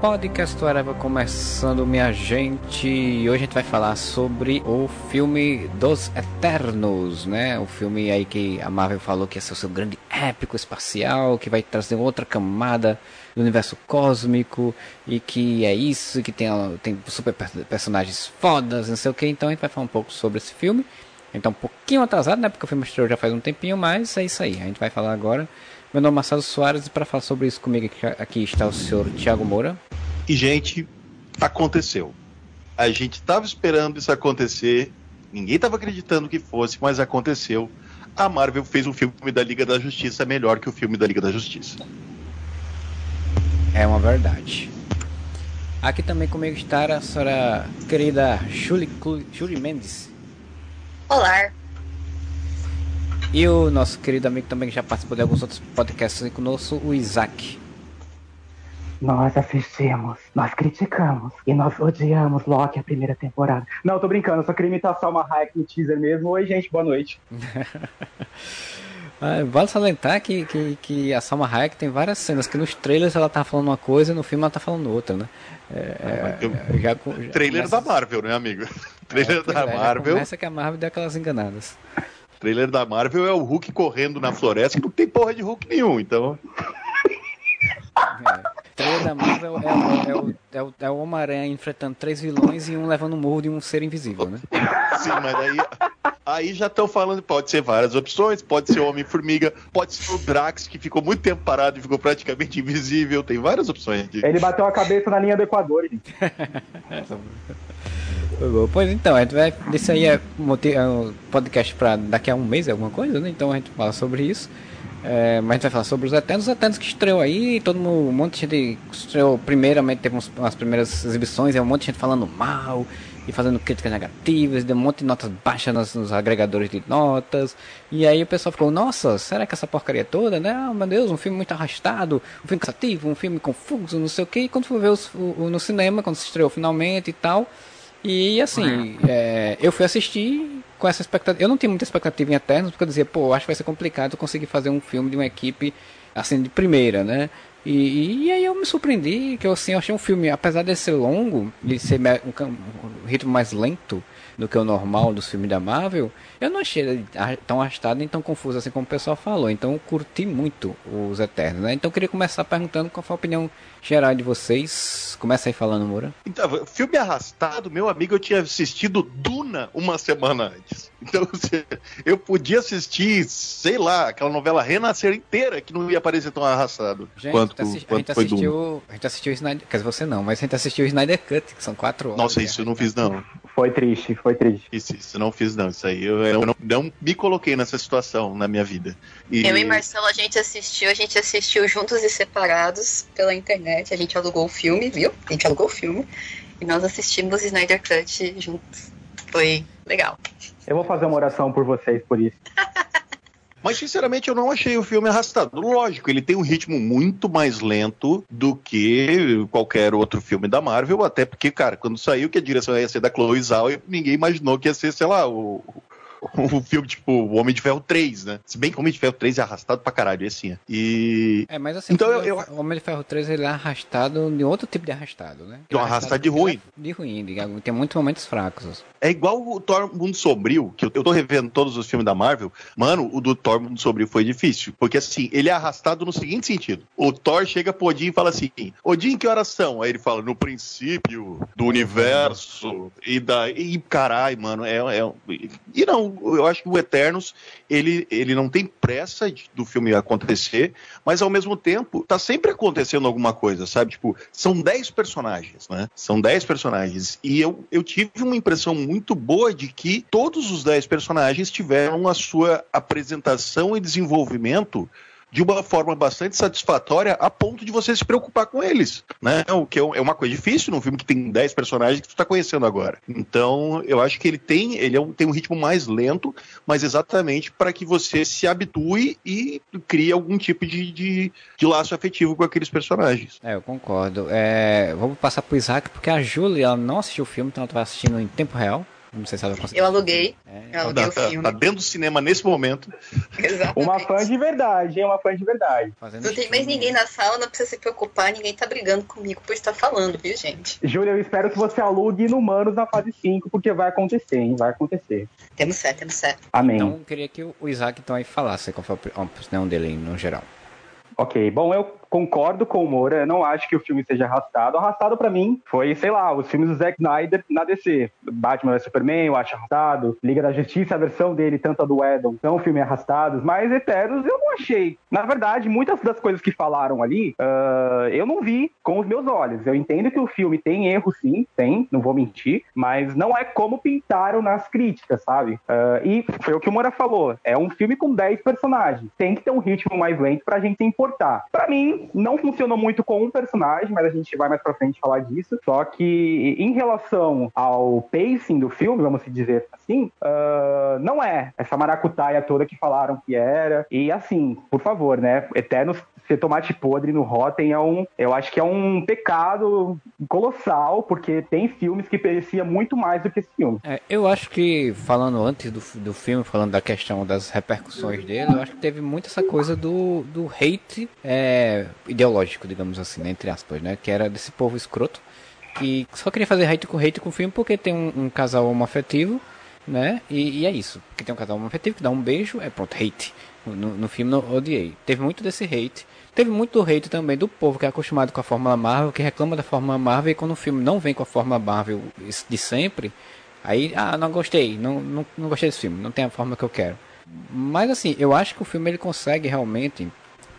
Podcast Whatever começando, minha gente. E hoje a gente vai falar sobre o filme dos Eternos, né? O filme aí que a Marvel falou que ia ser o seu grande épico espacial, que vai trazer outra camada do universo cósmico e que é isso, que tem, tem super personagens fodas, não sei o que. Então a gente vai falar um pouco sobre esse filme. Então um pouquinho atrasado, né? Porque o filme estreou já faz um tempinho, mas é isso aí. A gente vai falar agora meu nome é Marcelo Soares e para falar sobre isso comigo aqui, aqui está o senhor Tiago Moura. E, gente, aconteceu. A gente estava esperando isso acontecer, ninguém estava acreditando que fosse, mas aconteceu. A Marvel fez um filme da Liga da Justiça melhor que o filme da Liga da Justiça. É uma verdade. Aqui também comigo está a senhora querida Julie, Julie Mendes. Olá. E o nosso querido amigo também que já participou de alguns outros podcasts aqui conosco, o Isaac. Nós assistimos, nós criticamos e nós odiamos Loki a primeira temporada. Não, tô brincando, só queria imitar a Salma Hayek no teaser mesmo. Oi, gente, boa noite. ah, vale salientar que, que, que a Salma Hayek tem várias cenas que nos trailers ela tá falando uma coisa e no filme ela tá falando outra, né? É, é, já, já, trailer começa... da Marvel, né, amigo? Trailer é, da Marvel. Começa que a Marvel deu aquelas enganadas trailer da Marvel é o Hulk correndo na floresta que não tem porra de Hulk nenhum, então. É. O trailer da Marvel é, é, é o, é o, é o Homem-Aranha enfrentando três vilões e um levando um murro de um ser invisível, né? Sim, mas aí, aí já estão falando, pode ser várias opções, pode ser o Homem-Formiga, pode ser o Drax, que ficou muito tempo parado e ficou praticamente invisível, tem várias opções. De... Ele bateu a cabeça na linha do Equador. Pois então, a gente vai. Isso aí é, é um podcast para daqui a um mês, alguma coisa, né? Então a gente fala sobre isso. É, mas a gente vai falar sobre os Eternos, os Eternos que estreou aí, todo mundo, um monte de gente estreou primeiramente, teve umas primeiras exibições, é um monte de gente falando mal e fazendo críticas negativas, deu um monte de notas baixas nos, nos, agregadores de notas, e aí o pessoal ficou, nossa, será que essa porcaria toda, né? Ah, meu Deus, um filme muito arrastado, um filme cansativo, um filme confuso, não sei o que, e quando foi ver os, o, no cinema, quando se estreou finalmente e tal, e assim, é, eu fui assistir com essa expectativa. Eu não tinha muita expectativa em Eternos, porque eu dizia, pô, acho que vai ser complicado conseguir fazer um filme de uma equipe assim de primeira, né? E, e aí eu me surpreendi, que eu, assim, eu achei um filme, apesar de ser longo, de ser um, um ritmo mais lento do que o normal dos filmes da Marvel, eu não achei tão arrastado nem tão confuso assim como o pessoal falou. Então eu curti muito os Eternos, né? Então eu queria começar perguntando qual foi a opinião geral de vocês. Começa aí falando, Moura. Então, filme arrastado, meu amigo, eu tinha assistido Duna uma semana antes. Então eu podia assistir, sei lá, aquela novela Renascer inteira que não ia parecer tão arrastado gente, quanto, a gente, quanto a gente foi assistiu, Duna. A gente assistiu o Snyder, quer dizer, você não, mas a gente assistiu o Snyder Cut, que são quatro horas. Nossa, isso eu não fiz não. Foi triste, foi triste. Isso, isso não fiz não, isso aí eu, eu não, não, me coloquei nessa situação na minha vida. E... Eu e Marcelo, a gente assistiu, a gente assistiu juntos e separados pela internet, a gente alugou o filme, viu? A gente alugou o filme e nós assistimos Snyder Cut juntos. Foi legal. Eu vou fazer uma oração por vocês por isso. Mas, sinceramente, eu não achei o filme arrastado. Lógico, ele tem um ritmo muito mais lento do que qualquer outro filme da Marvel, até porque, cara, quando saiu que a direção ia ser da Chloe Zhao, ninguém imaginou que ia ser, sei lá, o, um filme tipo O Homem de Ferro 3, né? Se bem que o Homem de Ferro 3 é arrastado pra caralho, assim. E. É, mas assim, então, eu, eu... o Homem de Ferro 3 ele é arrastado de outro tipo de arrastado, né? De um arrastado de ruim. De ruim, de, tem muitos momentos fracos. É igual o Thor Mundo Sombrio, que eu, eu tô revendo todos os filmes da Marvel. Mano, o do Thor Mundo Sombrio foi difícil. Porque assim, ele é arrastado no seguinte sentido: o Thor chega pro Odin e fala assim: Odin, que horas são? Aí ele fala, no princípio do universo. E daí, e caralho, mano, é, é. E não, eu acho que o Eternos, ele, ele não tem pressa de, do filme acontecer, mas ao mesmo tempo, tá sempre acontecendo alguma coisa, sabe? Tipo, são 10 personagens, né? São 10 personagens. E eu, eu tive uma impressão muito boa de que todos os 10 personagens tiveram a sua apresentação e desenvolvimento de uma forma bastante satisfatória a ponto de você se preocupar com eles, né? O que é, é uma coisa difícil num filme que tem 10 personagens que tu tá conhecendo agora. Então, eu acho que ele tem, ele é um, tem um ritmo mais lento, mas exatamente para que você se habitue e crie algum tipo de, de, de, laço afetivo com aqueles personagens. É, eu concordo. É, vamos passar pro Isaac, porque a Julia ela não assistiu o filme, então ela estava assistindo em tempo real. Não sei se ela conseguiu. Eu aluguei. É. Eu aluguei Tá, o tá- filme. tá dentro do cinema nesse momento. Exatamente. Uma fã de verdade, hein? Uma fã de verdade. Fazendo Não tem mais ninguém na sala, não precisa se preocupar, ninguém tá brigando comigo por estar falando, viu, gente? Júlia, eu espero que você alugue no Manos na fase 5, porque vai acontecer, hein? Vai acontecer. Temos fé, temos fé. Amém. Então, eu queria que o Isaac então aí falasse qual foi a opinião dele aí, no geral. Ok, bom, eu concordo com o Moura, eu não acho que o filme seja arrastado. Arrastado pra mim foi, sei lá, os filmes do Zack Snyder na DC. Batman vs Superman, eu acho arrastado. Liga da Justiça, a versão dele, tanto a do Edon, são filmes arrastados. Mas Eternos eu não achei. Na verdade, muitas das coisas que falaram ali, ah, eu não vi com os meus olhos. Eu entendo que o filme tem erro, sim, tem, não vou mentir. Mas não é como pintaram nas críticas, sabe? Ah, e foi o que o Moura falou. É um filme com 10 personagens. Tem que ter um ritmo mais lento pra gente importar. Pra mim, não funcionou muito com um personagem, mas a gente vai mais pra frente falar disso. Só que em relação ao pacing do filme, vamos dizer assim, ah, não é essa maracutaia toda que falaram que era. E assim, por favor, né? Eternos ser tomate podre no Rotten é um, eu acho que é um pecado colossal, porque tem filmes que merecia muito mais do que esse filme. É, eu acho que, falando antes do, do filme, falando da questão das repercussões dele, eu acho que teve muito essa coisa do, do hate é, ideológico, digamos assim, né, entre aspas, né? Que era desse povo escroto que só queria fazer hate com hate com o filme porque tem um, um casal homoafetivo, né? E, e é isso. Porque tem um casal homoafetivo que dá um beijo, é pronto, hate. No, no filme não odiei. Teve muito desse hate. Teve muito hate também do povo que é acostumado com a Fórmula Marvel, que reclama da Fórmula Marvel e quando o filme não vem com a Fórmula Marvel de sempre, aí, ah, não gostei, não, não, não gostei desse filme, não tem a forma que eu quero. Mas assim, eu acho que o filme ele consegue realmente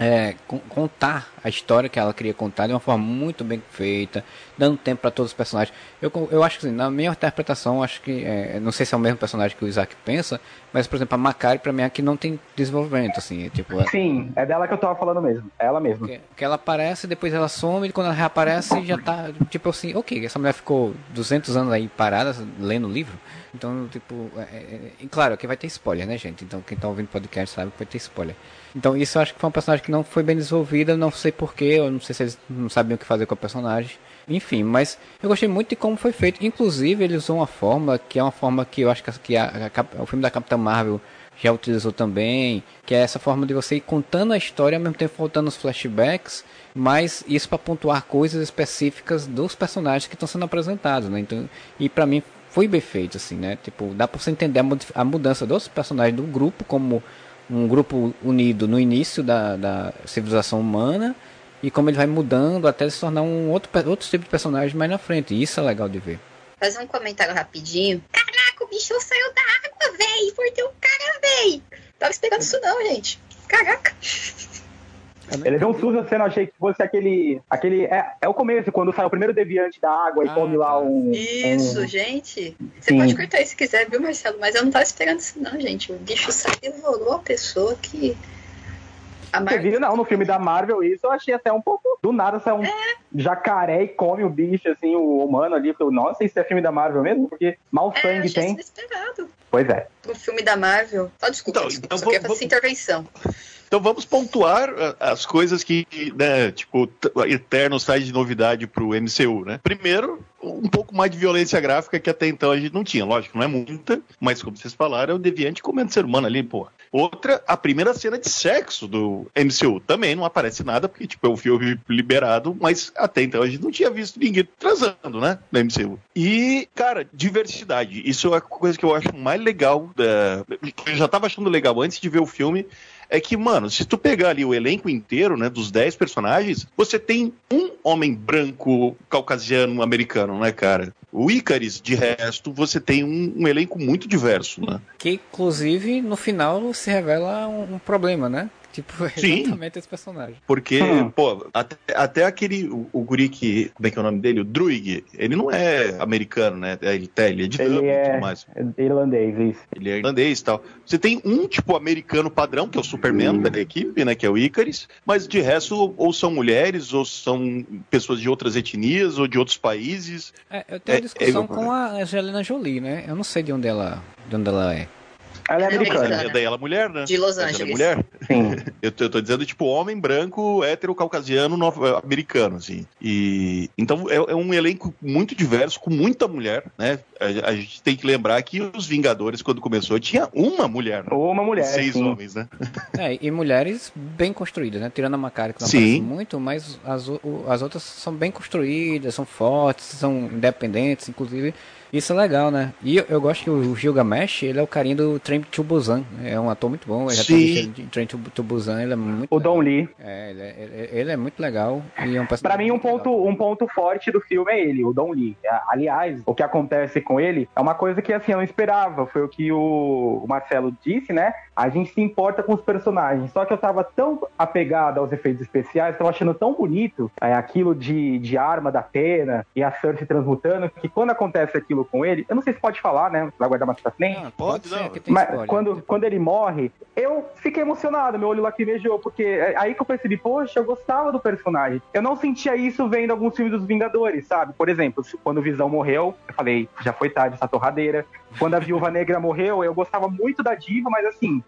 é, con- contar a história que ela queria contar de uma forma muito bem feita, dando tempo para todos os personagens. Eu, eu acho que, assim, na minha interpretação, acho que, é, não sei se é o mesmo personagem que o Isaac pensa, mas, por exemplo, a Macari, pra mim, aqui não tem desenvolvimento, assim, é, tipo, é- Sim, é dela que eu tava falando mesmo. É ela mesma. porque, porque ela aparece, depois ela some, e quando ela reaparece, já tá, tipo assim, ok, essa mulher ficou 200 anos aí parada, lendo o livro, então, tipo, é, é, e claro, aqui vai ter spoiler, né, gente? Então, quem tá ouvindo podcast sabe que vai ter spoiler. Então, isso eu acho que foi um personagem que não foi bem desenvolvida, não sei porquê, eu não sei se eles não sabiam o que fazer com o personagem. Enfim, mas eu gostei muito de como foi feito. Inclusive, ele usou uma fórmula que é uma forma que eu acho que, a- que a- a o filme da Capitã Marvel já utilizou também, que é essa forma de você ir contando a história ao mesmo tempo voltando os flashbacks, mas isso para pontuar coisas específicas dos personagens que estão sendo apresentados, né? Então, e para mim foi bem feito assim, né? Tipo, dá para você entender a, a mudança dos personagens do grupo como um grupo unido no início da, da civilização humana e como ele vai mudando até se tornar um outro, outro tipo de personagem mais na frente. E isso é legal de ver. Fazer um comentário rapidinho. Caraca, o bicho saiu da água, véi. Mordeu o cara, véi. Tava esperando isso não, gente. Caraca. Ele deu um susto na cena, eu achei que fosse aquele. aquele é, é o começo, quando sai o primeiro deviante da água e Ah, come lá tá. um. Isso, um- gente. Você Sim. pode cortar isso se quiser, viu, Marcelo? Mas eu não tava esperando isso não, gente. O bicho saiu e devorou a pessoa que... A Você Marvel... viu, não, no filme da Marvel, isso eu achei até um pouco. Do nada sai um jacaré e come o bicho, assim, o humano ali. Eu falei, Nossa, isso é filme da Marvel mesmo? Porque mal É, eu sangue achei tem. inesperado. Pois é. O filme da Marvel... Só desculpa, Então, desculpa. então só vou- queria fazer vou- essa intervenção. Então vamos pontuar ah, as coisas que, né, tipo, Eterno sai de novidade pro MCU, né? Primeiro, um pouco mais de violência gráfica que até então a gente não tinha. Lógico, não é muita, mas como vocês falaram, é o deviante comendo ser humano ali, pô. Outra, a primeira cena de sexo do MCU. Também não aparece nada, porque, tipo, é um filme liberado, mas até então a gente não tinha visto ninguém transando, né? No MCU. E, cara, diversidade. Isso é a coisa que eu acho mais legal. Da... Eu já tava achando legal antes de ver o filme é que, mano, se tu pegar ali o elenco inteiro, né, dos 10 personagens, você tem um homem branco, caucasiano, americano, né, cara? O Icaris, de resto, você tem um, um elenco muito diverso, né? Que inclusive no final se revela um, um problema, né? Tipo, é Sim. exatamente esse personagem. Porque, Hum. pô, até, até aquele, o, o guri que, como é que é o nome dele? O Druig, ele não é americano, né? Ele, tá, ele é de Ele e é- tudo mais. Irlandês, isso. Ele é irlandês e tal. Você tem um tipo americano padrão, que é o Superman da equipe, né? Que é o Icaris, mas de resto, ou são mulheres, ou são pessoas de outras etnias, ou de outros países. É, eu tenho É, uma discussão é- com a Angelina Jolie, né? Eu não sei de onde ela, de onde ela é. Ela é é americana. É daí ela é mulher, né? De Los Ela é Angeles. mulher. Sim. Eu tô, eu tô dizendo, tipo, homem branco, hétero, caucasiano, no- americano, assim. E, então, é, é um elenco muito diverso, com muita mulher, né? a, a, gente tem que lembrar que os Vingadores, quando começou, tinha uma mulher. Né? Uma mulher. Seis sim. homens, né? É, e mulheres bem construídas, né? Tirando a Macari, que não sim. muito, mas as, as outras são bem construídas, são fortes, são independentes, inclusive. Isso é legal, né? E eu, eu, gosto que o Gilgamesh, ele é o carinho do Train to Busan. É um ator muito bom. Ele Sim. Já Train to Busan, ele é muito O Don Lee. É, ele é, ele, ele é muito legal. E é um pra mim, um ponto, um ponto forte do filme é ele, o Don Lee. É, aliás, o que acontece com ele é uma coisa que, assim, eu não esperava. Foi o que o Marcelo disse, né? A gente se importa com os personagens. Só que eu tava tão apegado aos efeitos especiais, tava achando tão bonito é, aquilo de, de arma da pena e a Cersei transmutando, que quando acontece aquilo com ele. Eu não sei se pode falar, né? Vai guardar mais pra frente. Ah, pode, não. Mas spoiler, quando, quando ele morre, eu fiquei emocionado, meu olho lacrimejou, porque é aí que eu percebi, poxa, eu gostava do personagem. Eu não sentia isso vendo alguns filmes dos Vingadores, sabe? Por exemplo, quando o Visão morreu, eu falei, já foi tarde essa torradeira. Quando a Viúva Negra morreu, eu gostava muito da diva, mas assim,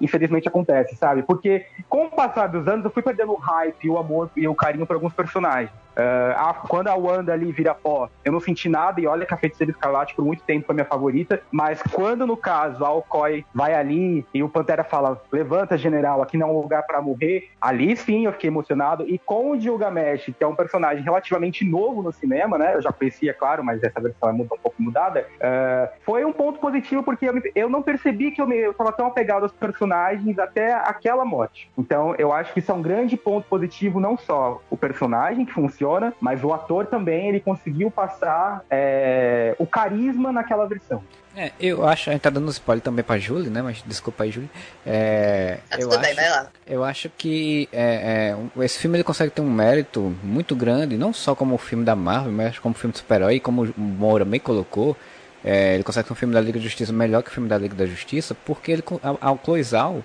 infelizmente acontece, sabe? Porque com o passar dos anos, eu fui perdendo o hype, o amor e o carinho por alguns personagens. Uh, a, quando a Wanda ali vira pó, eu não senti nada, e olha que a Feiticeira Escarlate por muito tempo foi minha favorita, mas quando no caso a Alcoy vai ali e o Pantera fala: Levanta, general, aqui não é um lugar para morrer, ali sim eu fiquei emocionado. E com o Gilgamesh, que é um personagem relativamente novo no cinema, né? Eu já conhecia, claro, mas essa versão é um pouco mudada. Uh, foi um ponto positivo porque eu, eu não percebi que eu, me, eu tava tão apegado aos personagens até aquela morte. Então eu acho que isso é um grande ponto positivo, não só o personagem que funciona mas o ator também ele conseguiu passar é, o carisma naquela versão. É, eu acho, a gente tá dando spoiler também pra Julie, né? Mas desculpa aí, Julie. É, tá eu, bem, acho, eu acho que é, é, esse filme ele consegue ter um mérito muito grande, não só como o filme da Marvel, mas como filme de super-herói, como o Moura bem colocou. É, ele consegue ter um filme da Liga da Justiça melhor que o filme da Liga da Justiça, porque ele, ao, ao Cloizal,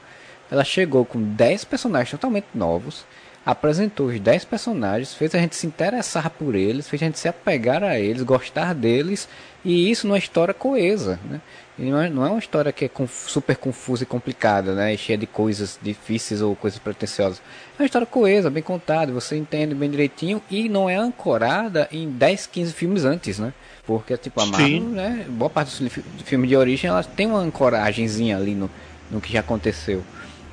ela chegou com 10 personagens totalmente novos apresentou os 10 personagens, fez a gente se interessar por eles, fez a gente se apegar a eles, gostar deles, e isso numa história coesa, né? E não, é, não é uma história que é super confusa e complicada, né? E cheia de coisas difíceis ou coisas pretensiosas. É uma história coesa, bem contada, você entende bem direitinho e não é ancorada em 10, 15 filmes antes, né? Porque, tipo, a Marvel, né? Boa parte dos filmes de origem, ela tem uma ancoragemzinha ali no, no que já aconteceu.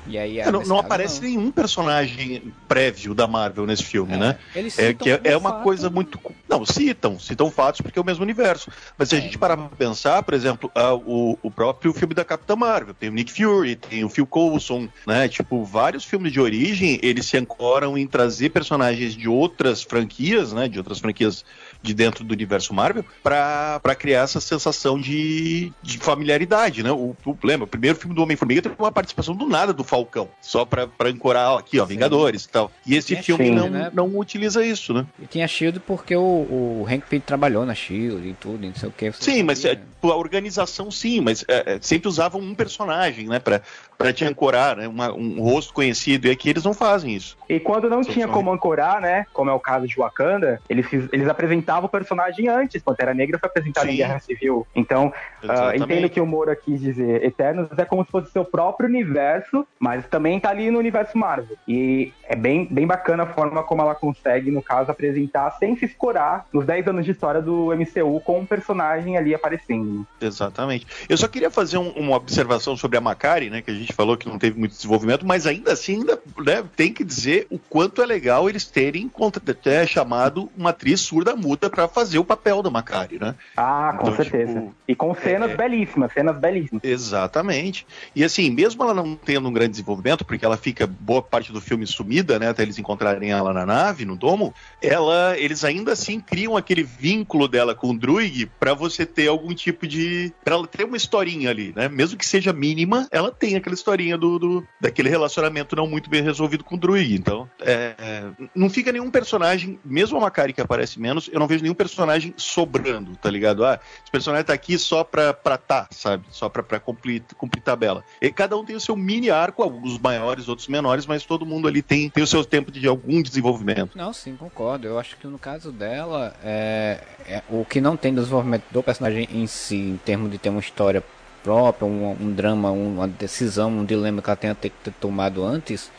E aí é, não, não aparece não. nenhum personagem prévio da Marvel nesse filme, é, né? Eles é que é, uma fato. coisa muito. Não, citam, citam fatos porque é o mesmo universo. Mas se a é. gente parar pra pensar, por exemplo, a, o, o próprio filme da Capitã Marvel, tem o Nick Fury, tem o Phil Coulson, né? Tipo, vários filmes de origem, eles se ancoram em trazer personagens de outras franquias, né? De outras franquias de dentro do universo Marvel para criar essa sensação de, de familiaridade, né? O, o, lembra, o primeiro filme do Homem-Formiga teve uma participação do nada do Falcão, só para ancorar ó, aqui, ó, Vingadores e tal. E esse filme Shield, não, né? não utiliza isso, né? E tinha Shield porque o, o Hank Pym trabalhou na Shield e tudo, não sei o que. Sim, mas é, a organização sim, mas é, é, sempre usavam um personagem, né, para te ancorar, né, uma, um rosto conhecido, e aqui eles não fazem isso. E quando não tinha como ancorar, né, como é o caso de Wakanda, eles, eles apresentavam o personagem antes, Pantera Negra foi apresentado Sim. em Guerra Civil. Então, uh, entendo que o Moura quis dizer, Eternos é como se fosse seu próprio universo, mas também tá ali no universo Marvel. E é bem, bem bacana a forma como ela consegue, no caso, apresentar sem se escorar nos 10 anos de história do MCU com um personagem ali aparecendo. Exatamente. Eu só queria fazer um, uma observação sobre a Macari, né, que a gente falou que não teve muito desenvolvimento, mas ainda assim ainda, né, tem que dizer o quanto é legal eles terem até chamado uma atriz surda muda para fazer o papel da Macari, né? Ah, com então, certeza. Tipo, e com cenas é... belíssimas, cenas belíssimas. Exatamente. E assim, mesmo ela não tendo um grande desenvolvimento, porque ela fica boa parte do filme sumida, né, até eles encontrarem ela na nave, no domo, ela, eles ainda assim criam aquele vínculo dela com o Druig para você ter algum tipo de, para ela ter uma historinha ali, né? Mesmo que seja mínima, ela tem aquela historinha do, do, daquele relacionamento não muito bem resolvido com o Druid. Então, é, é, não fica nenhum personagem, mesmo a Macari que aparece menos, eu não vejo nenhum personagem sobrando, tá ligado? Ah, esse personagem tá aqui só pra, pra tá, sabe? Só pra, pra cumprir, cumprir tabela. E cada um tem o seu mini arco, alguns maiores, outros menores, mas todo mundo ali tem, tem o seu tempo de algum desenvolvimento. Não, sim, concordo. Eu acho que no caso dela, é, é o que não tem desenvolvimento do personagem em si, em termos de ter uma história própria, um, um drama, uma decisão, um dilema que ela tenha ter, ter tomado antes,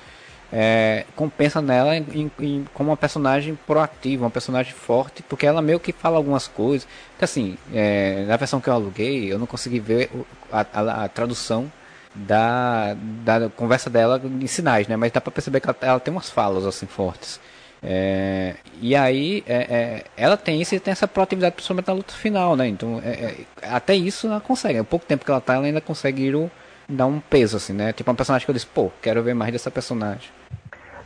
é, compensa nela em, em, como uma personagem proativa, uma personagem forte, porque ela meio que fala algumas coisas. Que assim, é, na versão que eu aluguei, eu não consegui ver a, a, a tradução da, da conversa dela em sinais, né? Mas dá pra perceber que ela, ela tem umas falas assim fortes. É, e aí é, é, ela tem isso e tem essa proatividade principalmente na luta final, né? Então é, é, até isso ela consegue. Há pouco tempo que ela tá, ela ainda consegue ir, dar um peso, assim, né? Tipo um personagem que eu disse, pô, quero ver mais dessa personagem.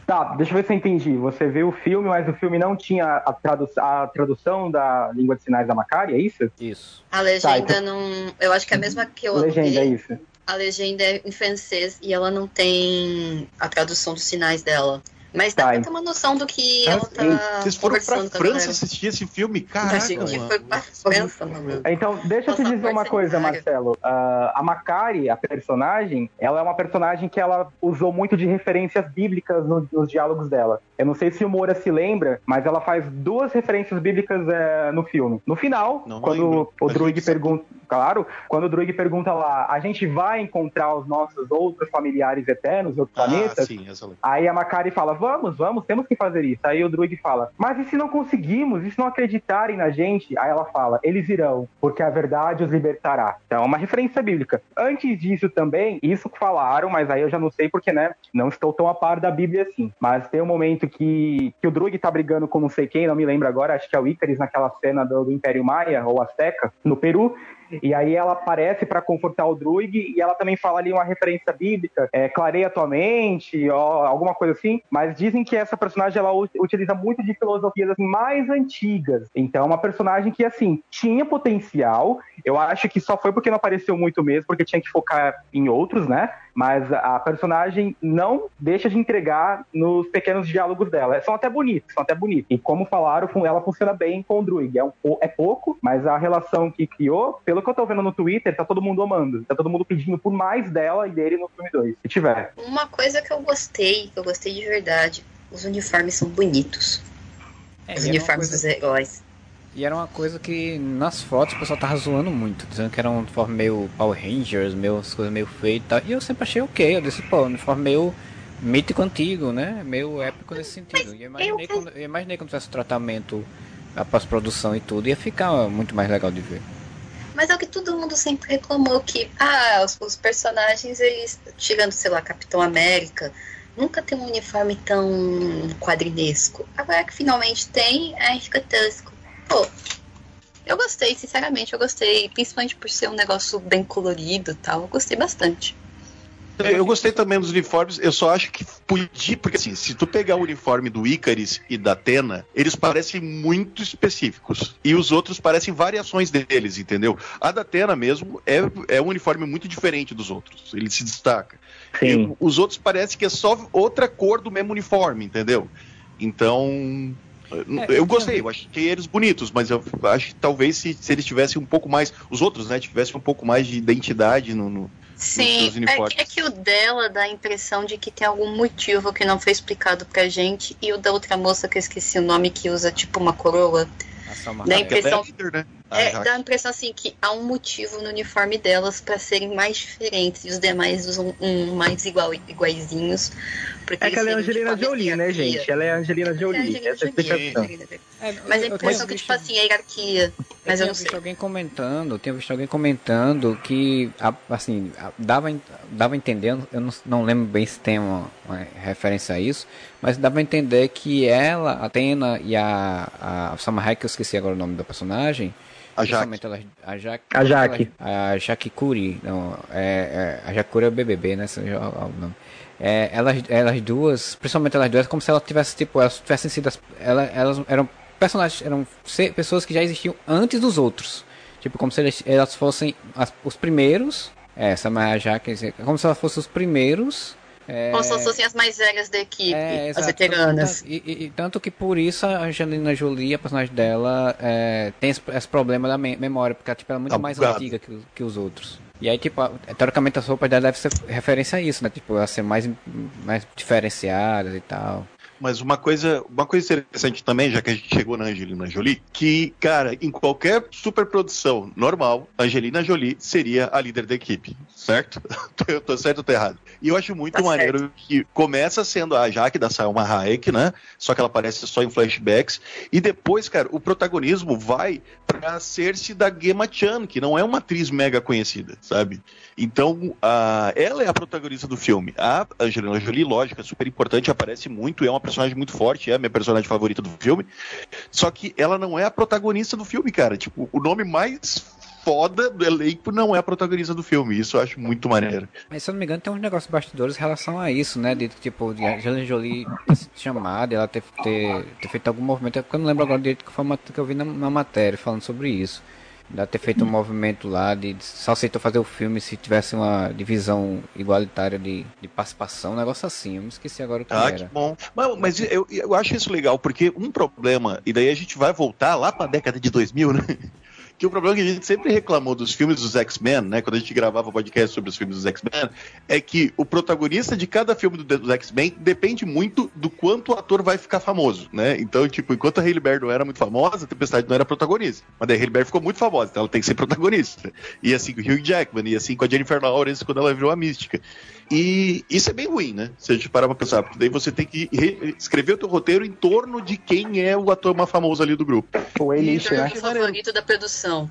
Tá, deixa eu ver se eu entendi. Você viu o filme, mas o filme não tinha a, tradu a tradução da língua de sinais da Macari, é isso? Isso. A legenda tá, então... não. Eu acho que é a mesma que eu. Legenda, é isso. A legenda é em francês e ela não tem a tradução dos sinais dela. Mas dá tá, pra ter uma noção do que ela tá. Vocês foram pra França assistir esse filme? Caraca, a gente foi pra França, mano. Então, deixa eu te dizer uma coisa, Marcelo. Uh, a Macari, a personagem, ela é uma personagem que ela usou muito de referências bíblicas no, nos diálogos dela. Eu não sei se o Moura se lembra, mas ela faz duas referências bíblicas uh, no filme. No final, não quando lembro. o Druig pergunta. Claro, quando o Druig pergunta lá, a gente vai encontrar os nossos outros familiares eternos, outros ah, planetas? Sim, aí a Macari fala, vamos, vamos, temos que fazer isso. Aí o Druig fala, mas e se não conseguimos? E se não acreditarem na gente? Aí ela fala, eles irão, porque a verdade os libertará. Então, é uma referência bíblica. Antes disso também, isso que falaram, mas aí eu já não sei porque, né, não estou tão a par da Bíblia assim. Mas tem um momento que, que o Druig tá brigando com não sei quem, não me lembro agora, acho que é o Ícaris naquela cena do, do Império Maia, ou Azteca, no Peru, e aí ela aparece para confortar o Druig e ela também fala ali uma referência bíblica, é, clareia tua mente, ó, alguma coisa assim. Mas dizem que essa personagem ela utiliza muito de filosofias assim, mais antigas. Então, é uma personagem que assim tinha potencial. Eu acho que só foi porque não apareceu muito mesmo, porque tinha que focar em outros, né? Mas a personagem não deixa de entregar nos pequenos diálogos dela. São até bonitos, são até bonitos. E como falaram, ela funciona bem com o Druig. É, um, é pouco, mas a relação que criou, pelo que eu tô vendo no Twitter, tá todo mundo amando. Tá todo mundo pedindo por mais dela e dele no filme 2, se tiver. Uma coisa que eu gostei, que eu gostei de verdade, os uniformes são bonitos. É, os uniformes coisa... dos heróis. E era uma coisa que nas fotos o pessoal tava zoando muito, dizendo que era um uniforme meio Power Rangers, meio as coisas meio feias e tal. E eu sempre achei ok, eu disse, pô, um uniforme meio mítico antigo, né? Meio épico nesse sentido. E eu imaginei, quando, eu imaginei quando tivesse o tratamento, a pós-produção e tudo, ia ficar muito mais legal de ver. Mas é o que todo mundo sempre reclamou, que ah, os, os personagens, eles, tirando, sei lá, Capitão América, nunca tem um uniforme tão quadrinesco. Agora que finalmente tem, aí fica tosco. Pô, eu gostei, sinceramente, eu gostei. Principalmente por ser um negócio bem colorido e tal. Eu gostei bastante. Eu gostei também dos uniformes, eu só acho que podia, porque assim, se tu pegar o uniforme do Icaris e da Atena, eles parecem muito específicos. E os outros parecem variações deles, entendeu? A da Atena mesmo é, é um uniforme muito diferente dos outros. Ele se destaca. E os outros parecem que é só outra cor do mesmo uniforme, entendeu? Então, é, eu gostei, eu achei eles bonitos, mas eu acho que talvez se, se eles tivessem um pouco mais, os outros, né, tivessem um pouco mais de identidade no, no Sim, é, é, que o dela dá a impressão de que tem algum motivo que não foi explicado pra gente, e o da outra moça que eu esqueci o nome, que usa tipo uma coroa, dá a impressão, né? É, dá a impressão assim que há um motivo no uniforme delas para serem mais diferentes e os demais usam um mais igual, iguaizinhos. É que ela é Angelina Jolie, né, gente? Ela é Angelina Jolie. É essa é a. É, mas a impressão que, tipo assim, a hierarquia. Mas eu, eu não sei. alguém comentando, tinha visto alguém comentando que, assim, dava, dava entendendo, eu não, não lembro bem se tem uma, uma referência a isso, mas dava a entender que ela, a Atena e a, a Samahai, que eu esqueci agora o nome da personagem, a Jaque. Elas, a Jaque. A Jaque. a Jaque Curi. Não, é, é, a Jaque Curi é o BBB, né? Não. É, elas, elas duas, principalmente elas duas, como se elas tivessem, tipo, elas tivessem sido. Elas, elas eram personagens, eram pessoas que já existiam antes dos outros. Tipo, como se elas, elas fossem as, os primeiros. É, essa a Jaque, como se elas fossem os primeiros é... Como se fossem as mais velhas da equipe, é, as veteranas. E, e, e, tanto que por isso a Angelina Jolie, a personagem dela, é, tem esse, esse, problema da memória, porque tipo, ela é muito tá mais bugado. antiga que, que os outros. E aí, tipo, teoricamente as roupas dela devem ser referência a isso, né? Tipo, ela ser mais, mais diferenciadas e tal. Mas uma coisa, uma coisa interessante também, já que a gente chegou na Angelina Jolie, que, cara, em qualquer superprodução normal, Angelina Jolie seria a líder da equipe, certo? eu tô certo ou tô errado? E eu acho muito tá maneiro certo. que começa sendo a Jaque da Salma Hayek, né? Só que ela aparece só em flashbacks. E depois, cara, o protagonismo vai pra Cersei da Gemma Chan, que não é uma atriz mega conhecida, sabe? Então, a, ela é a protagonista do filme. A Angelina Jolie, lógico, é super importante, aparece muito, é uma personagem muito forte, é a minha personagem favorita do filme. Só que ela não é a protagonista do filme, cara. Tipo, o nome mais foda do elenco não é a protagonista do filme. Isso eu acho muito maneiro. Mas se eu não me engano, tem uns negócios bastidores em relação a isso, né? De tipo, de Angelina Jolie ter sido chamada, ela ter, ter, ter, feito algum movimento. É porque eu não lembro agora direito que foi uma, que eu vi na, na matéria falando sobre isso. Dá ter feito um movimento lá de, de só aceitou fazer o filme se tivesse uma divisão igualitária de, de participação, um negócio assim. Eu me esqueci agora o que ah, era. que bom. Mas, mas eu, eu acho isso legal, porque um problema, e daí a gente vai voltar lá para a década de 2000, né? Que o problema que a gente sempre reclamou dos filmes dos X-Men, né? Quando a gente gravava podcast sobre os filmes dos X-Men, é que o protagonista de cada filme do, dos X-Men depende muito do quanto o ator vai ficar famoso, né? Então, tipo, enquanto a Hailey Berry não era muito famosa, a Tempestade não era protagonista. Mas a Hailey Berry ficou muito famosa, então ela tem que ser protagonista. E assim com o Hugh Jackman, e assim com a Jennifer Lawrence quando ela virou a mística. E isso é bem ruim, né? Se a gente parar pra pensar, porque daí você tem que escrever o teu roteiro em torno de quem é o ator mais famoso ali do grupo. O Elite, né? O favorito da produção.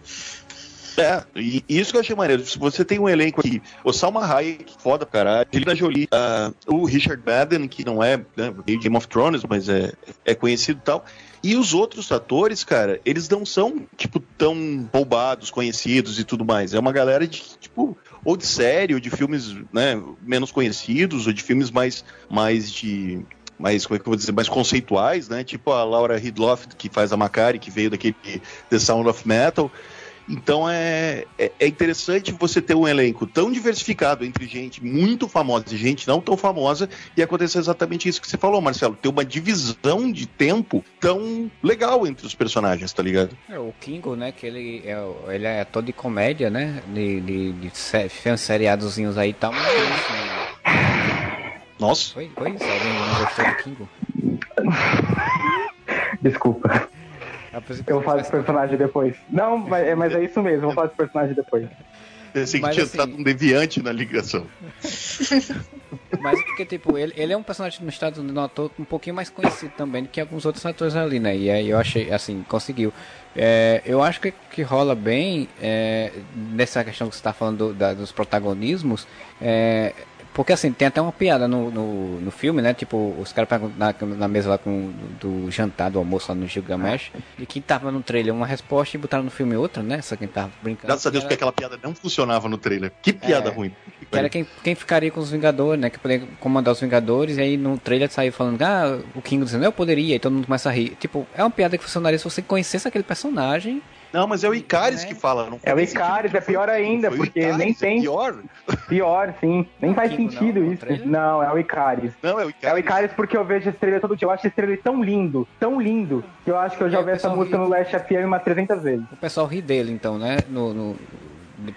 É, e isso que eu achei maneiro. Se você tem um elenco aqui, o Salma Hayek, foda caralho, Angelina Jolie, uh, o Richard Madden, que não é né, Game of Thrones, mas é, é conhecido e tal. E os outros atores, cara, eles não são, tipo, tão roubados, conhecidos e tudo mais. É uma galera de, tipo, ou de série, ou de filmes né, menos conhecidos, ou de filmes mais, mais de mais, como é que eu vou dizer, mais conceituais, né? Tipo a Laura Hidloff, que faz a Macari, que veio daquele The Sound of Metal. Então é, é, é, interessante você ter um elenco tão diversificado entre gente muito famosa e gente não tão famosa e acontecer exatamente isso que você falou, Marcelo. Ter uma divisão de tempo tão legal entre os personagens, tá ligado? É, o Kingo, né? Que ele é, ele é ator de comédia, né? De, de, de, de seriadozinhos aí e tal. Nossa. Foi, foi isso? Alguém não gostou do Kingo? Desculpa. Eu vou falar desse personagem depois. Não, mas, é, mas é isso mesmo, eu vou falar desse personagem depois. Pensei que tinha assim... um deviante na ligação. Mas porque, tipo, ele, ele é um personagem no Estados Unidos, um ator um pouquinho mais conhecido também do que alguns outros atores ali, né? E aí eu achei, assim, conseguiu. É, eu acho que, que rola bem é, nessa questão que você está falando do, da, dos protagonismos. É, porque assim, tem até uma piada no, no, no filme, né? Tipo, os caras perguntam na, na, mesa lá com, do jantar, do almoço lá no Gilgamesh, de quem tava no trailer uma resposta e botaram no filme outra, né? Só quem tava brincando. Graças a Deus, porque aquela piada não funcionava no trailer. Que piada é, ruim. Que era quem, quem ficaria com os Vingadores, né? Que poderia comandar os Vingadores, e aí no trailer saiu falando, ah, o King dizendo, eu poderia, e todo mundo começa a rir. Tipo, é uma piada que funcionaria se você conhecesse aquele personagem não, mas é o Icaris é. que fala. Não é o Icaris, é pior ainda, porque Icaris, nem é tem. É pior? Pior, sim. Nem faz sentido não, isso. Não, é o Icaris. Não, é o Icaris. É o Icaris porque eu vejo a estrela todo dia. Eu acho a estrela tão lindo, tão lindo, que eu acho que eu já é, ouvi essa música ri... no Last FM umas 300 vezes. O pessoal ri dele, então, né? No, no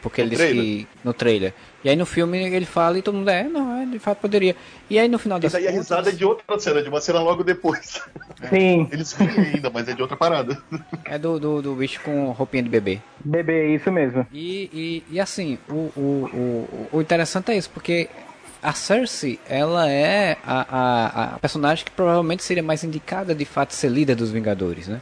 porque no ele trailer. disse que. No trailer. E aí no filme ele fala e todo mundo é, não, é, de fato poderia. E aí no final das Isso aí a risada é de outra cena, de uma cena logo depois. Sim. Eles riem ainda, mas é de outra parada. É do, do, do bicho com roupinha de bebê. Bebê, isso mesmo. E, e, e assim, o, o, o, o interessante é isso, porque a Cersei, ela é a, a, a personagem que provavelmente seria mais indicada de fato ser líder dos Vingadores, né?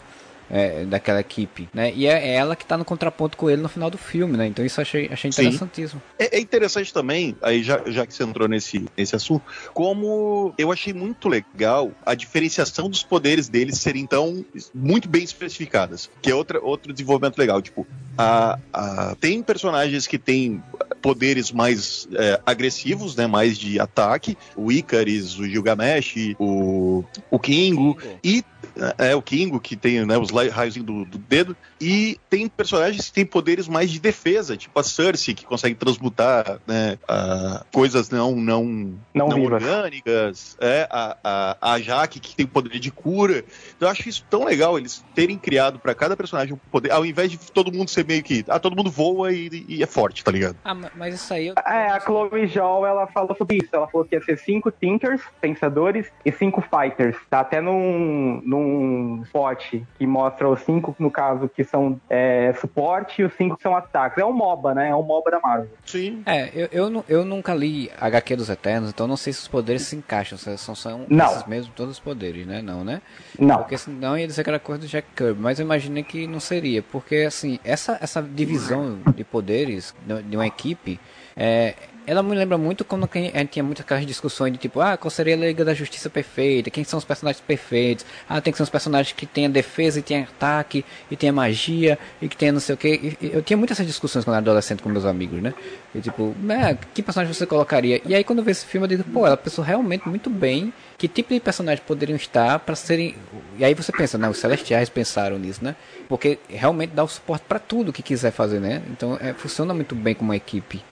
É, daquela equipe, né? E é, ela que está no contraponto com ele no final do filme, né? Então isso achei, achei interessantíssimo. É, é, interessante também, aí já, já que você entrou nesse, nesse assunto, como eu achei muito legal a diferenciação dos poderes deles serem tão muito bem especificadas, que é outra, outro desenvolvimento legal. Tipo, a, a, tem personagens que têm poderes mais é, agressivos, né? Mais de ataque, o Icaris, o Gilgamesh, o, o Kingo, e é, é o Kingo, que tem né, os raios do, do, dedo, e tem personagens que têm poderes mais de defesa, tipo a Cersei, que consegue transmutar né, a, coisas não, não, não, não orgânicas, é, a, a, a Jaque, que tem poder de cura. Então, eu acho isso tão legal, eles terem criado para cada personagem um poder, ao invés de todo mundo ser meio que, ah, todo mundo voa e, e é forte, tá ligado? Ah, Mas isso aí. Eu... É, a Chloe Joel, ela falou sobre isso. Ela falou que ia ser cinco Thinkers, pensadores, e cinco Fighters. Tá até num, num spot que mostra os cinco, no caso, que são é, suporte e os cinco que são ataques. É um MOBA, né? É um MOBA da Marvel. Sim. É, eu, eu, eu nunca li HQ dos Eternos, então não sei se os poderes se encaixam. Se são, são não. esses mesmos todos os poderes, né? Não, né? Não. Porque senão ia dizer que era coisa do Jack Kirby, mas eu imaginei que não seria, porque assim, essa, essa divisão de poderes de uma equipe, é, ela me lembra muito quando a gente tinha muitas aquelas discussões de tipo, ah, qual seria a Liga da Justiça perfeita? Quem são os personagens perfeitos? Ah, tem que ser os personagens que tenham defesa e tenham ataque, e tenha magia, e que tenha não sei o que. Eu tinha muitas essas discussões quando era adolescente com meus amigos, né? E tipo, é, que personagem você colocaria? E aí quando eu vi esse filme eu digo, pô, ela pensou realmente muito bem que tipo de personagem poderiam estar para serem. E aí você pensa, não, os Celestiais pensaram nisso, né? Porque realmente dá o suporte para tudo que quiser fazer, né? Então é, funciona muito bem como uma equipe.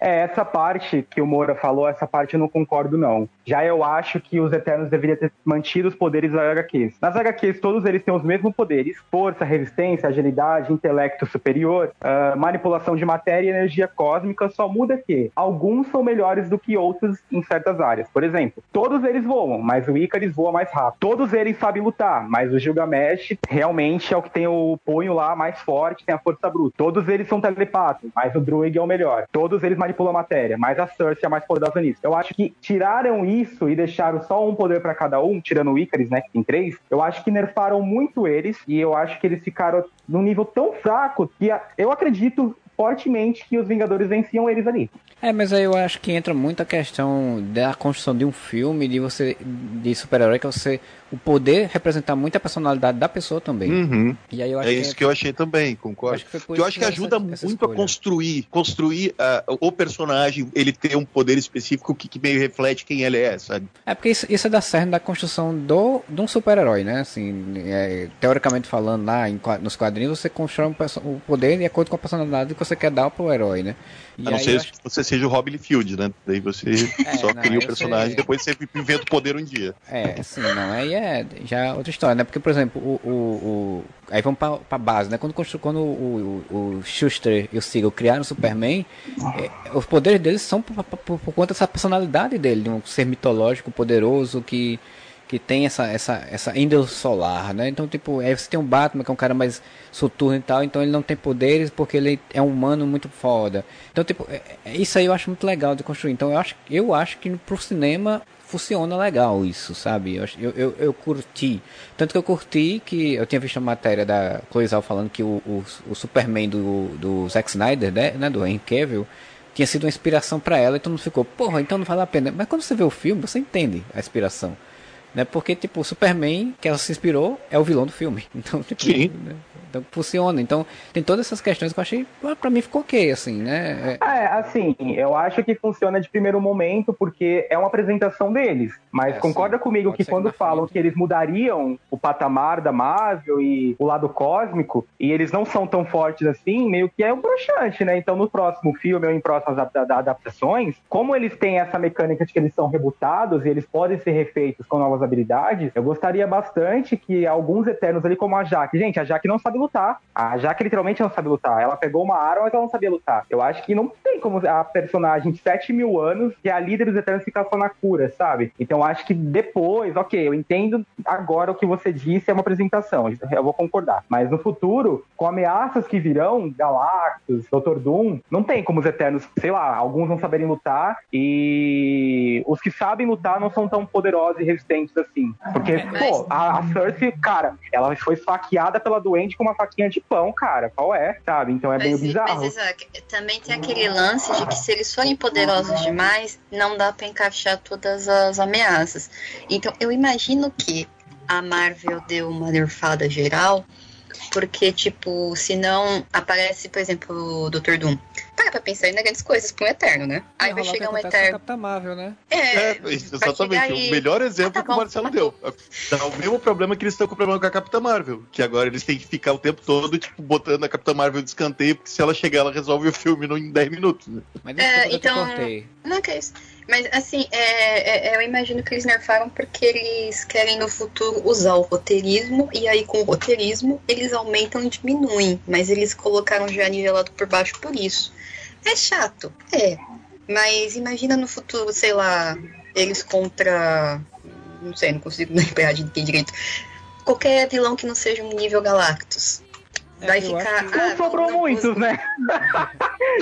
É, essa parte que o Moura falou, essa parte eu não concordo, não. Já eu acho que os Eternos deveriam ter mantido os poderes das HQs. Nas HQs, todos eles têm os mesmos poderes: força, resistência, agilidade, intelecto superior, uh, manipulação de matéria e energia cósmica. Só muda que alguns são melhores do que outros em certas áreas. Por exemplo, todos eles voam, mas o Icarus voa mais rápido. Todos eles sabem lutar, mas o Gilgamesh realmente é o que tem o punho lá mais forte, tem a força bruta. Todos eles são telepatos, mas o Druid é o melhor. Todos eles manipula a matéria, mas a Cersei é mais poderosa nisso. Eu acho que tiraram isso e deixaram só um poder para cada um, tirando o Icarus, né, que tem três. Eu acho que nerfaram muito eles e eu acho que eles ficaram num nível tão fraco que eu acredito fortemente que os Vingadores venciam eles ali. É, mas aí eu acho que entra muito a questão da construção de um filme, de você de super-herói, que você o poder representar muito a personalidade da pessoa também. Uhum. E aí eu é acho isso que, eu achei também, concordo. Acho que, que eu acho que que ajuda essa- essa muito a escolha. construir, construir uh, o personagem, ele ter um poder específico que, que meio reflete quem ele é, sabe? É porque isso, isso é da cerne da construção do, de um super-herói, né? Assim, é, teoricamente falando, lá em nos quadrinhos, você constrói um o poder de acordo com a personalidade que você quer dar pro herói, né? E A não ser acho- que você seja o Robin Field, né? Daí você É, só não, cria o personagem, você- depois você inventa o poder um dia. É, sim, não, aí é já outra história, né? Porque, por exemplo, o. o, o- aí vamos pra, pra base, né? Quando, quando o, o, o Schuster e o Siegel criaram o Superman, é, os poderes deles são por, por, por conta dessa personalidade dele, de um ser mitológico, poderoso, que, que tem essa, essa, essa índole solar, né? Então, tipo, aí você tem um Batman, que é um cara mais soturno e tal, então ele não tem poderes porque ele é um humano muito foda. Então, tipo, é- é- isso aí eu acho muito legal de construir. Então, eu acho, eu acho que pro cinema funciona legal isso, sabe? Eu, eu, eu, curti. Tanto que eu curti que eu tinha visto a matéria da Chloe Zhao falando que o, o, o Superman do, do Zack Snyder, né, né, do Henry Cavill, tinha sido uma inspiração pra ela, então não ficou, porra, então não vale a pena. Mas quando você vê o filme, você entende a inspiração. Né? Porque, tipo, o Superman, que ela se inspirou, é o vilão do filme. Então, tipo, Sim. né? Então funciona. Então, tem todas essas questões que eu achei, ah, pra mim ficou ok, assim, né? É- É, assim, eu acho que funciona de primeiro momento porque é uma apresentação deles. Mas É, concorda sim. comigo que quando falam frente- que eles mudariam o patamar da Marvel e o lado cósmico, e eles não são tão fortes assim, meio que é um broxante, né? Então no próximo filme ou em próximas adap- da- adaptações, como eles têm essa mecânica de que eles são rebutados e eles podem ser refeitos com novas habilidades, eu gostaria bastante que alguns Eternos ali, como a Jaque, gente, a Jaque não sabe lutar. A Jaque literalmente não sabe lutar. Ela pegou uma arma, mas ela não sabia lutar. Eu acho que não tem como a personagem de 7 mil anos, que é a líder dos Eternos, ficar só na cura, sabe? Então acho que depois, ok, eu entendo agora o que você disse, é uma apresentação, eu vou concordar. Mas no futuro, com ameaças que virão, Galactus, Dr. Doom, não tem como os Eternos, sei lá, alguns não saberem lutar e os que sabem lutar não são tão poderosos e resistentes assim. Porque, pô, a, a Cersei, cara, ela foi esfaqueada pela doente com uma faquinha de pão, cara. Qual é, sabe? Então é meio Mas, bizarro. mas, Isaac, também tem aquele lance de que se eles forem poderosos demais, não dá pra encaixar todas as ameaças. Então, eu imagino que a Marvel deu uma nerfada geral, porque, tipo, se não aparece, por exemplo, o Dr. Doom. Para pra pensar em grandes coisas pra um Eterno, né? Aí vai chegar um acontece com a Eterno. Capitã Marvel, né? É, É, exatamente. aí- O melhor exemplo Ah, tá que o bom, Marcelo matou. deu. Dá o mesmo problema que eles estão com o problema com a Capitã Marvel. Que agora eles têm que ficar o tempo todo, tipo, botando a Capitã Marvel de escanteio, porque se ela chegar, ela resolve o filme em 10 minutos. Né? Mas É, eu te então- cortei. Não, que é isso. Mas, assim, é, é- eu imagino que eles nerfaram porque eles querem no futuro usar o roteirismo, e aí com o roteirismo eles aumentam e diminuem. Mas eles colocaram já nivelado por baixo por isso. É chato, é. Mas imagina no futuro, sei lá, eles contra. Não sei, não consigo lembrar de ninguém direito. Qualquer vilão que não seja um nível Galactus. É, Vai ficar. que- Não sobrou não muitos, consigo- né?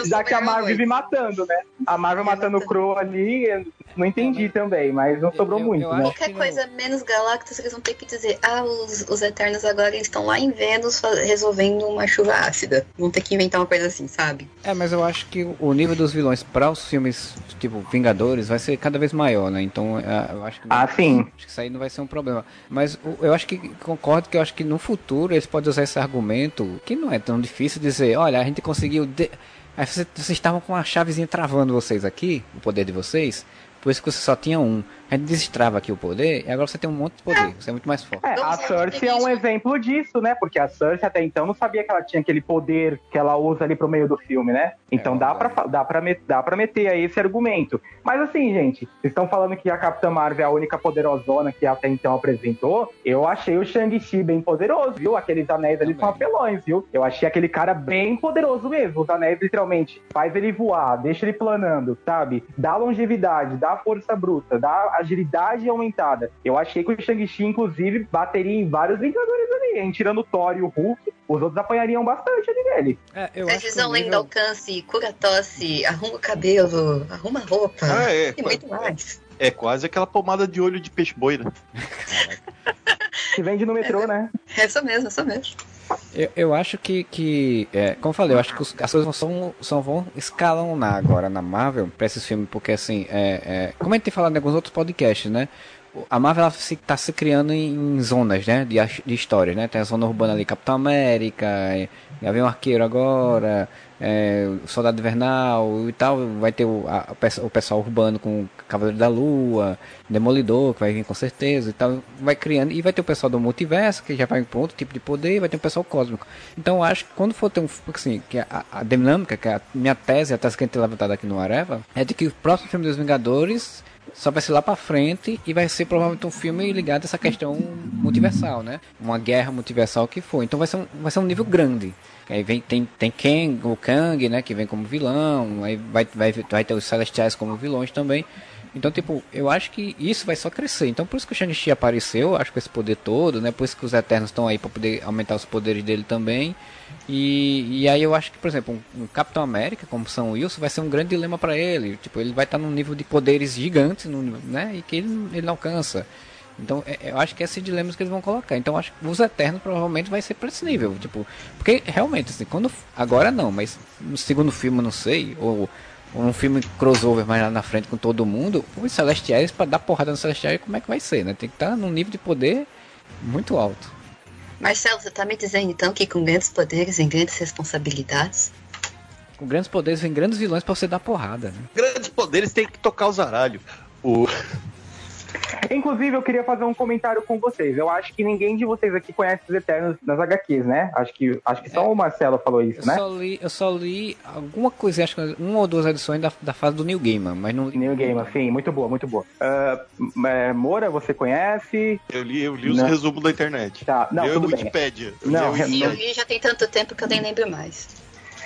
Já que a Marvel vive matando, né? A Marvel matando o Crow ali, não entendi também, mas não sobrou Eu- muito, eu né? Qualquer coisa menos Galactus, eles vão ter que dizer: ah, os, os Eternos agora estão lá em Vênus resolvendo uma chuva ácida. Vão ter que inventar uma coisa assim, sabe? É, mas eu acho que o nível dos vilões para os filmes tipo Vingadores vai ser cada vez maior, né? Então é, eu acho que Ah, sim. acho que isso aí não vai ser um problema. Mas eu acho que concordo que eu acho que no futuro eles podem usar esse argumento que não é tão difícil dizer, olha, a gente conseguiu de... Aí vocês, vocês estavam com uma chavezinha travando vocês aqui, o poder de vocês, por isso que você só tinha um. A gente destrava aqui o poder e agora você tem um monte de poder, você é muito mais forte. É, a Vamos lá, Cersei é um exemplo disso, né? Porque a Cersei até então não sabia que ela tinha aquele poder que ela usa ali pro meio do filme, né? Então É, dá, pra, dá, pra, met- dá pra meter aí esse argumento. Mas assim, gente, vocês estão falando que a Capitã Marvel é a única poderosona que até então apresentou. Eu achei o Shang-Chi bem poderoso, viu? Aqueles anéis ali são apelões, viu? Eu achei aquele cara bem poderoso mesmo. Os anéis, literalmente, faz ele voar, deixa ele planando, sabe? Dá longevidade, dá força bruta, dá agilidade aumentada. Eu achei que o Shang-Chi, inclusive, bateria em vários Vingadores ali, hein? Tirando o Thor e o Hulk, os outros apanhariam bastante ali dele. É, eu acho que Precisão o além do nível... alcance, cura a tosse, arruma o cabelo, arruma a roupa. Ah, é. E muito mais. É quase aquela pomada de olho de peixe-boi, né? Que vende no metrô, né? É isso mesmo, é isso mesmo. Eu, eu acho que, que é, como eu falei, eu acho que os- as coisas só, só vão escalonar agora na Marvel pra esses filmes, porque assim, é, é, como a gente tem falado em alguns outros podcasts, né? A Marvel ela se, tá se criando em, zonas, né? De, de histórias, né? Tem a zona urbana ali, Capitão América, é, Gavião Arqueiro agora, é, Soldado Invernal e tal. Vai ter o, a- o pe- o pessoal urbano com Cavaleiro da Lua, Demolidor, que vai vir com certeza e tal. Vai criando. E vai ter o pessoal do multiverso, que já vai para outro tipo de poder, e vai ter o pessoal cósmico. Então acho que quando for ter um. Assim, que a, a dinâmica, que é a minha tese, a tese que a gente tem levantado aqui no Areva, é de que o próximo filme dos Vingadores só vai ser lá pra frente e vai ser provavelmente um filme ligado a essa questão multiversal, né? Uma guerra multiversal que for. Então vai ser um, vai ser um nível grande. Aí vem, tem, tem Kang, o Kang, né? Que vem como vilão. Aí vai, vai, vai ter os Celestiais como vilões também. Então, tipo, eu acho que isso vai só crescer. Então, por isso que o Shang-Chi apareceu, acho que esse poder todo, né? Por isso que os Eternos estão aí pra poder aumentar os poderes dele também. E, e aí eu acho que, por exemplo, um, um Capitão América, como São Wilson, vai ser um grande dilema para ele. Tipo, ele vai estar num nível de poderes gigantes, né? E que ele, ele não alcança. Então, é- eu acho que esses dilemas que eles vão colocar. Então, acho que os Eternos provavelmente vai ser para esse nível. Tipo, porque realmente, assim, quando. Agora não, mas no segundo filme, não sei. Ou um filme crossover mais lá na frente com todo mundo. Os Celestiais, para dar porrada nos Celestiais, como é que vai ser, né? Tem que estar num nível de poder muito alto. Marcelo, você tá me dizendo então que com grandes poderes vem grandes responsabilidades? Com grandes poderes vem grandes vilões pra você dar porrada, né? Grandes poderes tem que tocar os aralhos. O... Inclusive, eu queria fazer um comentário com vocês. Eu acho que ninguém de vocês aqui conhece os Eternos nas HQs, né? Acho que, acho que só o Marcelo falou isso, Eu né? só li, eu só li alguma coisa, acho que uma ou duas edições da, da fase do New Gaiman, mas não li. New Game, sim, muito boa, muito boa. É, Moura, você conhece? Eu li, eu li os Não. resumos da internet. Tá, não, eu tudo e bem. Wikipédia. Eu Não, li eu li já tem tanto tempo que eu nem lembro mais.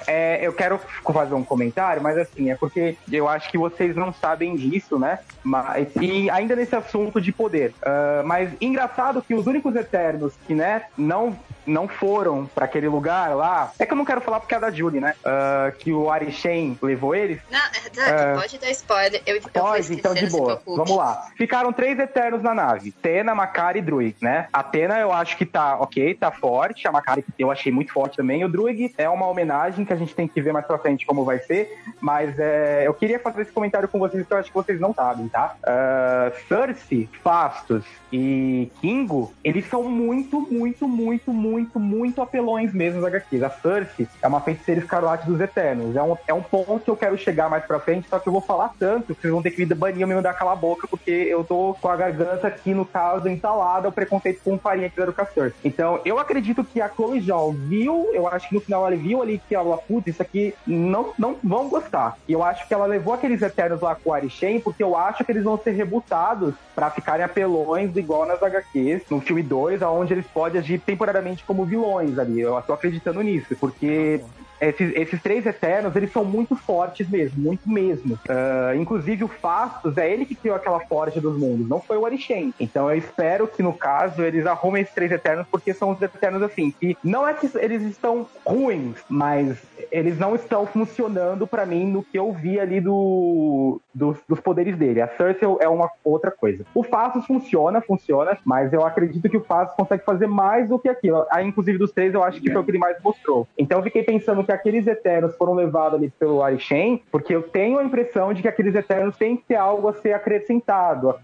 É, eu quero fazer um comentário, mas assim, é porque eu acho que vocês não sabem disso, né? Mas, e ainda nesse assunto de poder. Ah, mas engraçado que os únicos Eternos que, né, não, não foram pra aquele lugar lá. É que eu não quero falar porque é da Julie, né? Ah, que o Arishem levou eles. Não, É. pode dar spoiler. Eu, Pode, então de boa. Vamos lá. Ficaram três Eternos na nave. Tena, Makari e Druig, né? A Tena eu acho que tá ok, tá forte. A Makari eu achei muito forte também. O Druig é uma homenagem que a gente tem que ver mais pra frente como vai ser. Mas é, eu queria fazer esse comentário com vocês que eu acho que vocês não sabem, tá? Ah, Cersei, Fastos e Kingo, eles são muito, muito, muito, muito, muito apelões mesmo das HQs. A Cersei é uma feiticeira escarlate dos Eternos. É um, é um ponto que eu quero chegar mais pra frente, só que eu vou falar tanto que vocês vão ter que me banir ou me mandar calar a boca, porque eu tô com a garganta aqui, no caso, entalada, o preconceito com farinha que fizeram com a Cersei. Então, eu acredito que a Chloe Zhao viu, eu acho que no final ela viu ali que ela, isso aqui não, não vão gostar. E eu acho que ela levou aqueles Eternos lá com o Arishem, porque eu acho que eles vão ser rebutados pra ficarem apelões igual nas HQs, no filme 2, aonde eles podem agir temporariamente como vilões ali. Eu tô acreditando nisso, porque esses, esses três Eternos, eles são muito fortes mesmo, muito mesmo. Uh, inclusive o Fastos, é ele que criou aquela Forja dos Mundos, não foi o Arishem. Então eu espero que, no caso, eles arrumem esses três Eternos, porque são os Eternos assim, que não é que eles estão ruins, mas eles não estão funcionando para mim no que eu vi ali do, dos, dos poderes dele. A Cersei é uma outra coisa. O Fastos funciona, funciona, mas eu acredito que o Fastos consegue fazer mais do que aquilo. Aí, inclusive, dos três, eu acho que foi o que ele mais mostrou. Então eu fiquei pensando que aqueles Eternos foram levados ali pelo Arishem, porque eu tenho a impressão de que aqueles Eternos têm que ter algo a ser acrescentado,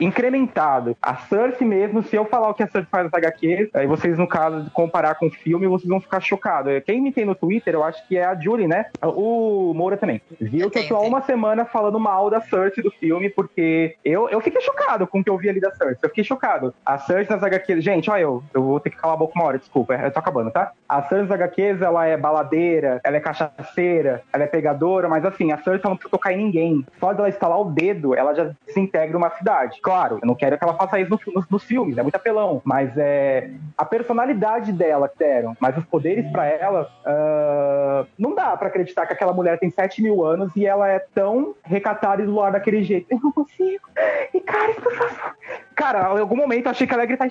incrementado. A Cersei mesmo, se eu falar o que a Cersei faz nas HQ, aí vocês, no caso, comparar com o filme, vocês vão ficar chocados. Quem me tem no Twitter, eu acho que é a Julie, né? O Moura também. Viu que eu tô há uma semana falando mal da Cersei do filme, porque eu, eu fiquei chocado com o que eu vi ali da Cersei. Eu fiquei chocado. A Cersei nas HQs... Gente, olha eu, eu vou ter que calar a boca uma hora, desculpa, eu tô acabando, tá? A Cersei nas HQs, ela é baladeira, ela é cachaceira, ela é pegadora, mas assim, a Cersei não precisa tocar em ninguém. Só dela instalar o dedo, ela já desintegra uma cidade. Claro, eu não quero que ela faça isso nos, nos, nos filmes, é muito apelão. Mas é a personalidade dela que deram, mas os poderes para ela, uh, não dá para acreditar que aquela mulher tem 7 mil anos e ela é tão recatada e do ar daquele jeito. Eu não consigo. E cara, por favor. Cara, em algum momento eu achei que ela ia gritar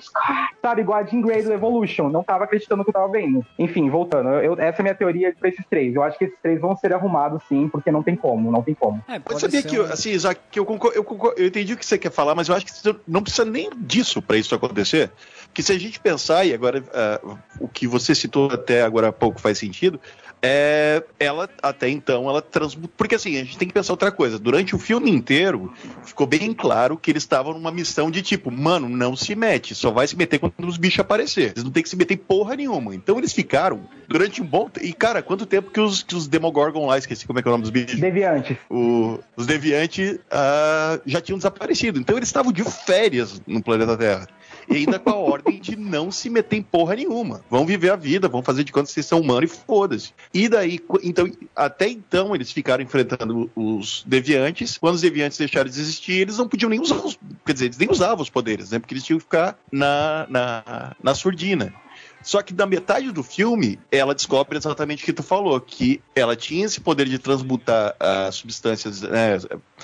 sabe? Igual a Jean Grey do Evolution. Não tava acreditando no que eu tava vendo. Enfim, voltando. Eu, essa é a minha teoria pra esses três. Eu acho que esses três vão ser arrumados sim, porque não tem como, não tem como. É, Pode sabia que, um... assim, Isaac, que eu, concordo, eu, concordo, eu entendi o que você quer falar, mas eu acho que não precisa nem disso para isso acontecer. Que se a gente pensar, e agora uh, o que você citou até agora há pouco faz sentido, é, ela até então ela transmutou. Porque assim, a gente tem que pensar outra coisa. Durante o filme inteiro, ficou bem claro que eles estavam numa missão de tipo, mano, não se mete, só vai se meter quando os bichos aparecer. Eles não tem que se meter em porra nenhuma. Então eles ficaram durante um bom tempo. E, cara, quanto tempo que os, que os Demogorgon lá, esqueci como é que é o nome dos bichos? Deviantes. O, os Deviantes uh, já tinham desaparecido. Então eles estavam de férias no planeta Terra e ainda com a ordem de não se meter em porra nenhuma. Vão viver a vida, vão fazer de conta que vocês são humanos e foda-se. E daí, então, até então, eles ficaram enfrentando os deviantes. Quando os deviantes deixaram de existir, eles não podiam nem usar os. Quer dizer, eles nem usavam os poderes, né? Porque eles tinham que ficar na, na, na surdina. Só que na metade do filme, ela descobre exatamente o que tu falou, que ela tinha esse poder de transmutar uh, substâncias, né,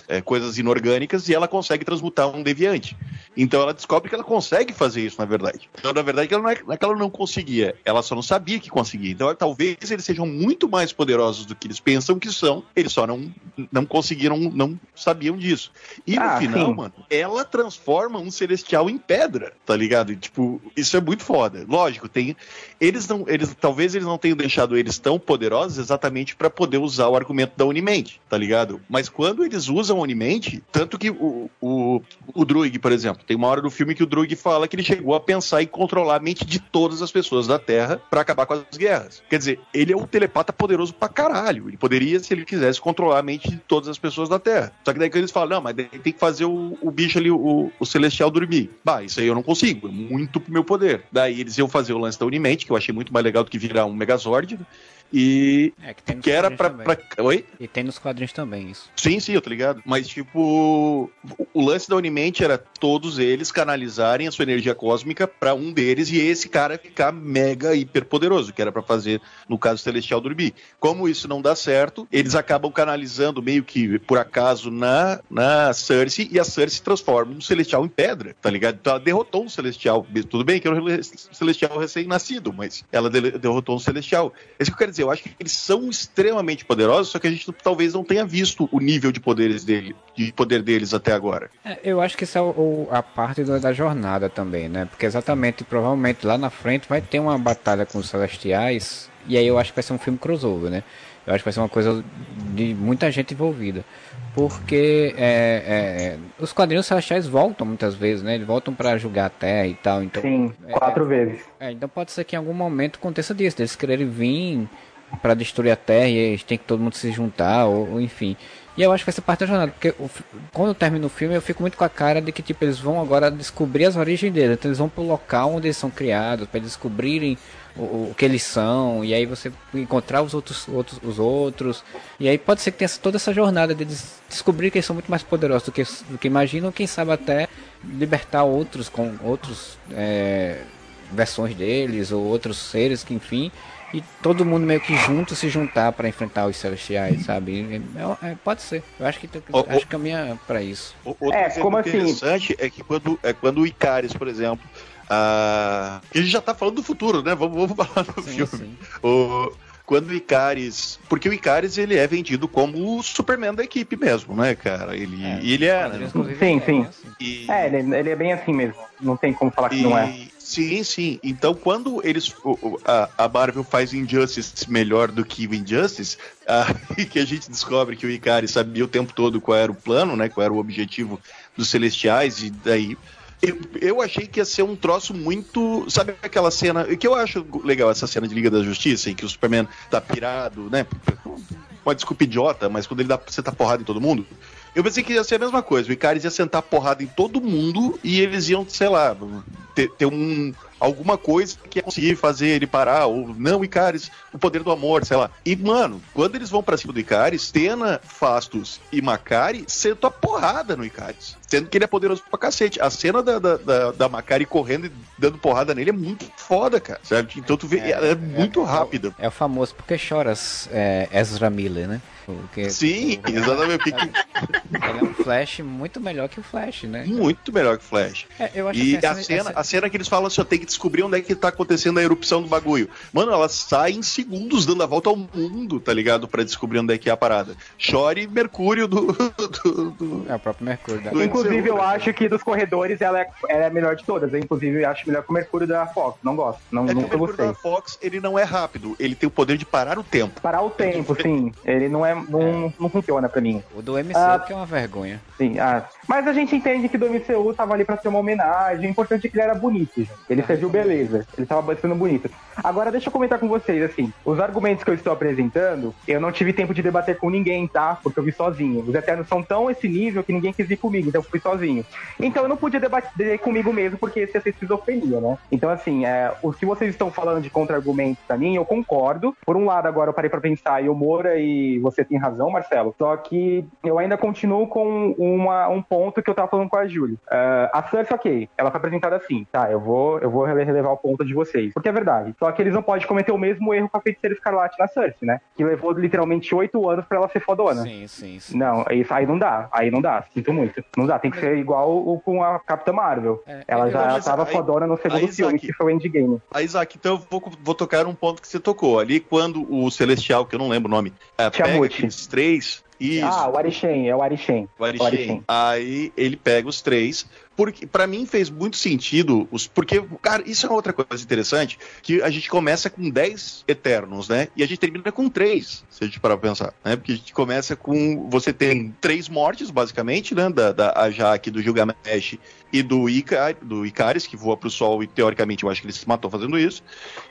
é, coisas inorgânicas, e ela consegue transmutar um deviante. Então ela descobre que ela consegue fazer isso, na verdade. Então, na verdade, ela não é, não é que ela não conseguia, ela só não sabia que conseguia. Então, talvez eles sejam muito mais poderosos do que eles pensam que são, eles só não, não conseguiram, não sabiam disso. E ah, no final, sim. mano, ela transforma um celestial em pedra, tá ligado? E, tipo, isso é muito foda. Lógico, tem eles não, eles talvez eles não tenham deixado eles tão poderosos exatamente para poder usar o argumento da Unimente, tá ligado? Mas quando eles usam a Unimente, tanto que o, o, o Druig, por exemplo, tem uma hora do filme que o Druig fala que ele chegou a pensar em controlar a mente de todas as pessoas da Terra para acabar com as guerras. Quer dizer, ele é um telepata poderoso pra caralho. Ele poderia, se ele quisesse, controlar a mente de todas as pessoas da Terra. Só que daí que eles falam, não, mas tem que fazer o, o bicho ali, o, o Celestial dormir. Bah, isso aí eu não consigo, é muito pro meu poder. Daí eles iam fazer o lance da Unimente, que eu achei muito mais legal do que virar um Megazord. E é, que, que era pra, pra, Oi? E tem nos quadrinhos também isso. Sim, sim, eu tô ligado. Mas, tipo, o lance da Unimente era todos eles canalizarem a sua energia cósmica para um deles e esse cara ficar mega hiper poderoso, que era para fazer, no caso Celestial dormir. Como isso não dá certo, eles acabam canalizando meio que por acaso na, na Cersei e a Cersei transforma um Celestial em pedra, tá ligado? Então ela derrotou um Celestial. Tudo bem que era um Celestial recém-nascido, mas ela derrotou um Celestial. É isso que eu quero dizer, eu acho que eles são extremamente poderosos, só que a gente talvez não tenha visto o nível de poderes dele, de poder deles até agora. É, eu acho que isso é o, a parte do, da jornada também, né? Porque exatamente, provavelmente lá na frente vai ter uma batalha com os celestiais, e aí eu acho que vai ser um filme crossover, né? Eu acho que vai ser uma coisa de muita gente envolvida. Porque é, é, os quadrinhos celestiais voltam muitas vezes, né? Eles voltam para julgar a Terra e tal. Então, Sim, quatro é, vezes. É, então pode ser que em algum momento aconteça disso, eles quererem vir para destruir a Terra e eles têm que todo mundo se juntar, ou, ou enfim. E eu acho que ser parte da jornada, porque o, quando termina o filme eu fico muito com a cara de que tipo eles vão agora descobrir as origens deles, então eles vão pro local onde eles são criados para descobrirem o, o, que eles são e aí você encontrar os outros, outros os outros e aí pode ser que tenha toda essa jornada de des descobrir que eles são muito mais poderosos do que do que imaginam, quem sabe até libertar outros com outros é, versões deles ou outros seres que enfim e todo mundo meio que junto se juntar para enfrentar os celestiais, sabe? É, é, pode ser. Eu acho que o, acho que caminha para isso. Outro é, como assim? interessante assim? é que quando é quando o Icaris, por exemplo, a gente já tá falando do futuro, né? Vamos, vamos falar do sim, filme. Sim. O, quando o Icaris. Porque o Icaris ele é vendido como o Superman da equipe mesmo, né, cara? Ele é, ele é né? Sim, sim. E... É, ele, ele, é bem assim mesmo. Não tem como falar que e... não é. Sim, sim. Então, quando eles a, a Marvel faz Injustice melhor do que o Injustice, e que a gente descobre que o Icaris sabia o tempo todo qual era o plano, né? Qual era o objetivo dos Celestiais, e daí eu, eu, achei que ia ser um troço muito. Sabe aquela cena. Que eu acho legal essa cena de Liga da Justiça, em que o Superman tá pirado, né? Uma desculpa idiota, mas quando ele dá você tá porrada em todo mundo. Eu pensei que ia ser a mesma coisa. O Icaris ia sentar porrada em todo mundo e eles iam, sei lá, ter, ter um, alguma coisa que ia conseguir fazer ele parar, ou não, Icaris, o poder do amor, sei lá. E, mano, quando eles vão pra cima do Icaris, Tena, Fastos e Macari sentam a porrada no Icaris. Sendo que ele é poderoso pra cacete. A cena da, da, da, da Macari correndo e dando porrada nele é muito foda, cara. Sabe? Então tu vê, é, é, é muito é, rápido. É, o famoso porque choras é, Ezra Miller, né? Porque, Sim, o, exatamente. Ele é um Flash muito melhor que o Flash, né? Muito melhor que o Flash. É, e a, cena, a cena que eles falam assim, tem que descobrir onde é que tá acontecendo a erupção do bagulho. Mano, ela sai em segundos dando a volta ao mundo, tá ligado? Pra descobrir onde é que é a parada. Chore Mercúrio do. do, do é o próprio Mercúrio. Da... Inclusive, eu acho que dos corredores ela é, ela é a melhor de todas. Eu, inclusive, eu acho melhor que o Mercúrio da Fox. Não gosto. Não, é nunca que o Mercúrio da Fox, ele não é rápido. Ele tem o poder de parar o tempo. Parar o tempo, sim. Ele não é. Não, é. não funciona pra mim. O do MCU ah, que é uma vergonha. Sim, ah. Mas a gente entende que do MCU tava ali pra ser uma homenagem. O importante é que ele era bonito, gente. Ele serviu beleza. Ele tava sendo bonito. Agora, deixa eu comentar com vocês, assim. Os argumentos que eu estou apresentando, eu não tive tempo de debater com ninguém, tá? Porque eu vi sozinho. Os Eternos são tão esse nível que ninguém quis ir comigo, então eu fui sozinho. Então eu não podia debater comigo mesmo, porque esse ia ser esquizofrenia, né? Então, assim, é, o que vocês estão falando de contra-argumentos pra mim, eu concordo. Por um lado, agora eu parei pra pensar, e o Moura e você tem razão, Marcelo. Só que eu ainda continuo com uma, um ponto que eu tava falando com a Júlia. Uh, a Cersei, ok, ela foi apresentada assim, tá? Eu vou, eu vou relevar o ponto de vocês. Porque é verdade. Só que eles não podem cometer o mesmo erro com a feiticeira escarlate na Cersei, né? Que levou literalmente oito anos pra ela ser fodona. Sim, sim, sim. Não, isso aí não dá. Aí não dá. Sinto muito. Não dá. Tem que ser igual o, com a Capitã Marvel. É, ela já tava aí, fodona no segundo filme, que foi o Endgame. Aí, Isaac, então eu vou, vou tocar um ponto que você tocou. Ali, quando o Celestial, que eu não lembro o nome, é, pega aqueles três isso. Ah, o Arishem, é o Arishem. O Arishem. Aí ele pega os três, porque para mim fez muito sentido, os, porque, cara, isso é outra coisa interessante, que a gente começa com 10 Eternos, né? E a gente termina com 3, se a gente parar pra pensar, né? Porque a gente começa com, você tem três mortes, basicamente, né? Da, da Ajak, do Gilgamesh e do, Icar, do Icaris, que voa pro sol e, teoricamente, eu acho que ele se matou fazendo isso.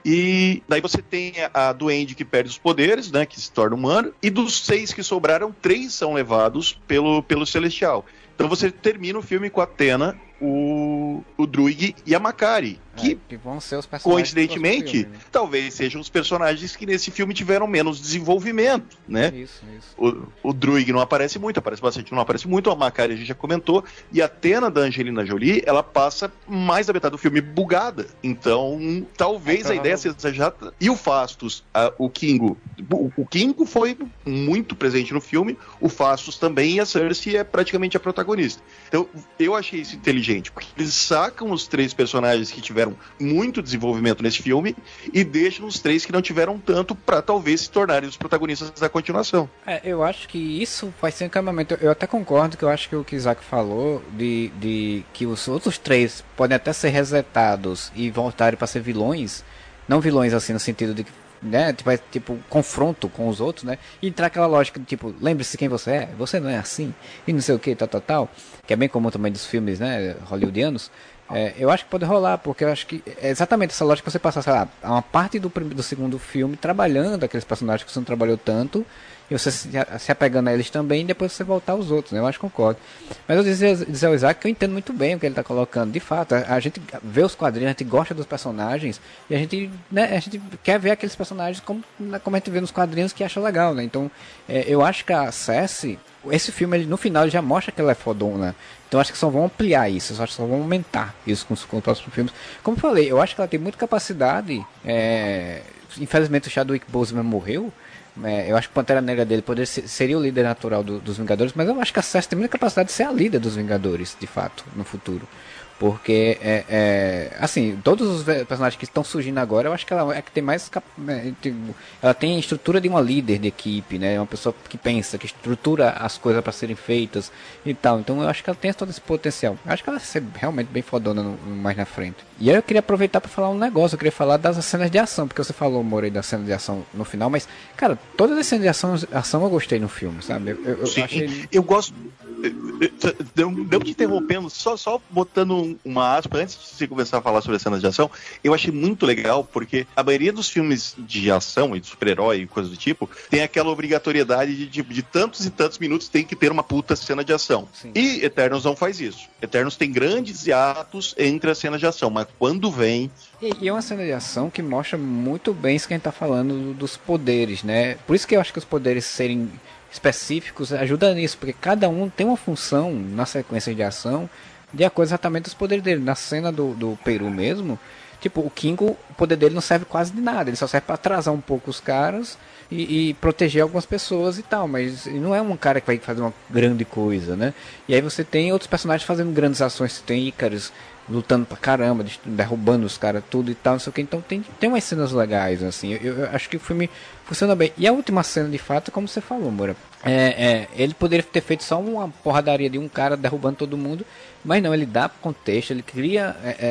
E daí você tem a, a Duende que perde os poderes, né? Que se torna humano. E dos seis que sobraram, três são levados pelo, pelo Celestial. Então você termina o filme com a Atena o, o Druig e a Makari. Que, é, que vão ser os personagens coincidentemente, filme, né? talvez sejam os personagens que nesse filme tiveram menos desenvolvimento, né? Isso, isso. O, o Druig não aparece muito, aparece bastante, não aparece muito. A Makari a gente já comentou. E a Atena da Angelina Jolie, ela passa mais da metade do filme bugada. Então, talvez é, a ideia seja já. E o Fastos, a, o Kingo. O, o Kingo foi muito presente no filme, o Fastos também, e a Cersei é praticamente a protagonista. Então, eu achei isso inteligente inteligente, porque eles sacam os três personagens que tiveram muito desenvolvimento nesse filme e deixam os três que não tiveram tanto para talvez se tornarem os protagonistas da continuação. É, eu acho que isso vai ser um encaminhamento. Eu até concordo que eu acho que o que Isaac falou de, de que os outros três podem até ser resetados e voltarem para ser vilões, não vilões assim no sentido de que né? Tipo, é, tipo, confronto com os outros, né? E entrar aquela lógica de tipo, lembre-se quem você é, você não é assim, e não sei o que, tal, tal, tal, que é bem comum também dos filmes, né, hollywoodianos. É, eu acho que pode rolar, porque eu acho que é exatamente essa lógica que você passa, sei lá, uma parte do, do segundo filme trabalhando aqueles personagens que você não trabalhou tanto, e você se, se apegando a eles também, e depois você voltar aos outros, né? Eu acho que concordo. Mas eu dizer, dizer ao Isaac que eu entendo muito bem o que ele está colocando. De fato, a, a, gente vê os quadrinhos, a gente gosta dos personagens, e a gente, né, a gente quer ver aqueles personagens como, né, como a gente vê nos quadrinhos que acha legal, né? Então, é, eu acho que a Cersei, esse filme, ele, no final, ele já mostra que ela é fodona. Então acho que só vão ampliar isso, acho que só vão aumentar isso com, com os próximos filmes. Como eu falei, eu acho que ela tem muita capacidade é, infelizmente o Chadwick Boseman morreu, é, eu acho que o Pantera Negra dele poderia ser, seria o líder natural do, dos Vingadores, mas eu acho que a Cersei tem muita capacidade de ser a líder dos Vingadores, de fato, no futuro. Porque, é, é, assim, todos os personagens que estão surgindo agora, eu acho que ela é que tem mais. É, ela tem a estrutura de uma líder de equipe, né? Uma pessoa que pensa, que estrutura as coisas para serem feitas e tal. Então eu acho que ela tem todo esse potencial. Eu acho que ela vai ser realmente bem fodona no, mais na frente. E aí eu queria aproveitar para falar um negócio. Eu queria falar das cenas de ação, porque você falou, Morei, da cena de ação no final, mas, cara, todas as cenas de ação, ação eu gostei no filme, sabe? Eu, eu, eu, achei... eu gosto Deu te interrompendo, só, só botando uma aspa antes de você começar a falar sobre as cenas de ação, eu achei muito legal porque a maioria dos filmes de ação e de super-herói e coisas do tipo tem aquela obrigatoriedade de, de, de, tantos e tantos minutos tem que ter uma puta cena de ação. Sim. E Eternos não faz isso. Eternos tem grandes hiatos entre as cenas de ação, mas quando vem. E, e é uma cena de ação que mostra muito bem isso que a gente tá falando dos poderes, né? Por isso que eu acho que os poderes serem específicos ajuda nisso, porque cada um tem uma função na sequência de ação de acordo exatamente dos poderes dele. Na cena do, do Peru mesmo, tipo, o Kingo, o poder dele não serve quase de nada, ele só serve para atrasar um pouco os caras e, e, proteger algumas pessoas e tal, mas não é um cara que vai fazer uma grande coisa, né? E aí você tem outros personagens fazendo grandes ações, você tem Icarus lutando pra caramba, derrubando os caras tudo e tal, não sei o que. Então tem, tem umas cenas legais, assim. Eu, eu, acho que o filme funciona bem. E a última cena, de fato, como você falou, Moura, é, é, ele poderia ter feito só uma porradaria de um cara derrubando todo mundo, mas não, ele dá contexto, ele cria, é, é,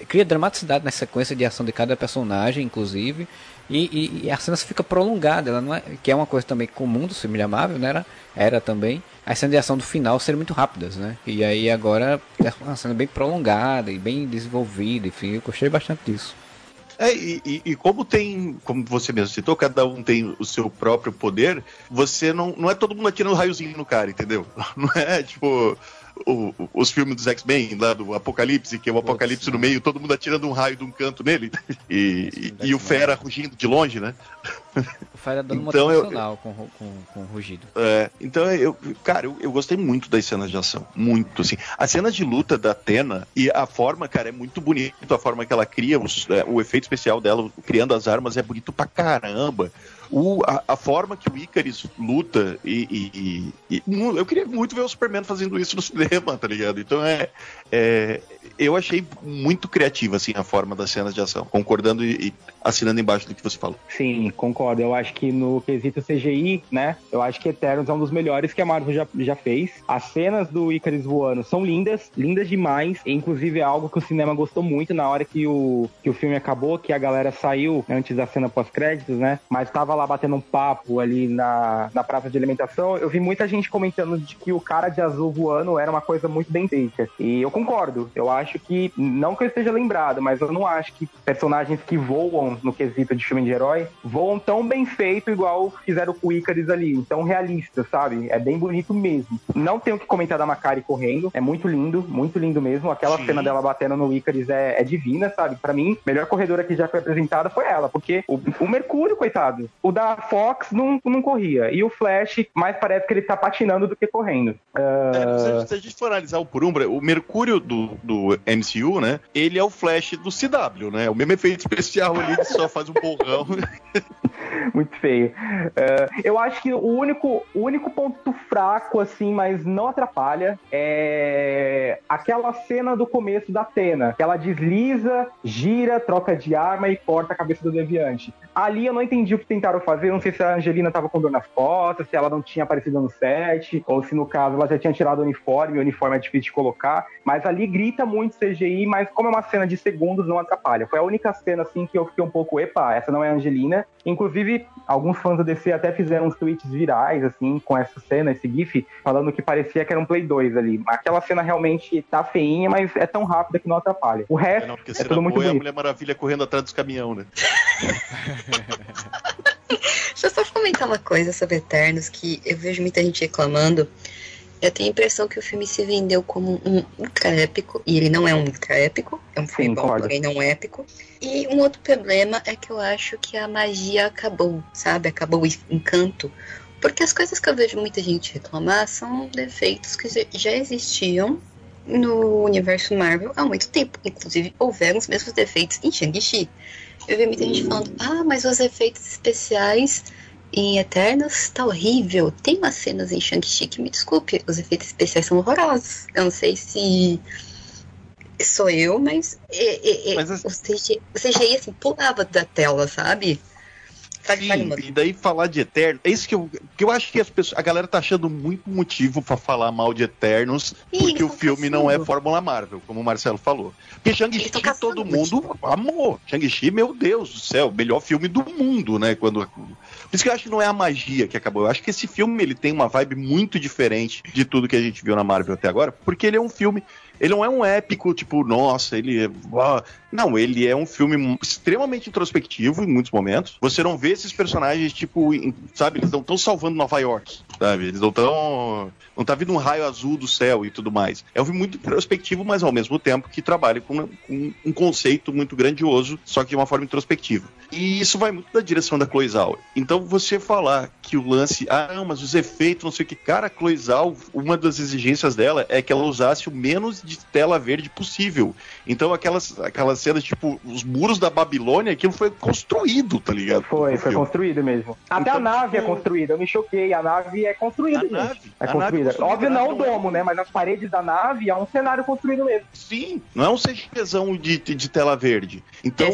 é cria dramaticidade na sequência de ação de cada personagem, inclusive. E, e, e a cena fica prolongada, ela não é, que é uma coisa também comum do filme amável, né? Era, era também as cenas de ação do final serem muito rápidas, né? E aí agora é uma cena bem prolongada e bem desenvolvida, enfim, eu gostei bastante disso. É, e, e, e, como tem, como você mesmo citou, cada um tem o seu próprio poder, você não, não é todo mundo atirando um raiozinho no cara, entendeu? Não é tipo o, os filmes dos X-Men, lá do Apocalipse, que é o Apocalipse no meio, todo mundo atirando um raio de um canto nele, e, e, e o Fera rugindo de longe, né? O Fera dando então, motivacional eu, com, com, com rugido. É, então, eu, cara, eu, eu, gostei muito das cenas de ação, muito, assim. As cenas de luta da Atena e a forma, cara, é muito bonito, a forma que ela cria, os, é, o efeito especial dela, criando as armas, é bonito pra caramba o, a, a, forma que o Icarus luta e, e, e, eu queria muito ver o Superman fazendo isso no cinema, tá ligado? Então é, é eu achei muito criativa assim a forma das cenas de ação, concordando e, e, assinando embaixo do que você falou. Sim, concordo. Eu acho que no quesito CGI, né? Eu acho que Eternos é um dos melhores que a Marvel já, já fez. As cenas do Icarus voando são lindas, lindas demais. Inclusive é algo que o cinema gostou muito na hora que o, que o filme acabou, que a galera saiu antes da cena pós-créditos, né? Mas tava lá batendo um papo ali na, na praça de alimentação. Eu vi muita gente comentando de que o cara de azul voando era uma coisa muito bem feita. E eu concordo. Eu acho que, não que eu esteja lembrado, mas eu não acho que personagens que voam no quesito de filme de herói voam tão bem feito igual fizeram com o Icarus ali, tão realista, sabe? É bem bonito mesmo. Não tenho que comentar da Macari correndo, é muito lindo, muito lindo mesmo. Aquela Sim. cena dela batendo no Icarus é, é divina, sabe? Para mim, melhor corredora que já foi apresentada foi ela, porque o, o Mercúrio, coitado, o da Fox não, não corria, e o Flash mais parece que ele tá patinando do que correndo. Uh... É, se a gente for analisar o por o Mercúrio do, do MCU, né? Ele é o Flash do CW, né? O mesmo efeito especial ali que só faz um borrão. Muito feio. Uh, eu acho que o único, o único ponto fraco, assim, mas não atrapalha, é aquela cena do começo da Atena, que ela desliza, gira, troca de arma e corta a cabeça do Deviante. Ali eu não entendi o que tentaram fazer, não sei se a Angelina tava com dor nas costas, se ela não tinha aparecido no set, ou se no caso ela já tinha tirado o uniforme, o uniforme é difícil de colocar, mas ali grita muito CGI, mas como é uma cena de segundos, não atrapalha. Foi a única cena, assim, que eu fiquei um pouco, epa, essa não é a Angelina. Inclusive, alguns fãs da DC até fizeram uns tweets virais, assim, com essa cena, esse GIF, falando que parecia que era um Play 2 ali. Aquela cena realmente tá feinha, mas é tão rápida que não atrapalha. O resto é, não, é tudo muito. É a Mulher Maravilha correndo atrás dos caminhão, né? Deixa eu só comentar uma coisa sobre Eternos que eu vejo muita gente reclamando. Eu tenho a impressão que o filme se vendeu como um ultra épico, e ele não é um ultra épico, é um filme bom, porém não épico. E um outro problema é que eu acho que a magia acabou, sabe? Acabou o encanto. Porque as coisas que eu vejo muita gente reclamar são defeitos que já existiam no universo Marvel há muito tempo. Inclusive, houveram os mesmos defeitos em Shang-Chi. Eu vi muita gente falando, ah, mas os efeitos especiais em Eternos tá horrível. Tem umas cenas em Shang-Chi que, me desculpe, os efeitos especiais são horrorosos. Eu não sei se sou eu, mas, é, é, mas assim, o, CGI, o CGI assim, pulava da tela, sabe? Sim, e daí falar de Eternos, é isso que eu, que eu acho que as pessoas, a galera tá achando muito motivo para falar mal de Eternos, porque o filme caçando. não é Fórmula Marvel, como o Marcelo falou. Porque Shang-Chi todo mundo amou. Shang-Chi, meu Deus do céu, melhor filme do mundo, né? Quando por isso que eu acho que não é a magia que acabou. Eu acho que esse filme ele tem uma vibe muito diferente de tudo que a gente viu na Marvel até agora, porque ele é um filme ele não é um épico, tipo, nossa, ele é. Não, ele é um filme extremamente introspectivo em muitos momentos. Você não vê esses personagens, tipo, sabe, eles não estão salvando Nova York, sabe? Eles não estão. Não tá vindo um raio azul do céu e tudo mais. É um filme muito introspectivo, mas ao mesmo tempo que trabalha com, com um conceito muito grandioso, só que de uma forma introspectiva. E isso vai muito da direção da Chloe Zhao. Então você falar que o lance, ah, mas os efeitos, não sei o que, cara, a Chloe uma das exigências dela é que ela usasse o menos de tela verde possível. Então aquelas, aquelas cenas, tipo, os muros da Babilônia, aquilo foi construído, tá ligado? Foi, foi construído mesmo. Até então, a nave é tipo, construída, eu me choquei, a nave é construída, a nave, é a construída. Nave é Óbvio não o domo, é... né? Mas as paredes da nave é um cenário construído mesmo. Sim, não é um CGzão de, de tela verde. Então,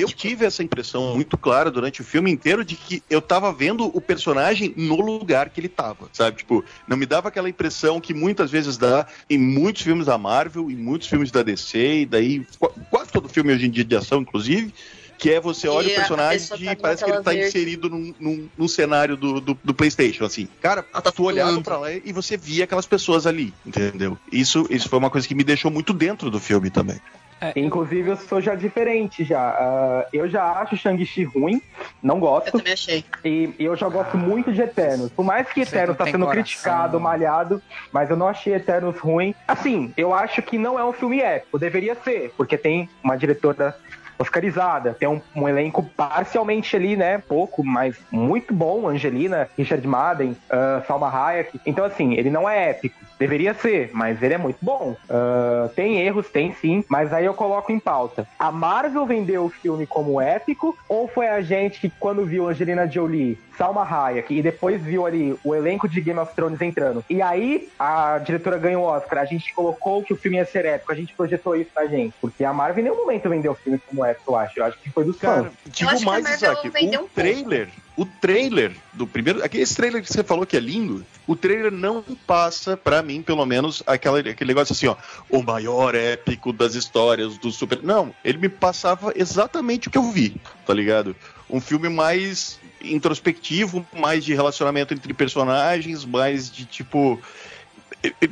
eu tive essa impressão muito clara durante o filme inteiro de que eu tava vendo o personagem no lugar que ele tava, sabe? Tipo, não me dava aquela impressão que muitas vezes dá em muitos filmes da Marvel, em muitos filmes da DC, e daí quase todo filme hoje em dia de ação, inclusive, que é você olha e o personagem e tá parece que ele tá verde. inserido num, num, num cenário do, do, do, Playstation, assim. Cara, tá tu olhava pra lá e você via aquelas pessoas ali, entendeu? Isso, isso foi uma coisa que me deixou muito dentro do filme também. É, Inclusive, eu sou já diferente já. Uh, eu já acho Shang-Chi ruim, não gosto. Eu também achei. E, e eu já gosto muito de Eternos. Por mais que Eternos tá sendo coração. criticado, malhado, mas eu não achei Eternos ruim. Assim, eu acho que não é um filme épico. Deveria ser, porque tem uma diretora oscarizada. Tem um, um, elenco parcialmente ali, né? Pouco, mas muito bom. Angelina, Richard Madden, uh, Salma Hayek. Então, assim, ele não é épico. Deveria ser, mas ele é muito bom. Uh, tem erros, tem sim, mas aí eu coloco em pauta. A Marvel vendeu o filme como épico ou foi a gente que, quando viu Angelina Jolie, Salma Hayek e depois viu ali o elenco de Game of Thrones entrando. E aí a diretora ganhou o Oscar, a gente colocou que o filme ia ser épico, a gente projetou isso pra gente. Porque a Marvel em nenhum momento vendeu o filme como épico, eu acho. Eu acho que foi dos Cara, fãs. Digo mais, Isaac, o um trailer. Pouco o trailer do primeiro. Aquele trailer que você falou que é lindo, o trailer não passa, para mim, pelo menos, aquela, aquele negócio assim, ó. O maior épico das histórias do Super. Não, ele me passava exatamente o que eu vi, tá ligado? Um filme mais introspectivo, mais de relacionamento entre personagens, mais de tipo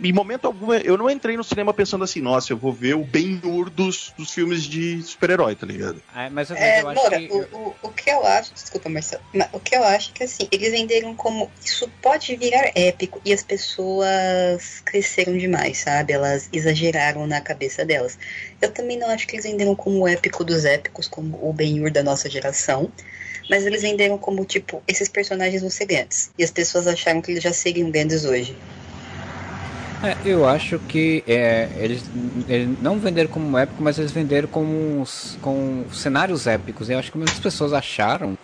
em momento algum, eu não entrei no cinema pensando assim, nossa, eu vou ver o Ben-Hur dos, dos filmes de super-herói, tá ligado? É, mas eu, é, eu acho que... O, o, o, que eu acho, desculpa, Marcelo, o que eu acho é que assim, eles venderam como isso pode virar épico e as pessoas cresceram demais, sabe? Elas exageraram na cabeça delas. Eu também não acho que eles venderam como o épico dos épicos, como o Ben-Hur da nossa geração mas eles venderam como, tipo, esses personagens vão ser grandes. E as pessoas acharam que eles já seriam grandes hoje. É, eu acho que é, eles, eles, não venderam como épico, mas eles venderam como com cenários épicos. Eu acho que muitas pessoas acharam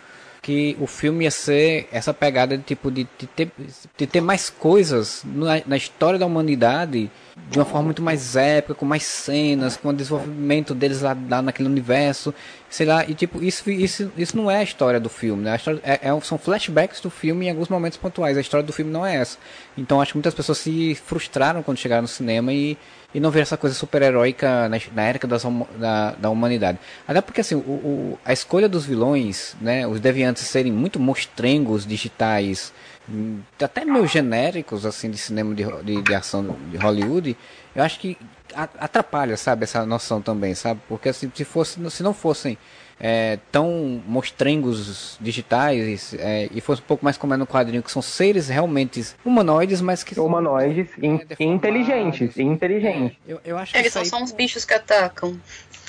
que o filme ia ser essa pegada de tipo de, de, ter, de ter mais coisas na, na, história da humanidade de uma forma muito mais épica, com mais cenas, com o desenvolvimento deles lá, lá naquele universo, sei lá, e tipo, isso, isso, isso não é a história do filme, né? História é, é, são flashbacks do filme em alguns momentos pontuais, a história do filme não é essa. Então acho que muitas pessoas se frustraram quando chegaram no cinema e e não ver essa coisa super-heróica na, na época das, da, da humanidade. Até porque assim, o, o, a escolha dos vilões, né, os deviantes serem muito mostrengos digitais, até meio genéricos assim de cinema de, de, de ação de Hollywood, eu acho que atrapalha, sabe, essa noção também, sabe? Porque assim, se fosse, se não fossem é, tão mostrengos digitais é, e fosse um pouco mais como é no quadrinho, que são seres realmente humanoides, mas que humanoides são, in, é, inteligentes, inteligentes. É, eu, eu acho que eles são aí... só uns bichos que atacam.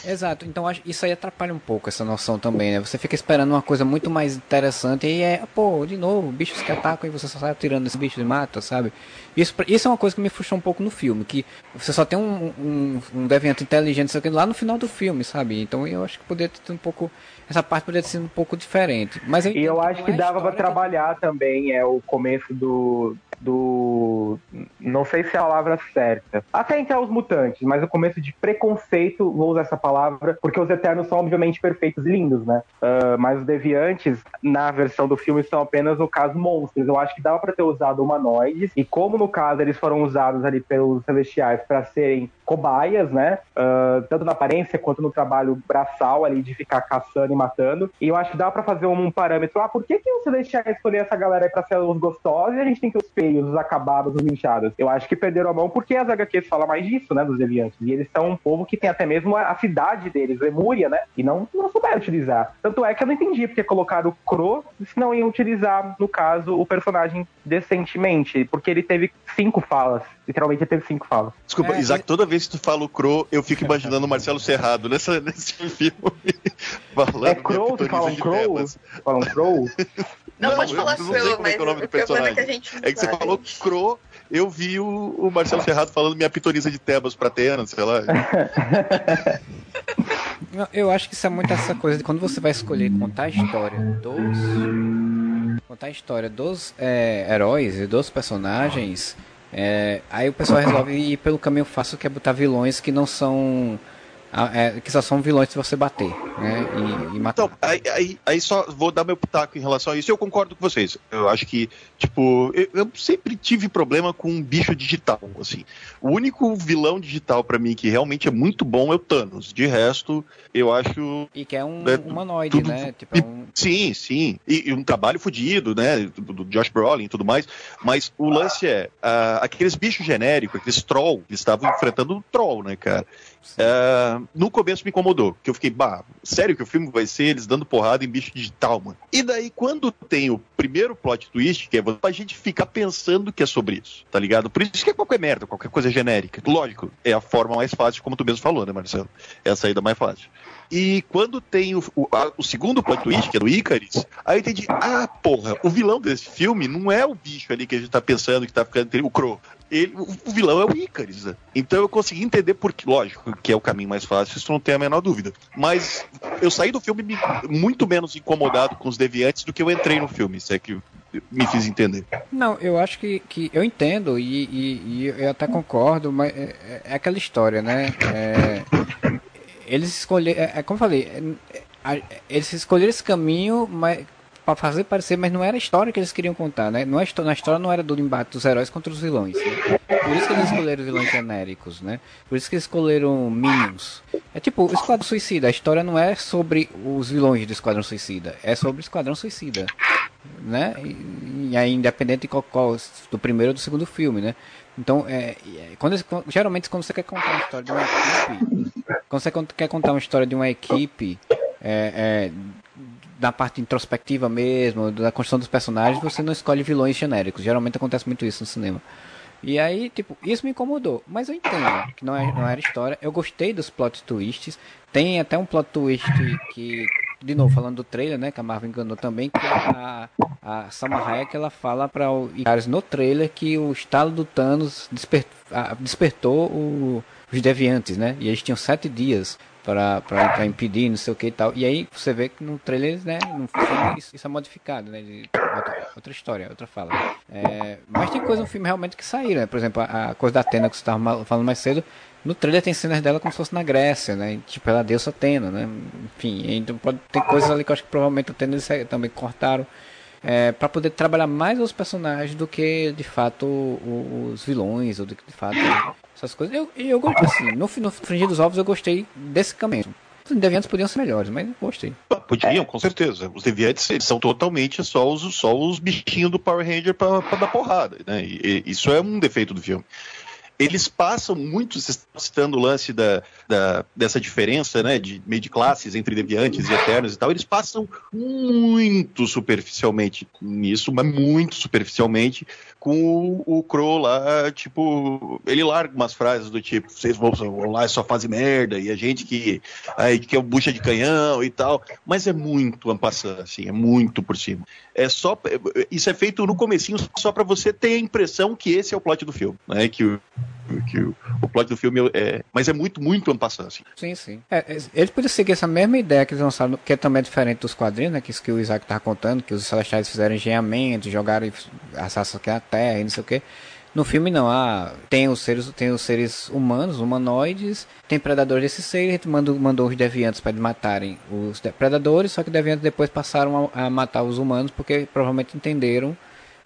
Exato, então isso aí atrapalha um pouco essa noção também, né? Você fica esperando uma coisa muito mais interessante e é, pô, de novo, bichos que atacam e você só sai atirando esses bichos e mata, sabe? Isso, isso é uma coisa que me frustrou um pouco no filme, que você só tem um, um, um deviante inteligente lá no final do filme, sabe? Então eu acho que poderia ter um pouco. Essa parte poderia ter sido um pouco diferente. Mas eu e eu acho que é dava para trabalhar também é o começo do, do. Não sei se é a palavra certa. Até entre os mutantes, mas o começo de preconceito, vou usar essa palavra, porque os Eternos são obviamente perfeitos e lindos, né? Uh, mas os Deviantes, na versão do filme, são apenas o caso monstros. Eu acho que dava para ter usado humanoides, e como no caso eles foram usados ali pelos Celestiais para serem cobaias, né? Uh, tanto na aparência quanto no trabalho braçal ali de ficar caçando e matando. E eu acho que dá para fazer um parâmetro. Ah, por que, que os Celestiais escolheram essa galera aí pra ser os gostosos e a gente tem que os feios, os acabados, os linchados? Eu acho que perderam a mão porque as HQs falam mais disso, né? Dos deviantes. E eles são um povo que tem até mesmo a, a cidade deles, Lemúria, né? E não, não souberam utilizar. Tanto é que eu não entendi porque colocaram o Crow se não iam utilizar, no caso, o personagem decentemente. Porque ele teve cinco falas. Literalmente teve cinco falas. Desculpa, é, Isaac, toda vez que tu fala o Crow, eu fico imaginando o Marcelo Serrado nessa, nesse filme. falando é Crow? Tu fala um Crow? Fala um Crow? Não, não, pode falar Crow, mas é, é o nome do personagem. É que, a gente é que você falou Crow, eu vi o, o Marcelo Serrado falando minha pitonisa de Tebas pra Tena, sei lá. Eu acho que isso é muito essa coisa de quando você vai escolher contar a história dos. Contar a história dos é, heróis e dos personagens é, aí o pessoal resolve ir pelo caminho fácil que é botar vilões que não são. É, que só são vilões se você bater, né? E, e matar. Então, aí, aí, aí, só vou dar meu pitaco em relação a isso. Eu concordo com vocês. Eu acho que, tipo, eu, eu sempre tive problema com um bicho digital, assim. O único vilão digital para mim que realmente é muito bom é o Thanos. De resto, eu acho. E que é um é, humanoide, tudo, né? Tipo, é um... Sim, sim. E, e, um trabalho fodido, né? Do Josh Brolin e tudo mais. Mas o lance é, uh, aqueles bichos genéricos, aqueles troll, eles estavam enfrentando um troll, né, cara? Uh, no começo me incomodou, que eu fiquei, bah, sério que o filme vai ser eles dando porrada em bicho digital, mano? E daí, quando tem o primeiro plot twist, que é pra gente ficar pensando que é sobre isso, tá ligado? Por isso que é qualquer merda, qualquer coisa genérica. Lógico, é a forma mais fácil, como tu mesmo falou, né, Marcelo? É a saída mais fácil. E quando tem o, o, a, o segundo plot twist, que é do Icaris, aí eu entendi, ah, porra, o vilão desse filme não é o bicho ali que a gente tá pensando que tá ficando o Crow. Ele, o, vilão é o Icaris. Né? Então eu consegui entender porque, lógico, que é o caminho mais fácil, isso não tem a menor dúvida. Mas eu saí do filme muito menos incomodado com os deviantes do que eu entrei no filme, se é que me fiz entender. Não, eu acho que, que eu entendo e, e, e eu até concordo, mas é, é aquela história, né? É, eles escolheram, é, é, como eu falei, é, eles escolheram esse caminho, para fazer parecer, mas não era a história que eles queriam contar, né? Não é, na história não era do embate dos heróis contra os vilões. Né? Por isso que eles escolheram vilões genéricos, né? Por isso que eles escolheram Minions. É tipo, o Esquadrão Suicida, a história não é sobre os vilões do Esquadrão Suicida, é sobre o Esquadrão Suicida, né? E, e aí, independente de qual, qual, do primeiro ou do segundo filme, né? Então, é, é quando, geralmente quando você quer contar uma história de uma equipe, quando você quer contar uma história de uma equipe, é, é, da parte introspectiva mesmo, da construção dos personagens, você não escolhe vilões genéricos. Geralmente acontece muito isso no cinema. E aí, tipo, isso me incomodou. Mas eu entendo que não, é, não era história. Eu gostei dos plot twists. Tem até um plot twist que de novo, falando do trailer, né, que a Marvel enganou também, que a, a Salma Hayek, ela fala para o Icarus no trailer que o estalo do Thanos despertou, despertou o, os deviantes, né, e eles tinham sete dias para impedir, não sei o que e tal. E aí você vê que no trailer, né, filme isso, isso é modificado, né, outra, outra história, outra fala. É, mas tem coisa no filme realmente que saíram, né, por exemplo, a, a coisa da Atena que você estava falando mais cedo, no trailer tem cenas dela como se fosse na Grécia, né? Tipo, ela deu Atena, né? Enfim, então pode ter coisas ali que eu acho que provavelmente Atena eles também cortaram é, para poder trabalhar mais os personagens do que de fato os vilões ou do que de fato essas coisas. Eu, eu gostei, assim, no, no Fringir dos Ovos eu gostei desse caminho. Os deviantes podiam ser melhores, mas gostei. Poderiam, com certeza. Os deviantes eles são totalmente só os, só os bichinhos do Power Ranger para dar porrada, né? E, e, isso é um defeito do filme. Eles passam muito, citando o lance da, da, dessa diferença, né, de meio de classes entre deviantes e eternos e tal, eles passam muito superficialmente nisso, mas muito superficialmente, com o, o Crow lá, tipo, ele larga umas frases do tipo, vocês vão, vão lá e só fazem merda, e a gente que, aí, que é bucha de canhão e tal, mas é muito ampassando, assim, é muito por cima. É só, isso é feito no comecinho só para você ter a impressão que esse é o plot do filme, né, que o que o, o plot do filme é. Mas é muito, muito ampassando, assim. Sim, sim. É, ele podia seguir essa mesma ideia que eles lançaram, que é também diferente dos quadrinhos, né? Que isso que o Isaac tava contando, que os celestiais fizeram engenhamento, jogaram as raças aqui na Terra e não sei o que. No filme não, ah, tem os seres, tem os seres humanos, humanoides, tem predadores desses seres, mandou, mandou os deviantes para matarem os predadores, só que os deviantes depois passaram a, a matar os humanos porque provavelmente entenderam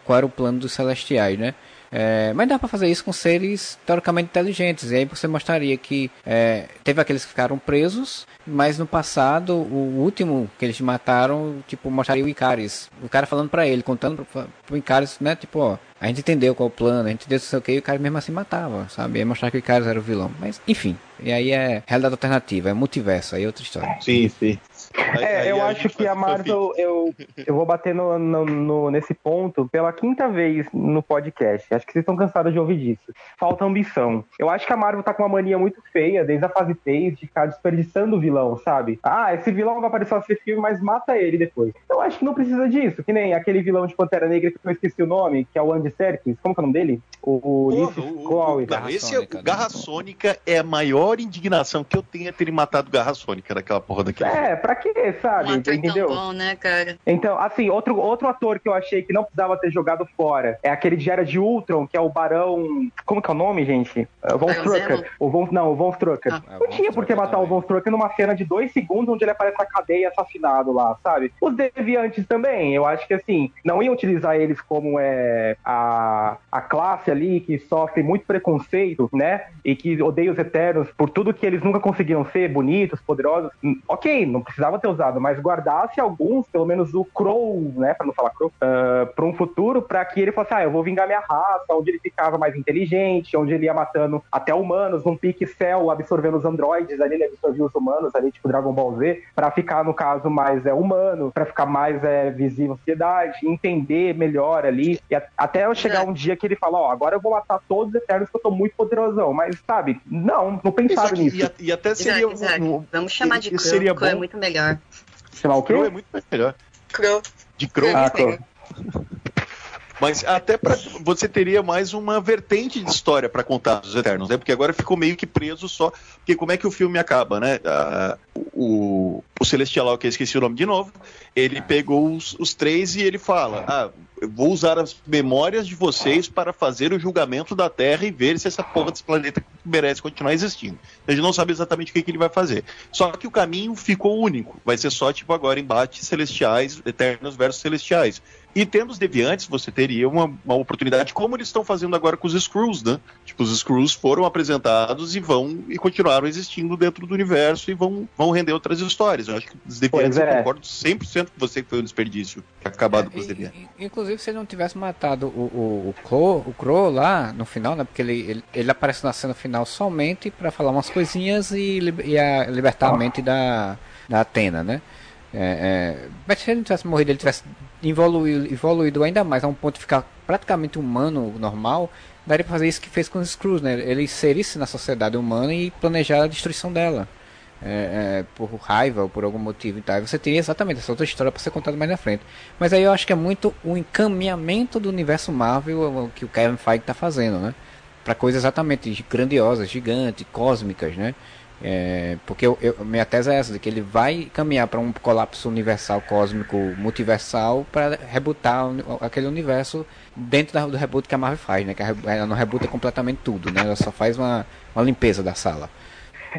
qual era o plano dos celestiais, né? É, mas dá para fazer isso com seres teoricamente inteligentes. E aí você mostraria que é, teve aqueles que ficaram presos, mas no passado, o último que eles mataram, tipo, mostraria o Icaris. O cara falando para ele, contando pro, pro Icaris, né? Tipo, ó, a gente entendeu qual o plano, a gente entendeu o que, e o cara mesmo assim matava, sabe? E mostrar que o Icaris era o vilão. Mas, enfim, e aí é realidade alternativa, é multiverso, aí é outra história. Sim, sim. Aí, é, aí eu acho que a Marvel, eu, eu vou bater no, no, no, nesse ponto pela quinta vez no podcast. Acho que vocês estão cansados de ouvir disso. Falta ambição. Eu acho que a Marvel tá com uma mania muito feia, desde a fase 3, de ficar desperdiçando o vilão, sabe? Ah, esse vilão vai aparecer nesse filme, mas mata ele depois. Eu acho que não precisa disso. Que nem aquele vilão de Pantera Negra que eu esqueci o nome, que é o Andy Serkis. Como que é o nome dele? O, Ulisses Chloe. Esse é, o Garra Sônica é a maior indignação que eu tenho é ter matado Garra Sônica daquela porra daquele. É, pra quê, sabe? Um entendeu? Bom, né, cara? Então, assim, outro, outro ator que eu achei que não precisava ter jogado fora é aquele de Era de Ultron, que é o Barão. Como que é o nome, gente? É o Von Strucker. O Von, não, o Von Strucker. Ah. Não tinha por que matar o Von Strucker numa cena de dois segundos onde ele aparece na cadeia assassinado lá, sabe? Os deviantes também, eu acho que assim, não iam utilizar eles como é a, a classe ali que sofre muito preconceito, né? E que odeia os Eternos por tudo que eles nunca conseguiram ser, bonitos, poderosos. Hum, ok, não precisava ter usado, mas guardasse alguns, pelo menos o Crow, né? Pra não falar Crow, uh, pra um futuro, para que ele fosse, ah, eu vou vingar minha raça, onde ele ficava mais inteligente, onde ele ia matando até humanos, num pique céu, absorvendo os androides, ali ele absorvia os humanos, ali, tipo Dragon Ball Z, para ficar, no caso, mais é, humano, para ficar mais é, visível à sociedade, entender melhor ali, e a, até eu chegar um dia que ele fala, ó, oh, agora eu vou matar todos os Eternos que eu tô muito poderosão, mas, sabe, não, não pensaram nisso. E, e, até seria... Exato, exato. Um, Vamos chamar de Crow, seria bom. é muito melhor. Chamar o quê? Crow é muito melhor. Crow. De Crow. Ah, Crow. Mas até para você teria mais uma vertente de história para contar dos Eternos, né? Porque agora ficou meio que preso só. Porque como é que o filme acaba, né? Ah, o, o Celestial, que eu esqueci o nome de novo, ele pegou os, os três e ele fala: Ah, vou usar as memórias de vocês para fazer o julgamento da Terra e ver se essa porra desse planeta merece continuar existindo. A gente não sabe exatamente o que, que ele vai fazer. Só que o caminho ficou único. Vai ser só, tipo, agora embate celestiais, eternos versus celestiais. E tendo os deviantes, você teria uma, uma oportunidade, como eles estão fazendo agora com os Screws, né? Tipo, os Screws foram apresentados e vão e continuaram existindo dentro do universo e vão, vão render outras histórias. Eu acho que os é. eu concordo 100% com você que foi um desperdício acabado é, com os. Inclusive, se ele não tivesse matado o, o, o, Crow, o Crow lá no final, né? Porque ele, ele, ele aparece na cena final somente para falar umas coisinhas e, e a, libertar a mente da, da Atena, né? É, é, mas se ele não tivesse morrido, ele tivesse evoluído, evoluído ainda mais a um ponto de ficar praticamente humano, normal, daria para fazer isso que fez com os Screws, né? Ele inserisse na sociedade humana e planejar a destruição dela. É, é, por raiva ou por algum motivo e tal. Você teria exatamente essa outra história para ser contada mais na frente. Mas aí eu acho que é muito o encaminhamento do universo Marvel que o Kevin Feige está fazendo, né? Para coisas exatamente grandiosas, gigantes, cósmicas, né? É, porque eu, eu, minha tese é essa, de que ele vai caminhar para um colapso universal, cósmico, multiversal, para rebutar aquele universo dentro da, do reboot que a Marvel faz, né? Que ela não rebuta completamente tudo, né? Ela só faz uma, uma limpeza da sala.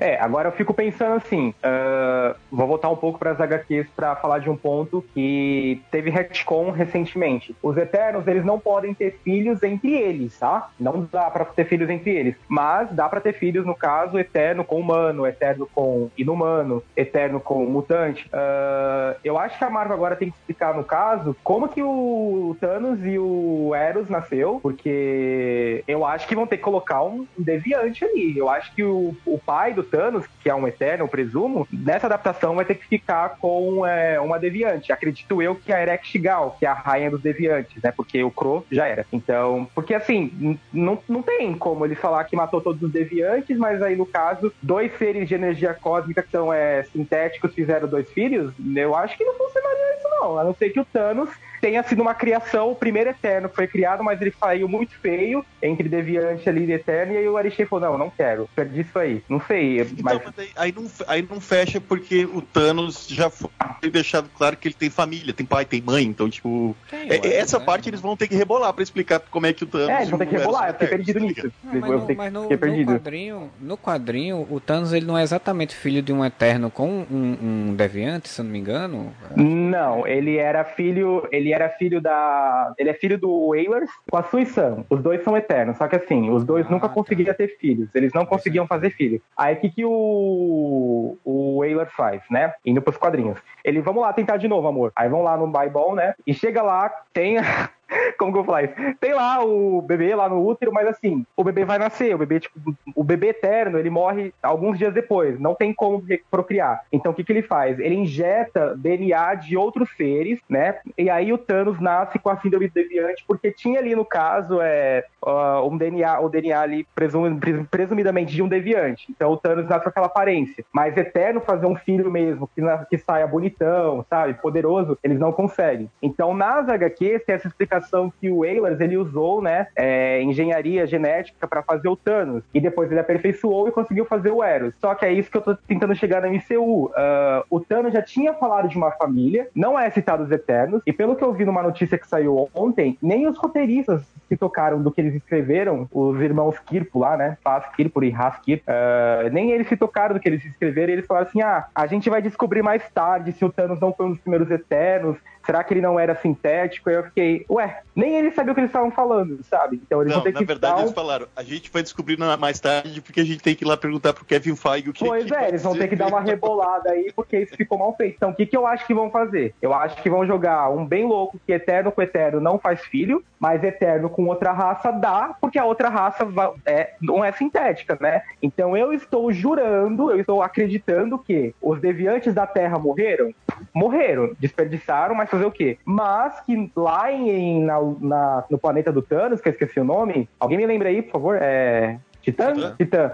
É, agora eu fico pensando assim, uh, vou voltar um pouco para as HQs para falar de um ponto que teve retcon recentemente. Os Eternos, eles não podem ter filhos entre eles, tá? Não dá para ter filhos entre eles, mas dá para ter filhos, no caso, Eterno com humano, Eterno com inumano, Eterno com mutante. Uh, eu acho que a Marvel agora tem que explicar, no caso, como que o Thanos e o Eros nasceu, porque eu acho que vão ter que colocar um deviante ali. Eu acho que o, o pai do Thanos, que é um Eterno, eu presumo, nessa adaptação vai ter que ficar com é, uma deviante. Acredito eu que a Erect Gal, que é a rainha dos deviantes, né? Porque o Crow já era. Então, porque assim, não, não tem como ele falar que matou todos os deviantes, mas aí no caso, dois seres de energia cósmica que são é, sintéticos fizeram dois filhos, eu acho que não funcionaria isso não. A não ser que o Thanos tenha sido uma criação, o primeiro Eterno foi criado, mas ele saiu muito feio entre Deviante ali e Eterno, e aí o Arichei falou, não, não quero, perdi isso aí. Não sei, então, mas... aí, aí, não, aí não fecha porque o Thanos já foi deixado claro que ele tem família, tem pai, tem mãe, então, tipo... Tem, é, essa né? parte eles vão ter que rebolar pra explicar como é que o Thanos... É, eles vão ter que rebolar, eu fiquei perdido nisso. Não, mas, no, mas no, no, quadrinho, no quadrinho, o Thanos ele não é exatamente filho de um Eterno com um, um Deviante, se eu não me engano? Não, ele era filho... Ele ele era filho da. Ele é filho do Wailers com a Suição. Os dois são eternos. Só que assim, os dois ah, nunca tá. conseguiam ter filhos. Eles não conseguiam fazer filho. Aí o que, que o, o Wailer faz, né? Indo pros quadrinhos. Ele, vamos lá tentar de novo, amor. Aí vão lá no Bible, né? E chega lá, tem Como que eu falo isso? Tem lá o bebê lá no útero, mas assim, o bebê vai nascer, o bebê, tipo, o bebê eterno, ele morre alguns dias depois, não tem como procriar. Então o que, que ele faz? Ele injeta DNA de outros seres, né? E aí o Thanos nasce com a síndrome deviante, porque tinha ali no caso é, uh, um DNA, o DNA ali presum, presumidamente de um deviante. Então o Thanos nasce com aquela aparência. Mas eterno fazer um filho mesmo, que, na, que saia bonitão, sabe? Poderoso, eles não conseguem. Então nas HQs tem essa explicação que o Ehlers ele usou, né, é, engenharia genética para fazer o Thanos e depois ele aperfeiçoou e conseguiu fazer o Eros. Só que é isso que eu tô tentando chegar na MCU. Uh, ah, o Thanos já tinha falado de uma família, não é citado os Eternos e pelo que eu vi numa notícia que saiu ontem, nem os roteiristas se tocaram do que eles escreveram, os irmãos Kirpo lá, né, Paz Kirpo e Ras Kirpo, uh, nem eles se tocaram do que eles escreveram. E eles falaram assim, ah, a gente vai descobrir mais tarde se o Thanos não foi um dos primeiros Eternos, será que ele não era sintético? Aí eu fiquei, ué, nem eles sabiam o que eles estavam falando, sabe? Então eles não, vão ter na que. Na verdade, um... eles falaram, a gente vai descobrir mais tarde porque a gente tem que ir lá perguntar pro Kevin Feige o que Pois que é, eles vão ter que dar uma rebolada aí porque isso ficou mal feito. Então, o que, que eu acho que vão fazer? Eu acho que vão jogar um bem louco que Eterno com Eterno não faz filho, mas Eterno com outra raça dá, porque a outra raça é, não é sintética, né? Então eu estou jurando, eu estou acreditando que os deviantes da Terra morreram? Morreram, desperdiçaram, mas fazer o quê? Mas que lá em, na, na, no planeta do Thanos, que eu esqueci o nome, alguém me lembra aí, por favor? É. Titã? Titã? Titã.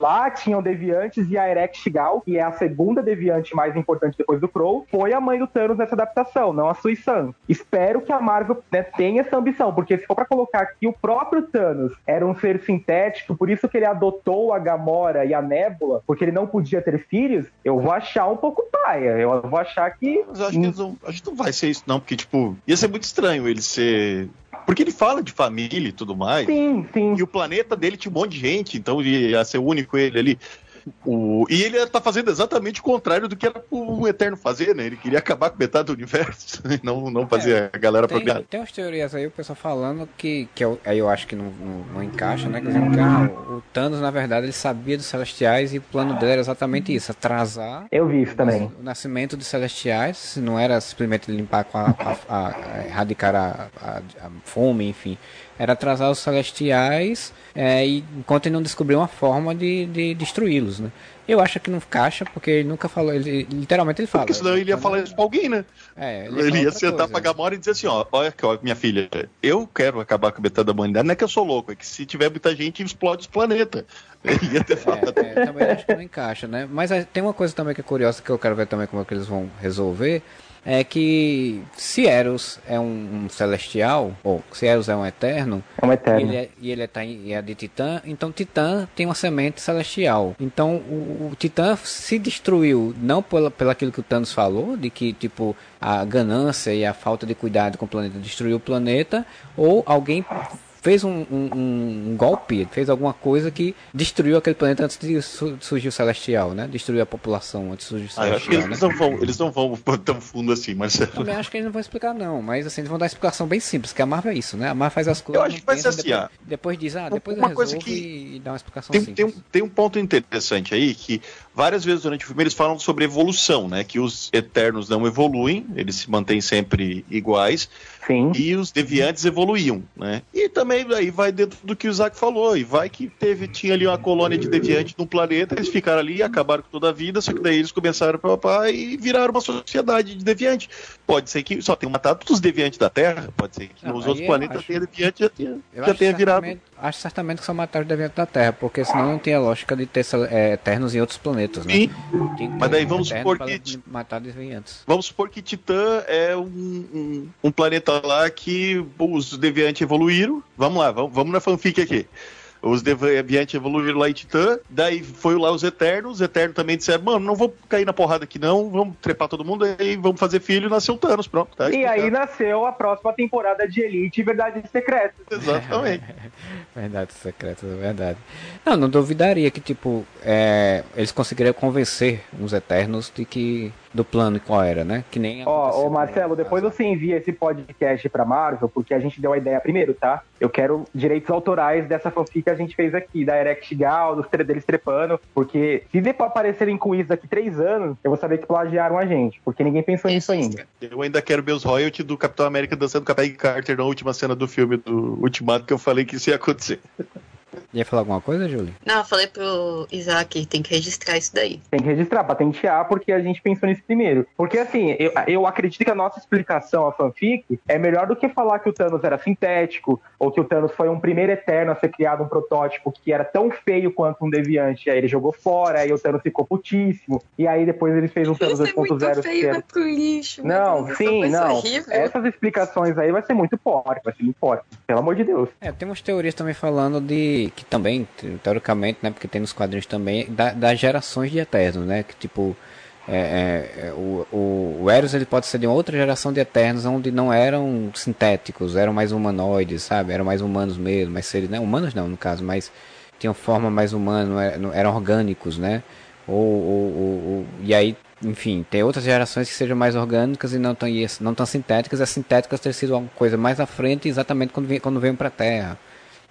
Lá tinham deviantes e a Erect Shigal, que é a segunda deviante mais importante depois do Crow, foi a mãe do Thanos nessa adaptação, não a Suisan. Espero que a Marvel né, tenha essa ambição, porque se for pra colocar que o próprio Thanos era um ser sintético, por isso que ele adotou a Gamora e a Nebula, porque ele não podia ter filhos, eu vou achar um pouco paia. Eu vou achar que. Mas eu acho que, não, acho que não vai ser isso, não, porque, tipo, ia ser muito estranho ele ser porque ele fala de família e tudo mais. Sim, sim. E o planeta dele tinha um monte de gente, então ia ser o único ele ali. O... E ele tá fazendo exatamente o contrário do que era o Eterno fazer, né? Ele queria acabar com metade do universo e não, não fazer é, a galera tem, procriar. Tem umas teorias aí, o pessoal falando que, que eu, aí eu acho que não, não, não encaixa, né? Dizendo que ah, o Thanos, na verdade, ele sabia dos Celestiais e o plano dele era exatamente isso, atrasar eu vi isso também. O, nascimento dos Celestiais, não era simplesmente limpar com a, a, a, a erradicar a, a, a fome, enfim era atrasar os celestiais é, e, enquanto ele não descobriu uma forma de, de destruí-los, né? Eu acho que não caixa, porque ele nunca falou, ele, literalmente ele fala. Porque senão ele ia falar isso pra alguém, né? É, ele, ele ia sentar pra Gamora e dizer assim, ó, olha aqui, ó, minha filha, eu quero acabar com a metade da humanidade, não é que eu sou louco, é que se tiver muita gente, explode os planetas. Ele ia ter falado. É, é, também acho que não encaixa, né? Mas é, tem uma coisa também que é curiosa, que eu quero ver também como é que eles vão resolver, é que se Eros é um, um celestial, ou se Eros é um eterno, é um eterno. Ele é, e ele é, é de Titã, então Titã tem uma semente celestial. Então o, o Titã se destruiu não pela, pelo aquilo que o Thanos falou, de que tipo a ganância e a falta de cuidado com o planeta destruiu o planeta, ou alguém fez um, um, um, golpe, fez alguma coisa que destruiu aquele planeta antes de surgir o Celestial, né? Destruiu a população antes de surgir o Celestial. Ah, acho que eles, né? não vão, eles não vão tão fundo assim, mas. Também acho que eles não vão explicar, não. Mas assim, eles vão dar uma explicação bem simples, que a Marvel é isso, né? A Marvel faz as coisas. Eu acho que vai ser assim, depois, ah, depois diz, ah, depois uma coisa que e dá uma explicação tem, simples. Tem um, tem um ponto interessante aí que várias vezes durante o filme eles falam sobre evolução, né? Que os Eternos não evoluem, eles se mantêm sempre iguais. Sim. E os deviantes evoluíam, né? E também aí vai dentro do que o Isaac falou, e vai que teve, tinha ali uma colônia de deviantes num planeta, eles ficaram ali e acabaram com toda a vida, só que daí eles começaram a papar e viraram uma sociedade de deviante. Pode ser que só tenham matado todos os deviantes da Terra, pode ser que não, nos outros planetas acho... tenha deviante já tenha, já tenha virado. Acho certamente que mataram os deviantes da Terra, porque senão não tinha lógica de ter é, eternos em outros planetas, né? Sim, mas daí vamos supor que. Matar deviantes. Vamos supor que Titã é um, um, um planeta lá que os deviantes evoluíram. Vamos lá, vamos, vamos na fanfic aqui. Os deviantes evoluíram lá em Titã, daí foi lá os Eternos, os Eternos também disseram, mano, não vou cair na porrada aqui não, vamos trepar todo mundo aí, vamos fazer filho, e nasceu o Thanos, pronto. Tá e aí nasceu a próxima temporada de Elite e Verdades Secretas. Exatamente. verdades Secretas, é verdade. Não, não duvidaria que, tipo, é, eles conseguiriam convencer os Eternos de que do plano qual era, né? Que nem. Ó, oh, Marcelo, depois você envia esse podcast pra Marvel, porque a gente deu a ideia primeiro, tá? Eu quero direitos autorais dessa fanfic que a gente fez aqui, da Erect Gal, dos deles trepando, porque se depois aparecerem com isso daqui três anos, eu vou saber que plagiaram a gente, porque ninguém pensou nisso ainda. Eu ainda quero ver os royalties do Capitão América dançando com a Peggy Carter na última cena do filme do Ultimato, que eu falei que isso ia acontecer. Ia falar alguma coisa, Julie? Não, eu falei pro Isaac, tem que registrar isso daí. Tem que registrar, patentear, porque a gente pensou nisso primeiro. Porque assim, eu, eu acredito que a nossa explicação à fanfic é melhor do que falar que o Thanos era sintético, ou que o Thanos foi um primeiro eterno a ser criado um protótipo que era tão feio quanto um deviante, aí ele jogou fora, aí o Thanos ficou putíssimo, e aí depois ele fez um Thanos 2.0. feio, era... pro lixo. Não, Deus, sim, não. Horrível. Essas explicações aí vai ser muito forte, vai ser muito forte, pelo amor de Deus. É, tem umas teorias também falando de que também, teoricamente, né, porque tem nos quadrinhos também, da, das gerações de Eternos, né, que tipo, é, é, é, o, o, o Eros ele pode ser de uma outra geração de Eternos, onde não eram sintéticos, eram mais humanoides, sabe, eram mais humanos mesmo, mais seres, né, humanos não, no caso, mas tinham forma mais humana, eram, eram orgânicos, né, ou, ou, ou, e aí enfim, tem outras gerações que sejam mais orgânicas e não tão, não tão sintéticas. As sintéticas ter sido uma coisa mais à frente, exatamente quando, quando veio para a Terra.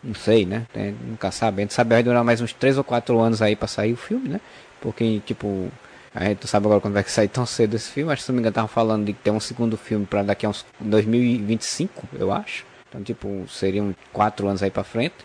Não sei, né? Nunca sabe. A gente sabe vai durar mais uns 3 ou 4 anos aí pra sair o filme, né? Porque, tipo, a gente não sabe agora quando vai sair tão cedo esse filme. Acho que se não me engano, tava falando de ter um segundo filme para daqui a uns 2025, eu acho. Então, tipo, seriam 4 anos aí pra frente.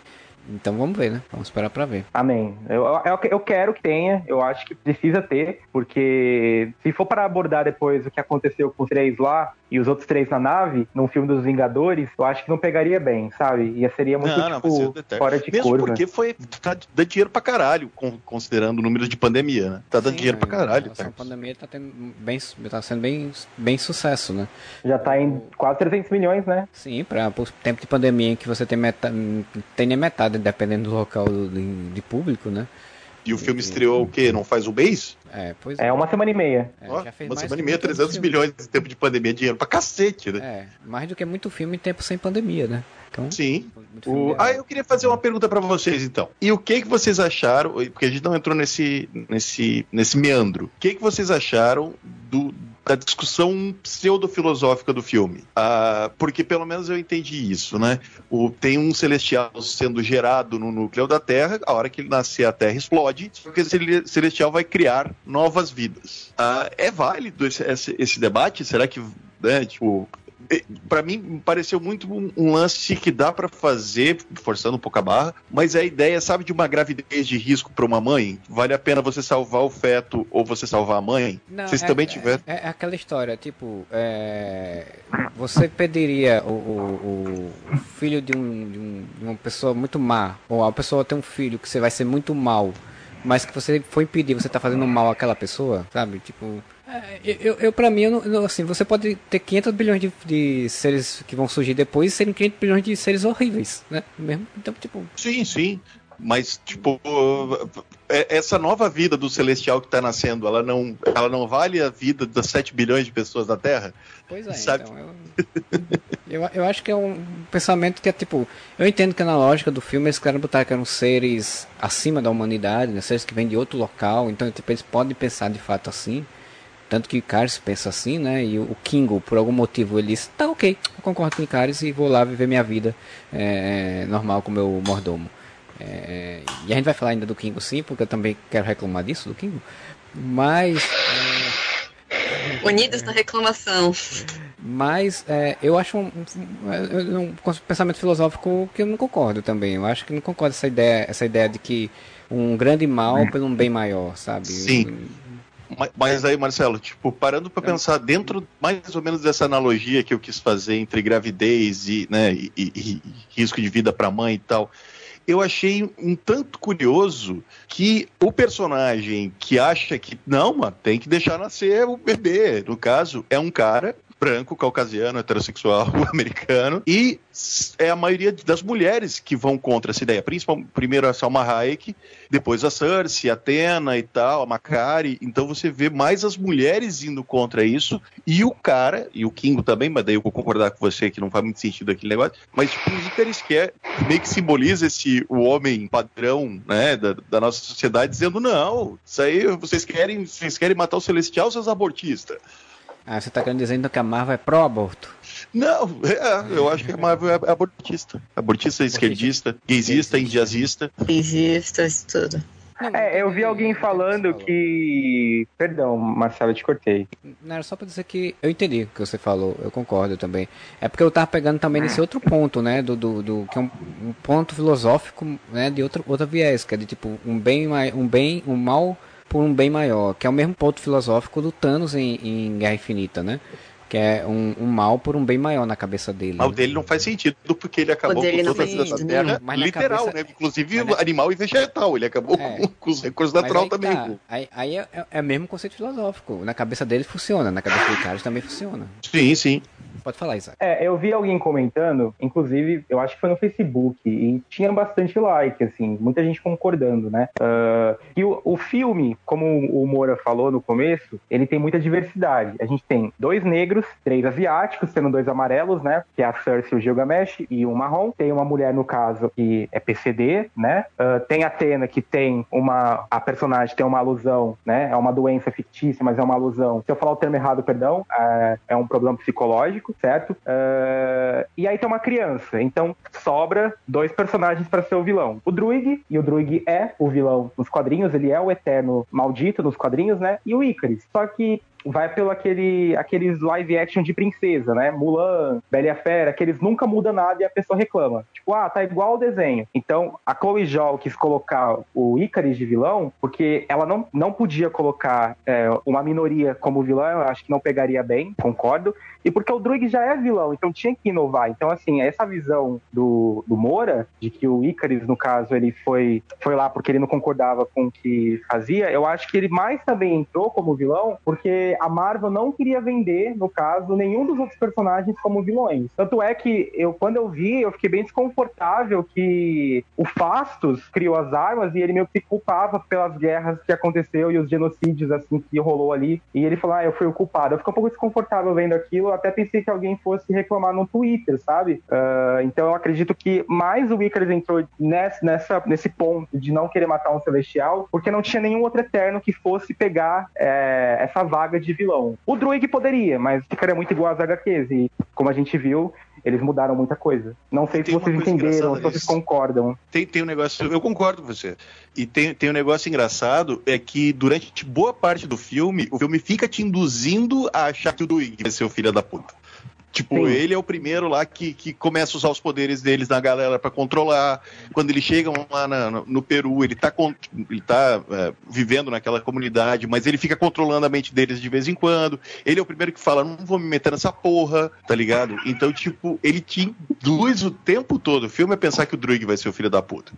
Então vamos ver, né? Vamos esperar para ver. Amém. Eu, eu, eu, quero que tenha, eu acho que precisa ter, porque se for para abordar depois o que aconteceu com os três lá e os outros três na nave, num filme dos Vingadores, eu acho que não pegaria bem, sabe? E seria muito, não, tipo, não, fora de Mesmo cor, porque foi, tá dando dinheiro pra caralho, considerando o número de pandemia, né? Tá dando Sim, dinheiro pra caralho. A pandemia tá, tendo bem, tá sendo bem, bem sucesso, né? Já tá em quase 300 milhões, né? Sim, para o tempo de pandemia em que você tem metade, tem nem metade dependendo do local de, de público, né? E o filme estreou o quê? Não faz um mês? É, pois é. É uma semana e meia. É, oh, uma semana e meia, 300 milhões de tempo de pandemia, dinheiro pra cacete, né? É, mais do que muito filme em tempo sem pandemia, né? Então, Sim. O... Ah, eu queria fazer uma pergunta para vocês, então. E o que que vocês acharam, porque a gente não entrou nesse, nesse, nesse meandro, o que que vocês acharam do, da discussão pseudo-filosófica do filme. Ah, porque pelo menos eu entendi isso, né? O, tem um celestial sendo gerado no núcleo da Terra, a hora que ele nascer a Terra explode, porque esse celestial vai criar novas vidas. Ah, é válido esse, esse, esse debate? Será que né, tipo, para mim pareceu muito um, um lance que dá para fazer, forçando um pouco a barra, mas a ideia, sabe, de uma gravidez de risco para uma mãe, vale a pena você salvar o feto ou você salvar a mãe? Não, Vocês é, também tiveram? É, é, aquela história, tipo, é, você pediria o, o, o filho de, um, de, um, de uma pessoa muito má, ou a pessoa tem um filho que você vai ser muito mal, mas que você foi impedir, você tá fazendo mal àquela pessoa, sabe? Tipo, é, eu, eu para mim, eu assim, você pode ter 500 bilhões de, de, seres que vão surgir depois e serem 500 bilhões de seres horríveis, né? Mesmo, então, tipo... Sim, sim. Mas, tipo, é, essa nova vida do Celestial que tá nascendo, ela não, ela não vale a vida das 7 bilhões de pessoas na Terra? Pois é, Sabe? então eu, eu, eu, acho que é um pensamento que é tipo. Eu entendo que na lógica do filme eles querem botar que eram seres acima da humanidade, né, seres que vêm de outro local, então tipo, eles podem pensar de fato assim. Tanto que Icaris pensa assim, né? E o Kingo, por algum motivo, ele disse: tá ok, eu concordo com Icaris e vou lá viver minha vida é, normal com meu mordomo. É, e a gente vai falar ainda do Kingo sim, porque eu também quero reclamar disso, do Kingo. Mas. É, Unidos na reclamação. Mas é, eu acho um, um, um, pensamento filosófico que eu não concordo também. Eu acho que não concordo essa ideia, essa ideia de que um grande mal pelo um bem maior, sabe? Sim. Mas aí, Marcelo, tipo, parando para é. pensar dentro mais ou menos dessa analogia que eu quis fazer entre gravidez e, né, e, e, e risco de vida para a mãe e tal, eu achei um tanto curioso que o personagem que acha que não, mano, tem que deixar nascer o bebê, no caso, é um cara branco, caucasiano, heterossexual, americano, e é a maioria das mulheres que vão contra essa ideia. Principalmente, primeiro a Salma Hayek, depois a Cersei, a Atena e tal, a Macari. Então você vê mais as mulheres indo contra isso, e o cara, e o Kingo também, mas daí eu vou concordar com você que não faz muito sentido aquele negócio, mas o que é, meio que simboliza esse o homem padrão, né, da, da nossa sociedade, dizendo, não, isso aí vocês querem, vocês querem matar o Celestial, seus abortistas. Ah, você está querendo dizer então que a Marvel é pró-aborto? Não, é, eu acho que a Marvel é abortista. Abortista, esquerdista, gaysista, indiazista. Gaysista, tudo. é, eu vi alguém falando que. Perdão, Marcelo, eu te cortei. Não, era só pra dizer que eu entendi o que você falou, eu concordo também. É porque eu tava pegando também nesse outro ponto, né? Do, do, do que é um, um, ponto filosófico, né? De outra, outra viés, que é de tipo, um bem, um bem, um mal por um bem maior, que é o mesmo ponto filosófico do Thanos em, em Guerra Infinita, né? Que é um, um, mal por um bem maior na cabeça dele. O mal dele não faz sentido, porque ele acabou com todas essas terras, literal, cabeça... né? Inclusive mas animal e vegetal, ele acabou é, com, com, os recursos naturais também. Tá. Aí, aí é, é, é, o mesmo conceito filosófico. Na cabeça dele funciona, na cabeça do cara também funciona. Sim, sim. Pode falar, Isaac. É, eu vi alguém comentando, inclusive, eu acho que foi no Facebook, e tinha bastante like, assim, muita gente concordando, né? Uh, e o, o filme, como o Moura falou no começo, ele tem muita diversidade. A gente tem dois negros, três asiáticos, sendo dois amarelos, né? Que é a Cersei e o Gilgamesh, e um marrom. Tem uma mulher, no caso, que é PCD, né? Uh, tem a Atena, que tem uma... A personagem tem uma alusão, né? É uma doença fictícia, mas é uma alusão. Se eu falar o termo errado, perdão, é, é um problema psicológico certo? Uh, e aí tem uma criança, então sobra dois personagens para ser o vilão. O Druig, e o Druig é o vilão nos quadrinhos, ele é o eterno maldito nos quadrinhos, né? E o Icaris. Só que vai pelo aquele, aqueles live action de princesa, né? Mulan, Bela Fera, que eles nunca mudam nada e a pessoa reclama. Tipo, ah, tá igual o desenho. Então, a Chloe Zhao quis colocar o Icaris de vilão, porque ela não, não podia colocar é, uma minoria como vilão, eu acho que não pegaria bem, concordo. E porque o Druig já é vilão, então tinha que inovar. Então, assim, essa visão do, do Moura, de que o Icaris, no caso, ele foi, foi lá porque ele não concordava com o que fazia, eu acho que ele mais também entrou como vilão, porque a Marvel não queria vender, no caso, nenhum dos outros personagens como vilões. Tanto é que eu, quando eu vi, eu fiquei bem desconfortável que o Fastos criou as armas e ele meio que se culpava pelas guerras que aconteceu e os genocídios assim que rolou ali. E ele falou, ah, eu fui o culpado. Eu fiquei um pouco desconfortável vendo aquilo, até pensei que alguém fosse reclamar no Twitter, sabe? Uh, então eu acredito que mais o Icarus entrou nessa, nessa, nesse ponto de não querer matar um Celestial, porque não tinha nenhum outro Eterno que fosse pegar é, essa vaga de vilão. O Druig poderia, mas ficaria muito igual às HQs. E como a gente viu, eles mudaram muita coisa. Não sei se vocês entenderam, se vocês concordam. Tem, tem um negócio, eu concordo com você. E tem, tem um negócio engraçado, é que durante boa parte do filme, o filme fica te induzindo a achar que o Druig vai ser o filho da puta. Tipo, Sim. ele é o primeiro lá que, que começa a usar os poderes deles na galera para controlar. Quando eles chegam lá na, no, no, Peru, ele tá, ele tá é, vivendo naquela comunidade, mas ele fica controlando a mente deles de vez em quando. Ele é o primeiro que fala: não vou me meter nessa porra, tá ligado? Então, tipo, ele te induz o tempo todo. O filme é pensar que o Druig vai ser o filho da puta.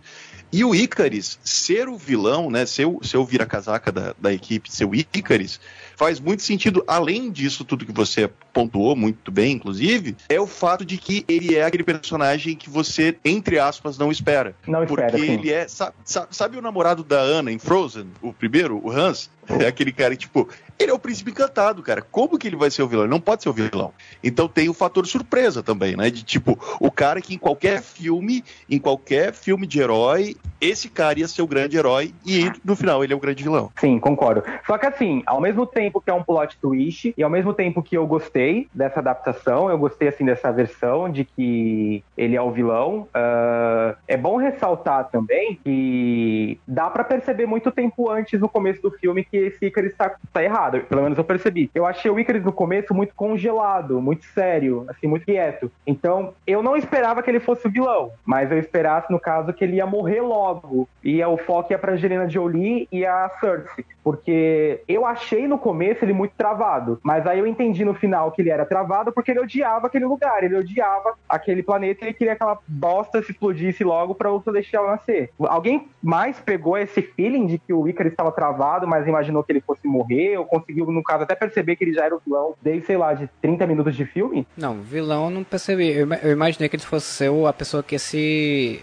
E o Icaris, ser o vilão, né, ser o, ser o vira-casaca da, da equipe, ser o Icaris, faz muito sentido, além disso tudo que você pontuou muito bem, inclusive, é o fato de que ele é aquele personagem que você, entre aspas, não espera. Não espera, Porque sim. ele é. Sabe, sabe o namorado da Ana em Frozen? O primeiro, o Hans? É aquele cara que, tipo, ele é o príncipe encantado, cara. Como que ele vai ser o vilão? Ele não pode ser o vilão. Então tem o fator surpresa também, né? De tipo, o cara que em qualquer filme, em qualquer filme de herói, esse cara ia ser o grande herói e no final ele é o grande vilão. Sim, concordo. Só que assim, ao mesmo tempo que é um plot twist, e ao mesmo tempo que eu gostei dessa adaptação, eu gostei assim dessa versão de que ele é o vilão, uh, é bom ressaltar também que dá para perceber muito tempo antes, no começo do filme, que esse Icarus tá, tá errado. Pelo menos eu percebi. Eu achei o Icarus no começo muito congelado, muito sério, assim, muito quieto. Então, eu não esperava que ele fosse o vilão, mas eu esperasse, no caso, que ele ia morrer logo. E o foco ia pra Angelina Jolie e a Cersei. Porque eu achei no começo ele muito travado, mas aí eu entendi no final que ele era travado porque ele odiava aquele lugar, ele odiava aquele planeta ele queria que aquela bosta se explodisse logo para o Celestial nascer. Alguém mais pegou esse feeling de que o Icarus estava travado, mas imaginou que ele fosse morrer, ou conseguiu, no caso, até perceber que ele já era o vilão desde, sei lá, de 30 minutos de filme? Não, vilão não percebi. Eu, ima- eu imaginei que ele fosse ser a pessoa que ia se.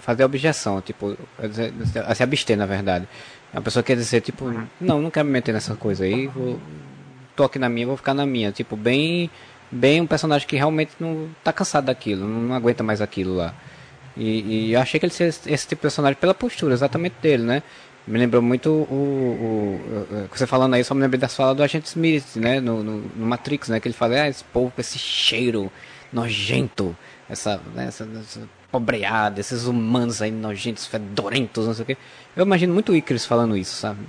fazer a objeção, tipo, a se abster, na verdade. A pessoa que ia dizer, tipo, não, não quero me meter nessa coisa aí, vou, tô aqui na minha, vou ficar na minha. Tipo, bem. Bem um personagem que realmente não tá cansado daquilo, não, aguenta mais aquilo lá. E, e eu achei que ele seria esse, esse tipo de personagem pela postura exatamente dele, né? Me lembrou muito o, o, o- Você falando aí, só me lembrei das falas do Agente Smith, né? No, no, no Matrix, né? Que ele fala, ah, esse povo com esse cheiro nojento, essa, né, essa, essa pobreada, esses humanos aí nojentos, fedorentos, não sei o quê. Eu imagino muito o Icarus falando isso, sabe?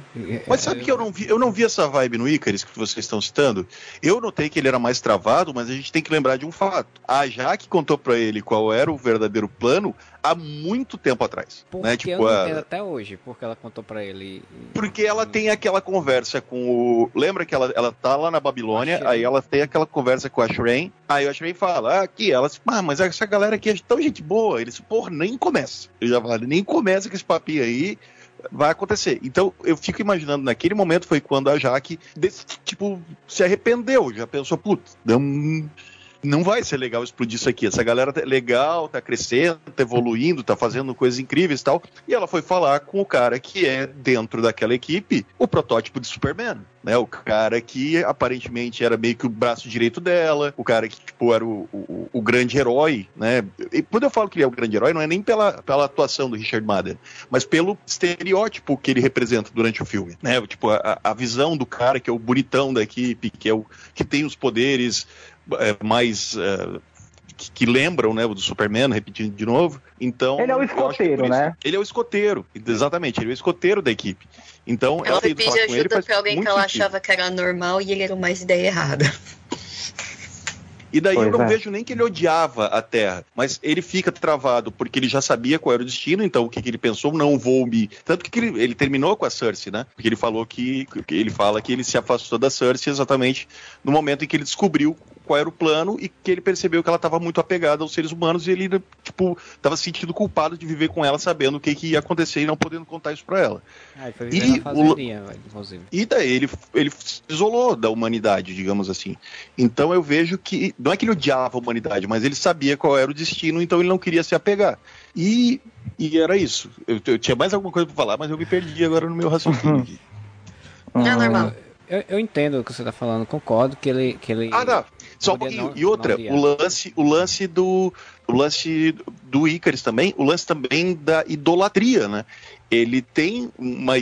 Mas sabe que eu não vi, eu não vi essa vibe no Icarus que vocês estão citando? Eu notei que ele era mais travado, mas a gente tem que lembrar de um fato. A Jaque contou pra ele qual era o verdadeiro plano há muito tempo atrás. Porque né? eu Tipo, não a- até hoje, porque ela contou pra ele. Porque ela tem aquela conversa com o. Lembra que ela, ela tá lá na Babilônia, aí ela tem aquela conversa com a Shrain, aí a Shrain fala, ah, aqui, ela ah, mas essa galera aqui é tão gente boa. Eles, porra, nem começa. Ele já fala, nem começa com esse papinho aí. Vai acontecer. Então, eu fico imaginando, naquele momento foi quando a Jaque, desse, tipo, se arrependeu. Já pensou, putz, não, não vai ser legal explodir isso aqui. Essa galera tá legal, tá crescendo, tá evoluindo, tá fazendo coisas incríveis e tal. E ela foi falar com o cara que é, dentro daquela equipe, o protótipo de Superman. Né, o cara que aparentemente era meio que o braço direito dela, o cara que tipo, era o, o, o grande herói, né? E quando eu falo que ele é o grande herói, não é nem pela, pela atuação do Richard Madden, mas pelo estereótipo que ele representa durante o filme, né? Tipo, a, a visão do cara que é o bonitão da equipe, que é o que tem os poderes é, mais é, que, que lembram, né, o do Superman, repetindo de novo. Então, Ele é o escoteiro, né? Ele é o escoteiro, exatamente, ele é o escoteiro da equipe. Então, Ela ele ajuda faz pra alguém que ela sentido. achava que era normal e ele era uma ideia errada. E daí Pois eu não é. vejo nem que ele odiava a Terra, mas ele fica travado porque ele já sabia qual era o destino, então o que, que ele pensou, não vou me. Tanto que ele, ele terminou com a Cersei, né? Porque ele falou que, que ele fala que ele se afastou da Cersei exatamente no momento em que ele descobriu qual era o plano e que ele percebeu que ela estava muito apegada aos seres humanos e ele, tipo, estava se sentindo culpado de viver com ela sabendo o que, que ia acontecer e não podendo contar isso pra ela. Ah, ele foi E na o- velho. E daí ele, ele se isolou da humanidade, digamos assim. Então eu vejo que. Não é que ele odiava a humanidade, mas ele sabia qual era o destino, então ele não queria se apegar. E, e era isso. Eu, eu tinha mais alguma coisa pra falar, mas eu me perdi agora no meu raciocínio. aqui. Não é Hum, normal. Eu, eu entendo o que você tá falando, concordo que ele. Que ele Ah, não. Só um pouquinho. não- e outra, o lance, o lance do. O lance do Icarus também, o lance também da idolatria, né? Ele tem uma,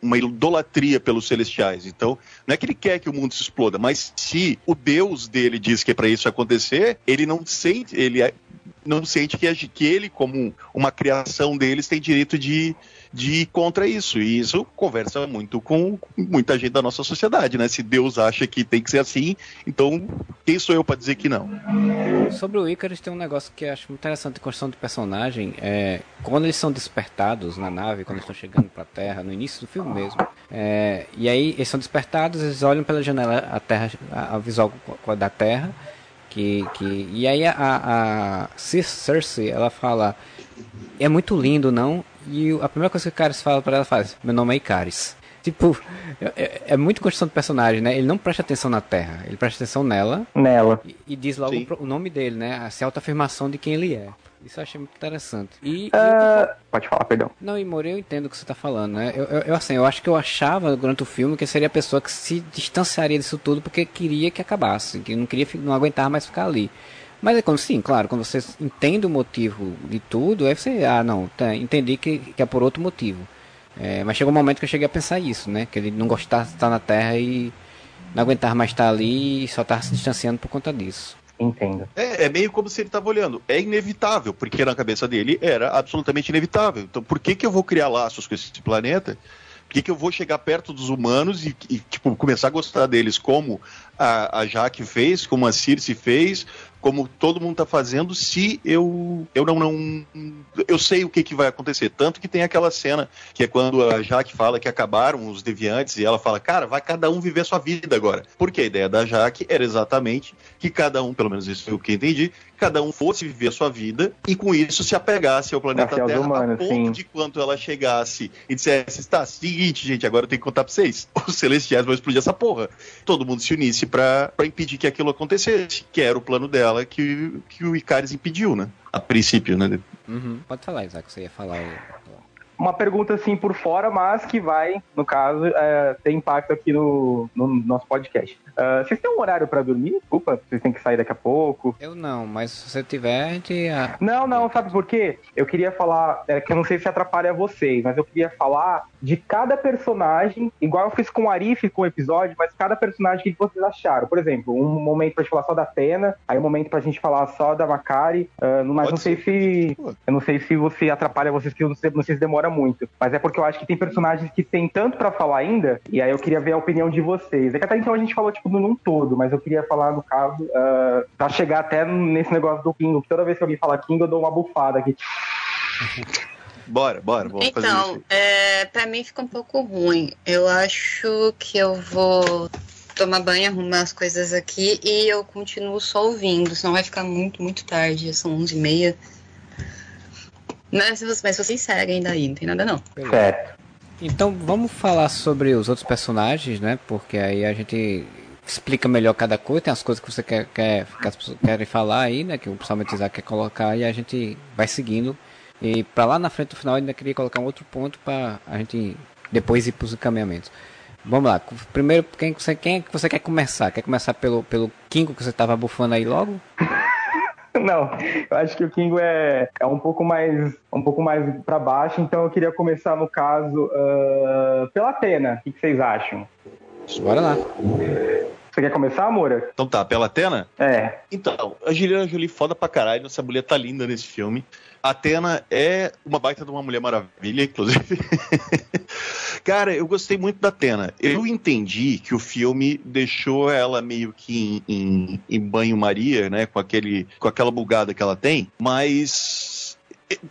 uma idolatria pelos celestiais. Então, não é que ele quer que o mundo se exploda, mas se o Deus dele diz que é para isso acontecer, ele não sente, ele é- não sente que, que ele, como uma criação deles, tem direito de, de ir contra isso. E isso conversa muito com muita gente da nossa sociedade, né? Se Deus acha que tem que ser assim, então quem sou eu para dizer que não? Sobre o Icarus tem um negócio que eu acho muito interessante de construção de personagem. É, quando eles são despertados na nave, quando eles estão chegando pra Terra, no início do filme mesmo. é, e aí eles são despertados, eles olham pela janela a Terra, a, a visual da Terra. Que, que, e aí a, a Cersei, ela fala, é muito lindo, não? E a primeira coisa que o Icaris fala para ela faz, meu nome é Icaris. Tipo, é, é, muito construção do personagem, né? Ele não presta atenção na Terra, ele presta atenção nela. Nela. E, e diz logo Sim. o nome dele, né? A autoafirmação de quem ele é. Isso eu achei muito interessante. E, e Ah, pode falar, perdão. não, e Moura, eu entendo o que você tá falando, né? Eu, eu, eu, assim, eu acho que eu achava durante o filme que seria a pessoa que se distanciaria disso tudo porque queria que acabasse, que não queria, não aguentava mais ficar ali. Mas é quando, sim, claro, quando você entende o motivo de tudo, aí você, ah, não, tá, entendi que, que é por outro motivo. É, mas chegou um momento que eu cheguei a pensar isso, né? Que ele não gostava de estar na Terra e não aguentava mais estar ali e só estava se distanciando por conta disso. Entendo. É, é meio como se ele estava olhando. É inevitável, porque na cabeça dele era absolutamente inevitável. Então, por que, que eu vou criar laços com esse planeta? Por que, que eu vou chegar perto dos humanos e, e, tipo, começar a gostar deles como a, a Jaque fez, como a Circe fez, como todo mundo está fazendo, se eu, eu não, não. Eu sei o que, que vai acontecer. Tanto que tem aquela cena que é quando a Jaque fala que acabaram os deviantes e ela fala, cara, vai cada um viver a sua vida agora. Porque a ideia da Jaque era exatamente que cada um, pelo menos isso é o que eu entendi, cada um fosse viver a sua vida e com isso se apegasse ao planeta Terra humanos, a ponto sim. de quando ela chegasse e dissesse, tá, seguinte, gente, agora eu tenho que contar pra vocês. Os celestiais vão explodir essa porra. Todo mundo se unisse pra, pra impedir que aquilo acontecesse, que era o plano dela que, que o Icaris impediu, né? A princípio, né? Uhum. Pode falar, Isaac, você ia falar. Uma pergunta assim por fora, mas que vai, no caso, é, ter impacto aqui no, no nosso podcast. Ah, vocês têm um horário pra dormir? Desculpa, vocês têm que sair daqui a pouco. Eu não, mas se você tiver, a gente. ah, Não, não, sabe por quê? Eu queria falar, é, que eu não sei se atrapalha vocês, mas eu queria falar de cada personagem, igual eu fiz com o Arif com o episódio, mas cada personagem, que vocês acharam? Por exemplo, um momento pra gente falar só da Atena, aí um momento pra gente falar só da Macari, ah, mas Pode não sei ser. se. Eu não sei se você atrapalha vocês, que eu não sei, não sei se demora muito. Mas é porque eu acho que tem personagens que tem tanto pra falar ainda, e aí eu queria ver a opinião de vocês. É que até então a gente falou, tipo, num todo, mas eu queria falar, no caso, ah, pra chegar até nesse negócio do Kingo, que toda vez que alguém fala Kingo, eu dou uma bufada aqui. Bora, bora, vamos fazer isso. Então, é, pra mim fica um pouco ruim. Eu acho que eu vou tomar banho, arrumar as coisas aqui e eu continuo só ouvindo, senão vai ficar muito, muito tarde. São 11h30. Mas, mas vocês seguem daí, não tem nada não. Certo. Então vamos falar sobre os outros personagens, né? Porque aí a gente explica melhor cada coisa, tem as coisas que você quer, quer que as pessoas querem falar aí, né? Que o principalmente Isaac quer colocar e a gente vai seguindo. E pra lá na frente do final eu ainda queria colocar um outro ponto pra a gente depois ir pros encaminhamentos. Vamos lá, primeiro quem, você, quem é que você quer começar? Quer começar pelo, pelo Kingo que você tava bufando aí logo? Não, eu acho que o Kingo é, é um pouco mais um pouco mais para baixo, então eu queria começar no caso ah, pela Atena. O que que vocês acham? Bora lá. Você quer começar, Moura? Então tá, pela Atena? É. Então, a Juliana Jolie foda pra caralho, essa mulher tá linda nesse filme. A Atena é uma baita de uma Mulher Maravilha, inclusive. Cara, eu gostei muito da Atena. Eu entendi que o filme deixou ela meio que em, em- em banho-maria, né? Com, aquele, com aquela bugada que ela tem, mas.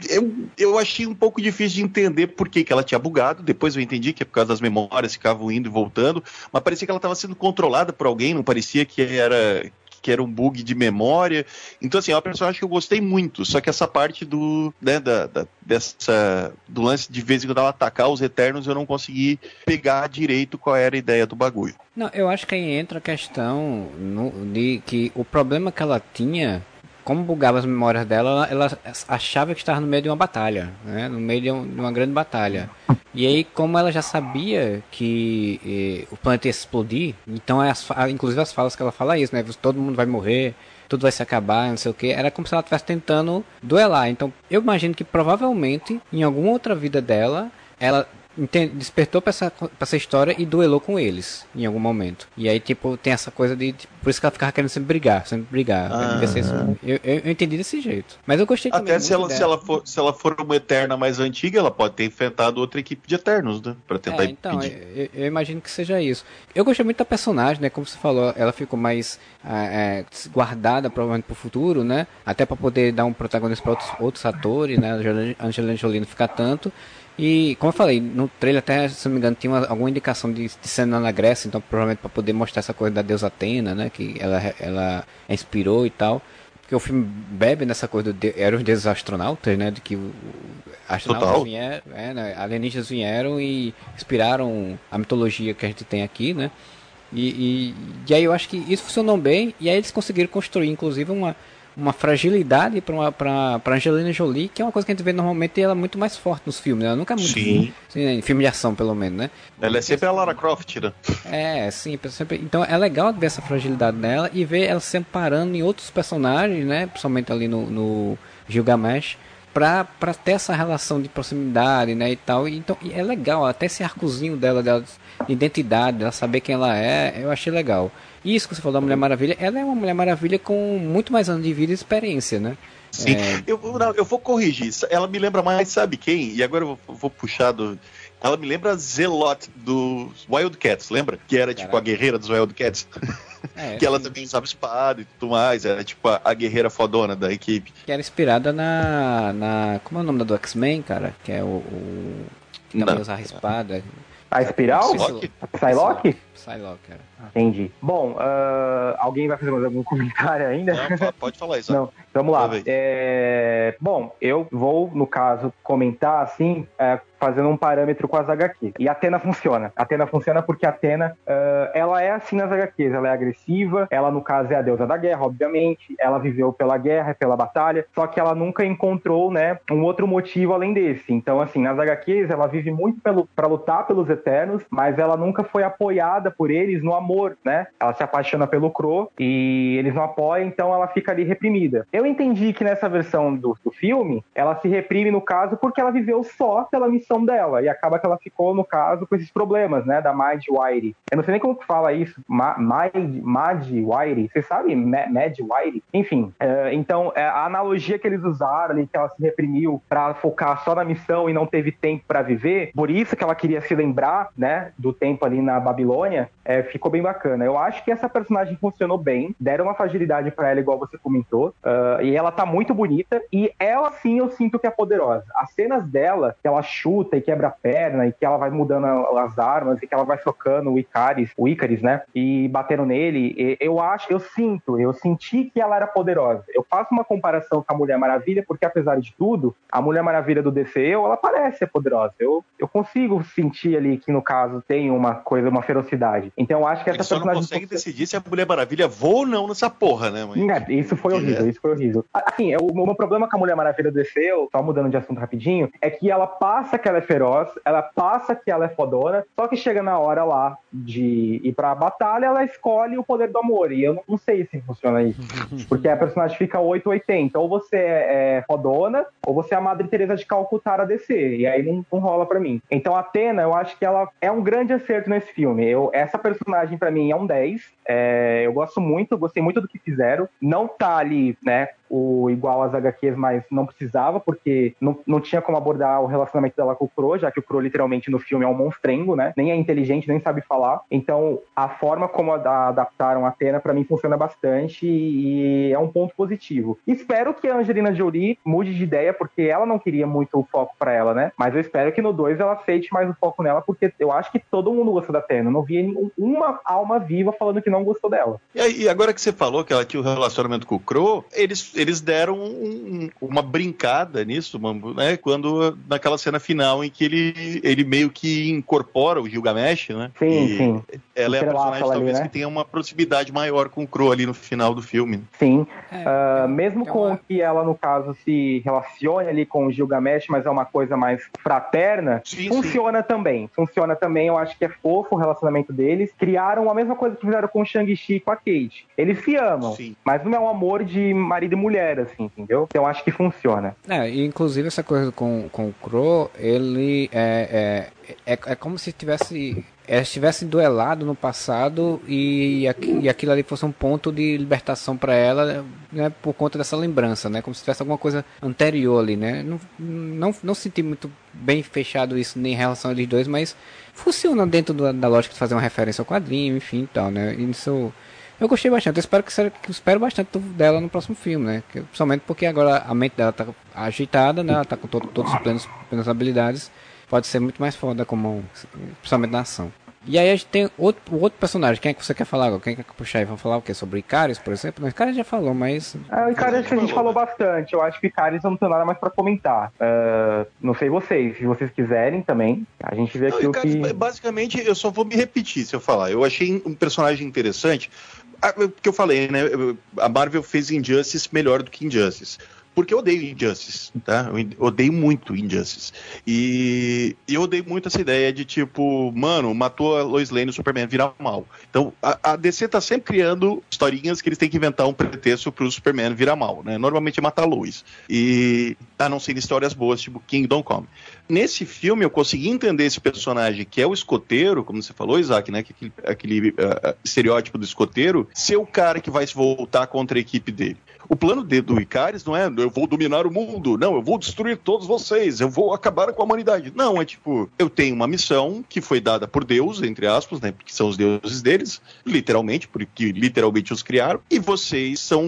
Eu, eu achei um pouco difícil de entender por que, que ela tinha bugado. Depois eu entendi que é por causa das memórias ficavam indo e voltando. Mas parecia que ela estava sendo controlada por alguém, não parecia que era que era um bug de memória. Então, assim, é uma personagem que eu gostei muito. Só que essa parte do, né, da, da- dessa, do lance de vez em quando ela atacar os Eternos, eu não consegui pegar direito qual era a ideia do bagulho. Não, eu acho que aí entra a questão no- de que o problema que ela tinha, como bugava as memórias dela, ela, ela achava que estava no meio de uma batalha, né? No meio de, um- de uma grande batalha. E aí, como ela já sabia que eh, o planeta ia explodir, então as, fa- inclusive as falas que ela fala é isso, né? Todo mundo vai morrer, tudo vai se acabar, não sei o que. Era como se ela estivesse tentando duelar. Então, eu imagino que provavelmente, em alguma outra vida dela, ela despertou pra essa, pra essa história e duelou com eles em algum momento. E aí, tipo, tem essa coisa de. tipo, por isso que ela ficava querendo sempre brigar, sempre brigar. Ah. Eu, eu, eu entendi desse jeito. Mas eu gostei também. Até se ela, se, ela for, se ela for uma Eterna mais antiga, ela pode ter enfrentado outra equipe de Eternos, né? Pra tentar É, então, eu, eu imagino que seja isso. Eu gostei muito da personagem, né? Como você falou, ela ficou mais ah, é, guardada provavelmente pro futuro, né? Até pra poder dar um protagonismo pra outros, outros atores, né? A Angelina Jolie não ficar tanto. E, como eu falei, no trailer até, se não me engano, tinha uma- alguma indicação de, de cena na Grécia, então provavelmente pra poder mostrar essa coisa da deusa Atena, né? Que ela, ela inspirou e tal. Porque o filme bebe nessa coisa do eram os deuses astronautas, né? De que astronautas vieram, é, né, alienígenas vieram e inspiraram a mitologia que a gente tem aqui, né? E, e, e aí eu acho que isso funcionou bem, e aí eles conseguiram construir, inclusive, uma, uma fragilidade para Angelina Jolie, que é uma coisa que a gente vê normalmente ela é muito mais forte nos filmes. Ela nunca é muito. Sim. Assim, em filme de ação, pelo menos, né? Ela é sempre a Lara Croft, né? É, sim. Sempre... Então é legal ver essa fragilidade dela e ver ela se amparando em outros personagens, né? Principalmente ali no, no Gilgamesh. Pra, pra ter essa relação de proximidade, né, e tal. E, então, e é legal, até esse arcozinho dela, dela, de identidade, dela saber quem ela é, eu achei legal. E isso que você falou da Mulher Maravilha, ela é uma Mulher Maravilha com muito mais anos de vida e experiência, né? Sim, é... eu, não, eu vou corrigir isso. Ela me lembra mais, sabe quem? E agora eu vou, vou puxar do. Ela me lembra a Zelot dos Wildcats, lembra? Que era tipo a guerreira dos Wildcats. É, que ela sim. também sabe espada e tudo mais. Era tipo a, a, guerreira fodona da equipe. Que era inspirada na. na como é o nome do X-Men, cara? Que é o. o que também usar a espada. A espiral? Psylocke? Psylocke? Psylocke, cara. Entendi. Bom, uh, alguém vai fazer mais algum comentário ainda? Não, pode falar isso. Não, vamos lá. É, bom, eu vou, no caso, comentar assim, é, fazendo um parâmetro com as HQs. E a Atena funciona. A Atena funciona porque a Atena, uh, ela é assim nas HQs. Ela é agressiva, ela, no caso, é a deusa da guerra, obviamente. Ela viveu pela guerra, pela batalha, só que ela nunca encontrou, né, um outro motivo além desse. Então, assim, nas HQs, ela vive muito para lutar pelos Eternos, mas ela nunca foi apoiada por eles no amor né? Ela se apaixona pelo Crow e eles não apoiam, então ela fica ali reprimida. Eu entendi que nessa versão do, do filme, ela se reprime no caso porque ela viveu só pela missão dela e acaba que ela ficou, no caso, com esses problemas, né? Da Mad Wire. Eu não sei nem como que fala isso. Ma Mad, Mad Wire. Você sabe? Ma Mad Wire? Enfim. É, então, é, a analogia que eles usaram ali, que ela se reprimiu para focar só na missão e não teve tempo para viver, por isso que ela queria se lembrar, né? Do tempo ali na Babilônia, é, ficou bem bacana. Eu acho que essa personagem funcionou bem, deram uma fragilidade para ela, igual você comentou, uh, e ela tá muito bonita, e ela sim eu sinto que é poderosa. As cenas dela, que ela chuta e quebra a perna, e que ela vai mudando as armas, e que ela vai socando o Icaris, o Icaris, né, e batendo nele, eu acho, eu sinto, eu senti que ela era poderosa. Eu faço uma comparação com a Mulher Maravilha, porque apesar de tudo, a Mulher Maravilha do DCU, ela parece ser poderosa. Eu, eu consigo sentir ali que, no caso, tem uma coisa, uma ferocidade. Então eu acho que essa só não consegue decidir se a Mulher Maravilha voa ou não nessa porra, né, mãe? É, isso foi horrível, é. isso foi horrível. Assim, o, o meu problema com a Mulher Maravilha desceu, só mudando de assunto rapidinho, é que ela passa que ela é feroz, ela passa que ela é fodona, só que chega na hora lá de ir pra batalha, ela escolhe o poder do amor. E eu não, não sei se funciona isso. porque a personagem fica 880. Ou você é, é fodona, ou você é a Madre Teresa de Calcutá a DC. E aí não, não rola pra mim. Então a Atena, eu acho que ela é um grande acerto nesse filme. Eu, essa personagem, para mim, é um 10. É, eu gosto muito, gostei muito do que fizeram. Não tá ali, né, o igual às HQs, mas não precisava, porque não, não tinha como abordar o relacionamento dela com o Crow, já que o Crow literalmente no filme é um monstrengo, né? Nem é inteligente, nem sabe falar. Então, a forma como a, adaptaram a Atena, para mim, funciona bastante e é um ponto positivo. Espero que a Angelina Jolie mude de ideia, porque ela não queria muito o foco para ela, né? Mas eu espero que no 2 ela aceite mais o foco nela, porque eu acho que todo mundo gosta da Atena. Eu não vi uma alma viva falando que não gostou dela. E, agora que você falou que ela tinha o relacionamento com o Crow, eles eles deram um, uma brincada nisso, né? Quando naquela cena final em que ele, ele meio que incorpora o Gilgamesh, né? Sim, e sim. Ela é a personagem ali, talvez né? que tenha uma proximidade maior com o Crow ali no final do filme. Sim. É, uh, mesmo é com que ela, no caso, se relacione ali com o Gilgamesh, mas é uma coisa mais fraterna, sim, funciona sim. também. Funciona também, eu acho que é fofo o relacionamento deles. Criaram a mesma coisa que fizeram com o Shang-Chi e com a Kate. Eles se amam, sim. mas não é um amor de marido e mulher mulher, assim, entendeu? Então acho que funciona. É, inclusive essa coisa com, com o Crow, ele é, é, é, é como se tivesse elas tivessem duelado no passado e, e aquilo ali fosse um ponto de libertação para ela, né, por conta dessa lembrança, né, como se tivesse alguma coisa anterior ali, né. Não, não, não senti muito bem fechado isso nem em relação a eles dois, mas funciona dentro do, da lógica de fazer uma referência ao quadrinho, enfim, tal, né. Isso eu gostei bastante, eu espero que, seja, que espero bastante dela no próximo filme, né? Que, principalmente porque agora a mente dela tá agitada, né? Ela tá com todo, todos os plenos, plenas habilidades. Pode ser muito mais foda como principalmente na ação. E aí a gente tem outro, outro personagem. Quem é que você quer falar agora? Quem quer puxar aí? Vamos falar o quê? Sobre Icaris, por exemplo? O Icaris já falou, mas. É, o Icaris acho que a gente falou bastante. Eu acho que Icaris não tem nada mais pra comentar. Uh, não sei vocês. Se vocês quiserem também, a gente vê aqui o que. Basicamente, eu só vou me repetir se eu falar. Eu achei um personagem interessante. Ah, que eu falei, né? A Marvel fez Injustice melhor do que Injustice porque eu odeio Injustice, tá? Eu odeio muito Injustice. E eu odeio muito essa ideia de tipo, mano, matou a Lois Lane e o Superman virar mal. Então, a, a, DC tá sempre criando historinhas que eles têm que inventar um pretexto pro Superman virar mal, né? Normalmente é matar a Lois. E a não ser histórias boas, tipo Kingdom Come. Nesse filme eu consegui entender esse personagem que é o escoteiro, como você falou, Isaac, né? Que aquele, aquele uh, estereótipo do escoteiro, ser o cara que vai se voltar contra a equipe dele. O plano de, do Icaris não é eu vou dominar o mundo, não, eu vou destruir todos vocês, eu vou acabar com a humanidade. Não, é tipo, eu tenho uma missão que foi dada por Deus, entre aspas, né? Porque são os deuses deles, literalmente, porque literalmente os criaram, e vocês são.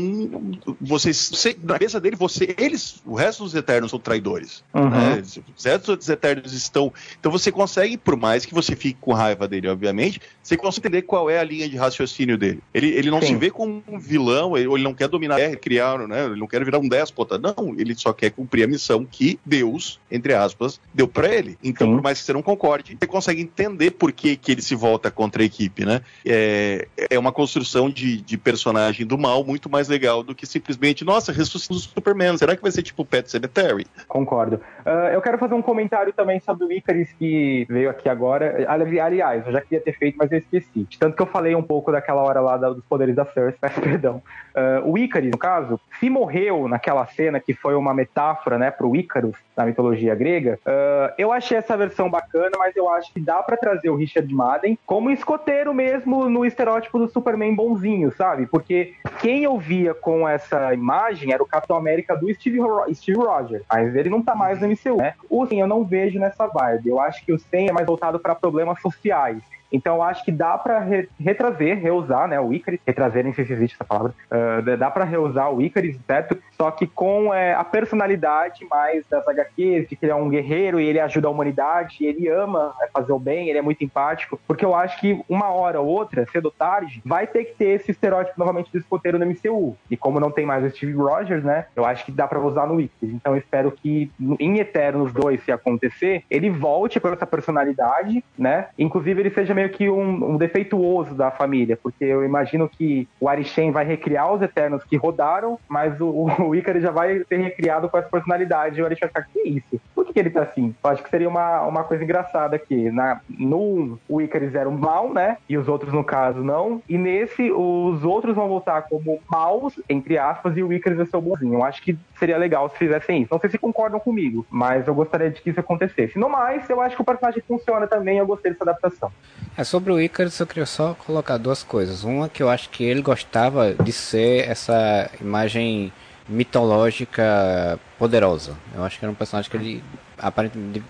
Vocês. Você, na cabeça dele, você, eles, o resto dos eternos são traidores. Uhum. Né? Os restos dos eternos estão. Então você consegue, por mais que você fique com raiva dele, obviamente, você consegue entender qual é a linha de raciocínio dele. Ele, ele não Sim. se vê como um vilão, ele, ou ele não quer dominar a terra, criar, né? Ele não quer virar um déspota, não. Ele só quer cumprir a missão que Deus, entre aspas, deu para ele. Então, Sim. por mais que você não concorde, você consegue entender por que, que ele se volta contra a equipe, né? É, é uma construção de, de personagem do mal muito mais legal do que simplesmente, nossa, ressuscita o Superman. Será que vai ser tipo Pet Cemetery? Concordo. Uh, eu quero fazer um comentário também sobre o Icarus que veio aqui agora. Aliás, eu já queria ter feito, mas eu esqueci. Tanto que eu falei um pouco daquela hora lá dos poderes da Cersei, peço perdão. Uh, o Icarus, no caso, se morreu naquela cena que foi uma metáfora, né, pro Ícaros na mitologia grega, uh, eu achei essa versão bacana, mas eu acho que dá para trazer o Richard Madden como escoteiro mesmo no estereótipo do Superman bonzinho, sabe? Porque quem eu via com essa imagem era o Capitão América do Steve, Steve Rogers, mas ele não tá mais no MCU, né? O Sim eu não vejo nessa vibe. Eu acho que o Sen é mais voltado para problemas sociais. Então acho que dá para re retrazer, reusar, né, o Icarus, retrazer, se existe essa palavra, uh, dá para reusar o Icarus, certo? Só que com é, a personalidade mais das HQs, de que ele é um guerreiro e ele ajuda a humanidade, ele ama é, fazer o bem, ele é muito empático, porque eu acho que uma hora ou outra, cedo ou tarde, vai ter que ter esse estereótipo novamente do escoteiro no MCU. E como não tem mais o Steve Rogers, né, eu acho que dá para usar no Icarus. Então eu espero que em Eternos 2, se acontecer, ele volte com essa personalidade, né? Inclusive ele seja meio meio que um, um, defeituoso da família, porque eu imagino que o Arishem vai recriar os Eternos que rodaram, mas o, o Ícaro já vai ser recriado com essa personalidade, e o Arishem vai ficar, que isso? Por que, que ele tá assim? Eu acho que seria uma, uma coisa engraçada aqui. Na, no o Icarus era o mal, né? E os outros, no caso, não. E nesse, os outros vão voltar como maus, entre aspas, e o Icarus vai ser o bonzinho. Eu acho que seria legal se fizessem isso. Não sei se concordam comigo, mas eu gostaria de que isso acontecesse. No mais, eu acho que o personagem funciona também, eu gostei dessa adaptação. É, sobre o Icarus eu queria só colocar duas coisas. Uma que eu acho que ele gostava de ser essa imagem mitológica poderosa. Eu acho que era um personagem que ele aparentemente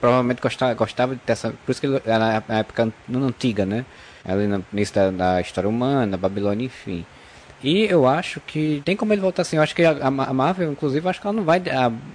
provavelmente gostava, gostava de ter essa. Por isso que ele era na época antiga, né? Ali no início da, da história humana, Babilônia, enfim. E eu acho que tem como ele voltar assim. Eu acho que a, a Marvel, inclusive, acho que ela não vai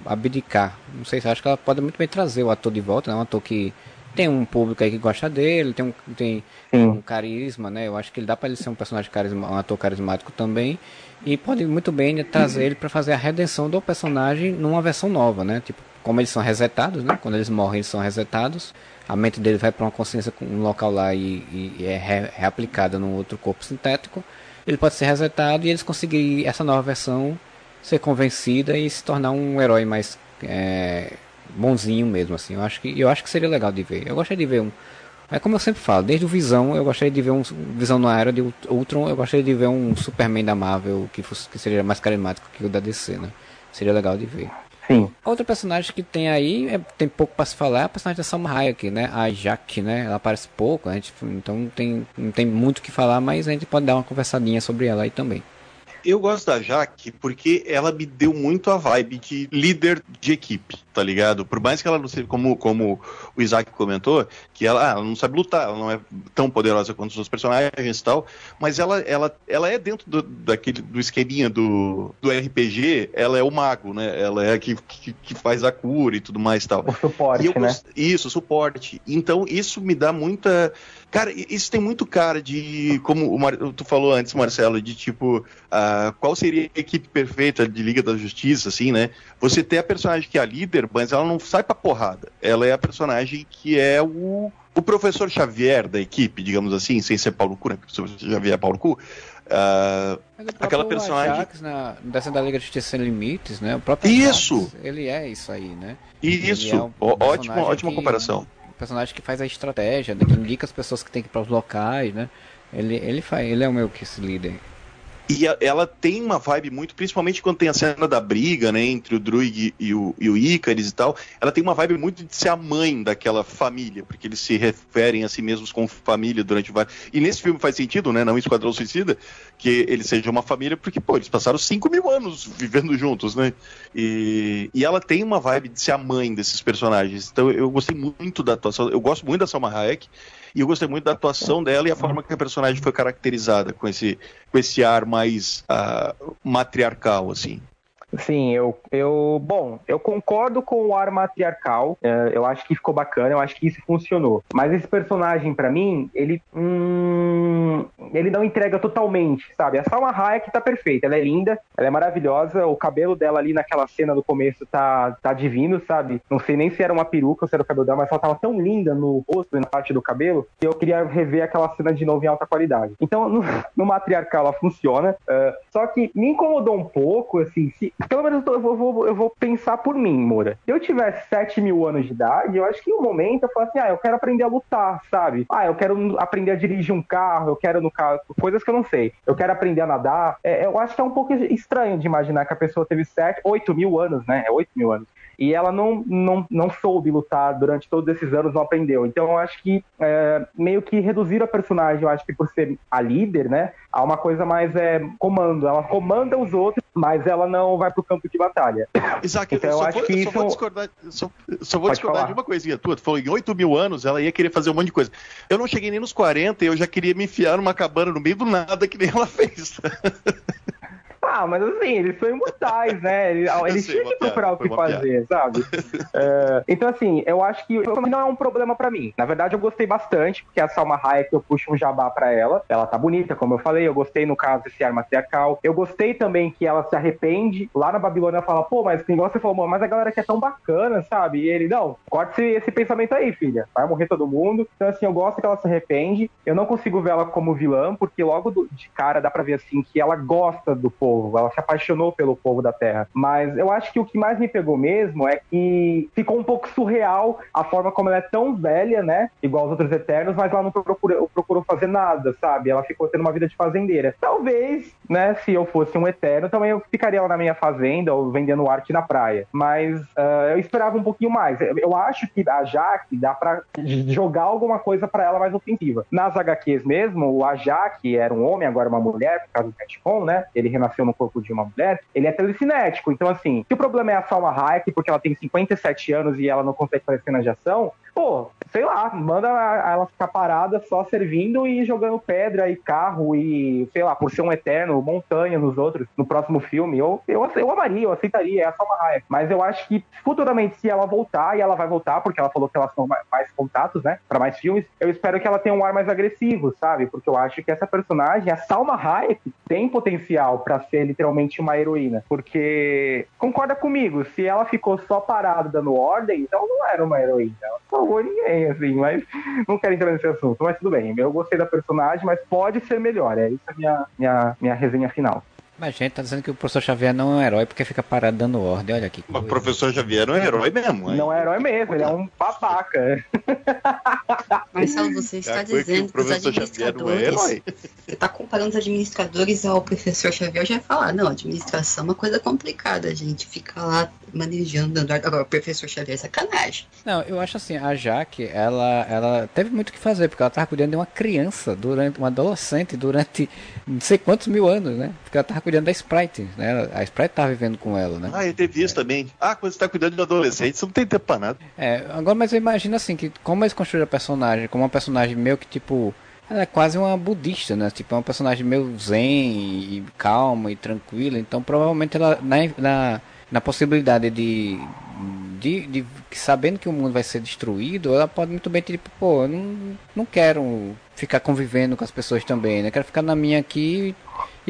abdicar. Não sei se acho que ela pode muito bem trazer o ator de volta, né? Um ator que tem um público aí que gosta dele, tem um, tem um carisma, né? Eu acho que ele dá para ele ser um personagem carisma, um ator carismático também. E pode muito bem trazer ele para fazer a redenção do personagem numa versão nova, né? Tipo, como eles são resetados, né? Quando eles morrem, eles são resetados. A mente dele vai para uma consciência um local lá e, e é re, reaplicada num outro corpo sintético. Ele pode ser resetado e eles conseguirem essa nova versão ser convencida e se tornar um herói mais é, bonzinho mesmo, assim. Eu acho que eu acho que seria legal de ver. Eu gostaria de ver um. É como eu sempre falo, desde o Visão eu gostaria de ver um Visão na era de Ultron, eu gostaria de ver um Superman da Marvel que fosse que seria mais carismático que o da DC, né? Seria legal de ver. Sim. Outro personagem que tem aí, é, tem pouco para se falar, é a personagem da Salma Hayek, né? A Jaque, né? Ela aparece pouco, a gente, então tem, não tem muito o que falar, mas a gente pode dar uma conversadinha sobre ela aí também. Eu gosto da Jaque porque ela me deu muito a vibe de líder de equipe, tá ligado? Por mais que ela não seja, como, como o Isaac comentou, que ela, ah, ela não sabe lutar, ela não é tão poderosa quanto os outros personagens e tal, mas ela, ela, ela é dentro do, daquele, do esqueminha do, do RPG, ela é o mago, né? Ela é a que, que, que faz a cura e tudo mais e tal. O suporte, né? Gost... Isso, suporte. Então, isso me dá muita Cara, isso tem muito cara de, como o Mar... tu falou antes, Marcelo, de tipo, uh, qual seria a equipe perfeita de Liga da Justiça, assim, né? Você tem a personagem que é a líder, mas ela não sai pra porrada. Ela é a personagem que é o, o professor Xavier da equipe, digamos assim, sem ser Paulo Cu, né? Porque o professor Xavier é Paulo Cu. Uh, aquela personagem. Ajax, na, dessa da Liga da Justiça Sem Limites, né? O próprio isso! Ajax, ele é isso aí, né? Isso! É um ótima, ótima que... comparação personagem que faz a estratégia, né, que indica as pessoas que tem que ir para os locais, né? Ele, ele faz, ele é o meu que esse líder. E a, ela tem uma vibe muito, principalmente quando tem a cena da briga, né, entre o Druig e o, e o Icaris e tal, ela tem uma vibe muito de ser a mãe daquela família, porque eles se referem a si mesmos como família durante o E nesse filme faz sentido, né, não Esquadrão Suicida, que eles sejam uma família, porque, pô, eles passaram 5 mil anos vivendo juntos, né? E, e ela tem uma vibe de ser a mãe desses personagens. Então eu gostei muito da atuação, eu gosto muito da Salma Hayek, e eu gostei muito da atuação dela e a forma que a personagem foi caracterizada, com esse, com esse ar mais uh, matriarcal, assim. Sim, eu, eu. Bom, eu concordo com o ar matriarcal. É, eu acho que ficou bacana, eu acho que isso funcionou. Mas esse personagem, para mim, ele. Hum, ele não entrega totalmente, sabe? A Salma Hayek tá perfeita, ela é linda, ela é maravilhosa. O cabelo dela ali naquela cena do começo tá, tá divino, sabe? Não sei nem se era uma peruca ou se era o cabelo dela, mas ela tava tão linda no rosto e na parte do cabelo que eu queria rever aquela cena de novo em alta qualidade. Então, no, no matriarcal ela funciona. Uh, só que me incomodou um pouco, assim, se, pelo menos eu vou, vou, eu vou pensar por mim, Moura. Se eu tivesse 7 mil anos de idade, eu acho que em um momento eu falo assim, ah, eu quero aprender a lutar, sabe? Ah, eu quero aprender a dirigir um carro, eu quero no carro, coisas que eu não sei. Eu quero aprender a nadar. É, eu acho que é um pouco estranho de imaginar que a pessoa teve 7, 8 mil anos, né? É 8 mil anos e ela não, não, não soube lutar durante todos esses anos, não aprendeu. Então eu acho que é, meio que reduziram a personagem, eu acho que por ser a líder, né, a uma coisa mais é, comando. Ela comanda os outros, mas ela não vai pro campo de batalha. Isaac, então, eu, só, acho vou, que isso... só vou discordar, só, só vou discordar de uma coisinha tua. Tu falou em 8 mil anos ela ia querer fazer um monte de coisa. Eu não cheguei nem nos 40 e eu já queria me enfiar numa cabana no meio do nada que nem ela fez. Ah, mas assim, eles são imortais, né? Eles, eles tinham que procurar o que fazer, piada. sabe? é, então, assim, eu acho que não é um problema para mim. Na verdade, eu gostei bastante, porque a Salma Hayek, eu puxo um jabá para ela. Ela tá bonita, como eu falei. Eu gostei, no caso, desse ar matriarcal. Eu gostei também que ela se arrepende. Lá na Babilônia fala, pô, mas igual você falou, mas a galera que é tão bacana, sabe? E ele, não, corte esse, esse pensamento aí, filha. Vai morrer todo mundo. Então, assim, eu gosto que ela se arrepende. Eu não consigo ver ela como vilã, porque logo do, de cara dá pra ver, assim, que ela gosta do povo povo, ela se apaixonou pelo povo da Terra. Mas eu acho que o que mais me pegou mesmo é que ficou um pouco surreal a forma como ela é tão velha, né? Igual os outros Eternos, mas ela não procurou, procurou fazer nada, sabe? Ela ficou tendo uma vida de fazendeira. Talvez, né, se eu fosse um Eterno, também eu ficaria lá na minha fazenda ou vendendo arte na praia. Mas uh, eu esperava um pouquinho mais. Eu acho que a Jaque dá pra jogar alguma coisa para ela mais ofensiva. Nas HQs mesmo, o Ajak era um homem, agora uma mulher, por causa do Catcon, né? Ele renasceu no corpo de uma mulher, ele é telecinético. Então, assim, se o problema é a Salma Hayek, porque ela tem 57 anos e ela não consegue fazer cena de ação, pô, sei lá, manda ela ficar parada só servindo e jogando pedra e carro e, sei lá, por ser um eterno, montanha nos outros, no próximo filme. Eu, eu, eu amaria, eu aceitaria, é a Salma Hayek. Mas eu acho que futuramente, se ela voltar, e ela vai voltar, porque ela falou que elas são mais contatos, né, para mais filmes, eu espero que ela tenha um ar mais agressivo, sabe? Porque eu acho que essa personagem, a Salma Hayek, tem potencial para ser literalmente uma heroína. Porque, concorda comigo, se ela ficou só parada dando ordem, então não era uma heroína. Ela salvou ninguém, assim, mas não quero entrar nesse assunto. Mas tudo bem, eu gostei da personagem, mas pode ser melhor. É isso a minha, minha, minha resenha final. Mas a gente tá dizendo que o professor Xavier não é um herói porque fica parado dando ordem, olha aqui. Mas o professor Xavier não é herói mesmo. Hein? Não é herói mesmo, ele é um babaca. Marcelo, você está é dizendo que, os é administradores. É você está comparando os administradores ao professor Xavier, eu já ia falar, não, administração é uma coisa complicada, a gente fica lá manejando, andando. Agora, o professor Xavier é sacanagem. Não, eu acho assim, a Jaque, ela, ela teve muito o que fazer, porque ela tava cuidando de uma criança, durante uma adolescente, durante não sei quantos mil anos, né? Porque ela tava cuidando da Sprite, né? A Sprite tava vivendo com ela, né? Ah, eu teve isso também. Ah, quando você tá cuidando de um adolescente, você não tem tempo pra nada. É, agora, mas eu imagino assim, que como eles construíram a personagem, como uma personagem meio que tipo. Ela é quase uma budista, né? Tipo, é uma personagem meio zen e calma e tranquila. Então, provavelmente ela, na, na, na possibilidade de, de, de, sabendo que o mundo vai ser destruído, ela pode muito bem tipo, pô, eu não, não quero ficar convivendo com as pessoas também, né? Quero ficar na minha aqui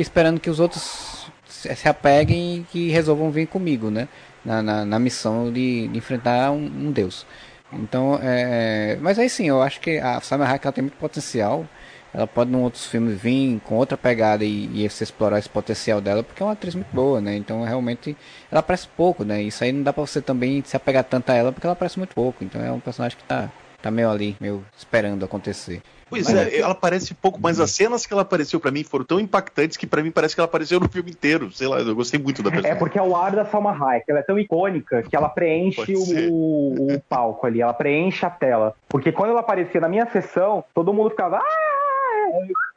esperando que os outros se, apeguem e que resolvam vir comigo, né? Na, na, na missão de, de enfrentar um, um deus. Então, é... mas aí sim, eu acho que a Salma Hayek tem muito potencial. Ela pode em outros filmes vir com outra pegada e, e explorar esse potencial dela, porque é uma atriz muito boa, né? Então, realmente, ela aparece pouco, né? Isso aí não dá pra você também se apegar tanto a ela, porque ela aparece muito pouco. Então, é um personagem que tá, tá meio ali, meio esperando acontecer. Pois Mas, é, ela aparece pouco, mas as cenas que ela apareceu para mim foram tão impactantes que para mim parece que ela apareceu no filme inteiro. Sei lá, eu gostei muito da é personagem. É porque é o ar da Salma Hayek, ela é tão icônica que ela preenche o, o, palco ali, ela preenche a tela. Porque quando ela aparecia na minha sessão, todo mundo ficava. Ah!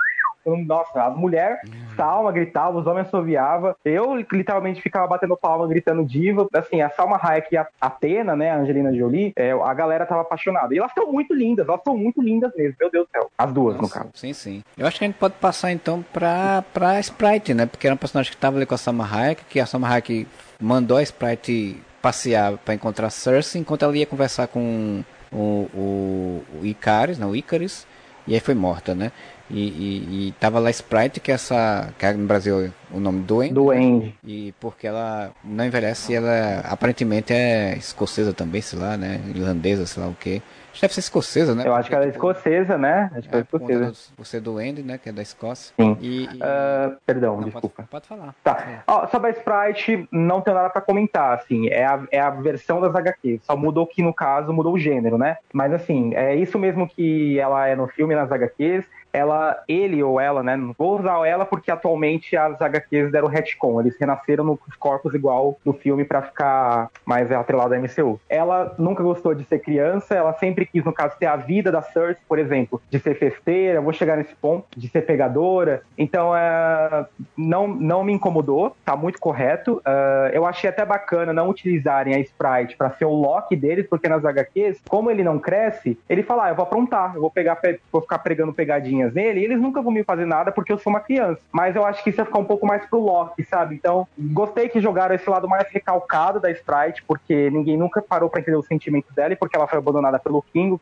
Nossa, as mulheres salma, gritavam, os homens assoviavam. Eu literalmente ficava batendo palma, gritando diva. Assim, a Salma Hayek e a Atena, né, a Angelina Jolie, é, a galera tava apaixonada. E elas estão muito lindas, elas estão muito lindas mesmo, meu Deus do céu. As duas, nossa, no caso. Sim, sim. Eu acho que a gente pode passar então pra, pra Sprite, né? Porque era um personagem que tava ali com a Salma Hayek, que a Salma Hayek mandou a Sprite passear para encontrar Cersei, enquanto ela ia conversar com o, o, o Icaris, não, o Icaris, e aí foi morta, né? E, e, e tava lá Sprite, que é essa. que é no Brasil o nome Duende. Duende. E porque ela não envelhece, ela aparentemente é escocesa também, sei lá, né? Irlandesa, sei lá o que. Deve ser escocesa, né? Eu acho que ela é escocesa, né? Acho que é, é escocesa. Você do Andy, né? Que é da Escócia. Sim. E, e... Uh, perdão, não, desculpa. Pode, pode falar. Tá. Ó, sobre a Sprite, não tenho nada pra comentar, assim. É a, é a versão das HQs. Só mudou que, no caso, mudou o gênero, né? Mas, assim, é isso mesmo que ela é no filme, nas HQs ela, ele ou ela, né? Vou usar ela porque atualmente as HQs deram retcon. Eles renasceram nos corpos igual do filme para ficar mais atrelado à MCU. Ela nunca gostou de ser criança, ela sempre quis, no caso, ter a vida da Cersei, por exemplo, de ser festeira, vou chegar nesse ponto, de ser pegadora. Então, é, não, não me incomodou, tá muito correto. Uh, eu achei até bacana não utilizarem a Sprite para ser o Loki deles, porque nas HQs, como ele não cresce, ele fala, ah, eu vou aprontar, eu vou pegar, vou ficar pregando pegadinhas nele, e eles nunca vão me fazer nada porque eu sou uma criança. Mas eu acho que isso ia ficar um pouco mais pro Loki, sabe? Então, gostei que jogaram esse lado mais recalcado da Sprite, porque ninguém nunca parou para entender os sentimentos dela e porque ela foi abandonada pelo King.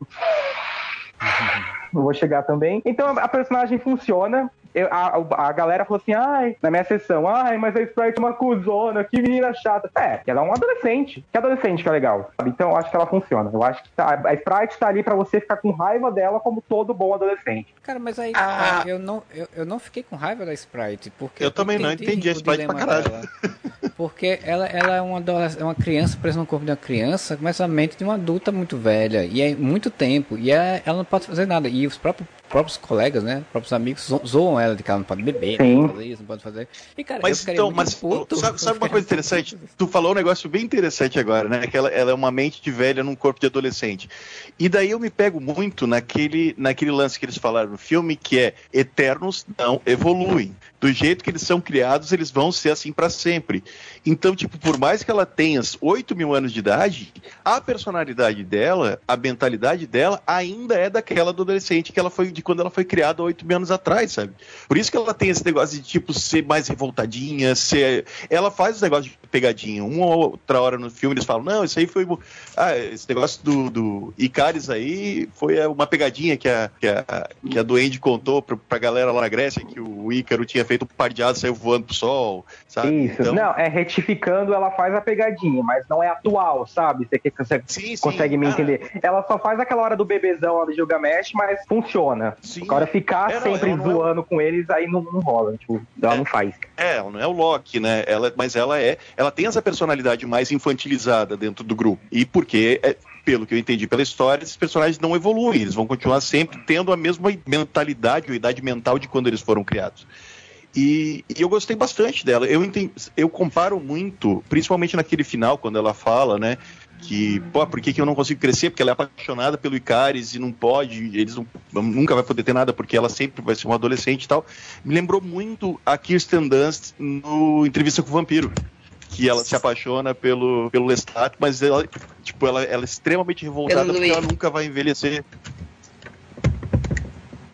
Não vou chegar também. Então a personagem funciona eu, a, a galera falou assim, ai, na minha sessão, ai, mas a Sprite é uma cuzona, que menina chata. É, ela é um adolescente. Que adolescente que é legal. Sabe? Então eu acho que ela funciona. Eu acho que tá, a Sprite tá ali pra você ficar com raiva dela como todo bom adolescente. Cara, mas aí ah. eu, não, eu, eu não fiquei com raiva da Sprite. Porque eu, eu também não entendi a Sprite pra caralho. Dela, porque ela, ela é uma, é uma criança presa no corpo de uma criança, mas a mente de uma adulta muito velha. E é muito tempo. E ela, ela não pode fazer nada. E os próprios próprios colegas, né? Próprios amigos zoam ela de que ela não pode beber, não pode fazer isso, não pode fazer. E, cara, mas então, mas puto, sabe, sabe uma coisa interessante? Tu falou um negócio bem interessante agora, né? Que ela, ela, é uma mente de velha num corpo de adolescente. E daí eu me pego muito naquele, naquele lance que eles falaram no filme, que é Eternos não evoluem. Do jeito que eles são criados, eles vão ser assim para sempre. Então, tipo, por mais que ela tenha 8 mil anos de idade, a personalidade dela, a mentalidade dela, ainda é daquela adolescente que ela foi de quando ela foi criada oito anos atrás, sabe? Por isso que ela tem esse negócio de, tipo, ser mais revoltadinha, ser. Ela faz os negócios de pegadinha. Uma ou outra hora no filme eles falam, não, isso aí foi. Ah, esse negócio do, do Icaris aí foi uma pegadinha que a, que a, que a Duende contou pra, pra galera lá na Grécia, que o Ícaro tinha feito um par de asas, saiu voando pro sol, sabe? Isso, então... não, é retificando, ela faz a pegadinha, mas não é atual, sabe? Você consegue, sim, sim. consegue me ah. entender. Ela só faz aquela hora do bebezão lá do Gilgamesh, mas funciona. Sim. Agora ficar é, sempre é zoando é... com eles, aí não, não rola. Tipo, ela é, não faz. É, ela não é o Loki, né? Ela, mas ela é. Ela tem essa personalidade mais infantilizada dentro do grupo. E porque. É, pelo que eu entendi pela história, esses personagens não evoluem, eles vão continuar sempre tendo a mesma mentalidade ou idade mental de quando eles foram criados. E, e eu gostei bastante dela. Eu, entendi, eu comparo muito, principalmente naquele final, quando ela fala, né? que, pô, por que, que eu não consigo crescer? Porque ela é apaixonada pelo Icaris e não pode, eles não, nunca vai poder ter nada porque ela sempre vai ser uma adolescente e tal. Me lembrou muito a Kirsten Dunst no Entrevista com o Vampiro. Que ela se apaixona pelo, pelo Lestat, mas ela, tipo, ela, ela é extremamente revoltada porque ela nunca vai envelhecer.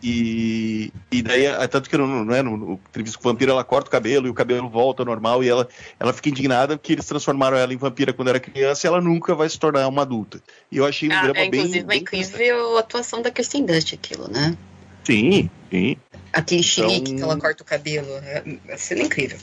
E, e daí, é, tanto que no, não é, no, no entrevista com o vampiro, ela corta o cabelo e o cabelo volta ao normal e ela, ela fica indignada porque eles transformaram ela em vampira quando era criança e ela nunca vai se tornar uma adulta. E eu achei um ah, drama é, bem. Inclusive, bem incrível a atuação da Kristen Dust, aquilo, né? Sim, sim. Aquele chilique então... que ela corta o cabelo. É, é incrível.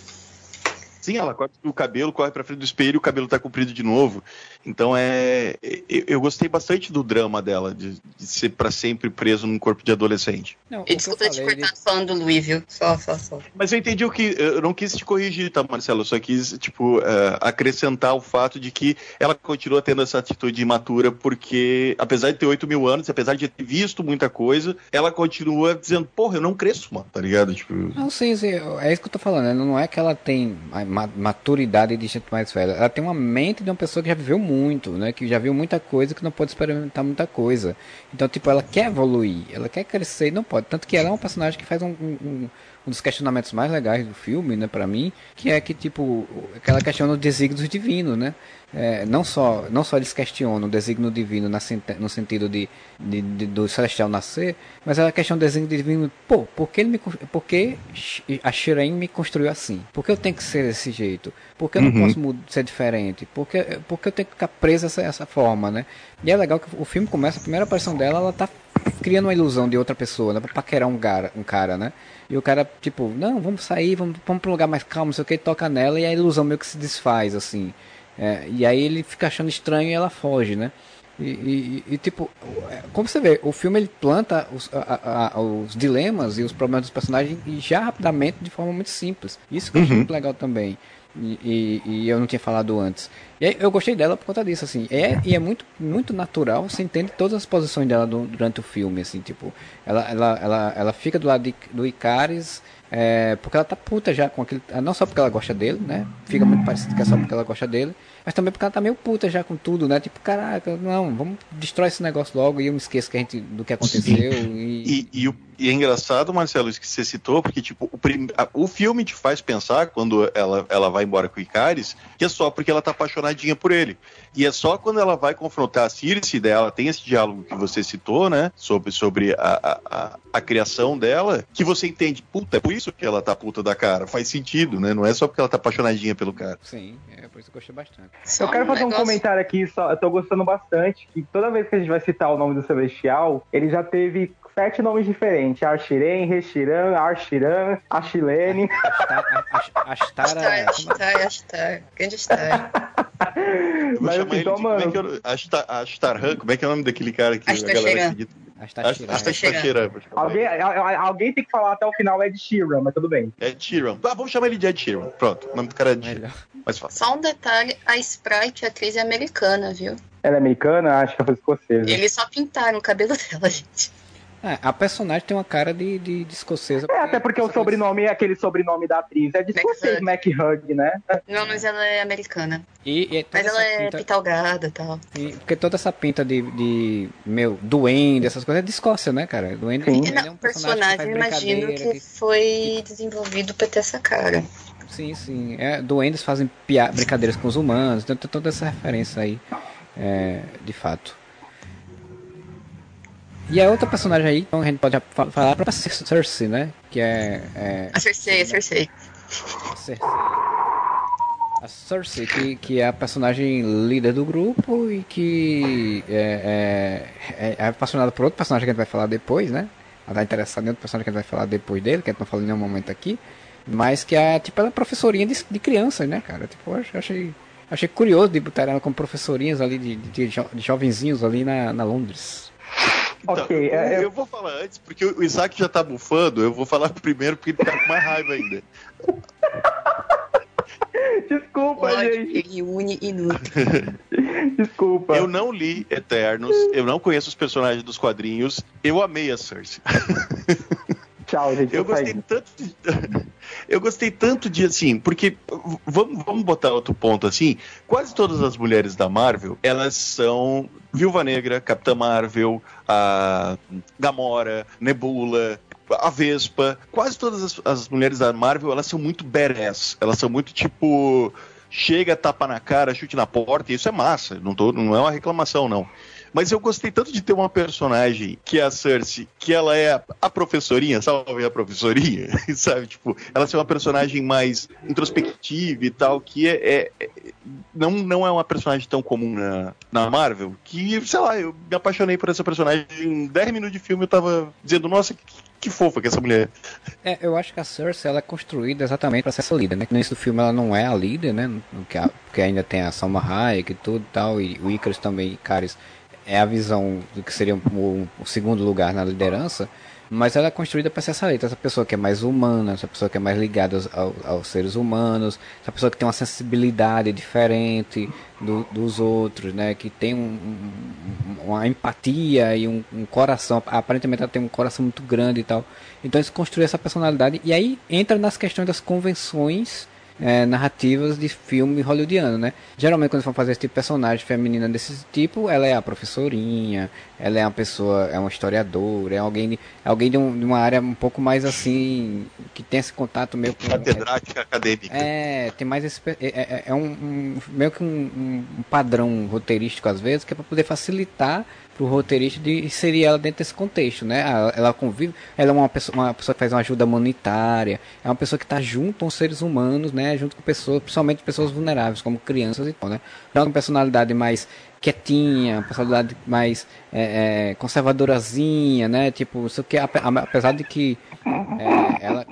Sim, ela corta o cabelo, corre pra frente do espelho e o cabelo tá comprido de novo. Então é. Eu, eu gostei bastante do drama dela, de, de ser para sempre preso num corpo de adolescente. Não, e desculpa te cortar de... falando do Louis, viu? Só, só, só. Mas eu entendi o que. Eu não quis te corrigir, tá, Marcelo? Eu só quis, tipo, uh, acrescentar o fato de que ela continua tendo essa atitude imatura, porque, apesar de ter 8 mil anos, apesar de ter visto muita coisa, ela continua dizendo, porra, eu não cresço, mano, tá ligado? Tipo... Não, sim, sim, é isso que eu tô falando. Né? Não é que ela tem maturidade de gente mais velha. Ela tem uma mente de uma pessoa que já viveu muito, né? Que já viu muita coisa, que não pode experimentar muita coisa. Então, tipo, ela quer evoluir, ela quer crescer e não pode. Tanto que ela é um personagem que faz um, um, um dos questionamentos mais legais do filme, né, para mim, que é que, tipo, aquela questiona o desígnio divino, né? É, não só não só eles questionam o desígnio divino na, no sentido de, de, de, do celestial nascer, mas é a questão do desígnio divino, pô, por que, ele me, por que a Shiren me construiu assim? Por que eu tenho que ser desse jeito? Por que eu não uhum. posso ser diferente? Por que, por que eu tenho que ficar presa dessa essa forma, né? E é legal que o filme começa, a primeira aparição dela, ela tá criando uma ilusão de outra pessoa, né? Pra paquerar um cara, um cara, né? E o cara, tipo, não, vamos sair, vamos, vamos pra um lugar mais calmo, não sei o que, toca nela e a ilusão meio que se desfaz, assim. É, e aí ele fica achando estranho e ela foge, né? E, e, e, tipo, é, como você vê, o filme ele planta os, a, a, os dilemas e os problemas dos personagens já rapidamente de forma muito simples. Isso que eu achei uhum. muito legal também. E, e, e, eu não tinha falado antes. E aí, eu gostei dela por conta disso, assim. É, e é muito, muito natural, você entende todas as posições dela do, durante o filme, assim, tipo, ela, ela, ela, ela fica do lado de, do Icaris, é, porque ela tá puta já com aquele. Não só porque ela gosta dele, né? Fica muito parecido que é só porque ela gosta dele. Mas também porque ela tá meio puta já com tudo, né? Tipo, caraca, não, vamos destrói esse negócio logo e eu me esqueço que a gente, do que aconteceu. E... E, e, o, e é engraçado, Marcelo, isso que você citou, porque, tipo, o, prim, o filme te faz pensar, quando ela, ela vai embora com o Icaris, que é só porque ela tá apaixonadinha por ele. E é só quando ela vai confrontar a Circe dela, tem esse diálogo que você citou, né? Sobre, sobre a, a, a, criação dela, que você entende, puta, é por isso que ela tá puta da cara. Faz sentido, né? Não é só porque ela tá apaixonadinha pelo cara. Sim, é por isso que eu gostei bastante. Só eu quero fazer um, um comentário aqui, só, eu tô gostando bastante, que toda vez que a gente vai citar o nome do Celestial, ele já teve sete nomes diferentes. Archiren, Reshiran, Archiran, Achilene. Astar, Astar, Astar, grande Astar. Eu vou chamar ele de, mano. Como é que eu, Astar, Astarhan, como é que é o nome daquele cara que a galera acredita? Astar Alguém, alguém tem que falar até o final Ed Sheeran, mas tudo bem. Ed Sheeran. Ah, vamos chamar ele de Ed Sheeran. Pronto, o nome do cara é Ed Sheeran. Mais fácil. Só um detalhe, a Sprite, a atriz é americana, viu? Ela é americana? Acho que ela foi escocesa. Eles só pintaram o cabelo dela, gente. É, a personagem tem uma cara de, de, de escocesa. É, até porque o sobrenome, é aquele sobrenome da atriz é de escocês, McHugh, né? Não, mas ela é americana. E, e mas ela é pitalgada e tal. E, porque toda essa pinta de, de meu, duende, essas coisas é de Escócia, né, cara? Duende, Sim. Ele é um personagem, personagem imagino que de... foi desenvolvido pra ter essa cara. Sim, sim. É, duendes fazem pia... brincadeiras com os humanos, então tem toda essa referência aí, é, de fato. E a outra personagem aí, então a gente pode falar a própria Cersei, né? Que é. é a Cersei, a Cersei. A Cersei. A Cersei, que, que é a personagem líder do grupo e que é, é, é apaixonada por outro personagem que a gente vai falar depois, né? Ela tá interessada em outro personagem que a gente vai falar depois dele, que a gente não falou em nenhum momento aqui. Mas que é, tipo, ela é professorinha de, de crianças, né, cara? Tipo, eu achei, achei curioso de botar ela como professorinhas ali, de, de, de jovenzinhos ali na, na Londres. Então, ok. É, eu, eu vou falar antes, porque o Isaac já tá bufando, eu vou falar primeiro porque ele tá com mais raiva ainda. Desculpa, Pode, gente. Ele une inútil. Desculpa. Eu não li Eternos, eu não conheço os personagens dos quadrinhos. Eu amei a Cersei. Tchau, gente. Eu gostei saindo. tanto de... Eu gostei tanto de assim, porque vamos, vamos botar outro ponto assim. Quase todas as mulheres da Marvel, elas são Viúva Negra, Capitã Marvel, a Gamora, Nebula, a Vespa, quase todas as, as, mulheres da Marvel, elas são muito badass. Elas são muito tipo. Chega, tapa na cara, chute na porta, e isso é massa. Não, tô, não é uma reclamação, não. Mas eu gostei tanto de ter uma personagem que é a Cersei, que ela é a professorinha, salve a professorinha, sabe? Tipo, ela ser uma personagem mais introspectiva e tal, que é, é, é, não, não é uma personagem tão comum na, na Marvel, que, sei lá, eu me apaixonei por essa personagem. Em 10 minutos de filme eu tava dizendo, nossa, que, que fofa que essa mulher. É, eu acho que a Cersei ela é construída exatamente para ser essa líder, né? No início do filme ela não é a líder, né? Porque, porque ainda tem a Salma Hayek e tudo e tal, e o Icarus também, Icarus é a visão do que seria o, segundo lugar na liderança, mas ela é construída para ser essa letra, essa pessoa que é mais humana, essa pessoa que é mais ligada aos, aos seres humanos, essa pessoa que tem uma sensibilidade diferente do, dos outros, né, que tem um, uma empatia e um, um, coração, aparentemente ela tem um coração muito grande e tal. Então isso construi essa personalidade. E aí entra nas questões das convenções é, narrativas de filme hollywoodiano, né? Geralmente quando vão fazer esse tipo de personagem feminina desse tipo, ela é a professorinha, ela é uma pessoa, é uma historiadora, é alguém de, alguém de, um, de uma área um pouco mais assim, que tem esse contato meio com... Catedrática é, acadêmica. É, tem mais esse... É, é, é um, um, meio que um, um padrão roteirístico às vezes, que é para poder facilitar pro roteirista de inserir ela dentro desse contexto, né? Ela convive, ela é uma pessoa, uma pessoa que faz uma ajuda humanitária, é uma pessoa que está junto com seres humanos, né? Junto com pessoas, principalmente pessoas vulneráveis, como crianças e tal, né? Então, uma personalidade mais quietinha, personalidade mais é, é, conservadorazinha, né? Tipo, isso que apesar de que é, ela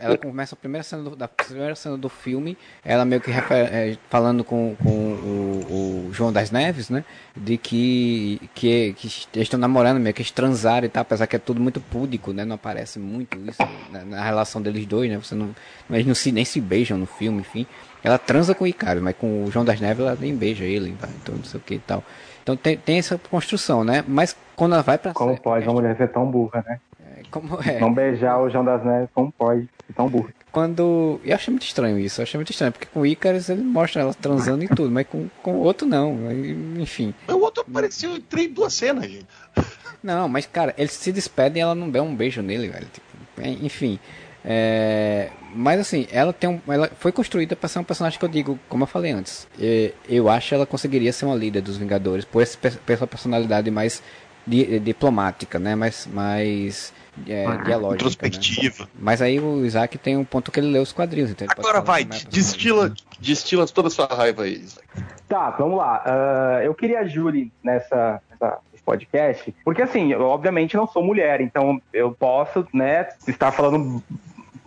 ela começa a primeira cena do, da primeira cena do filme, ela meio que refer, é, falando com, com o, o, João das Neves, né? De que, que, que eles estão namorando, meio que eles transaram e tal, apesar que é tudo muito púdico, né? Não aparece muito isso na, na relação deles dois, né? Você não, eles não se, nem se beijam no filme, enfim. Ela transa com o Icaro, mas com o João das Neves ela nem beija ele, então não sei o que e tal. Então tem, tem essa construção, né? Mas quando ela vai pra Como pode uma mulher ser tão burra, né? Como é? Não beijar o João das Neves, como pode? Tão burro. Quando. Eu achei muito estranho isso, eu achei muito estranho, porque com o Icarus ele mostra ela transando e tudo, mas com, com o outro não, enfim. O outro apareceu em três, duas cenas, gente. Não, mas cara, eles se despedem e ela não dá um beijo nele, velho. Tipo, enfim. É, mas assim, ela tem um, ela foi construída para ser um personagem que eu digo, como eu falei antes. Eu acho que ela conseguiria ser uma líder dos Vingadores por essa personalidade mais di, diplomática, né? Mais, mais é, dialógica. Introspectiva. Né? Mas aí o Isaac tem um ponto que ele lê os quadrinhos. Então Agora vai, destila, destila toda a sua raiva aí, Isaac. Tá, vamos lá. Uh, eu queria a Júlia nessa, nessa podcast, porque assim, eu obviamente não sou mulher, então eu posso, né, estar falando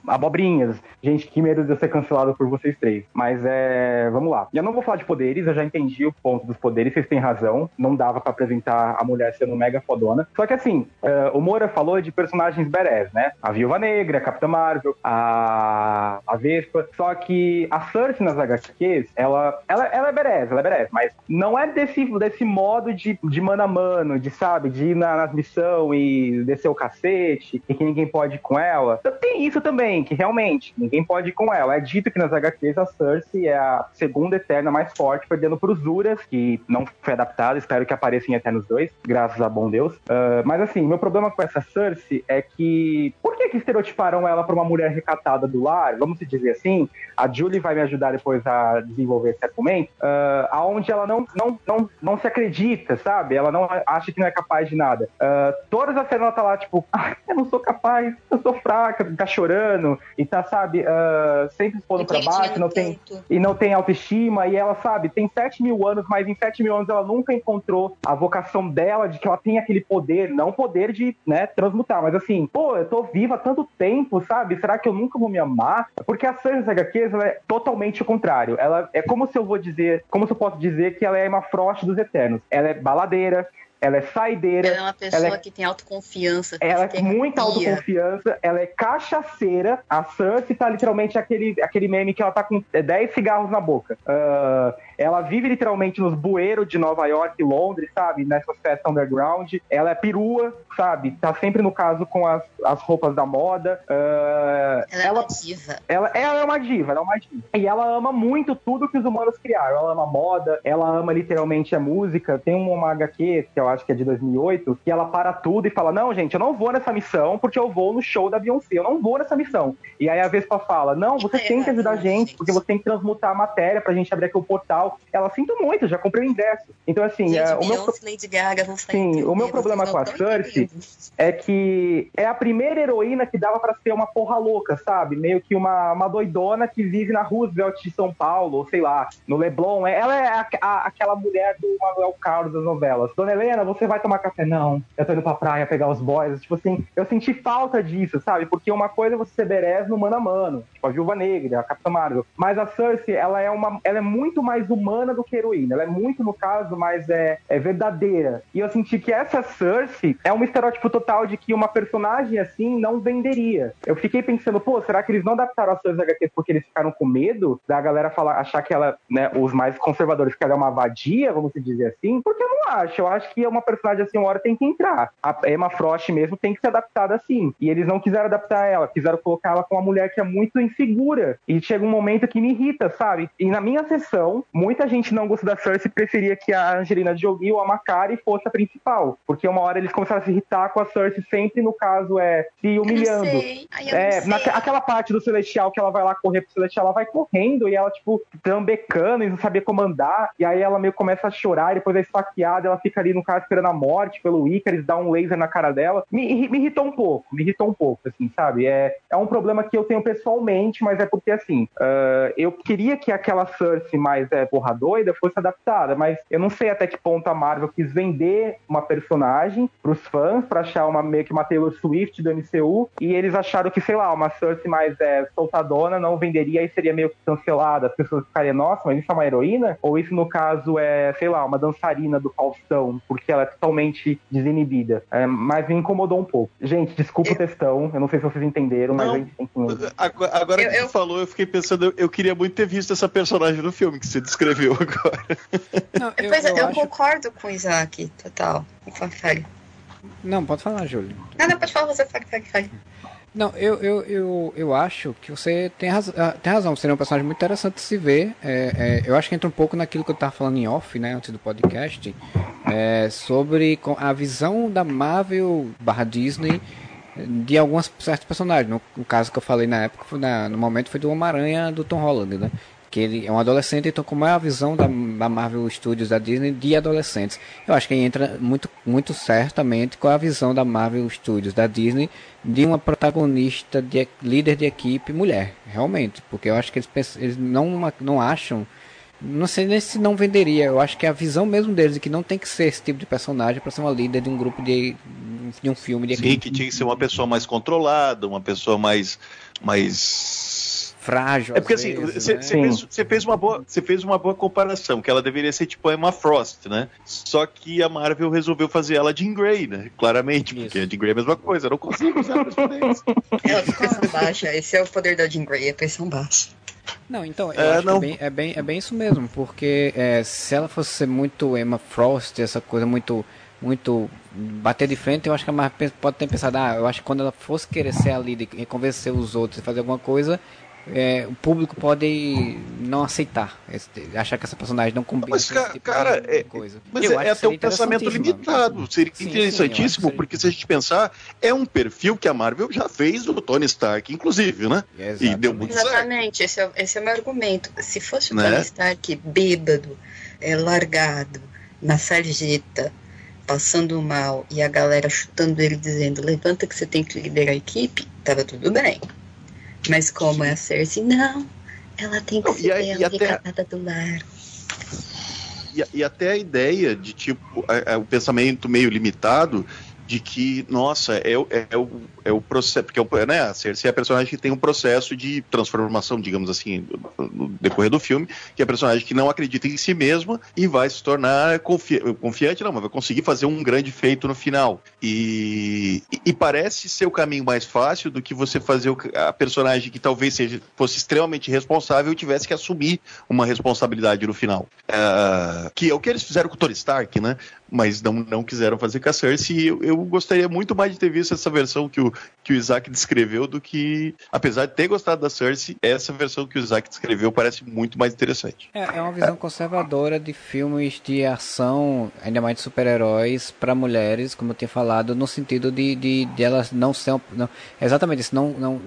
abobrinhas. Gente, que medo de eu ser cancelado por vocês três. Mas é. Vamos lá. Eu não vou falar de poderes, eu já entendi o ponto dos poderes, vocês têm razão. Não dava para apresentar a mulher sendo mega fodona. Só que assim, uh, o Moura falou de personagens badass, né? A Viúva Negra, a Capitã Marvel, a, a Vespa. Só que a Cersei nas HQs, ela, ela, ela é badass, ela é badass, mas não é desse, desse modo de, de mano a mano, de, sabe, de ir na, nas missão e descer o cacete e que ninguém pode ir com ela. Tem isso também que realmente ninguém pode ir com ela. É dito que nas HQs a Cersei é a segunda Eterna mais forte, perdendo para os Uras, que não foi adaptado, espero que apareça em Eternos 2, graças a bom Deus. Uh, mas assim, meu problema com essa Cersei é que. Por que, que estereotiparam ela para uma mulher recatada do lar? Vamos dizer assim. A Julie vai me ajudar depois a desenvolver esse argumento, uh, aonde ela não, não, não, não se acredita, sabe? Ela não acha que não é capaz de nada. Uh, todas as cenas ela tá lá, tipo, ah, eu não sou capaz, eu sou fraca, tá chorando e tá, sabe, uh, sempre expondo pra baixo, não tem, e não tem autoestima, e ela, sabe, tem 7 mil anos, mas em 7 mil anos ela nunca encontrou a vocação dela de que ela tem aquele poder, não poder de, né, transmutar, mas assim, pô, eu tô viva há tanto tempo, sabe? Será que eu nunca vou me amar? Porque a Cersei HQs, ela é totalmente o contrário. Ela é como se eu vou dizer, como se eu posso dizer que ela é uma frost dos Eternos. Ela é baladeira, ela é saideira. Ela é uma pessoa é, que tem autoconfiança. Ela é muita autoconfiança, ela é cachaceira. A Cersei tá literalmente aquele, aquele meme que ela tá com 10 cigarros na boca. Uh, ela vive literalmente nos bueiros de Nova York e Londres, sabe? Nessas festas underground. Ela é perua, sabe? Tá sempre no caso com as, as roupas da moda. Uh, ela, ela é uma diva. Ela, ela é uma diva, ela é uma diva. E ela ama muito tudo que os humanos criaram. Ela ama moda, ela ama literalmente a música. Tem uma HQ, que eu acho que é de 2008, que ela para tudo e fala: Não, gente, eu não vou nessa missão porque eu vou no show da Beyoncé. Eu não vou nessa missão. E aí a Vespa fala: Não, você é tem que ajudar a gente, porque você tem que transmutar a matéria pra gente abrir aqui o portal. Ela sinto muito, já comprei o ingresso. Então, assim, gente, é, o meu. Lady Gaga vão Sim, o meu problema com a Cersei é que é a primeira heroína que dava para ser uma porra louca, sabe? Meio que uma, uma doidona que vive na Roosevelt de São Paulo, ou sei lá, no Leblon. Ela é a, a, aquela mulher do Manuel Carlos das novelas. Dona Helena, você vai tomar café? Não, eu tô indo pra praia pegar os boys. Tipo assim, eu senti falta disso, sabe? Porque uma coisa é você ser berés no mano a mano, tipo a Viúva Negra, a Capitã Marvel. Mas a Cersei, ela é, uma, ela é muito mais humana do que heroína. Ela é muito, no caso, mais é, é verdadeira. E eu senti que essa Cersei é um estereótipo total de que uma personagem assim não venderia. Eu fiquei pensando, pô, será que eles não adaptaram a Cersei HQ porque eles ficaram com medo da galera falar, achar que ela, né, os mais conservadores, que ela é uma vadia, vamos dizer assim? Porque eu não acho. Eu acho que uma personagem assim, uma hora tem que entrar. A Emma Frost mesmo tem que ser adaptada assim. E eles não quiseram adaptar ela, quiseram colocar ela com uma mulher que é muito insegura. E chega um momento que me irrita, sabe? E na minha sessão, muita gente não gosta da Cersei e preferia que a Angelina Jolie ou a Macari fosse a principal. Porque uma hora eles começaram a se irritar com a Cersei sempre, no caso, é se humilhando. é, na, aquela parte do Celestial que ela vai lá correr pro Celestial, ela vai correndo e ela, tipo, trambecando e não sabia comandar. E aí ela meio começa a chorar e depois é esfaqueada, ela fica ali no caso esperando a morte pelo Icarus, dá um laser na cara dela. Me, me irritou um pouco, me irritou um pouco, assim, sabe? É, é um problema que eu tenho pessoalmente, mas é porque, assim, uh, eu queria que aquela Cersei mais é, porra doida fosse adaptada, mas eu não sei até que ponto a Marvel quis vender uma personagem pros fãs, pra achar uma meio que uma Taylor Swift do MCU, e eles acharam que, sei lá, uma Cersei mais é, soltadona não venderia e seria meio que cancelada. As pessoas ficariam, nossa, mas isso é uma heroína? Ou isso, no caso, é, sei lá, uma dançarina do Faustão, porque ela é totalmente desinibida. É, mas me incomodou um pouco. Gente, desculpa o textão, eu não sei se vocês entenderam, não, mas a gente tem que. Agora, agora eu, que você eu... falou, eu fiquei pensando, eu, eu, queria muito ter visto essa personagem no filme que você descreveu agora. Não, eu, pois é, eu, acho... concordo com o Isaac, total. Não, pode falar, Júlio. Não, não, pode falar você, fale, fale, fale. Não, eu, eu, eu, eu acho que você tem, raz ah, tem razão. Seria um personagem muito interessante de se ver. É, é, eu acho que entra um pouco naquilo que eu estava falando em off, né, antes do podcast, é, sobre a visão da Marvel barra Disney de alguns certos personagens. No, no, caso que eu falei na época, na, no momento foi do Homem-Aranha do Tom Holland, né? Que ele é um adolescente, então como é a visão da, da, Marvel Studios da Disney de adolescentes? Eu acho que entra muito, muito certamente com a visão da Marvel Studios da Disney de uma protagonista, de líder de equipe mulher, realmente, porque eu acho que eles, eles não, não acham, não sei nem se não venderia, eu acho que é a visão mesmo deles de que não tem que ser esse tipo de personagem para ser uma líder de um grupo de, de um filme de Sim, equipe. que tinha que ser uma pessoa mais controlada, uma pessoa mais mais frágil. É porque assim, você né? fez, fez, uma boa, você fez uma boa comparação, que ela deveria ser tipo a Emma Frost, né? Só que a Marvel resolveu fazer ela Jean Grey, né? Claramente, Isso. porque a Jean Grey é a mesma coisa, eu não consigo usar os poderes. Ela é pressão baixa, esse é o poder da Jean Grey, é pressão baixa. Não, então, eu é, acho não. que é bem, é, bem, é bem isso mesmo, porque é, se ela fosse ser muito Emma Frost, essa coisa muito muito bater de frente, eu acho que a Marvel pode ter pensado, ah, eu acho que quando ela fosse querer ser a líder e convencer os outros a fazer alguma coisa, é, o público pode não aceitar, achar que essa personagem não combina mas, com tipo cara, é, coisa. Mas eu é, até um pensamento limitado. Seria sim, interessantíssimo, sim, porque se a gente pensar, é um perfil que a Marvel já fez do Tony Stark, inclusive, né? E deu muito Exatamente, certo. Esse, é, esse é o meu argumento. Se fosse o né? Tony Stark bêbado, é, largado, na sarjeta, passando mal, e a galera chutando ele dizendo, levanta que você tem que liderar a equipe, tava tudo bem. Mas como é a Cersei, não, ela tem que não, ser a, até... do lar. E, e, até a ideia de tipo, é, o pensamento meio limitado de que, nossa, é, é, é, é o processo, porque é né, a Cersei é a personagem que tem um processo de transformação, digamos assim, no decorrer do filme, que é a personagem que não acredita em si mesma e vai se tornar confi confiante, não, mas vai conseguir fazer um grande feito no final. E, e, parece ser o caminho mais fácil do que você fazer o, a personagem que talvez seja, fosse extremamente responsável e tivesse que assumir uma responsabilidade no final. Uh, que é o que eles fizeram com o Tony Stark, né? mas não, não quiseram fazer com a Cersei. Eu, eu gostaria muito mais de ter visto essa versão que o, que o Isaac descreveu do que, apesar de ter gostado da Cersei, essa versão que o Isaac descreveu parece muito mais interessante. É, é uma visão conservadora de filmes de ação, ainda mais de super-heróis, para mulheres, como eu tinha falado, no sentido de, de, de elas não ser. Não, exatamente isso, não, não,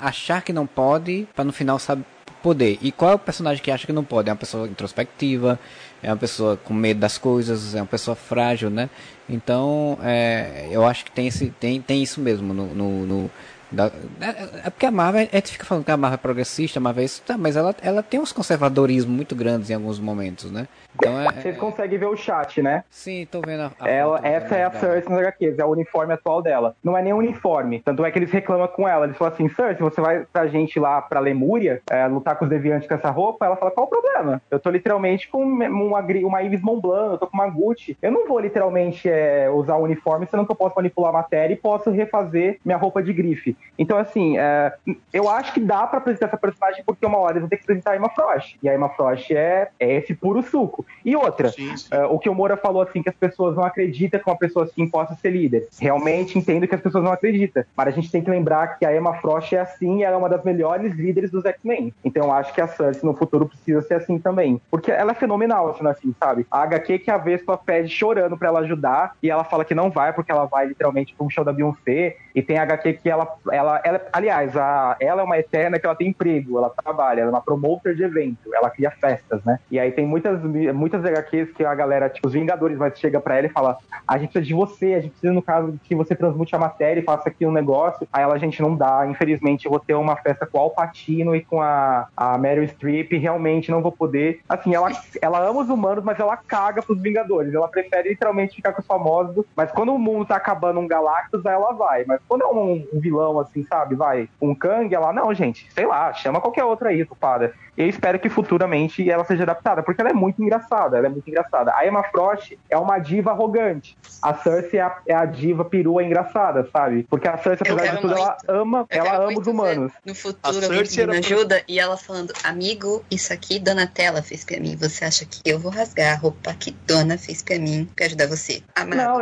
achar que não pode, para no final saber poder. E qual é o personagem que acha que não pode? É uma pessoa introspectiva, é uma pessoa com medo das coisas, é uma pessoa frágil, né? Então, é, eu acho que tem, esse, tem, tem isso mesmo no, no, no da, é, é porque a Marvel, a gente fica falando que a Marvel é progressista, a Marvel é isso, tá, mas ela, ela tem uns conservadorismos muito grandes em alguns momentos, né? Então é, Vocês conseguem ver o chat, né? Sim, tô vendo a, a ela, Essa é a Cersei nas HQs, é o uniforme atual dela. Não é nem uniforme, tanto é que eles reclamam com ela. Eles falam assim, Cersei, você vai pra gente lá pra Lemúria, é, lutar com os deviantes com essa roupa? Ela fala, qual o problema? Eu tô literalmente com uma, uma Yves Montblanc, eu tô com uma Gucci. Eu não vou literalmente é, usar o uniforme, senão que eu posso manipular a matéria e posso refazer minha roupa de grife. Então, assim, é, eu acho que dá pra apresentar essa personagem porque uma hora eles vão ter que apresentar a Emma Frost. E a Emma Frost é, é esse puro suco. E outra, sim, sim. Uh, o que o Moura falou assim, que as pessoas não acreditam que uma pessoa assim possa ser líder. Realmente entendo que as pessoas não acreditam, mas a gente tem que lembrar que a Emma Frost é assim e ela é uma das melhores líderes dos X-Men. Então eu acho que a Cersei no futuro precisa ser assim também. Porque ela é fenomenal, assim, assim sabe? A HQ que a Vespa pede chorando para ela ajudar e ela fala que não vai porque ela vai literalmente um show da Beyoncé e tem a HQ que ela, ela, ela aliás, a, ela é uma eterna que ela tem emprego, ela trabalha, ela é uma promoter de evento, ela cria festas, né? E aí tem muitas, muitas HQs que a galera, tipo, os Vingadores, mas chega pra ela e fala: a gente precisa de você, a gente precisa, no caso, que você transmute a matéria e faça aqui um negócio. Aí ela, a gente, não dá, infelizmente, eu vou ter uma festa com o Al Pacino e com a, a Meryl Streep, realmente não vou poder. Assim, ela, ela ama os humanos, mas ela caga pros Vingadores. Ela prefere literalmente ficar com os famosos, mas quando o mundo tá acabando um Galactus, aí ela vai. Mas quando é um, um vilão, assim, sabe, vai, um Kang, ela, não, gente, sei lá, chama qualquer outra aí, culpada. Eu espero que futuramente ela seja adaptada, porque ela é muito engraçada, ela é muito engraçada. A Emma Frost é uma diva arrogante. A Cersei é a, é a diva perua engraçada, sabe? Porque a Cersei, apesar de tudo, muito. ela ama, eu ela ama os humanos. No futuro, alguém me ajuda e ela falando, amigo, isso aqui Donatella fez pra mim. Você acha que eu vou rasgar a roupa que Dona fez pra mim pra ajudar você? Amado, não,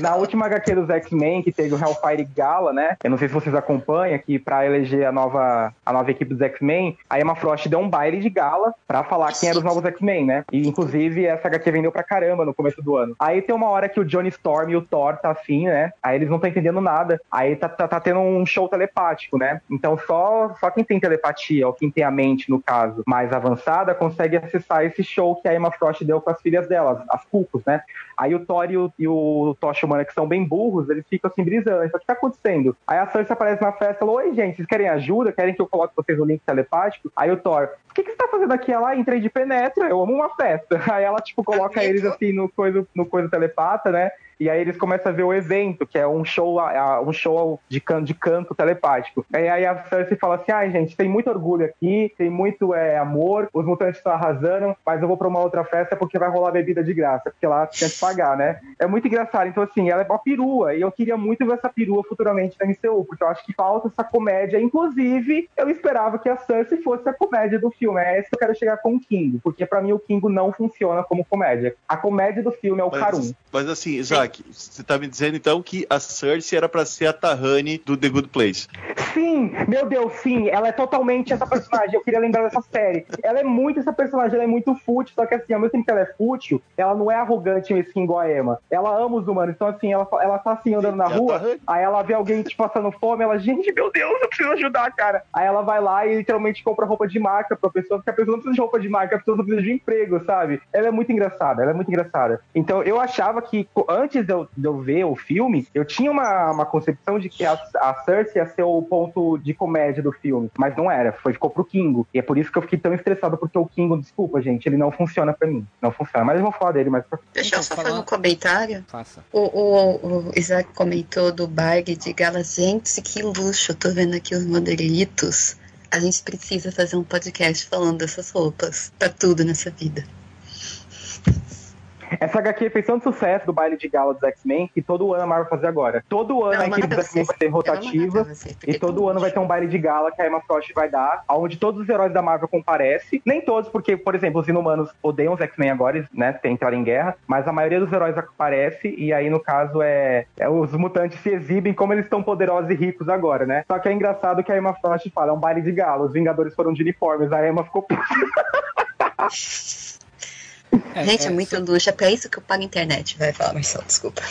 na última HQ dos X-Men, que teve o Hellfire Gala, né? Eu não sei se vocês acompanham, que pra eleger a nova, a nova equipe dos X-Men, a Emma Frost deu um baile de gala pra falar quem eram os novos X-Men, né? E inclusive essa HQ vendeu pra caramba no começo do ano. Aí tem uma hora que o Johnny Storm e o Thor tá assim, né? Aí eles não estão entendendo nada. Aí tá, tá, tá, tendo um show telepático, né? Então só, só quem tem telepatia, ou quem tem a mente, no caso, mais avançada, consegue acessar esse show que a Emma Frost deu com as filhas dela, as Cucos, né? Aí o Thor e o, e o Tocha Humana, que são bem burros, eles ficam assim brisando. Então, o que tá acontecendo? Aí a Sansa aparece na festa e falou: Oi, gente, vocês querem ajuda? Querem que eu coloque vocês no link telepático? Aí o Thor, o que, que você tá fazendo aqui? Ela entrei de penetra, eu amo uma festa. Aí ela, tipo, coloca eles assim no coisa, no coisa telepata, né? E aí eles começam a ver o evento, que é um show, um show de, canto, de canto telepático. E aí a Cersei fala assim: ai, ah, gente, tem muito orgulho aqui, tem muito é, amor, os mutantes estão arrasando, mas eu vou pra uma outra festa porque vai rolar bebida de graça, porque lá tinha que pagar, né? É muito engraçado. Então, assim, ela é uma perua, e eu queria muito ver essa perua futuramente na MCU, porque eu acho que falta essa comédia. Inclusive, eu esperava que a Cersei fosse a comédia do filme. É isso que eu quero chegar com o King, porque para mim o King não funciona como comédia. A comédia do filme é o Karum. Mas assim, Isaac, você tá me dizendo então que a Cersei era para ser a Tahani do The Good Place. Sim, meu Deus, sim. Ela é totalmente essa personagem. Eu queria lembrar dessa série. Ela é muito essa personagem, ela é muito fútil, só que assim, ao mesmo tempo que ela é fútil, ela não é arrogante mesmo igual a Emma. Ela ama os humanos. Então, assim, ela, ela tá assim andando na rua, aí ela vê alguém te passando fome, ela, gente, meu Deus, eu preciso ajudar, cara. Aí ela vai lá e literalmente compra roupa de marca pra pessoa, porque a pessoa não precisa de roupa de marca, a pessoa não precisa de emprego, sabe? Ela é muito engraçada, ela é muito engraçada. Então, eu achava que antes antes de eu, de eu ver o filme, eu tinha uma, uma concepção de que a, a Cersei ia ser o ponto de comédia do filme, mas não era, foi, ficou pro Kingo. E é por isso que eu fiquei tão estressado, porque o Kingo, desculpa, gente, ele não funciona pra mim. Não funciona, mas eu vou falar dele mais pra Deixa eu Então, só falar- fazer um comentário. Faça. O, o, o Isaac comentou do bag de gala. Gente, que luxo. Eu tô vendo aqui os modelitos. A gente precisa fazer um podcast falando dessas roupas. Pra tudo nessa vida. Essa HQ fez tanto sucesso do baile de gala dos X-Men que todo ano a Marvel vai fazer agora. Todo ano Ela a equipe dos X-Men vai manda rotativa. E todo ano vai ter um baile de gala que a Emma Frost vai dar, onde todos os heróis da Marvel comparecem. Nem todos, porque, por exemplo, os inumanos odeiam os X-Men agora, né? Tem entrar em guerra, mas a maioria dos heróis aparece, e aí, no caso, é, é os mutantes se exibem como eles estão poderosos e ricos agora, né? Só que é engraçado que a Emma Frost fala, é um baile de gala, os Vingadores foram de uniformes, a Emma ficou puta. É, Gente, é, é, muito luxo. É pra isso que eu pago a internet. Vai falar, Marcelo, desculpa.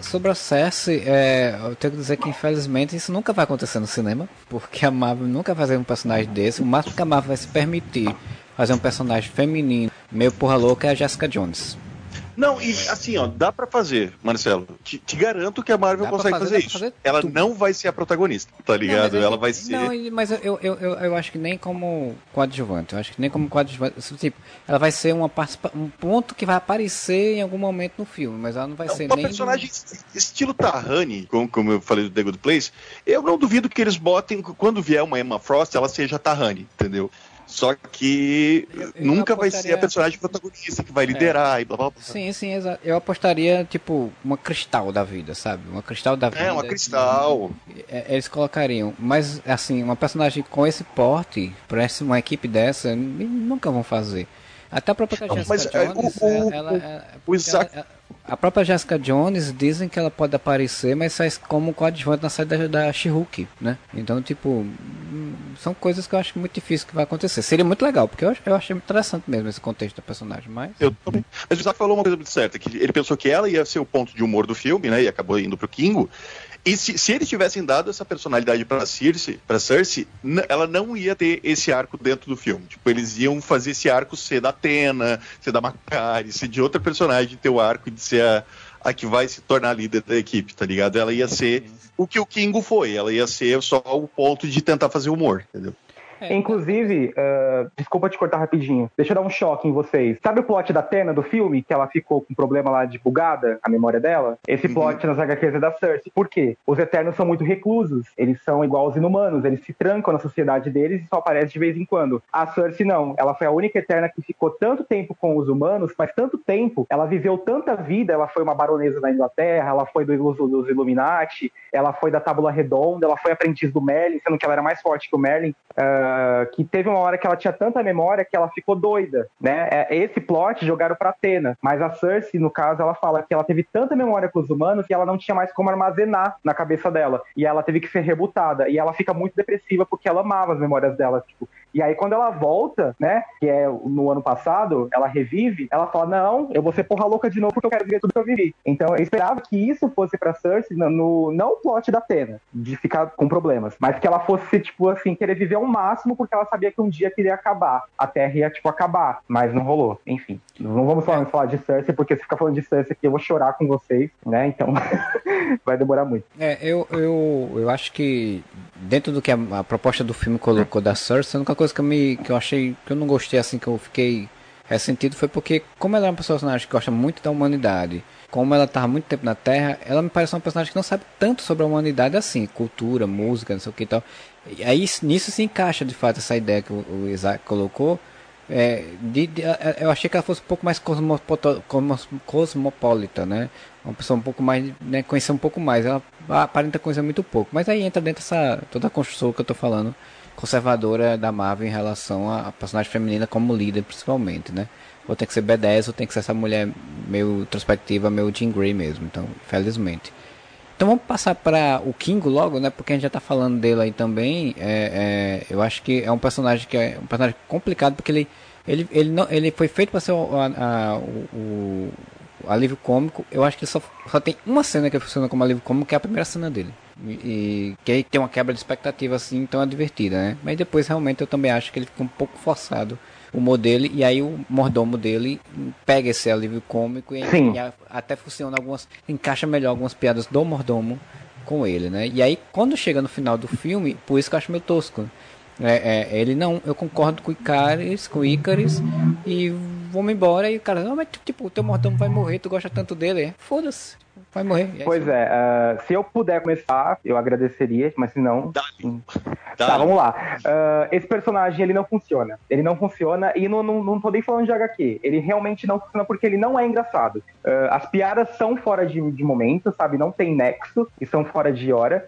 Sobre a Cersei, é, eu tenho que dizer que infelizmente isso nunca vai acontecer no cinema, porque a Marvel nunca vai fazer um personagem desse. O máximo que a Marvel vai se permitir fazer um personagem feminino meio porra louca é a Jessica Jones. Não, e assim, ó, dá pra fazer, Marcelo. Te, te garanto que a Marvel Dá consegue fazer, fazer, isso. fazer Ela tudo. não vai ser a protagonista, tá ligado? Não, Ela eu- vai ser. Não, mas eu, eu, eu, eu acho que nem como coadjuvante. Eu acho que nem como coadjuvante. Tipo, ela vai ser uma um ponto que vai aparecer em algum momento no filme, mas ela não vai Não, ser uma nem. personagem est- estilo Tahani, como, como eu falei do The Good Place, eu não duvido que eles botem, quando vier uma Emma Frost, ela seja Tahani, entendeu? Só que Eu- eu nunca vai ser apostaria- a personagem protagonista que vai liderar e blá blá blá. Sim, sim, exato. Eu apostaria, tipo, uma cristal da vida, sabe? Uma cristal da vida. É, uma cristal. É, Eles colocariam, mas assim, uma personagem com esse porte, pra essa- uma equipe dessa, nunca vão fazer. Até a própria Não, Jessica mas, é, Jones, o- o- ela, ela- o Isaac- ela- a própria Jessica Jones dizem que ela pode aparecer, mas faz como coadjuvante na série da, da She-Hulk, né? Então, tipo, hum, são coisas que eu acho muito difícil que vai acontecer. Seria muito legal, porque eu, eu achei interessante mesmo esse contexto da personagem, mas... Eu também. Mas o Isaac falou uma coisa muito certa, que ele pensou que ela ia ser o ponto de humor do filme, né? E acabou indo pro Kingo. E se, se eles tivessem dado essa personalidade pra Cersei, pra Cersei, ela não ia ter esse arco dentro do filme. Tipo, eles iam fazer esse arco ser da Atena, ser da Macari, ser de outra personagem, ter o arco de ser a, a que vai se tornar líder da equipe, tá ligado? Ela ia ser o que o Kingo foi, ela ia ser só o ponto de tentar fazer humor, entendeu? É, Inclusive, ah, desculpa te cortar rapidinho, deixa eu dar um choque em vocês. Sabe o plot da Tena do filme, que ela ficou com problema lá de bugada, a memória dela? Esse Uhum. plot nas HQs é da Cersei. Por quê? Os Eternos são muito reclusos, eles são igual aos Inumanos, eles se trancam na sociedade deles e só aparecem de vez em quando. A Cersei não, ela foi a única Eterna que ficou tanto tempo com os humanos, mas tanto tempo, ela viveu tanta vida, ela foi uma baronesa na Inglaterra, ela foi dos, dos Illuminati, ela foi da Tábula Redonda, ela foi aprendiz do Merlin, sendo que ela era mais forte que o Merlin, ah, que teve uma hora que ela tinha tanta memória que ela ficou doida, né? É, Esse plot jogaram pra Atena, mas a Cersei, no caso, ela fala que ela teve tanta memória com os humanos que ela não tinha mais como armazenar na cabeça dela, e ela teve que ser rebutada, e ela fica muito depressiva porque ela amava as memórias dela, tipo, e aí, quando ela volta, né, que é no ano passado, ela revive, ela fala: Não, eu vou ser porra louca de novo porque eu quero viver tudo que eu vivi. Então, eu esperava que isso fosse pra Cersei, no, não o plot da Atena, de ficar com problemas, mas que ela fosse, tipo assim, querer viver ao máximo porque ela sabia que um dia queria acabar. A Terra ia, tipo, acabar, mas não rolou. Enfim, não vamos falar, falar de Cersei, porque se ficar falando de Cersei aqui, eu vou chorar com vocês, né? Então, vai demorar muito. É, eu, eu, eu acho que dentro do que a, a proposta do filme colocou da Cersei, a única coisa que eu, me, que eu achei que eu não gostei, assim, que eu fiquei ressentido foi porque, como ela é uma personagem que gosta muito da humanidade, como ela estava muito tempo na Terra, ela me parece uma personagem que não sabe tanto sobre a humanidade assim, cultura, música, não sei o que e tal. E aí nisso se encaixa de fato essa ideia que o, Isaac colocou. É, de, de- eu achei que ela fosse um pouco mais cosmopolita, né? Uma pessoa um pouco mais, né, conhecer um pouco mais. Ela aparenta conhecer muito pouco. Mas aí entra dentro dessa toda a construção que eu tô falando, conservadora da Marvel em relação à personagem feminina como líder, principalmente, né? Ou tem que ser B10, ou tem que ser essa mulher meio introspectiva, meio Jean Grey mesmo. Então, felizmente. Então vamos passar para o Kingo logo, né? Porque a gente já tá falando dele aí também. É, é, eu acho que é um personagem que é um personagem complicado porque ele ele, ele, não, ele foi feito para ser o, a- a- o, alívio cômico. Eu acho que só, só tem uma cena que funciona como alívio cômico, que é a primeira cena dele. E, e que aí tem uma quebra de expectativa assim, então é divertida, né? Mas depois realmente eu também acho que ele fica um pouco forçado o humor dele, e aí o mordomo dele pega esse alívio cômico e, e a, até funciona algumas. encaixa melhor algumas piadas do mordomo com ele, né? E aí quando chega no final do filme, por isso que eu acho meio tosco. É, é, ele não, eu concordo com o Icaris, com o Icaris, e vamos embora. E o cara, não, mas tipo, o teu mordomo vai morrer, tu gosta tanto dele. Foda-se, vai morrer. É pois é, uh, se eu puder começar, eu agradeceria, mas se não. Hum. Tá, vamos lá. Uh, esse personagem ele não funciona. Ele não funciona, e não, não, não tô nem falando de HQ. Ele realmente não funciona porque ele não é engraçado. Uh, as piadas são fora de, de momento, sabe? Não tem nexo e são fora de hora.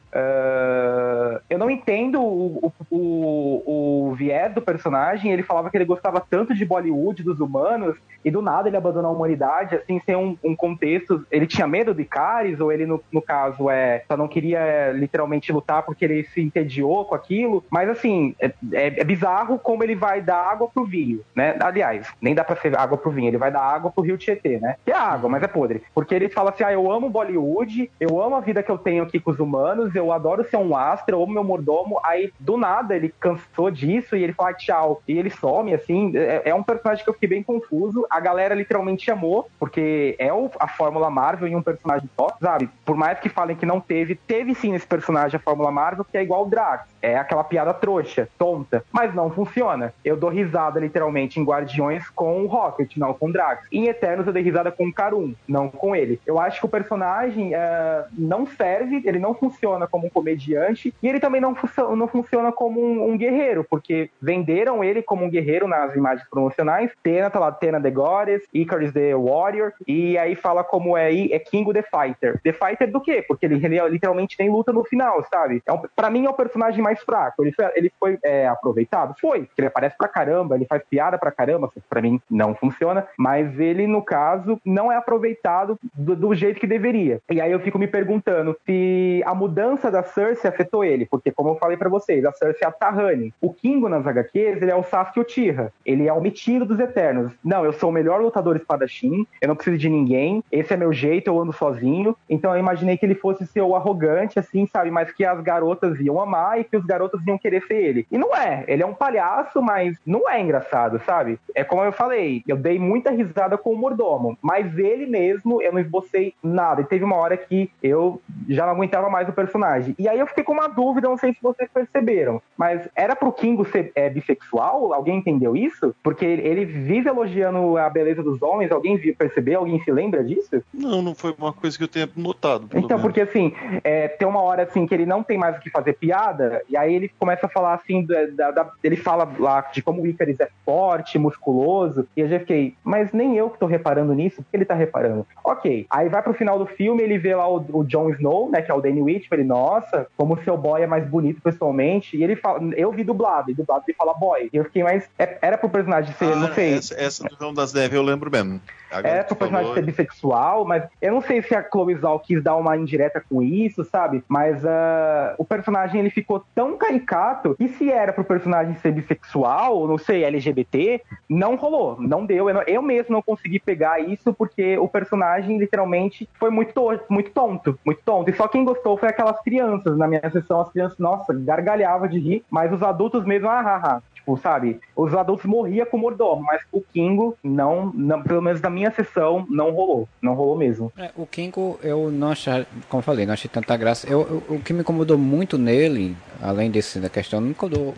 eu não entendo o, o, o, o viés do personagem. Ele falava que ele gostava tanto de Bollywood, dos humanos, e do nada ele abandonou a humanidade, assim, sem um, um contexto. Ele tinha medo de Icaris, ou ele, no, no caso, é, só não queria é, literalmente lutar porque ele se entediou com aquilo. Mas, assim, é, é, é, bizarro como ele vai dar água pro vinho, né? Aliás, nem dá pra ser água pro vinho, ele vai dar água pro rio Tietê, né? Que é água, mas é podre. Porque ele fala assim: ah, eu amo Bollywood, eu amo a vida que eu tenho aqui com os humanos, eu adoro ser um astro, eu amo meu mordomo. Aí, do nada, ele cansou disso e ele fala tchau. E ele some, assim. É, é um personagem que eu fiquei bem confuso. A galera literalmente amou, porque é o, a Fórmula Marvel e um personagem top, sabe? Por mais que falem que não teve, teve sim nesse personagem a Fórmula Marvel, que é igual o Drax. É aquela piada trouxa, tonta, mas não funciona. Eu dou risada literalmente em Guardiões com o Rocket, não com o Drax. Em Eternos eu dei risada com o Karun, não com ele. Eu acho que o personagem uh, não serve, ele não funciona como um comediante e ele também não, não funciona como um, um, guerreiro, porque venderam ele como um guerreiro nas imagens promocionais. Tena tá lá, Tena the Goddess, Icarus the Warrior, e aí fala como é, é King the Fighter. The Fighter do quê? Porque ele, literalmente tem luta no final, sabe? É um, pra mim é o personagem mais fraco. Ele foi, ele foi é, aproveitado? Foi. Ele aparece pra caramba, ele faz piada pra caramba, pra mim não funciona, mas ele, no caso, não é aproveitado do, do jeito que deveria. E aí eu fico me perguntando se a mudança da Cersei afetou ele, porque como eu falei para vocês, a Cersei é a Tahani. O Kingo nas HQs, ele é o Sasuke Uchiha. Ele é o metido dos Eternos. Não, eu sou o melhor lutador espadachim, eu não preciso de ninguém, esse é meu jeito, eu ando sozinho sozinho. Então eu imaginei que ele fosse ser o arrogante, assim, sabe? Mas que as garotas iam amar e que os garotos iam querer ser ele. E não é. Ele é um palhaço, mas não é engraçado, sabe? É como eu falei, eu dei muita risada com o mordomo, mas ele mesmo, eu não esbocei nada. E teve uma hora que eu já não aguentava mais o personagem. E aí eu fiquei com uma dúvida, não sei se vocês perceberam, mas era pro Kingo ser é, bissexual? Alguém entendeu isso? Porque ele, vive elogiando a beleza dos homens. Alguém percebeu? Alguém se lembra disso? Não, não foi uma coisa que eu tenha notado. Então, menos. porque assim, é, tem uma hora assim que ele não tem mais o que fazer piada, e aí ele começa a falar assim, da, da, ele fala lá de como o Icarus é forte, musculoso, e eu já fiquei, mas nem eu que tô reparando nisso, porque ele tá reparando. Ok, aí vai pro final do filme, ele vê lá o, o Jon Snow, né, que é o Danny Whitman, ele, nossa, como o seu boy é mais bonito pessoalmente, e ele fala, eu vi dublado, e dublado ele fala boy, e eu fiquei, mas é, era pro personagem ser, ah, não sei. Essa, essa do João das Neves eu lembro mesmo. Agora é pro personagem falou... ser bissexual, mas eu não sei se a Chloe Zhao quis dar uma indireta com isso, sabe? Mas uh, o personagem ele ficou tão caricato que se era pro personagem ser bissexual, não sei, LGBT, não rolou, não deu. Eu, eu mesmo não consegui pegar isso porque o personagem literalmente foi muito, muito tonto, muito tonto. E só quem gostou foi aquelas crianças. Na minha sessão, as crianças, nossa, gargalhava de rir, mas os adultos mesmo, ah, ah, ah. Tipo, sabe? Os adultos morriam com o mordomo, mas o Kingo, não, não, pelo menos na minha sessão, não rolou. Não rolou mesmo. É, o Kingo, eu não achei, como falei, não achei tanta graça. Eu, eu, o que me incomodou muito nele, além desse da questão, não incomodou.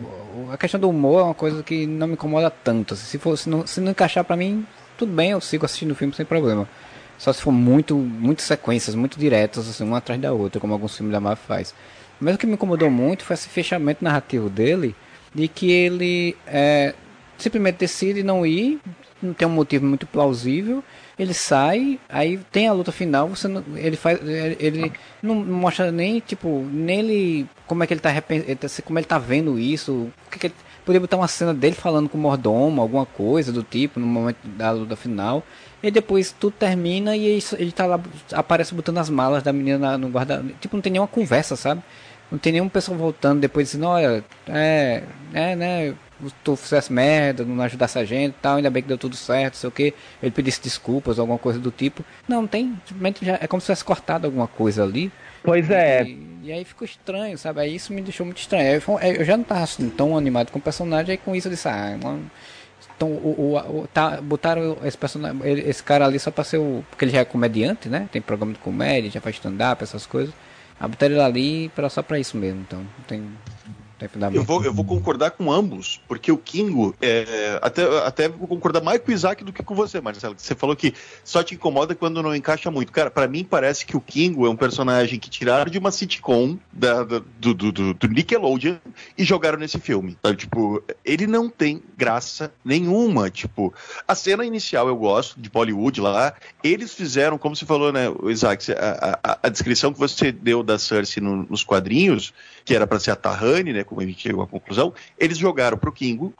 A questão do humor é uma coisa que não me incomoda tanto. Se, for, se, não, se não encaixar pra mim, tudo bem, eu sigo assistindo o filme sem problema. Só se for muito, muitas sequências, muito diretas, assim, uma atrás da outra, como alguns filmes da Marvel faz. Mas o que me incomodou muito foi esse fechamento narrativo dele de que ele é, simplesmente decide não ir, não tem um motivo muito plausível. Ele sai, aí tem a luta final, você não, ele faz ele não mostra nem tipo nele como é que ele tá como ele tá vendo isso, que, que ele, poderia botar uma cena dele falando com o mordomo, alguma coisa do tipo no momento da luta final. E depois tudo termina e ele tá lá aparece botando as malas da menina no guarda, tipo não tem nenhuma conversa, sabe? Não tem nenhuma pessoa voltando depois dizendo, olha, é, é, né, tu fizesse merda, não ajudasse a gente tal, ainda bem que deu tudo certo, sei o que, ele pedisse desculpas, alguma coisa do tipo. Não, não tem, simplesmente já, é como se tivesse cortado alguma coisa ali. Pois é. E, e aí ficou estranho, sabe? Aí isso me deixou muito estranho. Aí, eu já não tava assim, tão animado com o personagem, aí com isso eu disse, ah, mano. Então, o, o, o, tá, botaram esse, personagem, esse cara ali só pra ser o. Porque ele já é comediante, né? Tem programa de comédia, já faz stand-up, essas coisas. A botaram ele ali pra, só pra isso mesmo. Então, não tem. Eu vou, eu vou concordar com ambos, porque o Kingo, é, até, até vou concordar mais com o Isaac do que com você, Marcelo. Você falou que só te incomoda quando não encaixa muito. Cara, para mim parece que o Kingo é um personagem que tiraram de uma sitcom da, da do, do, do, do, Nickelodeon e jogaram nesse filme. Sabe? Tipo, ele não tem graça nenhuma. Tipo, a cena inicial eu gosto, de Bollywood lá. Eles fizeram, como você falou, né, Isaac, a, a, a descrição que você deu da Cersei no, nos quadrinhos, que era para ser a Tahani, né? Como a gente chegou à conclusão, eles jogaram pro Kingo.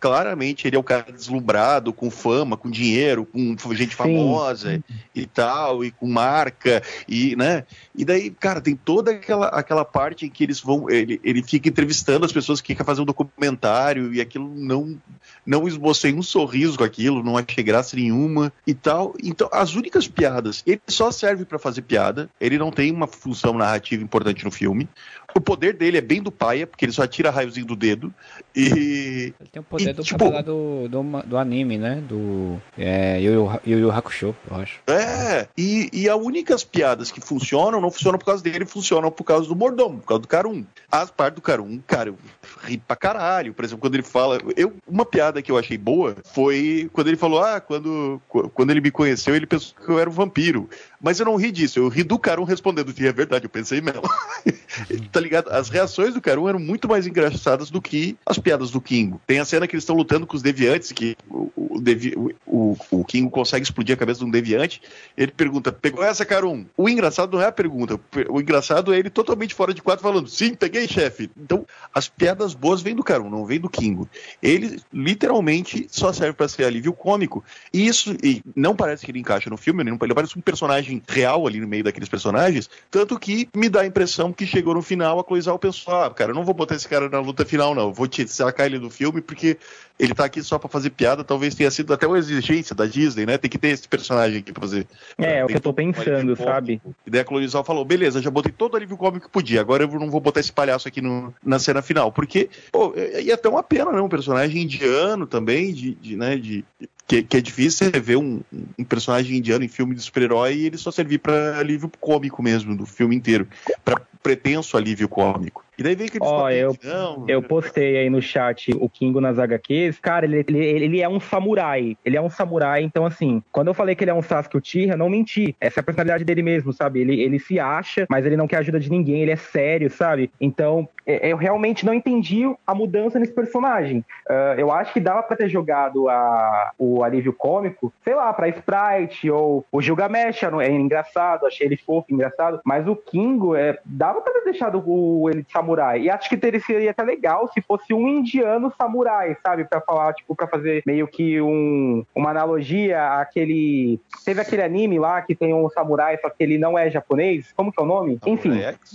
Claramente ele é o cara deslumbrado, com fama, com dinheiro, com gente Sim. famosa e tal, e com marca, e, né? E daí, cara, tem toda aquela, aquela parte em que eles vão. Ele, ele fica entrevistando as pessoas que querem fazer um documentário, e aquilo não, não esbocei um sorriso com aquilo, não achei graça nenhuma e tal. Então, as únicas piadas, ele só serve para fazer piada, ele não tem uma função narrativa importante no filme. O poder dele é bem do paia, porque ele só tira raiozinho do dedo. E. Ele tem o poder e, do tipo, do, do, do, anime, né? Do. É, Yu Yu Hakusho, eu acho. É, e, e as únicas piadas que funcionam não funcionam por causa dele, funcionam por causa do mordomo, por causa do Carum. As partes do Carum, cara, eu ri pra caralho. Por exemplo, quando ele fala. Eu, uma piada que eu achei boa foi quando ele falou: ah, quando, quando ele me conheceu, ele pensou que eu era um vampiro. Mas eu não ri disso, eu ri do Carum respondendo que é verdade, eu pensei mesmo. tá ligado? As reações do Carum eram muito mais engraçadas do que as piadas do Kingo. Tem a cena que eles estão lutando com os deviantes, que o, o, devi, o, o, Kingo consegue explodir a cabeça de um deviante. Ele pergunta: pegou essa, Carum? O engraçado não é a pergunta, o engraçado é ele totalmente fora de quadro falando: sim, peguei, chefe. Então, as piadas boas vêm do Carum, não vêm do Kingo. Ele literalmente só serve para ser alívio cômico. E isso e não parece que ele encaixa no filme, ele parece um personagem real ali no meio daqueles personagens, tanto que me dá a impressão que chegou no final a Cloizal pensou: ah, cara, eu não vou botar esse cara na luta final, não. Vou te sacar ele do filme porque ele tá aqui só para fazer piada. Talvez tenha sido até uma exigência da Disney, né? Tem que ter esse personagem aqui pra fazer. É, é o que eu tô pensando, um sabe? E daí a Cloizal falou: beleza, já botei todo o alívio cômico que podia. Agora eu não vou botar esse palhaço aqui no, na cena final. Porque, pô, ia até uma pena, né? Um personagem indiano também, de, de né? De, que, que, é difícil você ver um, um, personagem indiano em filme de super-herói e ele só servir para alívio cômico mesmo, do filme inteiro. para pretenso alívio cômico. E daí vem aqueles Ó, eu, não, eu postei aí no chat o Kingo nas HQs. Cara, ele, ele, ele é um samurai. Ele é um samurai, então assim, quando eu falei que ele é um Sasuke Uchiha, não menti. Essa é a personalidade dele mesmo, sabe? Ele, ele se acha, mas ele não quer ajuda de ninguém, ele é sério, sabe? Então, é, eu realmente não entendi a mudança nesse personagem. Uh, eu acho que dava para ter jogado a, o alívio cômico, sei lá, pra Sprite ou o Gilgamesh, é engraçado, achei ele fofo, engraçado, mas o Kingo, é, dava pra ter deixado o, ele de samurai samurai. E acho que teria, seria até legal se fosse um indiano samurai, sabe? Pra falar, tipo, pra fazer meio que um, uma analogia àquele. Teve aquele anime lá que tem um samurai, só que ele não é japonês. Como que é o nome? Enfim.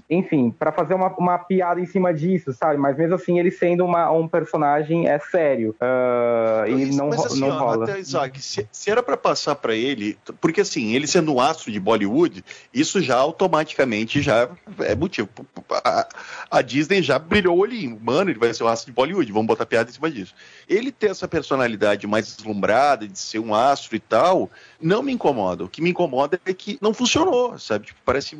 Enfim, para fazer uma, uma piada em cima disso, sabe? Mas mesmo assim, ele sendo uma, um personagem é sério. Uh, e não, mas, assim, não rola. Até, Isaac, se, se era para passar para ele, porque assim, ele sendo um astro de Bollywood, isso já automaticamente já é motivo. A, a a Disney já brilhou o olhinho. Mano, ele vai ser o astro de Bollywood, vamos botar piada em cima disso. Ele ter essa personalidade mais deslumbrada, de ser um astro e tal, não me incomoda. O que me incomoda é que não funcionou, sabe? Tipo, parece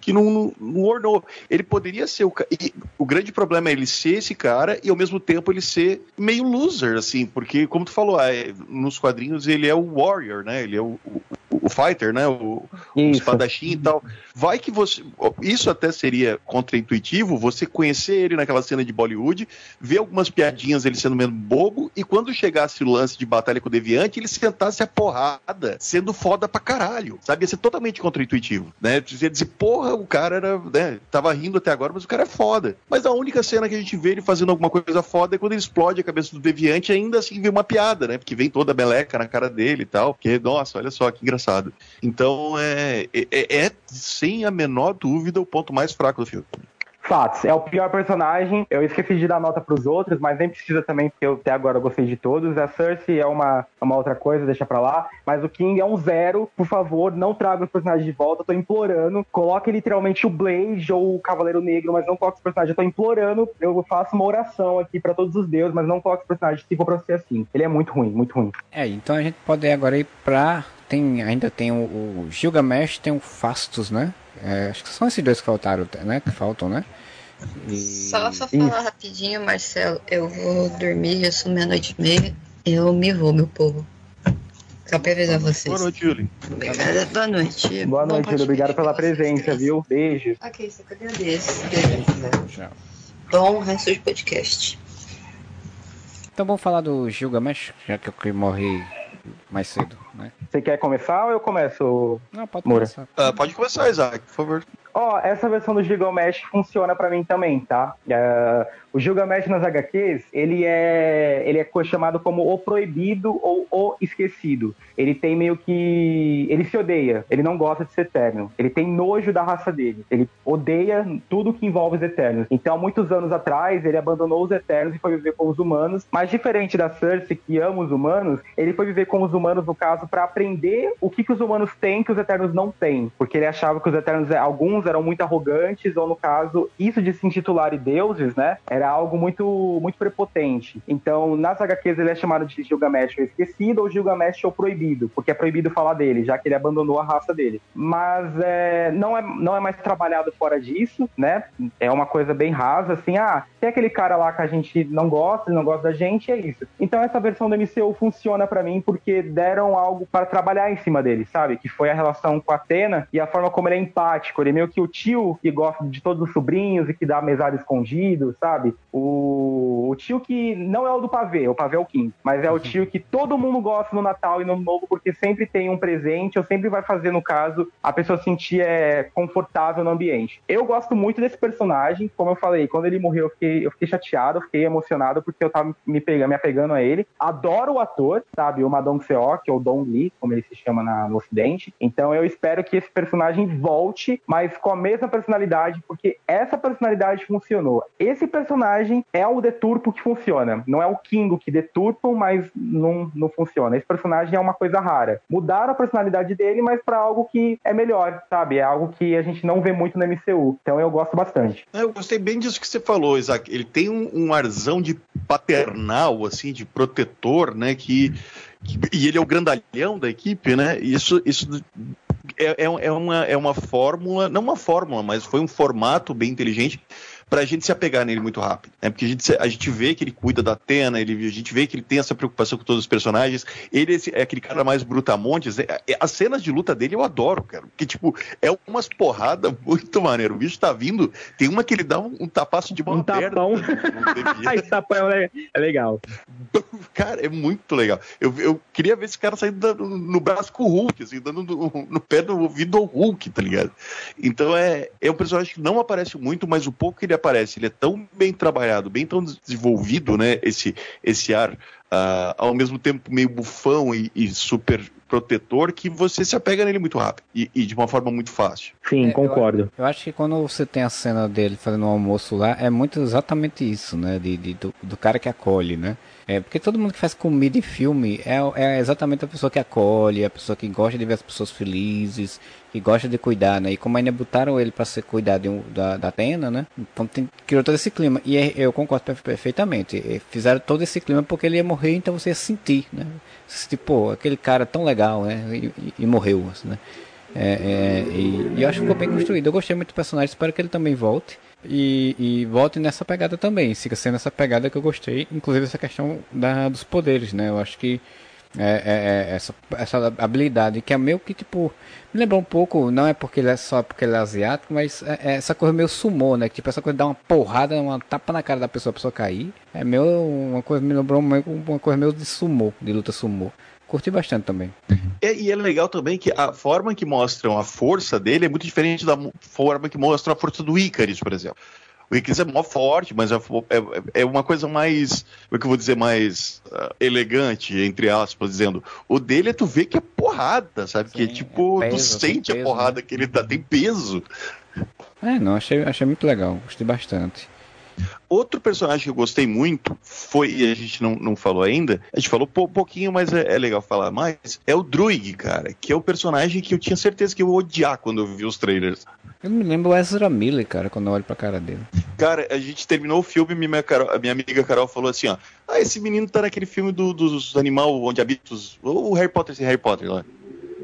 que não, não, não ornou. Ele poderia ser o e O grande problema é ele ser esse cara e ao mesmo tempo ele ser meio loser, assim, porque, como tu falou, é, nos quadrinhos ele é o warrior, né? Ele é o, o, o fighter, né? O, o espadachim e tal. Vai que você. Isso até seria contraintuitivo, você conhecer ele naquela cena de Bollywood, ver algumas piadinhas ele sendo menos bobo, e quando chegasse o lance de batalha com o Deviante, ele sentasse a porrada sendo foda pra caralho, sabe? Ia ser totalmente contraintuitivo, né? Ia dizer, porra, o cara era, né? Tava rindo até agora, mas o cara é foda. Mas a única cena que a gente vê ele fazendo alguma coisa foda é quando ele explode a cabeça do Deviante, ainda assim vê uma piada, né? Porque vem toda a meleca na cara dele e tal. Que, nossa, olha só que engraçado. Então, é, é, é sem a menor dúvida o ponto mais fraco do filme. Fatos. É o pior personagem. Eu esqueci de dar nota pros outros, mas nem precisa também, porque eu até agora gostei de todos. A Cersei é uma, uma outra coisa, deixa pra lá. Mas o King é um zero. Por favor, não traga os personagens de volta. Eu tô implorando. Coloque literalmente o Blade ou o Cavaleiro Negro, mas não coloque os personagens. Eu tô implorando. Eu faço uma oração aqui pra todos os deuses, mas não coloque os personagens se for pra ser assim. Ele é muito ruim, muito ruim. É, então a gente pode agora ir pra. Tem, ainda tem o, o Gilgamesh, tem o Fastos, né? É, acho que são esses dois que faltaram, né? Que faltam, né? E... Só, só falar rapidinho, Marcelo. Eu vou dormir, já sou meia-noite e meia. Eu me vou, meu povo. Só pra avisar vocês. Boa noite, Julie. Obrigada, boa noite. Boa noite, Júlio. Obrigado pela presença, viu? Beijo. Ok, isso eu agradeço. Beleza. Já. Bom resto de podcast. Então vamos falar do Gilgamesh, já que eu morri mais cedo, né? Você quer começar ou eu começo? Não, pode Moura. começar. Ah, pode começar, Isaac, por favor. Ó, essa versão do Gilgamesh funciona pra mim também, tá? É, o Gilgamesh nas HQs, ele é, ele é chamado como o proibido ou o esquecido. Ele tem meio que... Ele se odeia, ele não gosta de ser eterno. Ele tem nojo da raça dele. Ele odeia tudo que envolve os eternos. Então, muitos anos atrás, ele abandonou os eternos e foi viver com os humanos. Mas diferente da Cersei, que ama os humanos, ele foi viver com os humanos, no caso, pra aprender o que, que os humanos têm que os eternos não têm. Porque ele achava que os eternos, alguns eram muito arrogantes, ou no caso, isso de se intitularem deuses, né? Era algo muito, muito prepotente. Então, nas HQs ele é chamado de Gilgamesh o esquecido ou Gilgamesh o proibido, porque é proibido falar dele, já que ele abandonou a raça dele. Mas é, não, é, não é mais trabalhado fora disso, né? É uma coisa bem rasa, assim, ah, tem aquele cara lá que a gente não gosta, não gosta da gente, é isso. Então essa versão do MCU funciona pra mim porque deram algo para trabalhar em cima dele, sabe? Que foi a relação com a Atena e a forma como ele é empático. Ele é meio que o tio que gosta de todos os sobrinhos e que dá mesada escondido, sabe? O, o tio que não é o do pavê, o pavê é o Kim, mas é o tio que todo mundo gosta no Natal e no Novo porque sempre tem um presente ou sempre vai fazer, no caso, a pessoa se sentir é, confortável no ambiente. Eu gosto muito desse personagem, como eu falei, quando ele morreu eu fiquei, eu fiquei chateado, eu fiquei emocionado porque eu tava me, pegando, me apegando a ele. Adoro o ator, sabe? O Madong Seok, ou Dong Lee, como ele se chama na- no ocidente. Então eu espero que esse personagem volte, mas com a mesma personalidade, porque essa personalidade funcionou. Esse personagem é o deturpo que funciona. Não é o Kingo que deturpam, mas não, não funciona. Esse personagem é uma coisa rara. Mudaram a personalidade dele, mas pra algo que é melhor, sabe? É algo que a gente não vê muito no MCU. Então eu gosto bastante. É, Eu gostei bem disso que você falou, Isaac. Ele tem um, um arzão de paternal, assim, de protetor, né? Que- e ele é o grandalhão da equipe, né? Isso, isso é, é, é uma, é uma fórmula, não uma fórmula, mas foi um formato bem inteligente pra gente se apegar nele muito rápido. Né? Porque a gente, a gente vê que ele cuida da Atena, ele, a gente vê que ele tem essa preocupação com todos os personagens. Ele é esse- é aquele cara mais brutamontes. né? As cenas de luta dele eu adoro, cara. Porque, tipo, é umas porradas muito maneiro. O bicho tá vindo, tem uma que ele dá um, um tapaço de mão Um aberta. tapão. Esse tapão é é legal. Cara, é muito legal. Eu, eu queria ver esse cara saindo da- no braço com o Hulk, assim, dando no, no pé do ouvido ao Hulk, tá ligado? Então é, é um personagem que não aparece muito, mas o pouco que ele aparece, ele é tão bem trabalhado, bem tão desenvolvido, né? Esse, esse ar, ah, ao mesmo tempo meio bufão e, e super protetor, que você se apega nele muito rápido e, e de uma forma muito fácil. Sim, É, eu- concordo. Eu acho que quando você tem a cena dele fazendo um almoço lá, é muito exatamente isso, né? De, de- do, do cara que acolhe, né? É, porque todo mundo que faz comida em filme é, é exatamente a pessoa que acolhe, a pessoa que gosta de ver as pessoas felizes, que gosta de cuidar, né? E como ainda botaram ele para ser cuidar um- da, da né? Então tem, criou todo esse clima. E é- eu concordo perfe- perfeitamente. Fizeram todo esse clima porque ele ia morrer, então você ia sentir, né? Pô, aquele cara tão legal, né? E, e- e morreu, assim, né? É, é, e, e eu acho que ficou bem construído. Eu gostei muito do personagem, espero que ele também volte. E, e volte nessa pegada também. Siga sendo essa pegada que eu gostei. Inclusive essa questão da, dos poderes, né? Eu acho que é, é- é essa, essa habilidade que é meio que tipo. Me lembrou um pouco, não é porque ele é só porque ele é asiático, mas é, é essa coisa meio sumô, né? Tipo, essa coisa dar uma porrada, uma tapa na cara da pessoa, a pessoa cair. É meio uma coisa, me lembrou meio- uma coisa meio de sumô, de luta sumô. Curti bastante também. É, e é legal também que a forma que mostram a força dele é muito diferente da forma que mostram a força do Icarus, por exemplo. O Grimes é mó forte, mas é, é, é, uma coisa mais, como é que eu vou dizer, mais uh, elegante, entre aspas, dizendo. O dele é tu vê que é porrada, sabe? Sim, que é tipo, é peso, tu sente peso, a porrada né? que ele dá, tem peso. É, não, achei, achei muito legal, gostei bastante. Outro personagem que eu gostei muito foi, e a gente não, não falou ainda, a gente falou um pouquinho, mas é, é, legal falar mais, é o Druig, cara, que é o personagem que eu tinha certeza que eu ia odiar quando eu vi os trailers. Eu me lembro o Ezra Miller, cara, quando eu olho pra cara dele. Cara, a gente terminou o filme e minha, Carol, a minha amiga Carol falou assim, ó, ah, esse menino tá naquele filme do, dos animais onde habitam os, o Harry Potter, esse Harry Potter lá.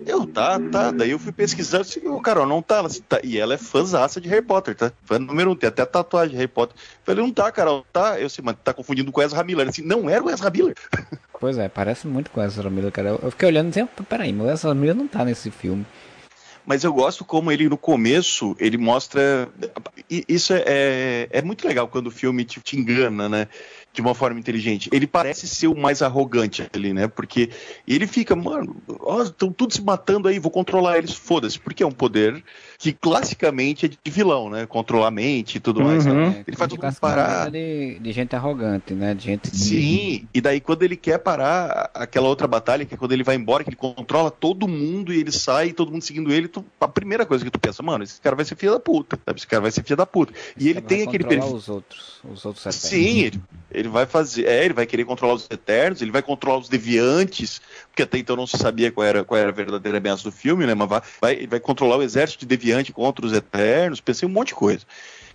Eu, tá, tá. Daí eu fui pesquisar, assim, o Carol, não tá, ela, tá. E ela é fãzaça de Harry Potter, tá? Fã número um, tem até tatuagem de Harry Potter. Eu falei, não tá, Carol, tá. Eu sei, mas tá confundindo com o Ezra Miller. Assim, não era o Ezra Miller. Pois é, parece muito com o Ezra Miller, cara. Eu fiquei olhando e dizendo, peraí, mas o Ezra Miller não tá nesse filme mas eu gosto como ele no começo ele mostra isso é, é, é muito legal quando o filme te, te, engana né de uma forma inteligente. Ele parece ser o mais arrogante ali, né? Porque ele fica, mano, estão todos se matando aí, vou controlar eles, foda-se, porque é um poder que classicamente é de vilão, né? Controlar a mente e tudo uhum. mais. Né? Ele faz todo mundo parar. De, de, gente arrogante, né? De gente. Sim, e daí quando ele quer parar aquela outra batalha, que é quando ele vai embora, que ele controla todo mundo e ele sai, todo mundo seguindo ele, tu, a primeira coisa que tu pensa, mano, esse cara vai ser filho da puta, sabe? Esse cara vai ser filho da puta. Esse e ele tem aquele perfil. os outros, os outros Sim, ele, ele vai fazer, é, ele vai querer controlar os eternos, ele vai controlar os deviantes, porque até então não se sabia qual era, qual era a verdadeira ameaça do filme, né? Mas vai, vai, vai controlar o exército de deviante contra os eternos, pensei um monte de coisa.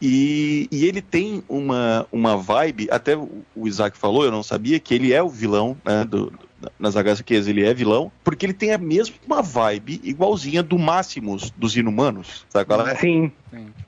E, e, ele tem uma, uma vibe, até o Isaac falou, eu não sabia, que ele é o vilão né, do, nas HQs ele é vilão, porque ele tem a mesma vibe igualzinha do Máximos dos Inumanos, sabe qual é? Sim.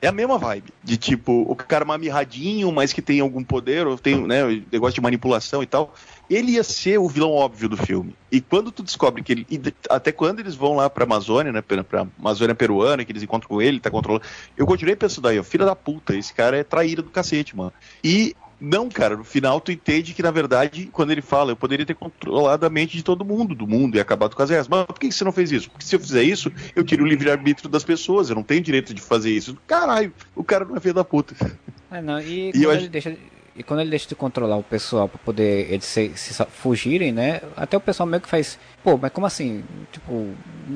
É a mesma vibe, de tipo, o cara mamirradinho, mas que tem algum poder, ou tem, né, negócio de manipulação e tal. Ele ia ser o vilão óbvio do filme. E quando tu descobre que ele. Até quando eles vão lá pra Amazônia, né? Pra, pra Amazônia peruana, que eles encontram com ele, tá controlando. Eu continuei pensando aí, ó, filha da puta, esse cara é traíra do cacete, mano. E não, cara, no final tu entende que, na verdade, quando ele fala, eu poderia ter controlado a mente de todo mundo, do mundo, e acabado com as regras. Mas por que você não fez isso? Porque se eu fizer isso, eu tiro o livre-arbítrio das pessoas, eu não tenho direito de fazer isso. Caralho, o cara não é filho da puta. É, não, e, e ele deixa e quando ele deixa de controlar o pessoal para poder eles se, se, fugirem, né? Até o pessoal meio que faz, pô, mas como assim? Tipo,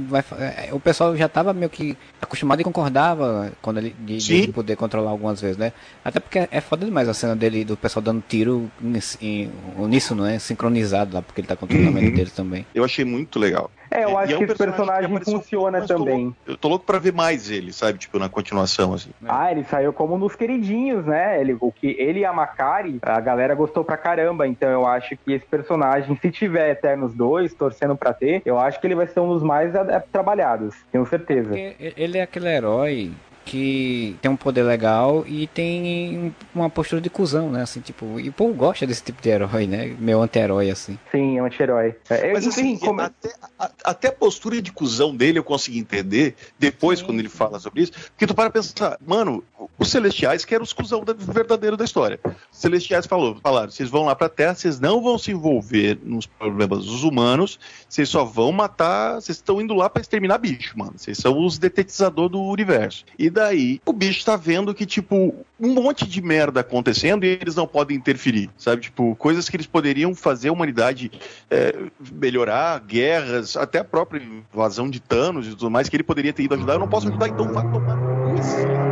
vai, é, o pessoal já tava meio que acostumado e concordava quando ele de, de, poder controlar algumas vezes, né? Até porque é foda demais a cena dele do pessoal dando tiro nisso, não é? Sincronizado lá, porque ele tá controlando uhum. a mente deles também. Eu achei muito legal. É, eu acho é um que esse personagem, personagem funciona também. Tô eu tô louco pra ver mais ele, sabe? Tipo, na continuação, assim. Ah, ele saiu como um dos queridinhos, né? Ele, o que, ele e a Macari, a galera gostou pra caramba. Então eu acho que esse personagem, se tiver Eternos 2, torcendo pra ter, eu acho que ele vai ser um dos mais trabalhados. Tenho certeza. Porque ele é aquele herói que tem um poder legal e tem uma postura de cuzão, né? Assim, tipo, e o povo gosta desse tipo de herói, né? Meu anti-herói, assim. Sim, é um anti-herói. É, Mas assim, como... até, a, até a postura de cuzão dele eu consegui entender depois Sim. quando ele fala sobre isso. Porque tu para pensar, mano, os celestiais que eram os cuzão verdadeiro da história. Os celestiais falou, falaram, vocês vão lá pra Terra, vocês não vão se envolver nos problemas dos humanos, vocês só vão matar, vocês estão indo lá para exterminar bicho, mano. Vocês são os detetizadores do universo. E daí o bicho tá vendo que, tipo, um monte de merda acontecendo e eles não podem interferir, sabe? Tipo, coisas que eles poderiam fazer a humanidade é, melhorar, guerras, até a própria invasão de Thanos e tudo mais, que ele poderia ter ido ajudar. Eu não posso ajudar, então vai tomar.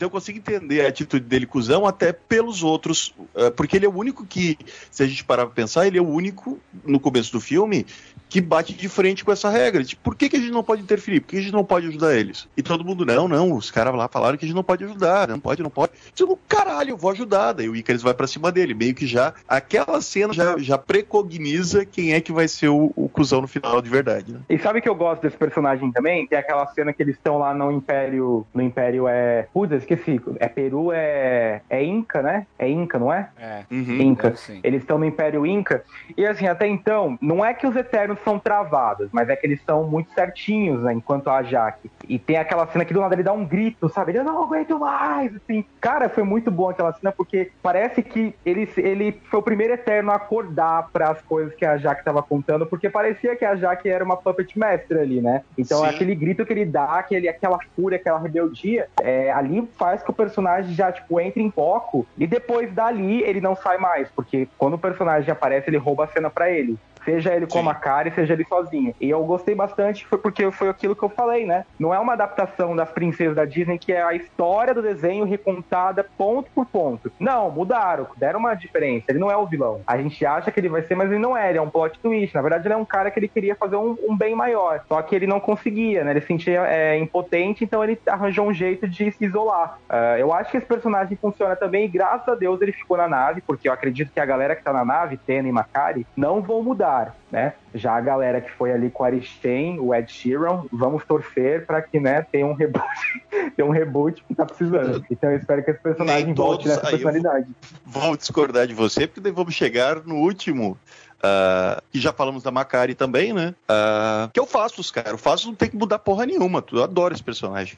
Então eu consigo entender a atitude dele, cuzão, até pelos outros, é, porque ele é o único que, se a gente parar pra pensar, ele é o único, no começo do filme, que bate de frente com essa regra. Tipo, por que, que a gente não pode interferir? Por que a gente não pode ajudar eles? E todo mundo, não, não, os caras lá falaram que a gente não pode ajudar, não pode, não pode. Tipo, caralho, eu vou ajudar. Daí o Icarus vai para cima dele, meio que já, aquela cena já, já precogniza quem é que vai ser o, o cuzão no final de verdade, né? E sabe que eu gosto desse personagem também? Que é aquela cena que eles estão lá no Império, no Império é... Putz, esqueci. É Peru, é... É Inca, né? É Inca, não é? É. Uhum. Inca. Eles estão no Império Inca. E assim, até então, não é que os Eternos são travados, mas é que eles são muito certinhos, né? Enquanto a Jaque. E tem aquela cena que do nada ele dá um grito, sabe? Ele, eu não aguento mais, assim. Cara, foi muito bom aquela cena, porque parece que ele, ele foi o primeiro Eterno a acordar para as coisas que a Jaque estava contando, porque parecia que a Jaque era uma puppet master ali, né? Então Sim. aquele grito que ele dá, aquele, aquela fúria, aquela rebeldia, é, ali faz que o personagem já, tipo, entre em foco e depois dali ele não sai mais, porque quando o personagem aparece, ele rouba a cena para ele. Seja ele com a Macari, seja ele sozinho. E eu gostei bastante, foi porque foi aquilo que eu falei, né? Não é uma adaptação das princesas da Disney que é a história do desenho recontada ponto por ponto. Não, mudaram, deram uma diferença. Ele não é o vilão. A gente acha que ele vai ser, mas ele não é. Ele é um plot twist. Na verdade, ele é um cara que ele queria fazer um, um bem maior. Só que ele não conseguia, né? Ele se sentia é, impotente, então ele arranjou um jeito de se isolar. Uh, eu acho que esse personagem funciona também e graças a Deus ele ficou na nave, porque eu acredito que a galera que tá na nave, Tena e Macari, não vão mudar né? Já a galera que foi ali com o Aristem, o Ed Sheeran, vamos torcer para que, né, tenha um reboot, tenha um reboot que tá precisando. Então eu espero que esse personagem volte nessa personalidade. Vou discordar de você, porque daí vamos chegar no último Uh, que já falamos da Macari também, né? Uh, que eu faço, cara. Eu faço não tem que mudar porra nenhuma. Eu adoro esse personagem.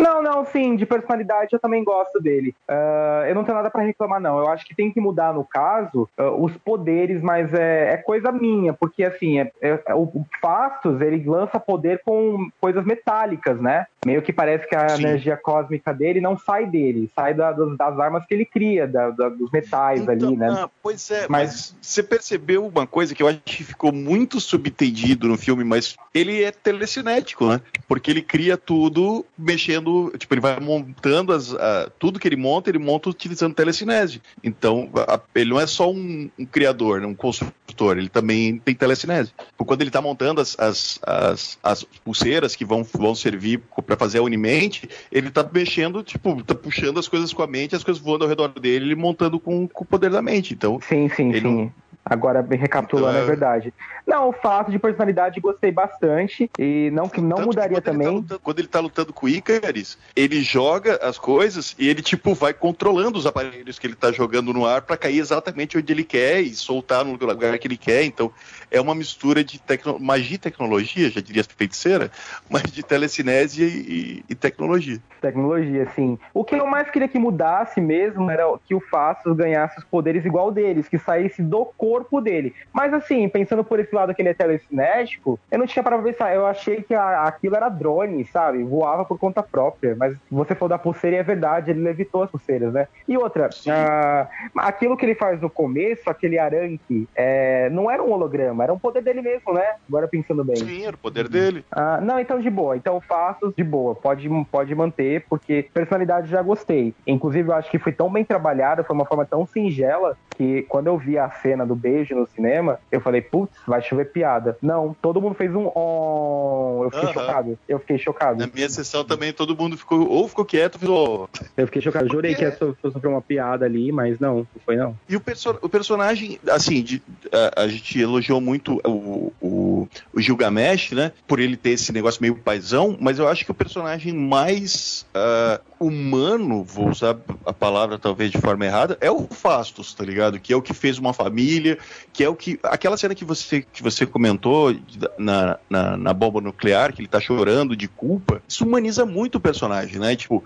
Não, não, sim, de personalidade eu também gosto dele. Uh, eu não tenho nada para reclamar, não. Eu acho que tem que mudar, no caso, uh, os poderes, mas é, é, coisa minha, porque assim, é, é, é o Fastos, ele lança poder com coisas metálicas, né? Meio que parece que a sim. energia cósmica dele não sai dele, sai da, das, das, armas que ele cria, da, da, dos metais então, ali, né? Ah, pois é, mas... mas você percebeu uma coisa que eu acho que ficou muito subentendido no filme, mas ele é telecinético, né? Porque ele cria tudo mexendo tipo, ele vai montando as, a, tudo que ele monta, ele monta utilizando telecinese. Então, a, ele não é só um, um, criador, né, um construtor, ele também tem telecinese. Quando ele está montando as, as, as, as, pulseiras que vão, vão servir para fazer a Unimente, ele está mexendo, tipo, tá puxando as coisas com a mente, as coisas voando ao redor dele, ele montando com, com o poder da mente. Então, sim, sim, sim. Não, Agora, recapitulando, então, é verdade. Não, o fato de personalidade gostei bastante e não que não Tanto mudaria que também. Ele tá lutando, quando ele tá lutando com o Icaris, ele joga as coisas e ele tipo vai controlando os aparelhos que ele tá jogando no ar para cair exatamente onde ele quer e soltar no lugar que ele quer. Então, é uma mistura de tecno... magia e tecnologia, já diria feiticeira, mas de telecinese e, e, tecnologia. Tecnologia, sim. O que eu mais queria que mudasse mesmo era que o Fastos ganhasse os poderes igual deles, que saísse do corpo dele. Mas assim, pensando por esse lado que ele é telecinético, eu não tinha para pensar. Eu achei que a, aquilo era drone, sabe? Voava por conta própria. Mas você falou da pulseira e é verdade, ele levitou as pulseiras, né? E outra, uh, aquilo que ele faz no começo, aquele aranque, é, não era um holograma era um poder dele mesmo, né? Agora pensando bem. Sim, era o poder dele. Ah, não, então de boa. Então faço de boa. Pode, pode manter, porque personalidade já gostei. Inclusive, eu acho que foi tão bem trabalhado, foi uma forma tão singela, que quando eu vi a cena do no cinema, eu falei, putz, vai chover piada. Não, todo mundo fez um on. Eu fiquei uh -huh. chocado. Eu fiquei chocado. Na minha sessão também todo mundo ficou, ou ficou quieto, ou Eu fiquei chocado. Eu jurei que ia sofrer uma piada ali, mas não, não foi não. E o, perso o personagem, assim, de, a, a gente elogiou muito muito o, o, o, Gilgamesh, né? Por ele ter esse negócio meio paisão, mas eu acho que o personagem mais uh, humano, vou usar a palavra talvez de forma errada, é o Fastos, tá ligado? Que é o que fez uma família, que é o que. Aquela cena que você, que você comentou na, na, na bomba nuclear, que ele tá chorando de culpa, isso humaniza muito o personagem, né? Tipo,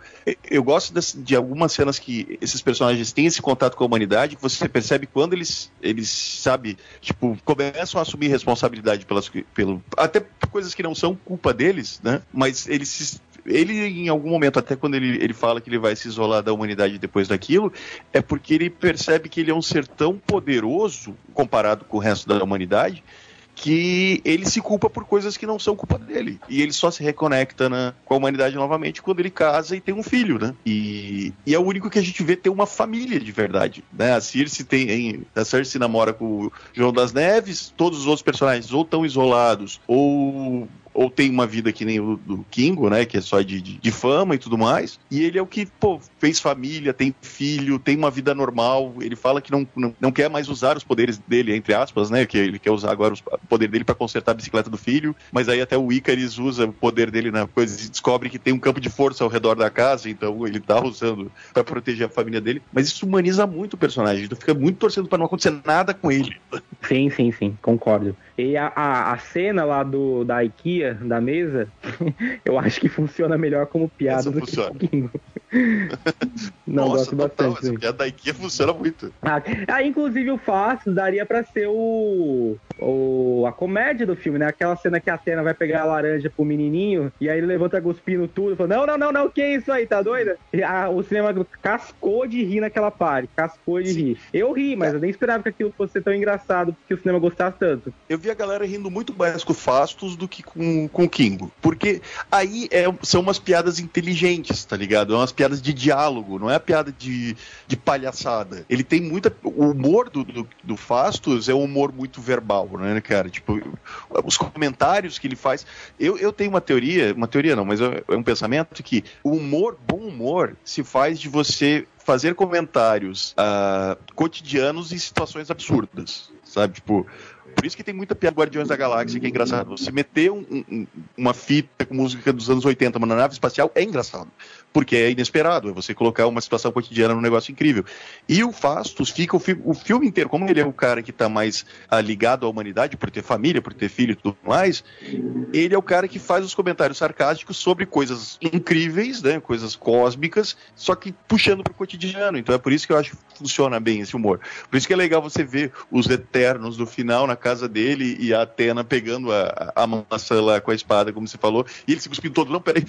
eu gosto de, algumas cenas que esses personagens têm esse contato com a humanidade, que você percebe quando eles, eles sabe, tipo, começam começam a assumir responsabilidade pelas, pelo, até coisas que não são culpa deles, né? Mas eles se, ele, em algum momento, até quando ele, ele fala que ele vai se isolar da humanidade depois daquilo, é porque ele percebe que ele é um ser tão poderoso comparado com o resto da humanidade que ele se culpa por coisas que não são culpa dele. E ele só se reconecta na, com a humanidade novamente quando ele casa e tem um filho, né? E, e é o único que a gente vê ter uma família de verdade, né? A Circe tem, a Cersei namora com o João das Neves, todos os outros personagens ou estão isolados ou ou tem uma vida que nem o do Kingo, né? Que é só de, de, de, fama e tudo mais. E ele é o que, pô, fez família, tem filho, tem uma vida normal. Ele fala que não, não, não quer mais usar os poderes dele, entre aspas, né? Que ele quer usar agora os, o poder dele para consertar a bicicleta do filho. Mas aí até o Icaris usa o poder dele na coisa e descobre que tem um campo de força ao redor da casa, então ele tá usando para proteger a família dele. Mas isso humaniza muito o personagem. Tu fica muito torcendo para não acontecer nada com ele. Sim, sim, sim, concordo. E a, a, a cena lá do, da IKEA, da mesa, eu acho que funciona melhor como piada Essa do funciona. que Kingo. Não, Nossa, gosto total, bastante. essa sim. piada da IKEA funciona muito. Ah, ah, inclusive o Fácil daria pra ser o, o a comédia do filme, né? Aquela cena que a Atena vai pegar a laranja pro menininho e aí ele levanta cuspindo tudo, fala, não, não, não, não, que isso aí, tá doida? A- o cinema cascou de rir naquela parte, cascou de rir. Eu ri, mas eu nem esperava que aquilo fosse tão engraçado, que o cinema gostasse tanto. Eu vi a galera rindo muito mais com o Fastos do que com, com o Kingo. Porque aí é- são umas piadas inteligentes, tá ligado? É umas piadas de diálogo, não é a piada de, de palhaçada. Ele tem muita. O humor do, do, do Fastos é um humor muito verbal, né, cara? Tipo, os comentários que ele faz. Eu, eu tenho uma teoria, uma teoria não, mas é é um pensamento que o humor, bom humor, se faz de você fazer comentários ah, cotidianos em situações absurdas, sabe? Tipo, por isso que tem muita piada Guardiões da Galáxia que é engraçado. Você meter um- um- uma fita com música dos anos 80 numa nave espacial é engraçado. Porque é inesperado. É você colocar uma situação cotidiana num negócio incrível. E o Fastos fica o, fi- o filme inteiro, como ele é o cara que está mais ah, ligado à humanidade, por ter família, por ter filho e tudo mais, ele é o cara que faz os comentários sarcásticos sobre coisas incríveis, né? Coisas cósmicas, só que puxando pro cotidiano. Então é por isso que eu acho que funciona bem esse humor. Por isso que é legal você ver os Eternos no final na casa dele e a Atena pegando a, a maçã lá com a espada, como você falou, e ele se cuspindo todo. Não, peraí.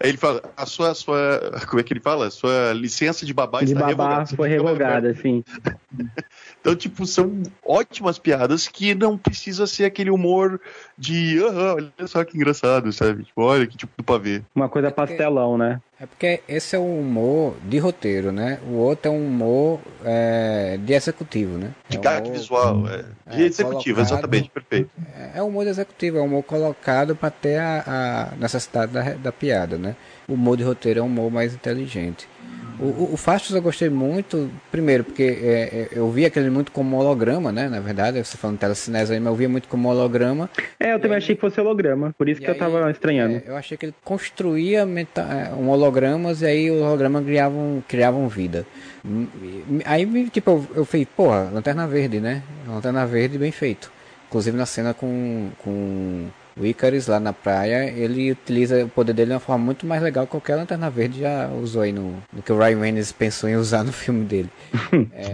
Aí ele fala, a sua, a sua. Como é que ele fala? Sua licença de babá De está babá revogada. Foi revogada, assim. então, tipo, são ótimas piadas que não precisa ser aquele humor de, aham, olha só que engraçado, sabe? Tipo, olha que tipo do pavê. Uma coisa pastelão, né? É porque esse é o humor de roteiro, né? O outro é um humor é, de executivo, né? De é humor- visual, é, de é, executivo, colocado- exatamente, perfeito. É, é um humor de executivo, é um humor colocado para ter a, a necessidade da, da piada, né? O humor de roteiro é um humor mais inteligente. O, o, o Fastos eu gostei muito, primeiro, porque é, é, eu via aquele muito como holograma, né? Na verdade, você falando telecinese aí, mas eu via muito como holograma. É, eu também achei que fosse holograma, por isso que eu aí, tava estranhando. é, eu achei que ele construía meta, é, um hologramas e aí os hologramas criavam, criavam vida. Aí, tipo, eu, eu falei, porra, Lanterna Verde, né? Lanterna Verde bem feito. Inclusive na cena com, com o Icarus lá na praia, ele utiliza o poder dele de uma forma muito mais legal que qualquer Lanterna Verde já usou aí no, no que o Ryan Reynolds pensou em usar no filme dele.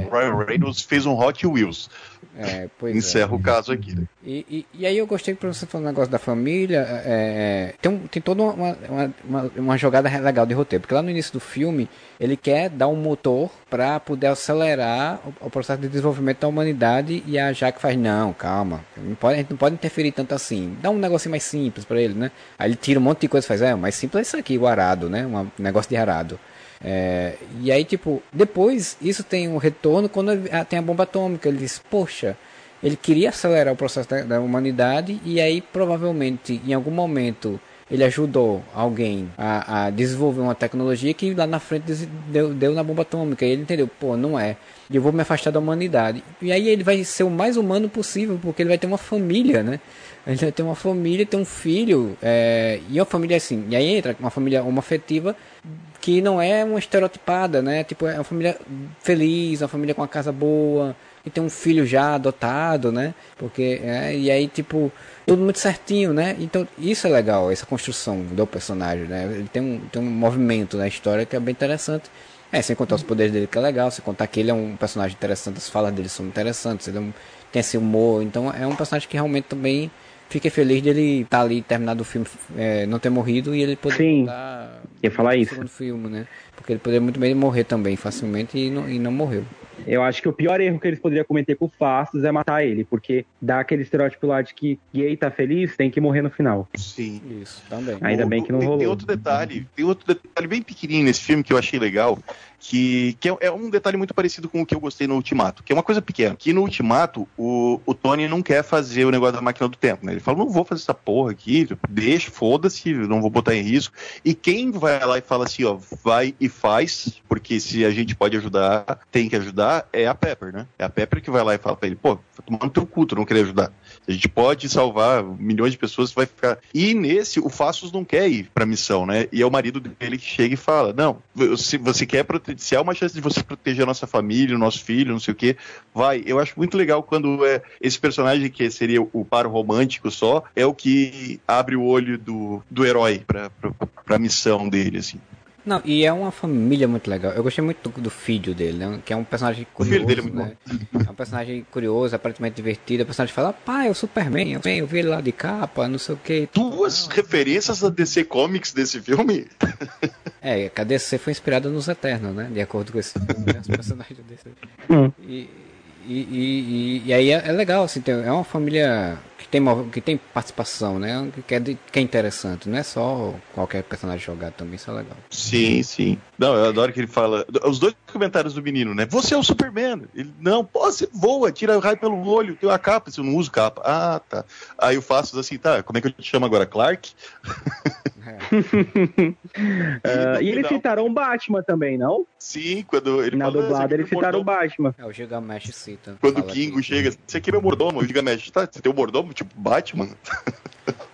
O Ryan Reynolds fez um Hot Wheels. É, pois é. Encerra o caso aqui. né? E, e, e aí eu gostei que você falou um negócio da família. é, é, tem, um- tem toda uma, uma, uma, uma jogada legal de roteiro. Porque lá no início do filme, ele quer dar um motor para poder acelerar o, o processo de desenvolvimento da humanidade. E a Jaque faz, não, calma. Não pode, a gente não pode interferir tanto assim. Dá um negocinho mais simples para ele, né? Aí ele tira um monte de coisa e faz, é, o mais simples é isso aqui, o arado, né? Um negócio de arado. É, e aí, tipo, depois isso tem um retorno quando ah, tem a bomba atômica. Ele diz, poxa, ele queria acelerar o processo da, da humanidade e aí provavelmente em algum momento ele ajudou alguém a, a desenvolver uma tecnologia que lá na frente deu, deu na bomba atômica. E ele entendeu, pô, não é. Eu vou me afastar da humanidade. E aí ele vai ser o mais humano possível, porque ele vai ter uma família, né? Ele vai ter uma família, ter um filho, é, e uma família assim. E aí entra uma família homoafetiva que não é uma estereotipada, né? Tipo, é uma família feliz, uma família com uma casa boa, e tem um filho já adotado, né? Porque, é, e aí, tipo, tudo muito certinho, né? Então, isso é legal, essa construção do personagem, né? Ele tem um, tem um movimento na história que é bem interessante. É, sem contar os poderes dele que é legal, sem contar que ele é um personagem interessante, as falas dele são interessantes, ele é um, tem esse humor, então é um personagem que realmente também fiquei feliz dele estar ali, terminado o filme, é, não ter morrido e ele poder Sim. voltar Ia falar no isso. segundo filme, né? Porque ele poderia muito bem morrer também facilmente e não, e não morreu. Eu acho que o pior erro que eles poderiam cometer com o Fastos é matar ele, porque dá aquele estereótipo lá de que gay tá feliz, tem que morrer no final. Sim. Isso, também. Ainda O- bem que não tem, Tem rolou. outro detalhe, tem outro detalhe bem pequenininho nesse filme que eu achei legal, que, que é, é um detalhe muito parecido com o que eu gostei no Ultimato, que é uma coisa pequena. Que no Ultimato, o, o Tony não quer fazer o negócio da máquina do tempo, né? Ele fala, não vou fazer essa porra aqui, deixa, foda-se, não vou botar em risco. E quem vai lá e fala assim, ó, vai e faz, porque se a gente pode ajudar, tem que ajudar. é a Pepper, né? É a Pepper que vai lá e fala pra ele, pô, tomando teu cu, tu não querer ajudar. A gente pode salvar milhões de pessoas, vai ficar. E nesse, o Fastos não quer ir pra missão, né? E é o marido dele que chega e fala: Não, se você quer proteger, se há uma chance de você proteger a nossa família, o nosso filho, não sei o que, vai. Eu acho muito legal quando é esse personagem que seria o par romântico só, é o que abre o olho do, do herói pra, pra, pra missão dele, assim. Não, e é uma família muito legal. Eu gostei muito do, do filho dele, né? Que é um personagem curioso. O filho dele é muito né? bom. É um personagem curioso, aparentemente divertido. O personagem fala, pai, é o Superman, eu, eu vi ele lá de capa, não sei o que. Duas referências a DC Comics desse filme? É, a DC foi inspirada nos Eternos, né? De acordo com esse filme, os personagens desse. Hum. E, e, e, e, aí é, é legal, assim, é uma família tem, que tem participação, né? Que é, que é interessante, não é só qualquer personagem jogado também, isso é legal. Sim, sim. Não, eu adoro que ele fala. Os dois comentários do menino, né? Você é o Superman. Ele, não, pô, você voa, tira o raio pelo olho, tem uma capa, você não usa capa. Ah, tá. Aí o Fastos assim, tá, como é que eu te chamo agora? Clark? É. uh, e, eles citaram o Batman também, não? Sim, quando ele Na dublada eles citaram o Batman. É, o Gilgamesh cita. Quando o Kingo chega, você aqui é meu mordomo, o Gilgamesh, tá? Você tem um mordomo, tipo Batman?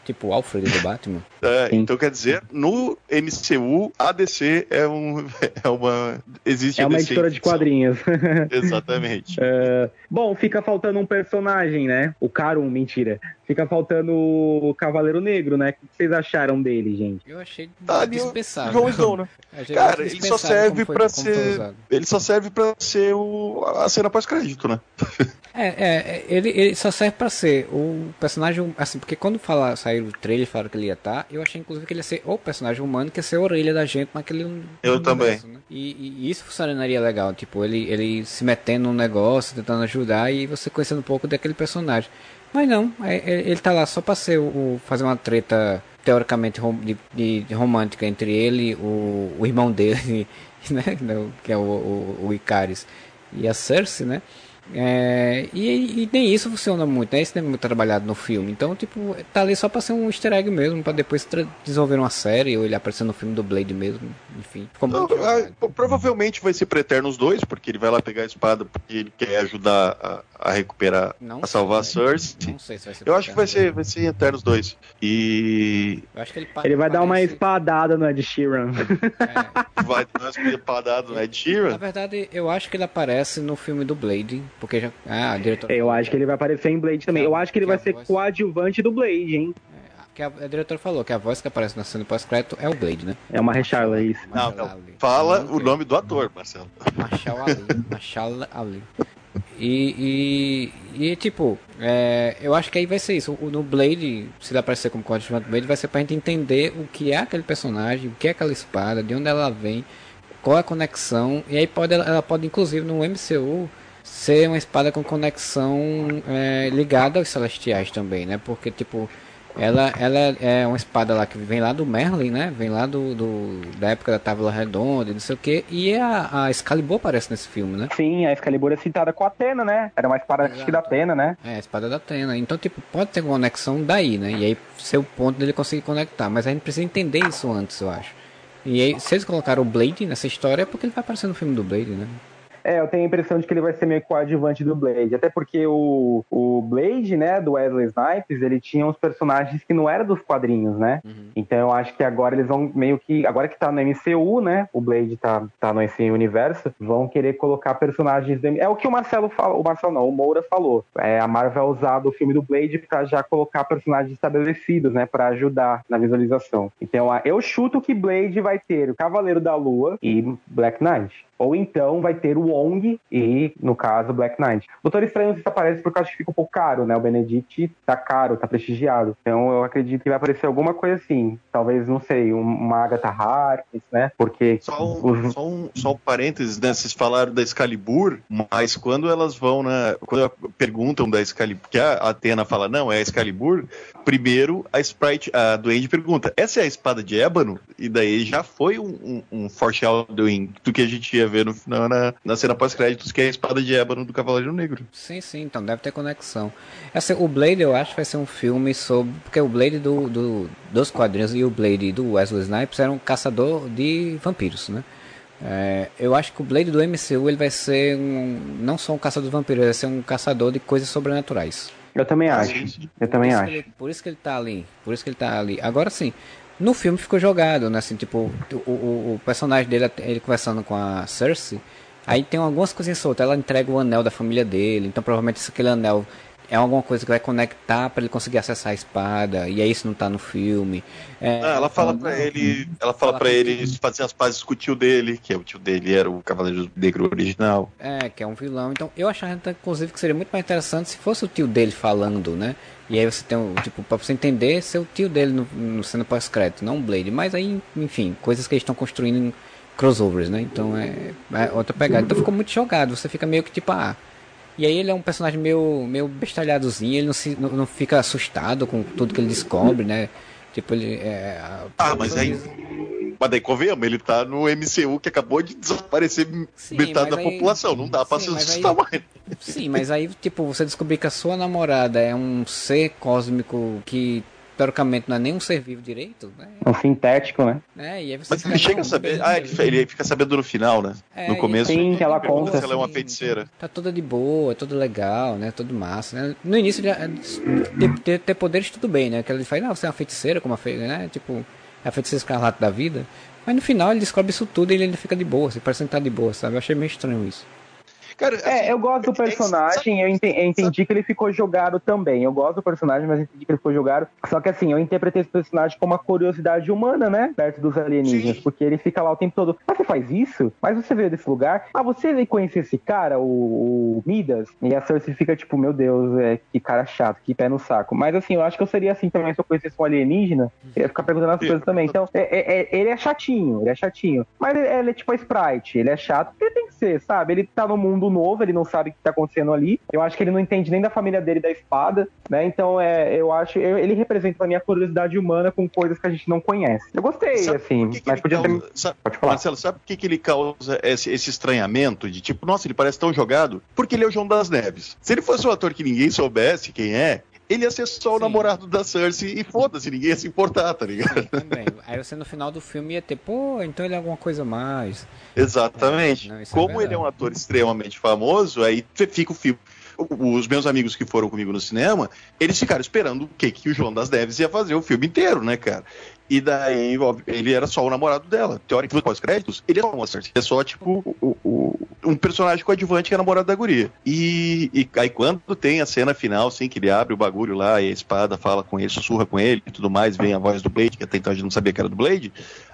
Tipo o Alfred do Batman. É, então quer dizer, no MCU, a DC é, um, é uma. Existe É uma editora de quadrinhos. Exatamente. uh, bom, fica faltando um personagem, né? O Carum, mentira. Fica faltando o Cavaleiro Negro, né? O que vocês acharam dele, gente? Eu achei tá dispensável. João Snow, né? Cara, ele só serve para ser. Ele só serve para ser o... a cena pós-crédito, né? É, é ele, ele só serve para ser o personagem. Assim, porque quando fala, saiu o trailer falaram que ele ia estar, tá, eu achei inclusive que ele ia ser o personagem humano que ia ser a orelha da gente naquele. Eu universo, também. Né? E, e, isso funcionaria legal, tipo, ele, ele se metendo num negócio, tentando ajudar e você conhecendo um pouco daquele personagem. Mas não, é, é, ele tá lá só pra ser o, fazer uma treta teoricamente de, de romântica entre ele, o, o irmão dele, né, que é o, o, o Icaris, e a Cersei, né? É, e, e, nem isso funciona muito, né? Isso não é muito trabalhado no filme. Então, tipo, tá ali só pra ser um easter egg mesmo, pra depois desenvolver uma série ou ele aparecer no filme do Blade mesmo. Enfim, ficou muito. Não, ah, provavelmente vai ser pra Eternos 2, porque ele vai lá pegar a espada porque ele quer ajudar a, a recuperar, não a salvar sei, a Cersei. Não sei se vai ser Eu acho que vai ser, vai ser Eternos 2. E. ele, ele vai dar uma espadada no Ed Sheeran. É. Vai dar uma espadada no Ed Sheeran? Na verdade, eu acho que ele aparece no filme do Blade porque já. Ah, diretor. Eu acho que ele vai aparecer em Blade também. Eu acho que ele vai ser voz... coadjuvante do Blade, hein? É, que a, a diretora falou que a voz que aparece na cena pós-crédito é o Blade, né? É uma Recharla, é isso. Não, não. Fala o nome do ator, Marcelo. Machal Ali. Machal Ali. E, e, e, tipo, é, eu acho que aí vai ser isso. O, no Blade, se ele aparecer como coadjuvante do Blade, vai ser pra gente entender o que é aquele personagem, o que é aquela espada, de onde ela vem, qual é a conexão. E aí pode, ela pode, inclusive, no MCU, ser uma espada com conexão é, ligada aos celestiais também, né? Porque, tipo, ela, ela é uma espada lá que vem lá do Merlin, né? Vem lá do, do da época da Távola Redonda, não sei o que. E a, a Excalibur aparece nesse filme, né? Sim, a Excalibur é citada com a Atena, né? Era uma espada Exato. da Atena, né? É, a espada da Atena. Então, tipo, pode ter uma conexão daí, né? E aí ser o ponto dele conseguir conectar. Mas a gente precisa entender isso antes, eu acho. E aí, se eles colocaram o Blade nessa história, é porque ele vai aparecer no filme do Blade, né? É, eu tenho a impressão de que ele vai ser meio coadjuvante do Blade. Até porque o, o Blade, né, do Wesley Snipes, ele tinha uns personagens que não eram dos quadrinhos, né? Uhum. Então eu acho que agora eles vão meio que. Agora que tá no MCU, né? O Blade tá, tá no esse universo, vão querer colocar personagens. Do, é o que o Marcelo falou. O Marcelo não, o Moura falou. É, a Marvel vai usar o filme do Blade pra já colocar personagens estabelecidos, né? Pra ajudar na visualização. Então eu chuto que Blade vai ter o Cavaleiro da Lua e Black Knight. Ou então vai ter o Wong e, no caso, Black Knight. Doutor Estranho se aparece porque acho que fica um pouco caro, né? O Benedict tá caro, tá prestigiado. Então eu acredito que vai aparecer alguma coisa assim. Talvez, não sei, uma Agatha Harkness, né? Porque... Só um, os... só um, só um parênteses, né? Vocês falaram da Excalibur, mas quando elas vão, né? Quando perguntam da Excalibur, porque a Atena fala, não, é a Excalibur, primeiro a Sprite, a Duende pergunta, essa é a espada de ébano? E daí já foi um, um, um foreshadowing do que a gente ia ver no, na, na cena pós-créditos, que é a espada de ébano do Cavaleiro Negro. Sim, sim, então deve ter conexão. Essa, o Blade eu acho que vai ser um filme sobre. Porque o Blade do, do, dos quadrinhos e o Blade do Wesley Snipes era um caçador de vampiros, né? É, eu acho que o Blade do MCU ele vai ser um, não só um caçador de vampiros, ele vai ser um caçador de coisas sobrenaturais. Eu também acho. Eu também por acho. Ele, por isso que ele tá ali. Por isso que ele tá ali. Agora sim, no filme ficou jogado, né? Assim, tipo, o, o, o personagem dele, ele conversando com a Cersei, aí tem algumas coisinhas soltas. Ela entrega o anel da família dele, então provavelmente aquele anel é alguma coisa que vai conectar para ele conseguir acessar a espada, e aí isso não tá no filme. É, Ah, ela fala pra ele, ela fala para ele fazer as pazes com o tio dele, que é o tio dele era o Cavaleiro Negro original. É, que é um vilão. Então, eu achava, inclusive, que seria muito mais interessante se fosse o tio dele falando, né? E aí você tem, um, tipo, pra você entender, ser o tio dele no, no cena pós-crédito, não o Blade. Mas aí, enfim, coisas que eles estão construindo em crossovers, né? Então é, é outra pegada. Então ficou muito jogado, você fica meio que tipo, ah. E aí ele é um personagem meio, meio bestalhadozinho, ele não, se, não, não fica assustado com tudo que ele descobre, né? Tipo, ele. É, Ah, mas aí. Mas daí convenhamos, ele tá no MCU que acabou de desaparecer Sim, metade da aí- população. Não dá pra Sim, se mas assustar aí- mais. Sim, mas aí, tipo, você descobrir que a sua namorada é um ser cósmico que teoricamente não é nem um ser vivo direito, né? Um sintético, né? É, e aí você Mas ele chega a saber. Ah, ele, ele fica sabendo no final, né? É, no começo. Sim, que ela ele conta. se ela é uma feiticeira. Tá toda de boa, tudo legal, né? Tudo massa, né? No início, já, ter, ter, poderes tudo bem, né? Que ele fala, não, você é uma feiticeira, como a fe... né? Tipo, é a feiticeira escarlate da vida. Mas no final ele descobre isso tudo e ele ainda fica de boa, assim, parece que tá de boa, sabe? Eu achei meio estranho isso. Cara, assim, É, eu gosto do é- é- personagem, eu enten- eu entendi que ele ficou jogado também. Eu gosto do personagem, mas entendi que ele ficou jogado. Só que assim, eu interpretei esse personagem como uma curiosidade humana, né? Perto dos alienígenas. Sim. Porque ele fica lá o tempo todo. Mas você faz isso? Mas você veio desse lugar? Ah, você veio conhecer esse cara, o, o Midas? E a Cersei fica tipo, meu Deus, é, que cara chato, que pé no saco. Mas assim, eu acho que eu seria assim também se eu conhecesse um alienígena. Eu ia ficar perguntando as coisas também. Então, é- é- é- ele é chatinho, ele é chatinho. Mas ele, ele é tipo a Sprite, ele é chato ele tem ser, sabe? Ele tá no mundo novo, ele não sabe o que tá acontecendo ali. Eu acho que ele não entende nem da família dele da espada, né? Então, é, eu acho, eu- ele representa pra mim a curiosidade humana com coisas que a gente não conhece. Eu gostei, Sabe assim, que que mas podia ter. causa- sabe- Pode falar. Marcelo, sabe por que, que ele causa esse, esse estranhamento de tipo, nossa, ele parece tão jogado? Porque ele é o João das Neves. Se ele fosse um ator que ninguém soubesse quem é, ele ia ser só o Sim. namorado da Cersei e foda-se, ninguém ia se importar, tá ligado? Sim, também. Aí você no final do filme ia ter, pô, então ele é alguma coisa a mais. Exatamente. Não, é Como verdade. ele é um ator extremamente famoso, aí fica o filme. Os meus amigos que foram comigo no cinema, eles ficaram esperando o que, que o João das Neves ia fazer o filme inteiro, né, cara? E daí, óbvio, ele era só o namorado dela. Teoricamente, pós-créditos, ele é só uma Cersei. É só, tipo, o- o- um personagem coadjuvante que é namorado da guria. E, e aí, quando tem a cena final, assim, que ele abre o bagulho lá e a espada fala com ele, sussurra com ele e tudo mais, vem a voz do Blade, que até então a gente não sabia que era do Blade.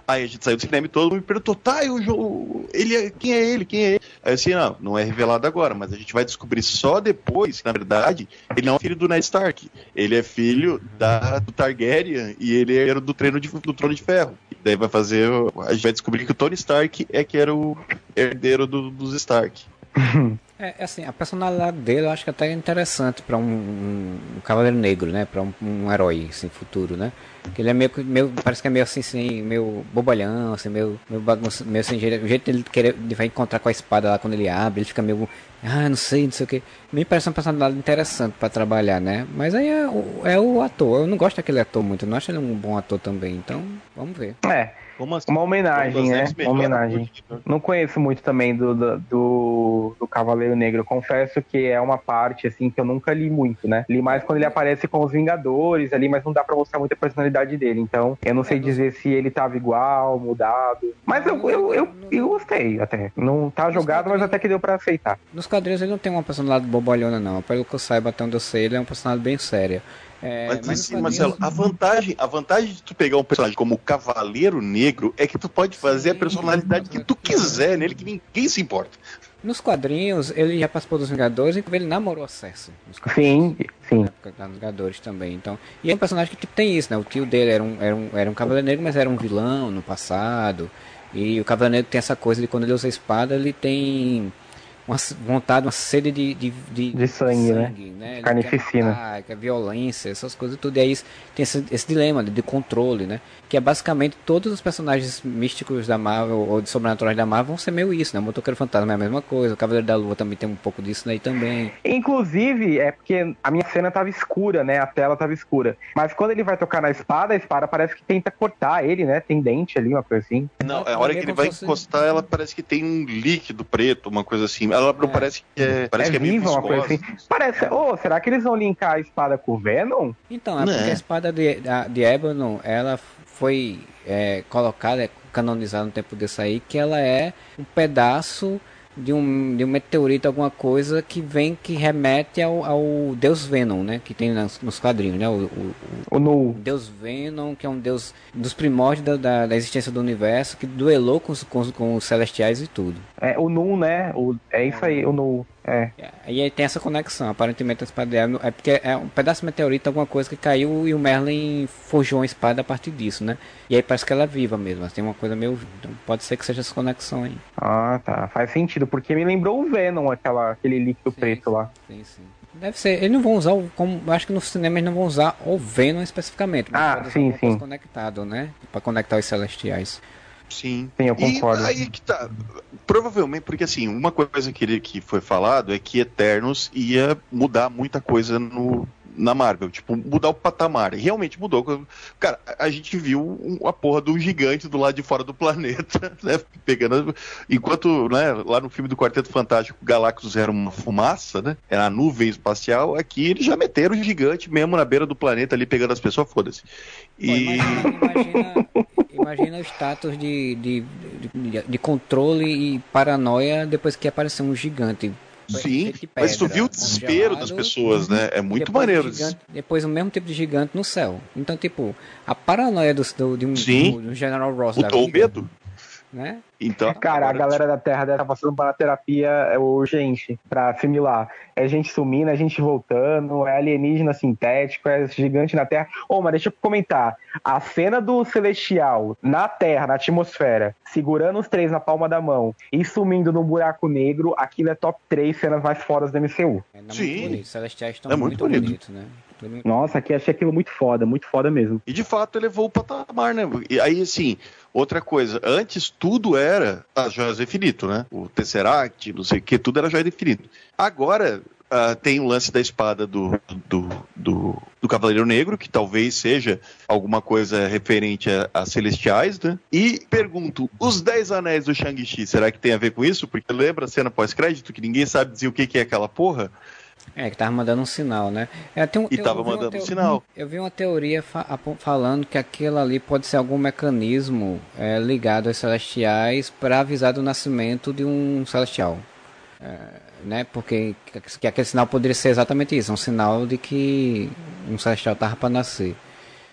Aí a gente saiu do cinema e todo mundo me perguntou, tá, e o João, ele é, quem é ele, quem é ele? Aí eu assim, não, não é revelado agora, mas a gente vai descobrir só depois, que na verdade, ele não é filho do Ned Stark, ele é filho da, do Targaryen e ele era do, treino de, do Trono de Ferro. E daí vai fazer, a gente vai descobrir que o Tony Stark é que era o herdeiro do- dos Stark. É, assim, a personalidade dele eu acho que até é interessante pra um, um, um cavaleiro negro, né? Pra um, um herói, assim, futuro, né? Ele é meio, meio parece que é meio assim, assim meio bobalhão, assim, meio, meio bagunça, meio sem jeito. O jeito dele querer, ele vai encontrar com a espada lá quando ele abre, ele fica meio, ah, não sei, não sei o que. Me parece uma personalidade interessante pra trabalhar, né? Mas aí é, o- é o ator, eu não gosto daquele ator muito, eu não acho ele um bom ator também, então vamos ver. É, Como assim? uma homenagem, né? Neves Uma homenagem. Não conheço muito também do, do, do, do Cavaleiro Negro. Confesso que é uma parte, assim, que eu nunca li muito, né? Li mais quando ele aparece com os Vingadores ali, mas não dá pra mostrar muita personalidade dele. Então, eu não sei dizer se ele tava igual, mudado. Mas eu, eu, eu, eu gostei até. Não tá jogado, mas até que deu pra aceitar. Nos quadrinhos ele não tem uma personalidade bobalhona, não. Pelo que eu saiba, até onde eu sei, ele é uma personalidade bem séria. É, Mas, nos assim, Marcelo, a vantagem, a vantagem de tu pegar um personagem como o Cavaleiro Negro é que tu pode fazer a Sim. personalidade que tu quiser nele, que ninguém se importa. Nos quadrinhos, ele já participou dos Vingadores, inclusive ele namorou a Cersei. Sim, sim. Na época lá nos Vingadores também. Então, e é um personagem que tipo, tem isso, né? O tio dele era um, era, um, era um Cavaleiro Negro, mas era um vilão no passado. E o Cavaleiro Negro tem essa coisa de quando ele usa a espada, ele tem uma vontade, uma sede de, de, De sangue, né? né? Ele Carnificina. quer matar, quer violência, essas coisas tudo. E aí tem esse, esse dilema de, de controle, né? Que é basicamente todos os personagens místicos da Marvel ou de sobrenaturais da Marvel vão ser meio isso, né? O Motoqueiro Fantasma é a mesma coisa, o Cavaleiro da Lua também tem um pouco disso daí também. Inclusive, é porque a minha cena tava escura, né? A tela tava escura. Mas quando ele vai tocar na espada, a espada parece que tenta cortar ele, né? Tem dente ali, uma coisa assim. Não, Ela a hora é que ele vai encostar, ela parece que tem um líquido preto, uma coisa assim. Ela não É. parece que é. Parece é que é meio viva, uma coisa assim. Parece. Ô, será que eles vão linkar a espada com o Venom? Então, é Né? porque a espada de, a- de Ébano, ela foi é, colocada, canonizada no tempo desse aí, que ela é um pedaço de um, de um meteorito, alguma coisa que vem, que remete ao, ao deus Venom, né? Que tem nas- nos quadrinhos, né? O, o- O Nu. o deus Venom, que é um deus dos primórdios da, da, da existência do universo, que duelou com os, com, com os celestiais e tudo. É, o Nu, né? O, é isso aí, o Nu. É. E aí tem essa conexão, aparentemente a espada de Ébano é porque é um pedaço de meteorito, alguma coisa que caiu e o Merlin forjou uma espada a partir disso, né? E aí parece que ela é viva mesmo, mas tem uma coisa meio. Então pode ser que seja essa conexão aí. Ah, tá. Faz sentido, porque me lembrou o Venom, aquela, aquele líquido Sim, preto lá. Sim, sim. Deve ser, eles não vão usar, o, como, acho que no cinema eles não vão usar o Venom especificamente, mas Ah, pode sim, sim. conectado, né? Pra conectar os celestiais. Sim. Sim, eu concordo. E aí que tá. Provavelmente, porque assim, uma coisa que, ele- que foi falado é que Eternos ia mudar muita coisa no, na Marvel, tipo, mudar o patamar. Realmente mudou. Cara, a gente viu a porra do gigante do lado de fora do planeta, né? Pegando. Enquanto, né, lá no filme do Quarteto Fantástico, Galactus era uma fumaça, né? Era a nuvem espacial, aqui eles já meteram o gigante mesmo na beira do planeta ali, pegando as pessoas, foda-se. E. imagina, imagina, imagina o status de, de, de, de controle e paranoia depois que apareceu um gigante. Sim, mas tu viu o desespero das pessoas, né? É muito maneiro. gigante- depois o mesmo tipo de gigante no céu. Então, tipo, a paranoia do, do- de, um, Sim. do, do General Ross da o vida, medo. Né? Então, Cara, a agora- galera da Terra deve estar passando para terapia é, urgente para assimilar. É gente sumindo, é gente voltando, é alienígena sintético, é gigante na Terra. Ô, mas deixa eu comentar. A cena do Celestial na Terra, na atmosfera, segurando os três na palma da mão e sumindo no buraco negro, aquilo é top 3 cenas mais fodas do MCU. É muito Sim. bonito. Os celestiais estão É muito muito, bonito. bonitos, né? Muito- Nossa, aqui achei aquilo muito foda, muito foda mesmo. E de fato elevou o patamar, né? E aí, assim, outra coisa, antes tudo era as joias do infinito, né? O Tesseract, não sei o que, tudo era joia do infinito. Agora ah, tem o lance da espada do, do, do, do Cavaleiro Negro, que talvez seja alguma coisa referente a, a celestiais, né? E pergunto, os Dez Anéis do Shang-Chi, será que tem a ver com isso? Porque lembra a cena pós-crédito que ninguém sabe dizer o que, que é aquela porra? É, que tava mandando um sinal, né? É, tem um- E tava mandando um sinal. Eu vi uma teoria fa- falando que aquilo ali pode ser algum mecanismo é, ligado aos celestiais para avisar do nascimento de um celestial. É, né? Porque que- que aquele sinal poderia ser exatamente isso, um sinal de que um celestial tava para nascer.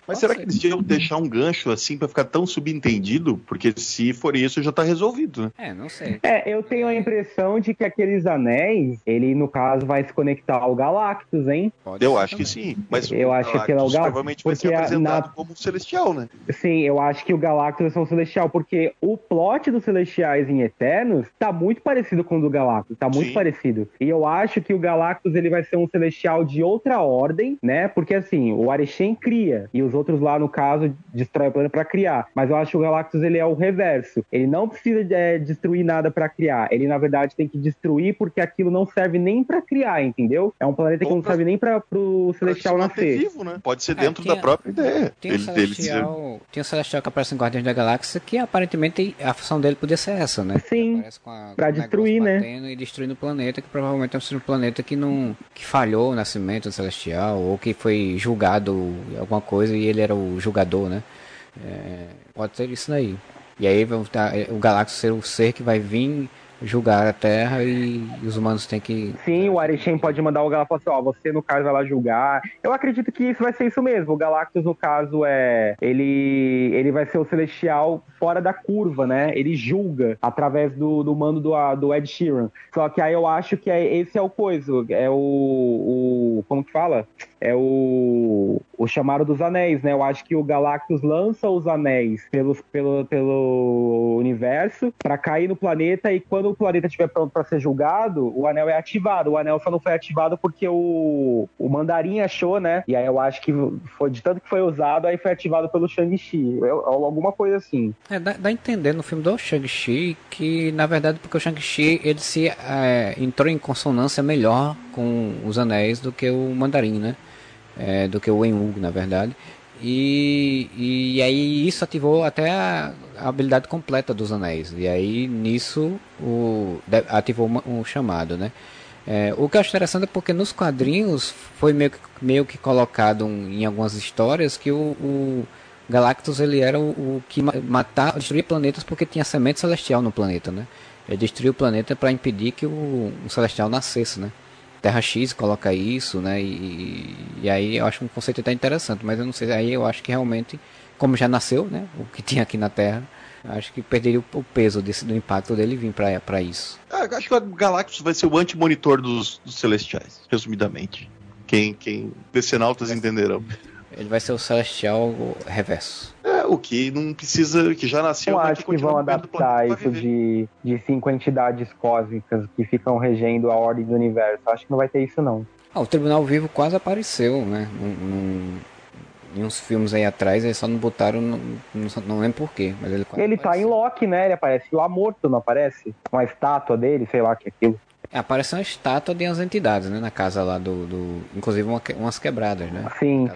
Mas Pode será ser. que eles iam deixar um gancho assim pra ficar tão subentendido? Porque se for isso, já tá resolvido, né? É, não sei. É, eu tenho a impressão de que aqueles anéis, ele no caso vai se conectar ao Galactus, hein? Pode Eu acho que também. sim. Mas Eu o acho que é o Galactus provavelmente vai ser apresentado na- como um celestial, né? Sim, eu acho que o Galactus é um celestial, porque o plot dos celestiais em Eternos tá muito parecido com o do Galactus, tá muito Sim. parecido. E eu acho que o Galactus ele vai ser um celestial de outra ordem, né? Porque assim, o Areshen cria e os outros lá no caso destrói o planeta pra criar. Mas eu acho que o Galactus ele é o reverso. Ele não precisa é, destruir nada pra criar. Ele na verdade tem que destruir porque aquilo não serve nem pra criar, entendeu? É um planeta que Ou não pra- serve nem para pro Pra celestial nascer. vivo, né? Pode ser É, dentro tinha- da própria ideia. Tem um Ele- dele ser- celestial, tem um celestial que aparece em Guardiões da Galáxia que aparentemente a função dele podia ser essa, né? Sim, Aparece com a- pra com o destruir, né? E destruindo o planeta, que provavelmente é um planeta que não que falhou o nascimento do celestial ou que foi julgado em alguma coisa e ele era o julgador, né? É, pode ser isso daí. E aí tá- o Galactus ser o ser que vai vir julgar a Terra e os humanos têm que Sim, o Arishem pode mandar o Galactus assim, ó, você no caso vai lá julgar. Eu acredito que isso vai ser isso mesmo. O Galactus, no caso, é. Ele, ele vai ser o celestial fora da curva, né? Ele julga através do, do mando do, do Ed Sheeran. Só que aí eu acho que é, esse é o coisa. É o. o como que fala? É o, o chamado dos anéis, né? Eu acho que o Galactus lança os anéis pelos, pelo, pelo universo para cair no planeta e quando o planeta estiver pronto para ser julgado, o anel é ativado. O anel só não foi ativado porque o, o mandarim achou, né? E aí eu acho que foi de tanto que foi usado, aí foi ativado pelo Shang-Chi. Alguma coisa assim. É, dá, dá a entender no filme do Shang-Chi que, na verdade, porque o Shang-Chi ele se é, entrou em consonância melhor com os anéis do que o mandarim, né? É, do que o Wenwu, na verdade. E, e, aí isso ativou até a, a, habilidade completa dos anéis. E aí nisso o, ativou um, um chamado, né? É, o que eu acho interessante é porque nos quadrinhos foi meio que, meio que colocado em algumas histórias que o, o Galactus ele era o, o que matava, destruía planetas porque tinha semente celestial no planeta, né? Ele o planeta para impedir que o, o, celestial nascesse, né? Terra X coloca isso, né? E, e, aí eu acho um conceito até interessante, mas eu não sei, aí eu acho que realmente, como já nasceu, né? O que tinha aqui na Terra, acho que perderia o, peso desse, do impacto dele vir para isso. Ah, acho que o Galactus vai ser o anti-monitor dos, dos celestiais, resumidamente. Quem, quem decenautas entenderão. Ele vai ser o Celestial reverso. É, o que não precisa, que já nasceu. Eu acho que vão adaptar isso de, de cinco entidades cósmicas que ficam regendo a ordem do universo. Acho que não vai ter isso, não. Ah, o Tribunal Vivo quase apareceu, né? Num, em uns filmes aí atrás, eles só não botaram, não, não, não lembro porquê, mas ele Ele tá em Loki, né? Ele aparece lá morto, não aparece? Uma estátua dele, sei lá que é aquilo. É, aparece uma estátua de umas entidades, né? Na casa lá do. do inclusive uma, umas quebradas, né? Sim.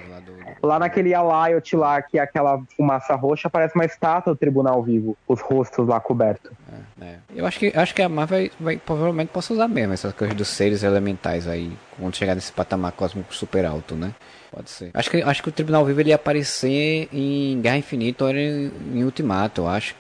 Lá, naquele Alliot lá, que é aquela fumaça roxa, aparece uma estátua do tribunal vivo. Os rostos lá cobertos. É, é. Eu acho que, acho que a Marvel vai, vai, provavelmente possa usar mesmo essas coisas dos seres elementais aí, quando chegar nesse patamar cósmico super alto, né? Pode ser. Acho que, acho que o Tribunal Vivo ele ia aparecer em Guerra Infinita ou em, em Ultimato, eu acho.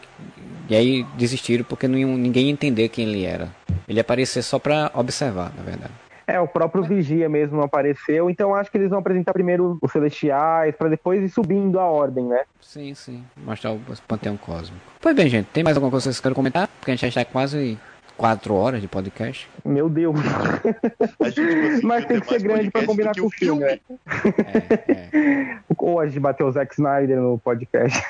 E aí desistiram porque não, ninguém ia entender quem ele era. Ele ia aparecer só pra observar, na verdade. É, o próprio Vigia mesmo não apareceu, então acho que eles vão apresentar primeiro os Celestiais, para depois ir subindo a ordem, né? Sim, sim. Mostrar o Panteão Cósmico. Pois bem, gente, tem mais alguma coisa que vocês querem comentar? Porque a gente já está quase quatro horas de podcast. Meu Deus. Mas tem que ser grande para combinar com o filme. filme. É, é. Ou a gente bateu o Zack Snyder no podcast.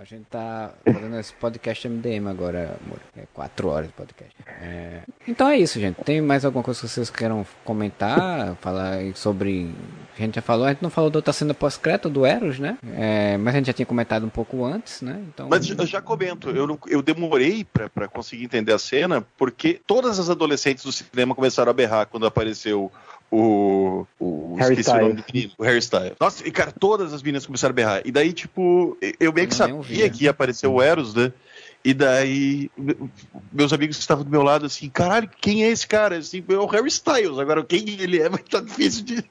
A gente tá fazendo esse podcast MDM agora, amor. É quatro horas de podcast. É... Então é isso, gente. Tem mais alguma coisa que vocês queiram comentar? Falar sobre. A gente já falou, a gente não falou da outra cena pós-creta do Eros, né? É... Mas a gente já tinha comentado um pouco antes, né? Então... Mas eu já comento, eu, não, eu demorei para conseguir entender a cena, porque todas as adolescentes do cinema começaram a berrar quando apareceu o. o Harry esqueci Styles. o nome do menino, o Harry Styles. Nossa, e cara, todas as meninas começaram a berrar. E daí, tipo, eu meio que sabia que ia aparecer o Eros, né? E daí, meus amigos que estavam do meu lado, assim, caralho, quem é esse cara? Assim, é o Harry Styles. Agora, quem ele é, vai estar tá difícil de.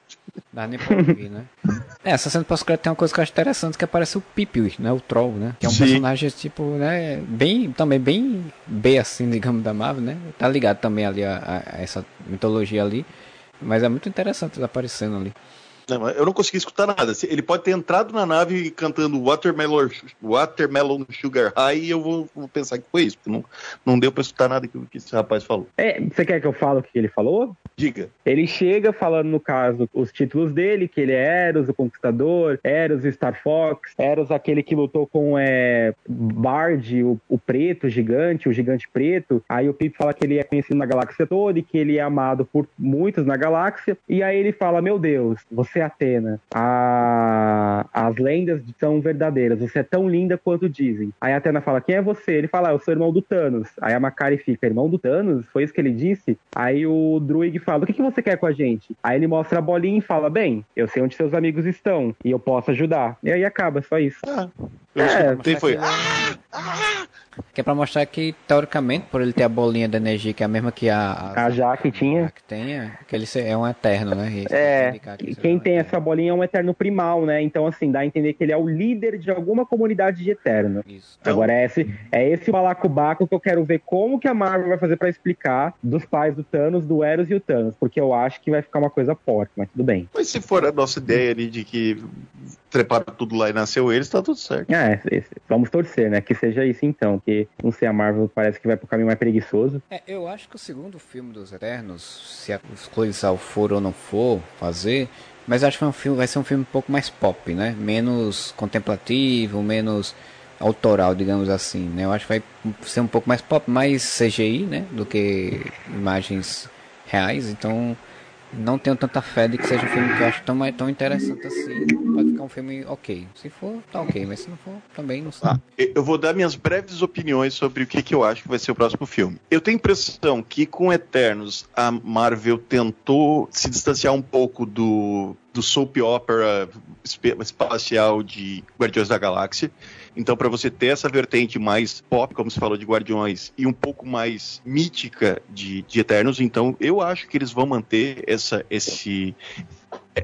Dá nem pra ouvir, né? É, essa cena pós-crédito tem uma coisa que eu acho interessante, que aparece o Pipi, né? O Troll, né? Que é um Sim. personagem, tipo, né? Bem, também bem B, assim, digamos, da Marvel, né? Tá ligado também ali a, a essa mitologia ali. Mas é muito interessante ele aparecendo ali. Não, eu não consegui escutar nada. Ele pode ter entrado na nave cantando Watermelon, Watermelon Sugar High e eu vou, vou pensar que foi isso, não, não deu pra escutar nada que, que esse rapaz falou. É, você quer que eu fale o que ele falou? Diga. Ele chega falando, no caso, os títulos dele, que ele é Eros, o Conquistador, Eros, o Star Fox, Eros, aquele que lutou com é, Bard, o, o preto, o gigante, o gigante preto. Aí o Pip fala que ele é conhecido na galáxia toda e que ele é amado por muitos na galáxia. E aí ele fala, meu Deus, você você, Atena, a... as lendas são verdadeiras, você é tão linda quanto dizem. Aí a Atena fala, quem é você? Ele fala, ah, eu sou irmão do Thanos. Aí a Macari fica, irmão do Thanos? Foi isso que ele disse? Aí o Druig fala, o que, que você quer com a gente? Aí ele mostra a bolinha e fala, bem, eu sei onde seus amigos estão e eu posso ajudar. E aí acaba, só isso. Ah, é, foi. Que é pra mostrar que, teoricamente, por ele ter a bolinha de energia, que é a mesma que a. A, a Jaque tinha. Que tenha, que ele é um eterno, né? Isso é. Que quem tem essa bolinha é um eterno primal, né? Então, assim, dá a entender que ele é o líder de alguma comunidade de eterno. Isso. Então... Agora, é esse, é esse balacobaco que eu quero ver como que a Marvel vai fazer para explicar dos pais do Thanos, do Eros e o Thanos. Porque eu acho que vai ficar uma coisa forte, mas tudo bem. Mas se for a nossa ideia ali de que treparam tudo lá e nasceu eles, tá tudo certo. É, vamos torcer, né? Que seja isso então. Porque, não sei, a Marvel parece que vai pro caminho mais preguiçoso. É, eu acho que o segundo filme dos Eternos, se a coisas for ou não for fazer, mas acho que é um filme, vai ser um filme um pouco mais pop, né? Menos contemplativo, menos autoral, digamos assim, né? Eu acho que vai ser um pouco mais pop, mais CGI, né? Do que imagens reais, então não tenho tanta fé de que seja um filme que eu acho tão, tão interessante assim. Pode um filme ok. Se for, tá ok, mas se não for, também não sei. Ah, eu vou dar minhas breves opiniões sobre o que, que eu acho que vai ser o próximo filme. Eu tenho a impressão que com Eternos a Marvel tentou se distanciar um pouco do, do soap opera espacial de Guardiões da Galáxia então, para você ter essa vertente mais pop, como se falou de Guardiões, e um pouco mais mítica de, de Eternos, então eu acho que eles vão manter essa, esse,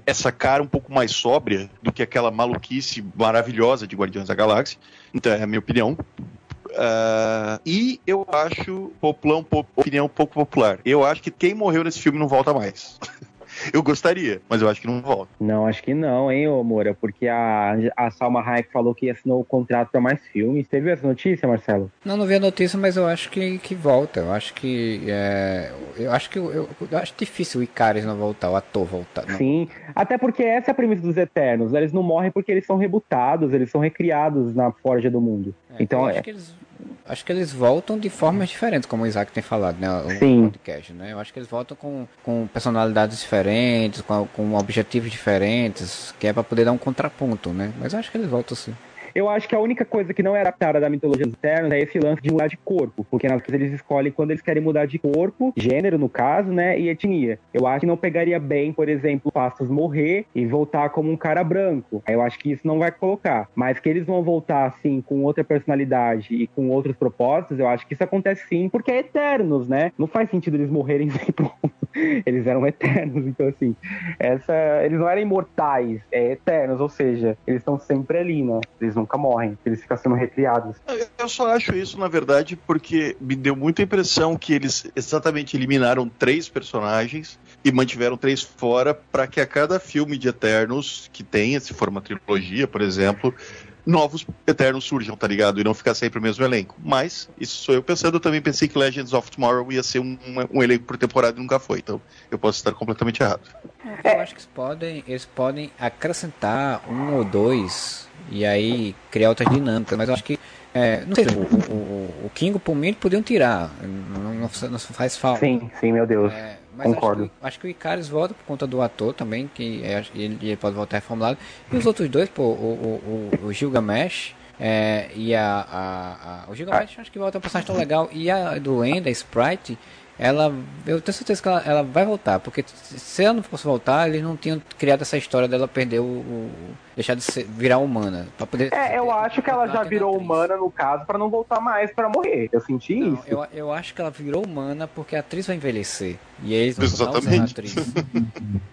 essa cara um pouco mais sóbria do que aquela maluquice maravilhosa de Guardiões da Galáxia. Então, é a minha opinião. Uh, e eu acho, popular, um pouco, opinião um pouco popular, eu acho que quem morreu nesse filme não volta mais. Eu gostaria, mas eu acho que não volta. Não, acho que não, hein, ô Moura? Porque a, a Salma Hayek falou que assinou o contrato para mais filmes. Você viu essa notícia, Marcelo? Não, não vi a notícia, mas eu acho que, que volta. Eu acho que. É, eu acho que. Eu, eu, eu, acho difícil o Icaris não voltar, o ator voltar. Não. Sim, até porque essa é a premissa dos Eternos. Eles não morrem porque eles são rebutados, eles são recriados na Forja do Mundo. É, então, acho é... que eles acho que eles voltam de formas diferentes, como o Isaac tem falado, né? O Sim. podcast, né? Eu acho que eles voltam com, com personalidades diferentes, com, com objetivos diferentes, que é para poder dar um contraponto, né? Mas eu acho que eles voltam sim. Eu acho que a única coisa que não é adaptada da mitologia dos Eternos é esse lance de mudar de corpo, porque vezes eles escolhem quando eles querem mudar de corpo, gênero no caso, né, e etnia. Eu acho que não pegaria bem, por exemplo, Pastos morrer e voltar como um cara branco. Eu acho que isso não vai colocar. Mas que eles vão voltar assim com outra personalidade e com outros propósitos, eu acho que isso acontece sim, porque é Eternos, né? Não faz sentido eles morrerem sem pronto. Eles eram eternos, então assim, essa, eles não eram imortais, é eternos, ou seja, eles estão sempre ali, né? Eles nunca morrem, eles ficam sendo recriados. Eu só acho isso, na verdade, porque me deu muita impressão que eles exatamente eliminaram três personagens e mantiveram três fora para que a cada filme de Eternos que tenha, se for uma trilogia, por exemplo, novos Eternos surjam, tá ligado? E não ficar sempre o mesmo elenco. Mas, isso sou eu pensando, eu também pensei que Legends of Tomorrow ia ser um, um elenco por temporada e nunca foi. Então, eu posso estar completamente errado. Eu acho que eles podem, eles podem acrescentar um ou dois e aí criar outras dinâmicas, mas eu acho que é, não sei, o, o, o Kingo por mim podiam tirar, não, não, não faz falta. Sim, sim, meu Deus. É, Concordo. Acho que, acho que, o Icarus volta por conta do ator também, que é, ele, ele, pode voltar reformulado. E os outros dois, pô, o, o, o Gilgamesh é, e a, a, a, O Gilgamesh ah. acho que volta um personagem tão legal. E a do Enda, a Sprite, ela eu tenho certeza que ela, ela, vai voltar, porque se ela não fosse voltar, eles não tinham criado essa história dela perder o, o deixar de ser, virar humana, para poder É, eu acho que ela já virou humana no caso para não voltar mais para morrer. Eu senti não, isso. Eu, eu acho que ela virou humana porque a atriz vai envelhecer e eles vão Exatamente. a atriz.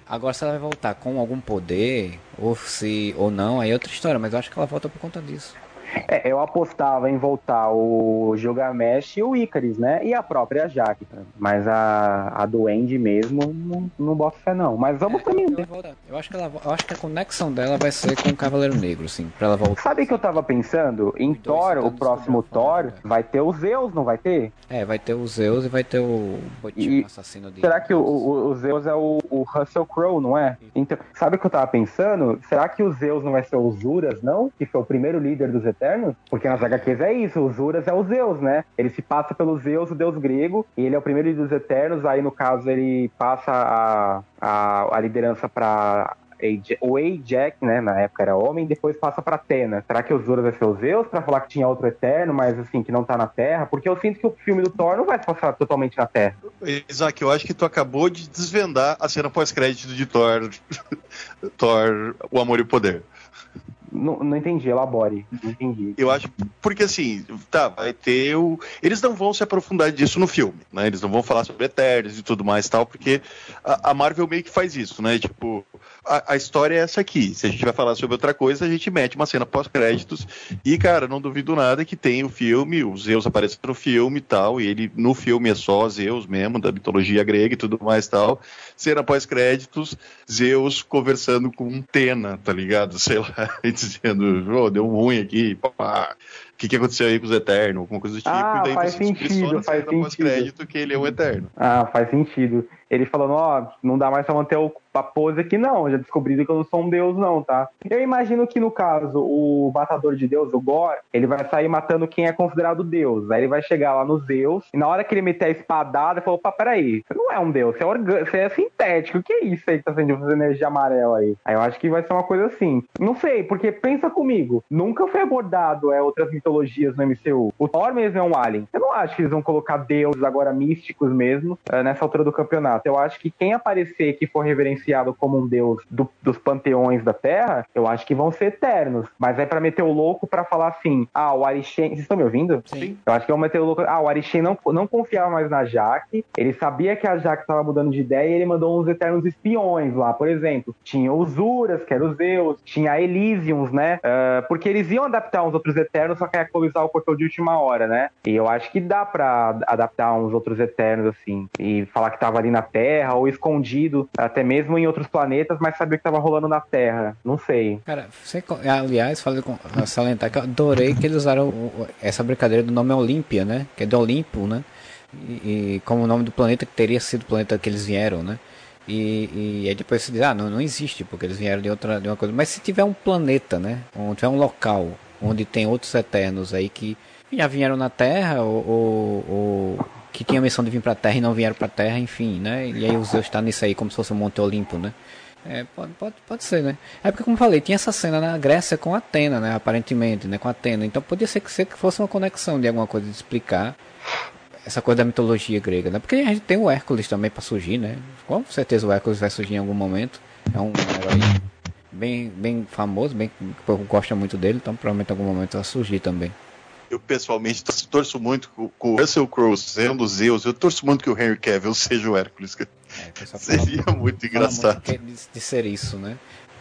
Agora se ela vai voltar com algum poder ou se ou não, aí é outra história, mas eu acho que ela volta por conta disso. É, eu apostava em voltar o Gilgamesh e o Icaris, né? E a própria Jaque. Mas a, a Duende mesmo, não, não boto fé não. Mas vamos é, também. Eu, eu, acho que ela, eu acho que a conexão dela vai ser com o Cavaleiro Negro, assim, pra ela voltar. Sabe que eu tava pensando? Em Thor, o próximo Thor, vai ter o Zeus, não vai ter? É, vai ter o Zeus e vai ter o e, assassino de. Será que o, o, o Zeus é o, o Russell Crowe, não é? Então, sabe o que eu tava pensando? Será que o Zeus não vai ser o Zuras, não? Que foi o primeiro líder dos Eternos? Porque nas HQs é isso, o Zuras é o Zeus, né? Ele se passa pelo Zeus, o deus grego, e ele é o primeiro dos Eternos, aí no caso ele passa a, a, a liderança para o Ajax, né, na época era homem, depois passa para Atena. Será que o Zuras vai ser o Zeus para falar que tinha outro Eterno, mas assim, que não tá na Terra? Porque eu sinto que o filme do Thor não vai se passar totalmente na Terra. Isaac, eu acho que tu acabou de desvendar a cena pós-crédito de Thor, Thor, O Amor e o Poder. Não, não entendi, elabore. Não entendi. Eu acho, porque assim, tá, vai ter o. Eles não vão se aprofundar disso no filme, né? Eles não vão falar sobre Eternos e tudo mais tal, porque a, a Marvel meio que faz isso, né? Tipo, a, a, história é essa aqui. Se a gente vai falar sobre outra coisa, a gente mete uma cena pós-créditos. E, cara, não duvido nada que tem o filme, o Zeus aparece no filme e tal, e ele no filme é só Zeus mesmo, da mitologia grega e tudo mais tal. Cena pós-créditos, Zeus conversando com um Tena, tá ligado? Sei lá, dizendo, oh, deu ruim aqui, pá. que, que aconteceu aí com os Eternos, alguma coisa do tipo, Ah, e daí faz sentido, faz cena pós-crédito sentido. que ele é o Eterno. Ah, faz sentido. Ele falando, ó, não dá mais pra manter a pose aqui, não. Já descobriram que eu não sou um deus, não, tá? Eu imagino que, no caso, o matador de deus, o Gore, ele vai sair matando quem é considerado deus. Aí ele vai chegar lá nos Zeus, e na hora que ele meter a espadada, ele falou, opa, peraí, você não é um deus, você é, orgânico, você é sintético. O que é isso aí que tá sendo essa energia amarela aí? Aí eu acho que vai ser uma coisa assim. Não sei, porque pensa comigo, nunca foi abordado é, outras mitologias no MCU. O Thor mesmo é um alien. Eu não acho que eles vão colocar deuses agora místicos mesmo é, nessa altura do campeonato. Eu acho que quem aparecer que for reverenciado como um deus do- dos panteões da Terra, eu acho que vão ser eternos. Mas é pra meter o louco pra falar assim: ah, o Arishem. Vocês estão me ouvindo? Sim. Eu acho que vão meter o louco. Ah, o Arishem não, não confiava mais na Jaque. Ele sabia que a Jaque estava mudando de ideia e ele mandou uns eternos espiões lá. Por exemplo, tinha os Uras, que era os Zeus, tinha a Elysiums, né? Ah, porque eles iam adaptar uns outros eternos, só que a Clovisal cortou de última hora, né? E eu acho que dá pra adaptar uns outros eternos, assim, e falar que tava ali na Terra ou escondido, até mesmo em outros planetas, mas sabia que tava rolando na Terra. Não sei. Cara, você, aliás, falei com salientar que eu adorei que eles usaram o- o- essa brincadeira do nome Olímpia, né? Que é do Olimpo, né? E, e como o nome do planeta que teria sido o planeta que eles vieram, né? E, e aí depois você diz, ah, não, não existe, porque eles vieram de outra de uma coisa. Mas se tiver um planeta, né? Onde tiver um local onde tem outros eternos aí que já vieram na Terra ou, ou- ou que tinham a missão de vir pra Terra e não vieram pra Terra, enfim, né? E aí o Zeus tá nisso aí como se fosse um Monte Olimpo, né? É, pode, pode, pode ser, né? É porque, como eu falei, tinha essa cena na Grécia com Atena, né? Aparentemente, né? Com Atena. Então podia ser que, ser que fosse uma conexão de alguma coisa de explicar essa coisa da mitologia grega, né? Porque a gente tem o Hércules também pra surgir, né? Com certeza o Hércules vai surgir em algum momento. É um herói bem, bem famoso, bem, o povo gosta muito dele, então provavelmente em algum momento vai surgir também. Eu pessoalmente tor- torço muito com, o Russell Crowe sendo Zeus. Eu torço muito que o Henry Cavill seja o Hércules. É, pessoal fala Seria muito Fala engraçado. muito de ser isso, né?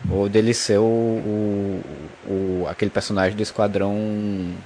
Ou dele ser o, o, o- aquele personagem do Esquadrão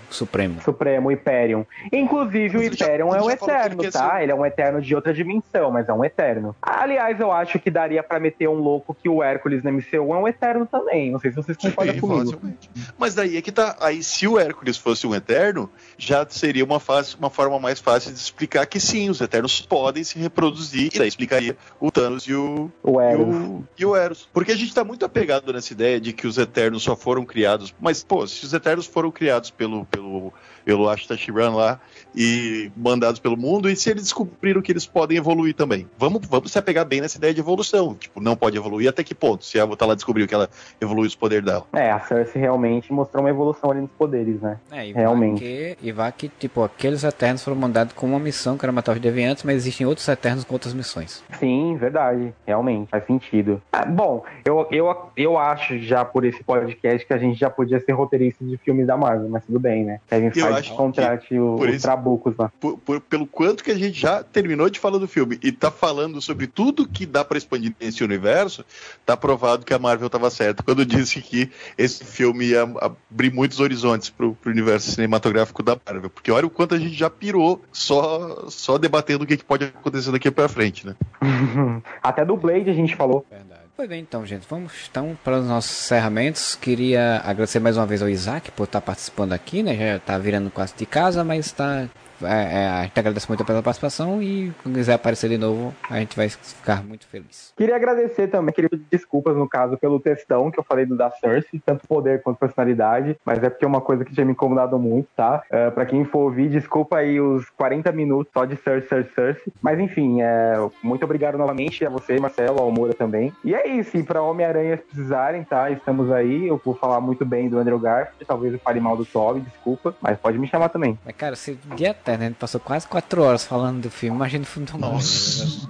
Supremo. Supremo, Hyperion. Inclusive, o ele já- Hyperion é um eterno, tá? ser- Ele é um eterno de outra dimensão, mas é um eterno. Aliás, eu acho que daria pra meter um louco que o Hércules na MCU é um eterno também. Não sei se vocês concordam Sim, comigo. facilmente. Mas daí é que tá. Aí, se o Hércules fosse um Eterno, já seria uma, fácil, uma forma mais fácil de explicar que sim, os Eternos podem se reproduzir. E daí explicaria o Thanos e o, O e Eros. o, e o Eros. Porque a gente tá muito apegado nessa ideia de que os Eternos só foram criados. Mas, pô, se os Eternos foram criados pelo, pelo, pelo Ashta Shiran lá e mandados pelo mundo, e se eles descobriram que eles podem evoluir também? Vamos, vamos se apegar bem nessa ideia de evolução. Tipo, não pode evoluir até que ponto? Se a Avatar lá descobriu que ela evolui os poderes dela. É, a Cersei realmente mostrou uma evolução ali nos poderes, né? É, e Realmente. Vai que, e vai que, tipo, aqueles Eternos foram mandados com uma missão que era matar os deviantes, mas existem outros Eternos com outras missões. Sim, verdade. Realmente, faz sentido. Ah, bom, eu, eu, eu acho já por esse podcast que a gente já podia ser roteirista de filmes da Marvel, mas tudo bem, né? Kevin Eu Feige acho que contrate o, por isso- trabucos lá. por- por- pelo quanto que a gente já terminou de falar do filme e tá falando sobre tudo que dá pra expandir nesse universo, tá provado que a Marvel tava certa quando disse que esse filme ia abrir muitos horizontes pro, pro universo cinematográfico da Marvel. Porque olha o quanto a gente já pirou só, só debatendo o que, que pode acontecer daqui pra frente, né? Até do Blade a gente falou. Verdade. Pois bem, então, gente, vamos então para os nossos encerramentos. Queria agradecer mais uma vez ao Isaac por estar participando aqui, né? Já está virando quase de casa, mas está. É, é, a gente agradece muito pela participação e quando quiser aparecer de novo, a gente vai ficar muito feliz. Queria agradecer também, queria pedir desculpas, no caso, pelo textão que eu falei do da Cersei, tanto poder quanto personalidade, mas é porque é uma coisa que tinha me incomodado muito, tá? É, pra quem for ouvir, desculpa aí os 40 minutos só de Cersei, Cersei, Cersei. Mas enfim, é, muito obrigado novamente a você, Marcelo, ao Moura também. E é isso, e pra Homem-Aranha se precisarem, tá? Estamos aí, eu vou falar muito bem do Andrew Garfield, talvez eu fale mal do Toby, desculpa, mas pode me chamar também. Mas, cara, se de eterno a gente passou quase 4 horas falando do filme, imagina o filme do. Nossa.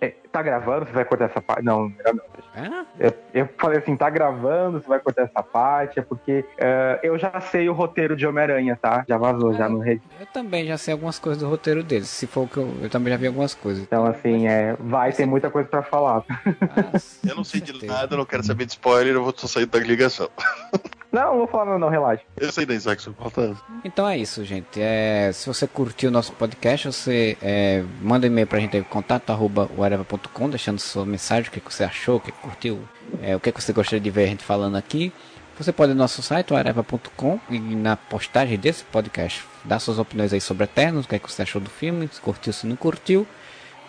É, tá gravando? Você vai cortar essa parte? Não, melhor não. É? Eu, eu falei assim, tá gravando, você vai cortar essa parte, é porque é, eu já sei o roteiro de Homem-Aranha, tá? Já vazou, já no rede. Eu também já sei algumas coisas do roteiro dele. Se for o que eu, eu também já vi algumas coisas. Então, assim, é, vai ter muita coisa pra falar. Mas, Eu não sei de nada, eu não quero saber de spoiler, eu vou só sair da ligação. Não, não vou falar, não, não, relaxa. Eu sei da Isaac, só falta. Então é isso, gente. É, se você curtiu o nosso podcast, você é, manda um e-mail pra gente aí, contato arroba deixando sua mensagem, o que, que você achou, o que, que curtiu, é, o que, que você gostaria de ver a gente falando aqui. Você pode ir no nosso site, areva.com, e na postagem desse podcast, dar suas opiniões aí sobre Eternos, o que, é que você achou do filme, se curtiu, se não curtiu.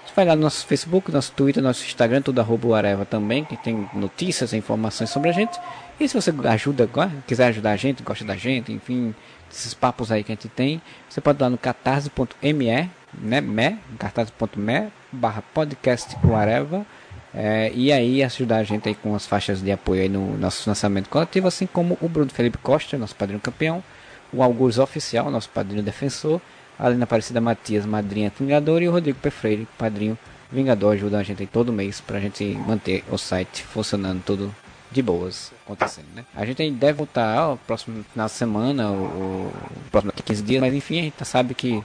Você vai lá no nosso Facebook, nosso Twitter, nosso Instagram, tudo arroba Areva também, que tem notícias e informações sobre a gente. E se você ajuda, quiser ajudar a gente, gosta da gente, enfim, esses papos aí que a gente tem, você pode ir lá no catarse.me, né, me, catarse.me, barra podcast Areva. É, e aí ajudar a gente aí com as faixas de apoio aí no nosso lançamento coletivo, assim como o Bruno Felipe Costa, nosso padrinho campeão, o Augusto Oficial, nosso padrinho defensor, a Alina Aparecida Matias, madrinha Vingador, e o Rodrigo Pefreire, padrinho Vingador, ajuda a gente aí todo mês pra gente manter o site funcionando tudo de boas acontecendo, né? A gente deve voltar ó, próximo final de semana, o, próximo 15 dias, mas enfim, a gente sabe que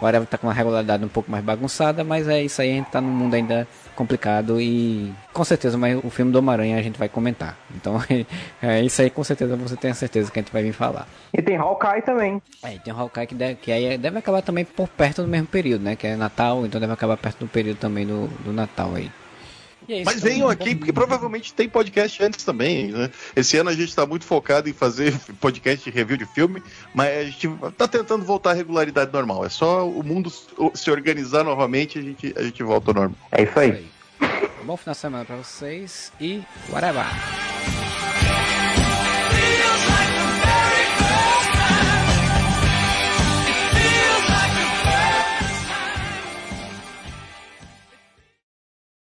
o Areva tá com uma regularidade um pouco mais bagunçada, mas é isso aí, a gente tá num mundo ainda complicado e com certeza mas o filme do Homem-Aranha a gente vai comentar. Então é isso aí, com certeza você tem a certeza que a gente vai vir falar. E tem Hawkeye também. É, tem o Hawkeye que deve, que aí deve acabar também por perto do mesmo período, né? Que é Natal, então deve acabar perto do período também do, do Natal aí. É Mas venham aqui, porque provavelmente tem podcast antes também. Né? Esse ano a gente está muito focado em fazer podcast de review de filme, mas a gente está tentando voltar à regularidade normal. É só o mundo se organizar novamente e a gente, a gente volta ao normal. É isso aí. É isso aí. Bom final de semana para vocês e whatever.